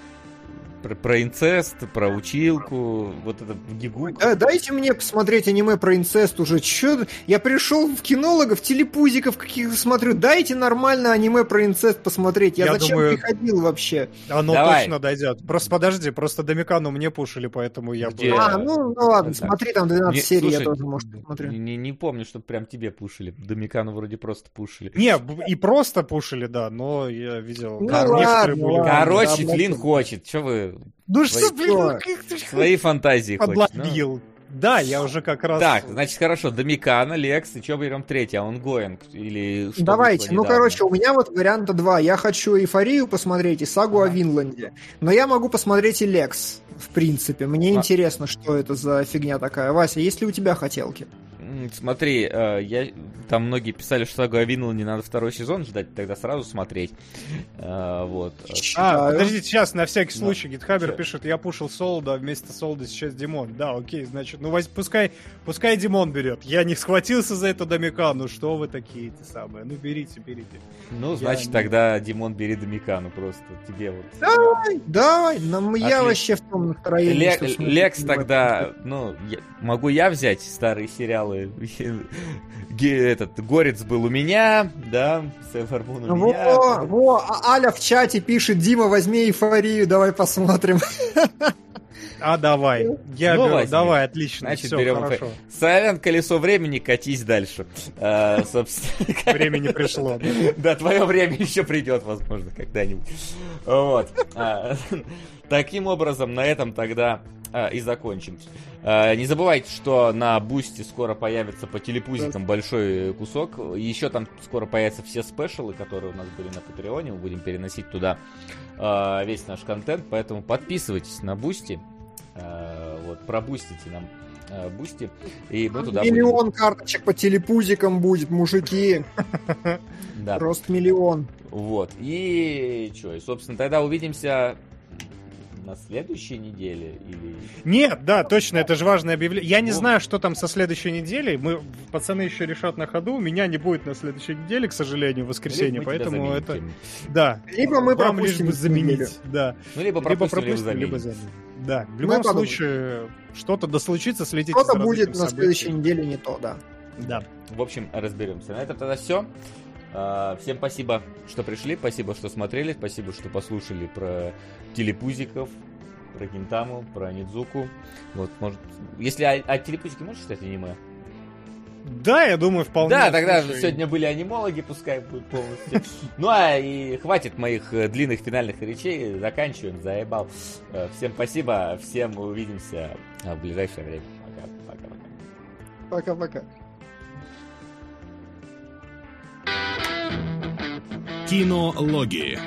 про, про инцест, про училку, вот это гигу. Да, дайте мне посмотреть аниме про инцест уже. Чё? Я пришел в кинологов, телепузиков каких-то смотрю. Дайте нормально аниме про инцест посмотреть. Я, Я зачем думаю- приходил вообще? Оно Давай. точно дойдет. Просто подожди, просто Домикану мне пушили, поэтому я... Где? бы- А, ну, ну ладно, Так. смотри, там 12 Не, серий, я слушай, тоже, может, посмотрю. Не, не, помню, что прям тебе пушили. Домикану вроде просто пушили. Не, и просто пушили, да, но я видел... Ну как ладно, некоторые были- ладно. Короче, да, да. хочет. Что вы Ну Свои- что, блин, ну Что? как ты свои фантазии ну? подлобил? Да, я уже как раз... Так, значит, хорошо. Домикана, Лекс, и что берем третий? Онгоинг или что Давайте, ну, короче, у меня вот варианта два. Я хочу эйфорию посмотреть и сагу о Винланде. Но я могу посмотреть и Лекс, в принципе. Мне А- интересно, что это за фигня такая. Вася, есть ли у тебя хотелки? Смотри, э, я там многие писали, что Сагу о Винланде надо второй сезон ждать, тогда сразу смотреть. Э, Вот. А, подождите, сейчас, на всякий случай, Гитхабер пишет, я пушил Солода, а вместо Солода сейчас Димон. Да, окей, значит, ну воз- пускай, пускай Димон берет. Я не схватился за это домика, ну что вы такие эти самые, ну берите, берите. Ну, значит, не- тогда Димон бери Домикану просто. Тебе вот. Давай, давай, нам- я вообще в том настроении. Лекс тогда, ну, я- могу я взять старые сериалы [laughs] этот Горец был у меня, да, Sailor Moon у меня. Во, во, а Аля в чате пишет, Дима, возьми эйфорию, давай посмотрим. А давай. Я Ну, беру. возьми. Давай, отлично. Значит, Всё, берем хорошо. Сорян, колесо времени, катись дальше. А, Собственно, Времени пришло. да. Да, твое время еще придет, возможно, когда-нибудь. Вот. А, [laughs] Таким образом, на этом тогда а, и закончим. А, Не забывайте, что на Бусти скоро появится по телепузикам большой кусок. Еще там скоро появятся все спешалы, которые у нас были на Патреоне. Мы будем переносить туда а, весь наш контент. Поэтому подписывайтесь на Бусти. А, Вот, пробустите нам Бусти. И мы туда будем- Миллион карточек по телепузикам будет, мужики. [laughs] Да. Просто миллион. Вот. И что? И, собственно, тогда увидимся на следующей неделе или... Нет, да, точно, это же важное объявление. Я не Ну. знаю, что там со следующей неделей. Мы, пацаны еще решат на ходу. Меня не будет на следующей неделе, к сожалению, в воскресенье, мы поэтому это... Да. Либо мы Вам лишь пропустим бы заменить. неделю. Да. Ну, либо пропустим, либо пропустим, либо заменим. заменим. Да. В любом подумаем. случае, что-то да случится, следите Что-то за будет на следующей неделе не то, да. Да. В общем, разберемся. На этом тогда все. Всем спасибо, что пришли, спасибо, что смотрели, спасибо, что послушали про телепузиков, про Гинтаму, про Нидзуку. Вот, может... Если о, о телепузике можешь читать аниме? Да, я думаю, вполне. Да, тогда слушай, сегодня были анимологи, пускай будет полностью. [laughs] Ну а и хватит моих э, длинных финальных речей, заканчиваем, заебал. Э, Всем спасибо, всем увидимся э, в ближайшее время. Пока, пока, пока. Пока-пока. Кинологии.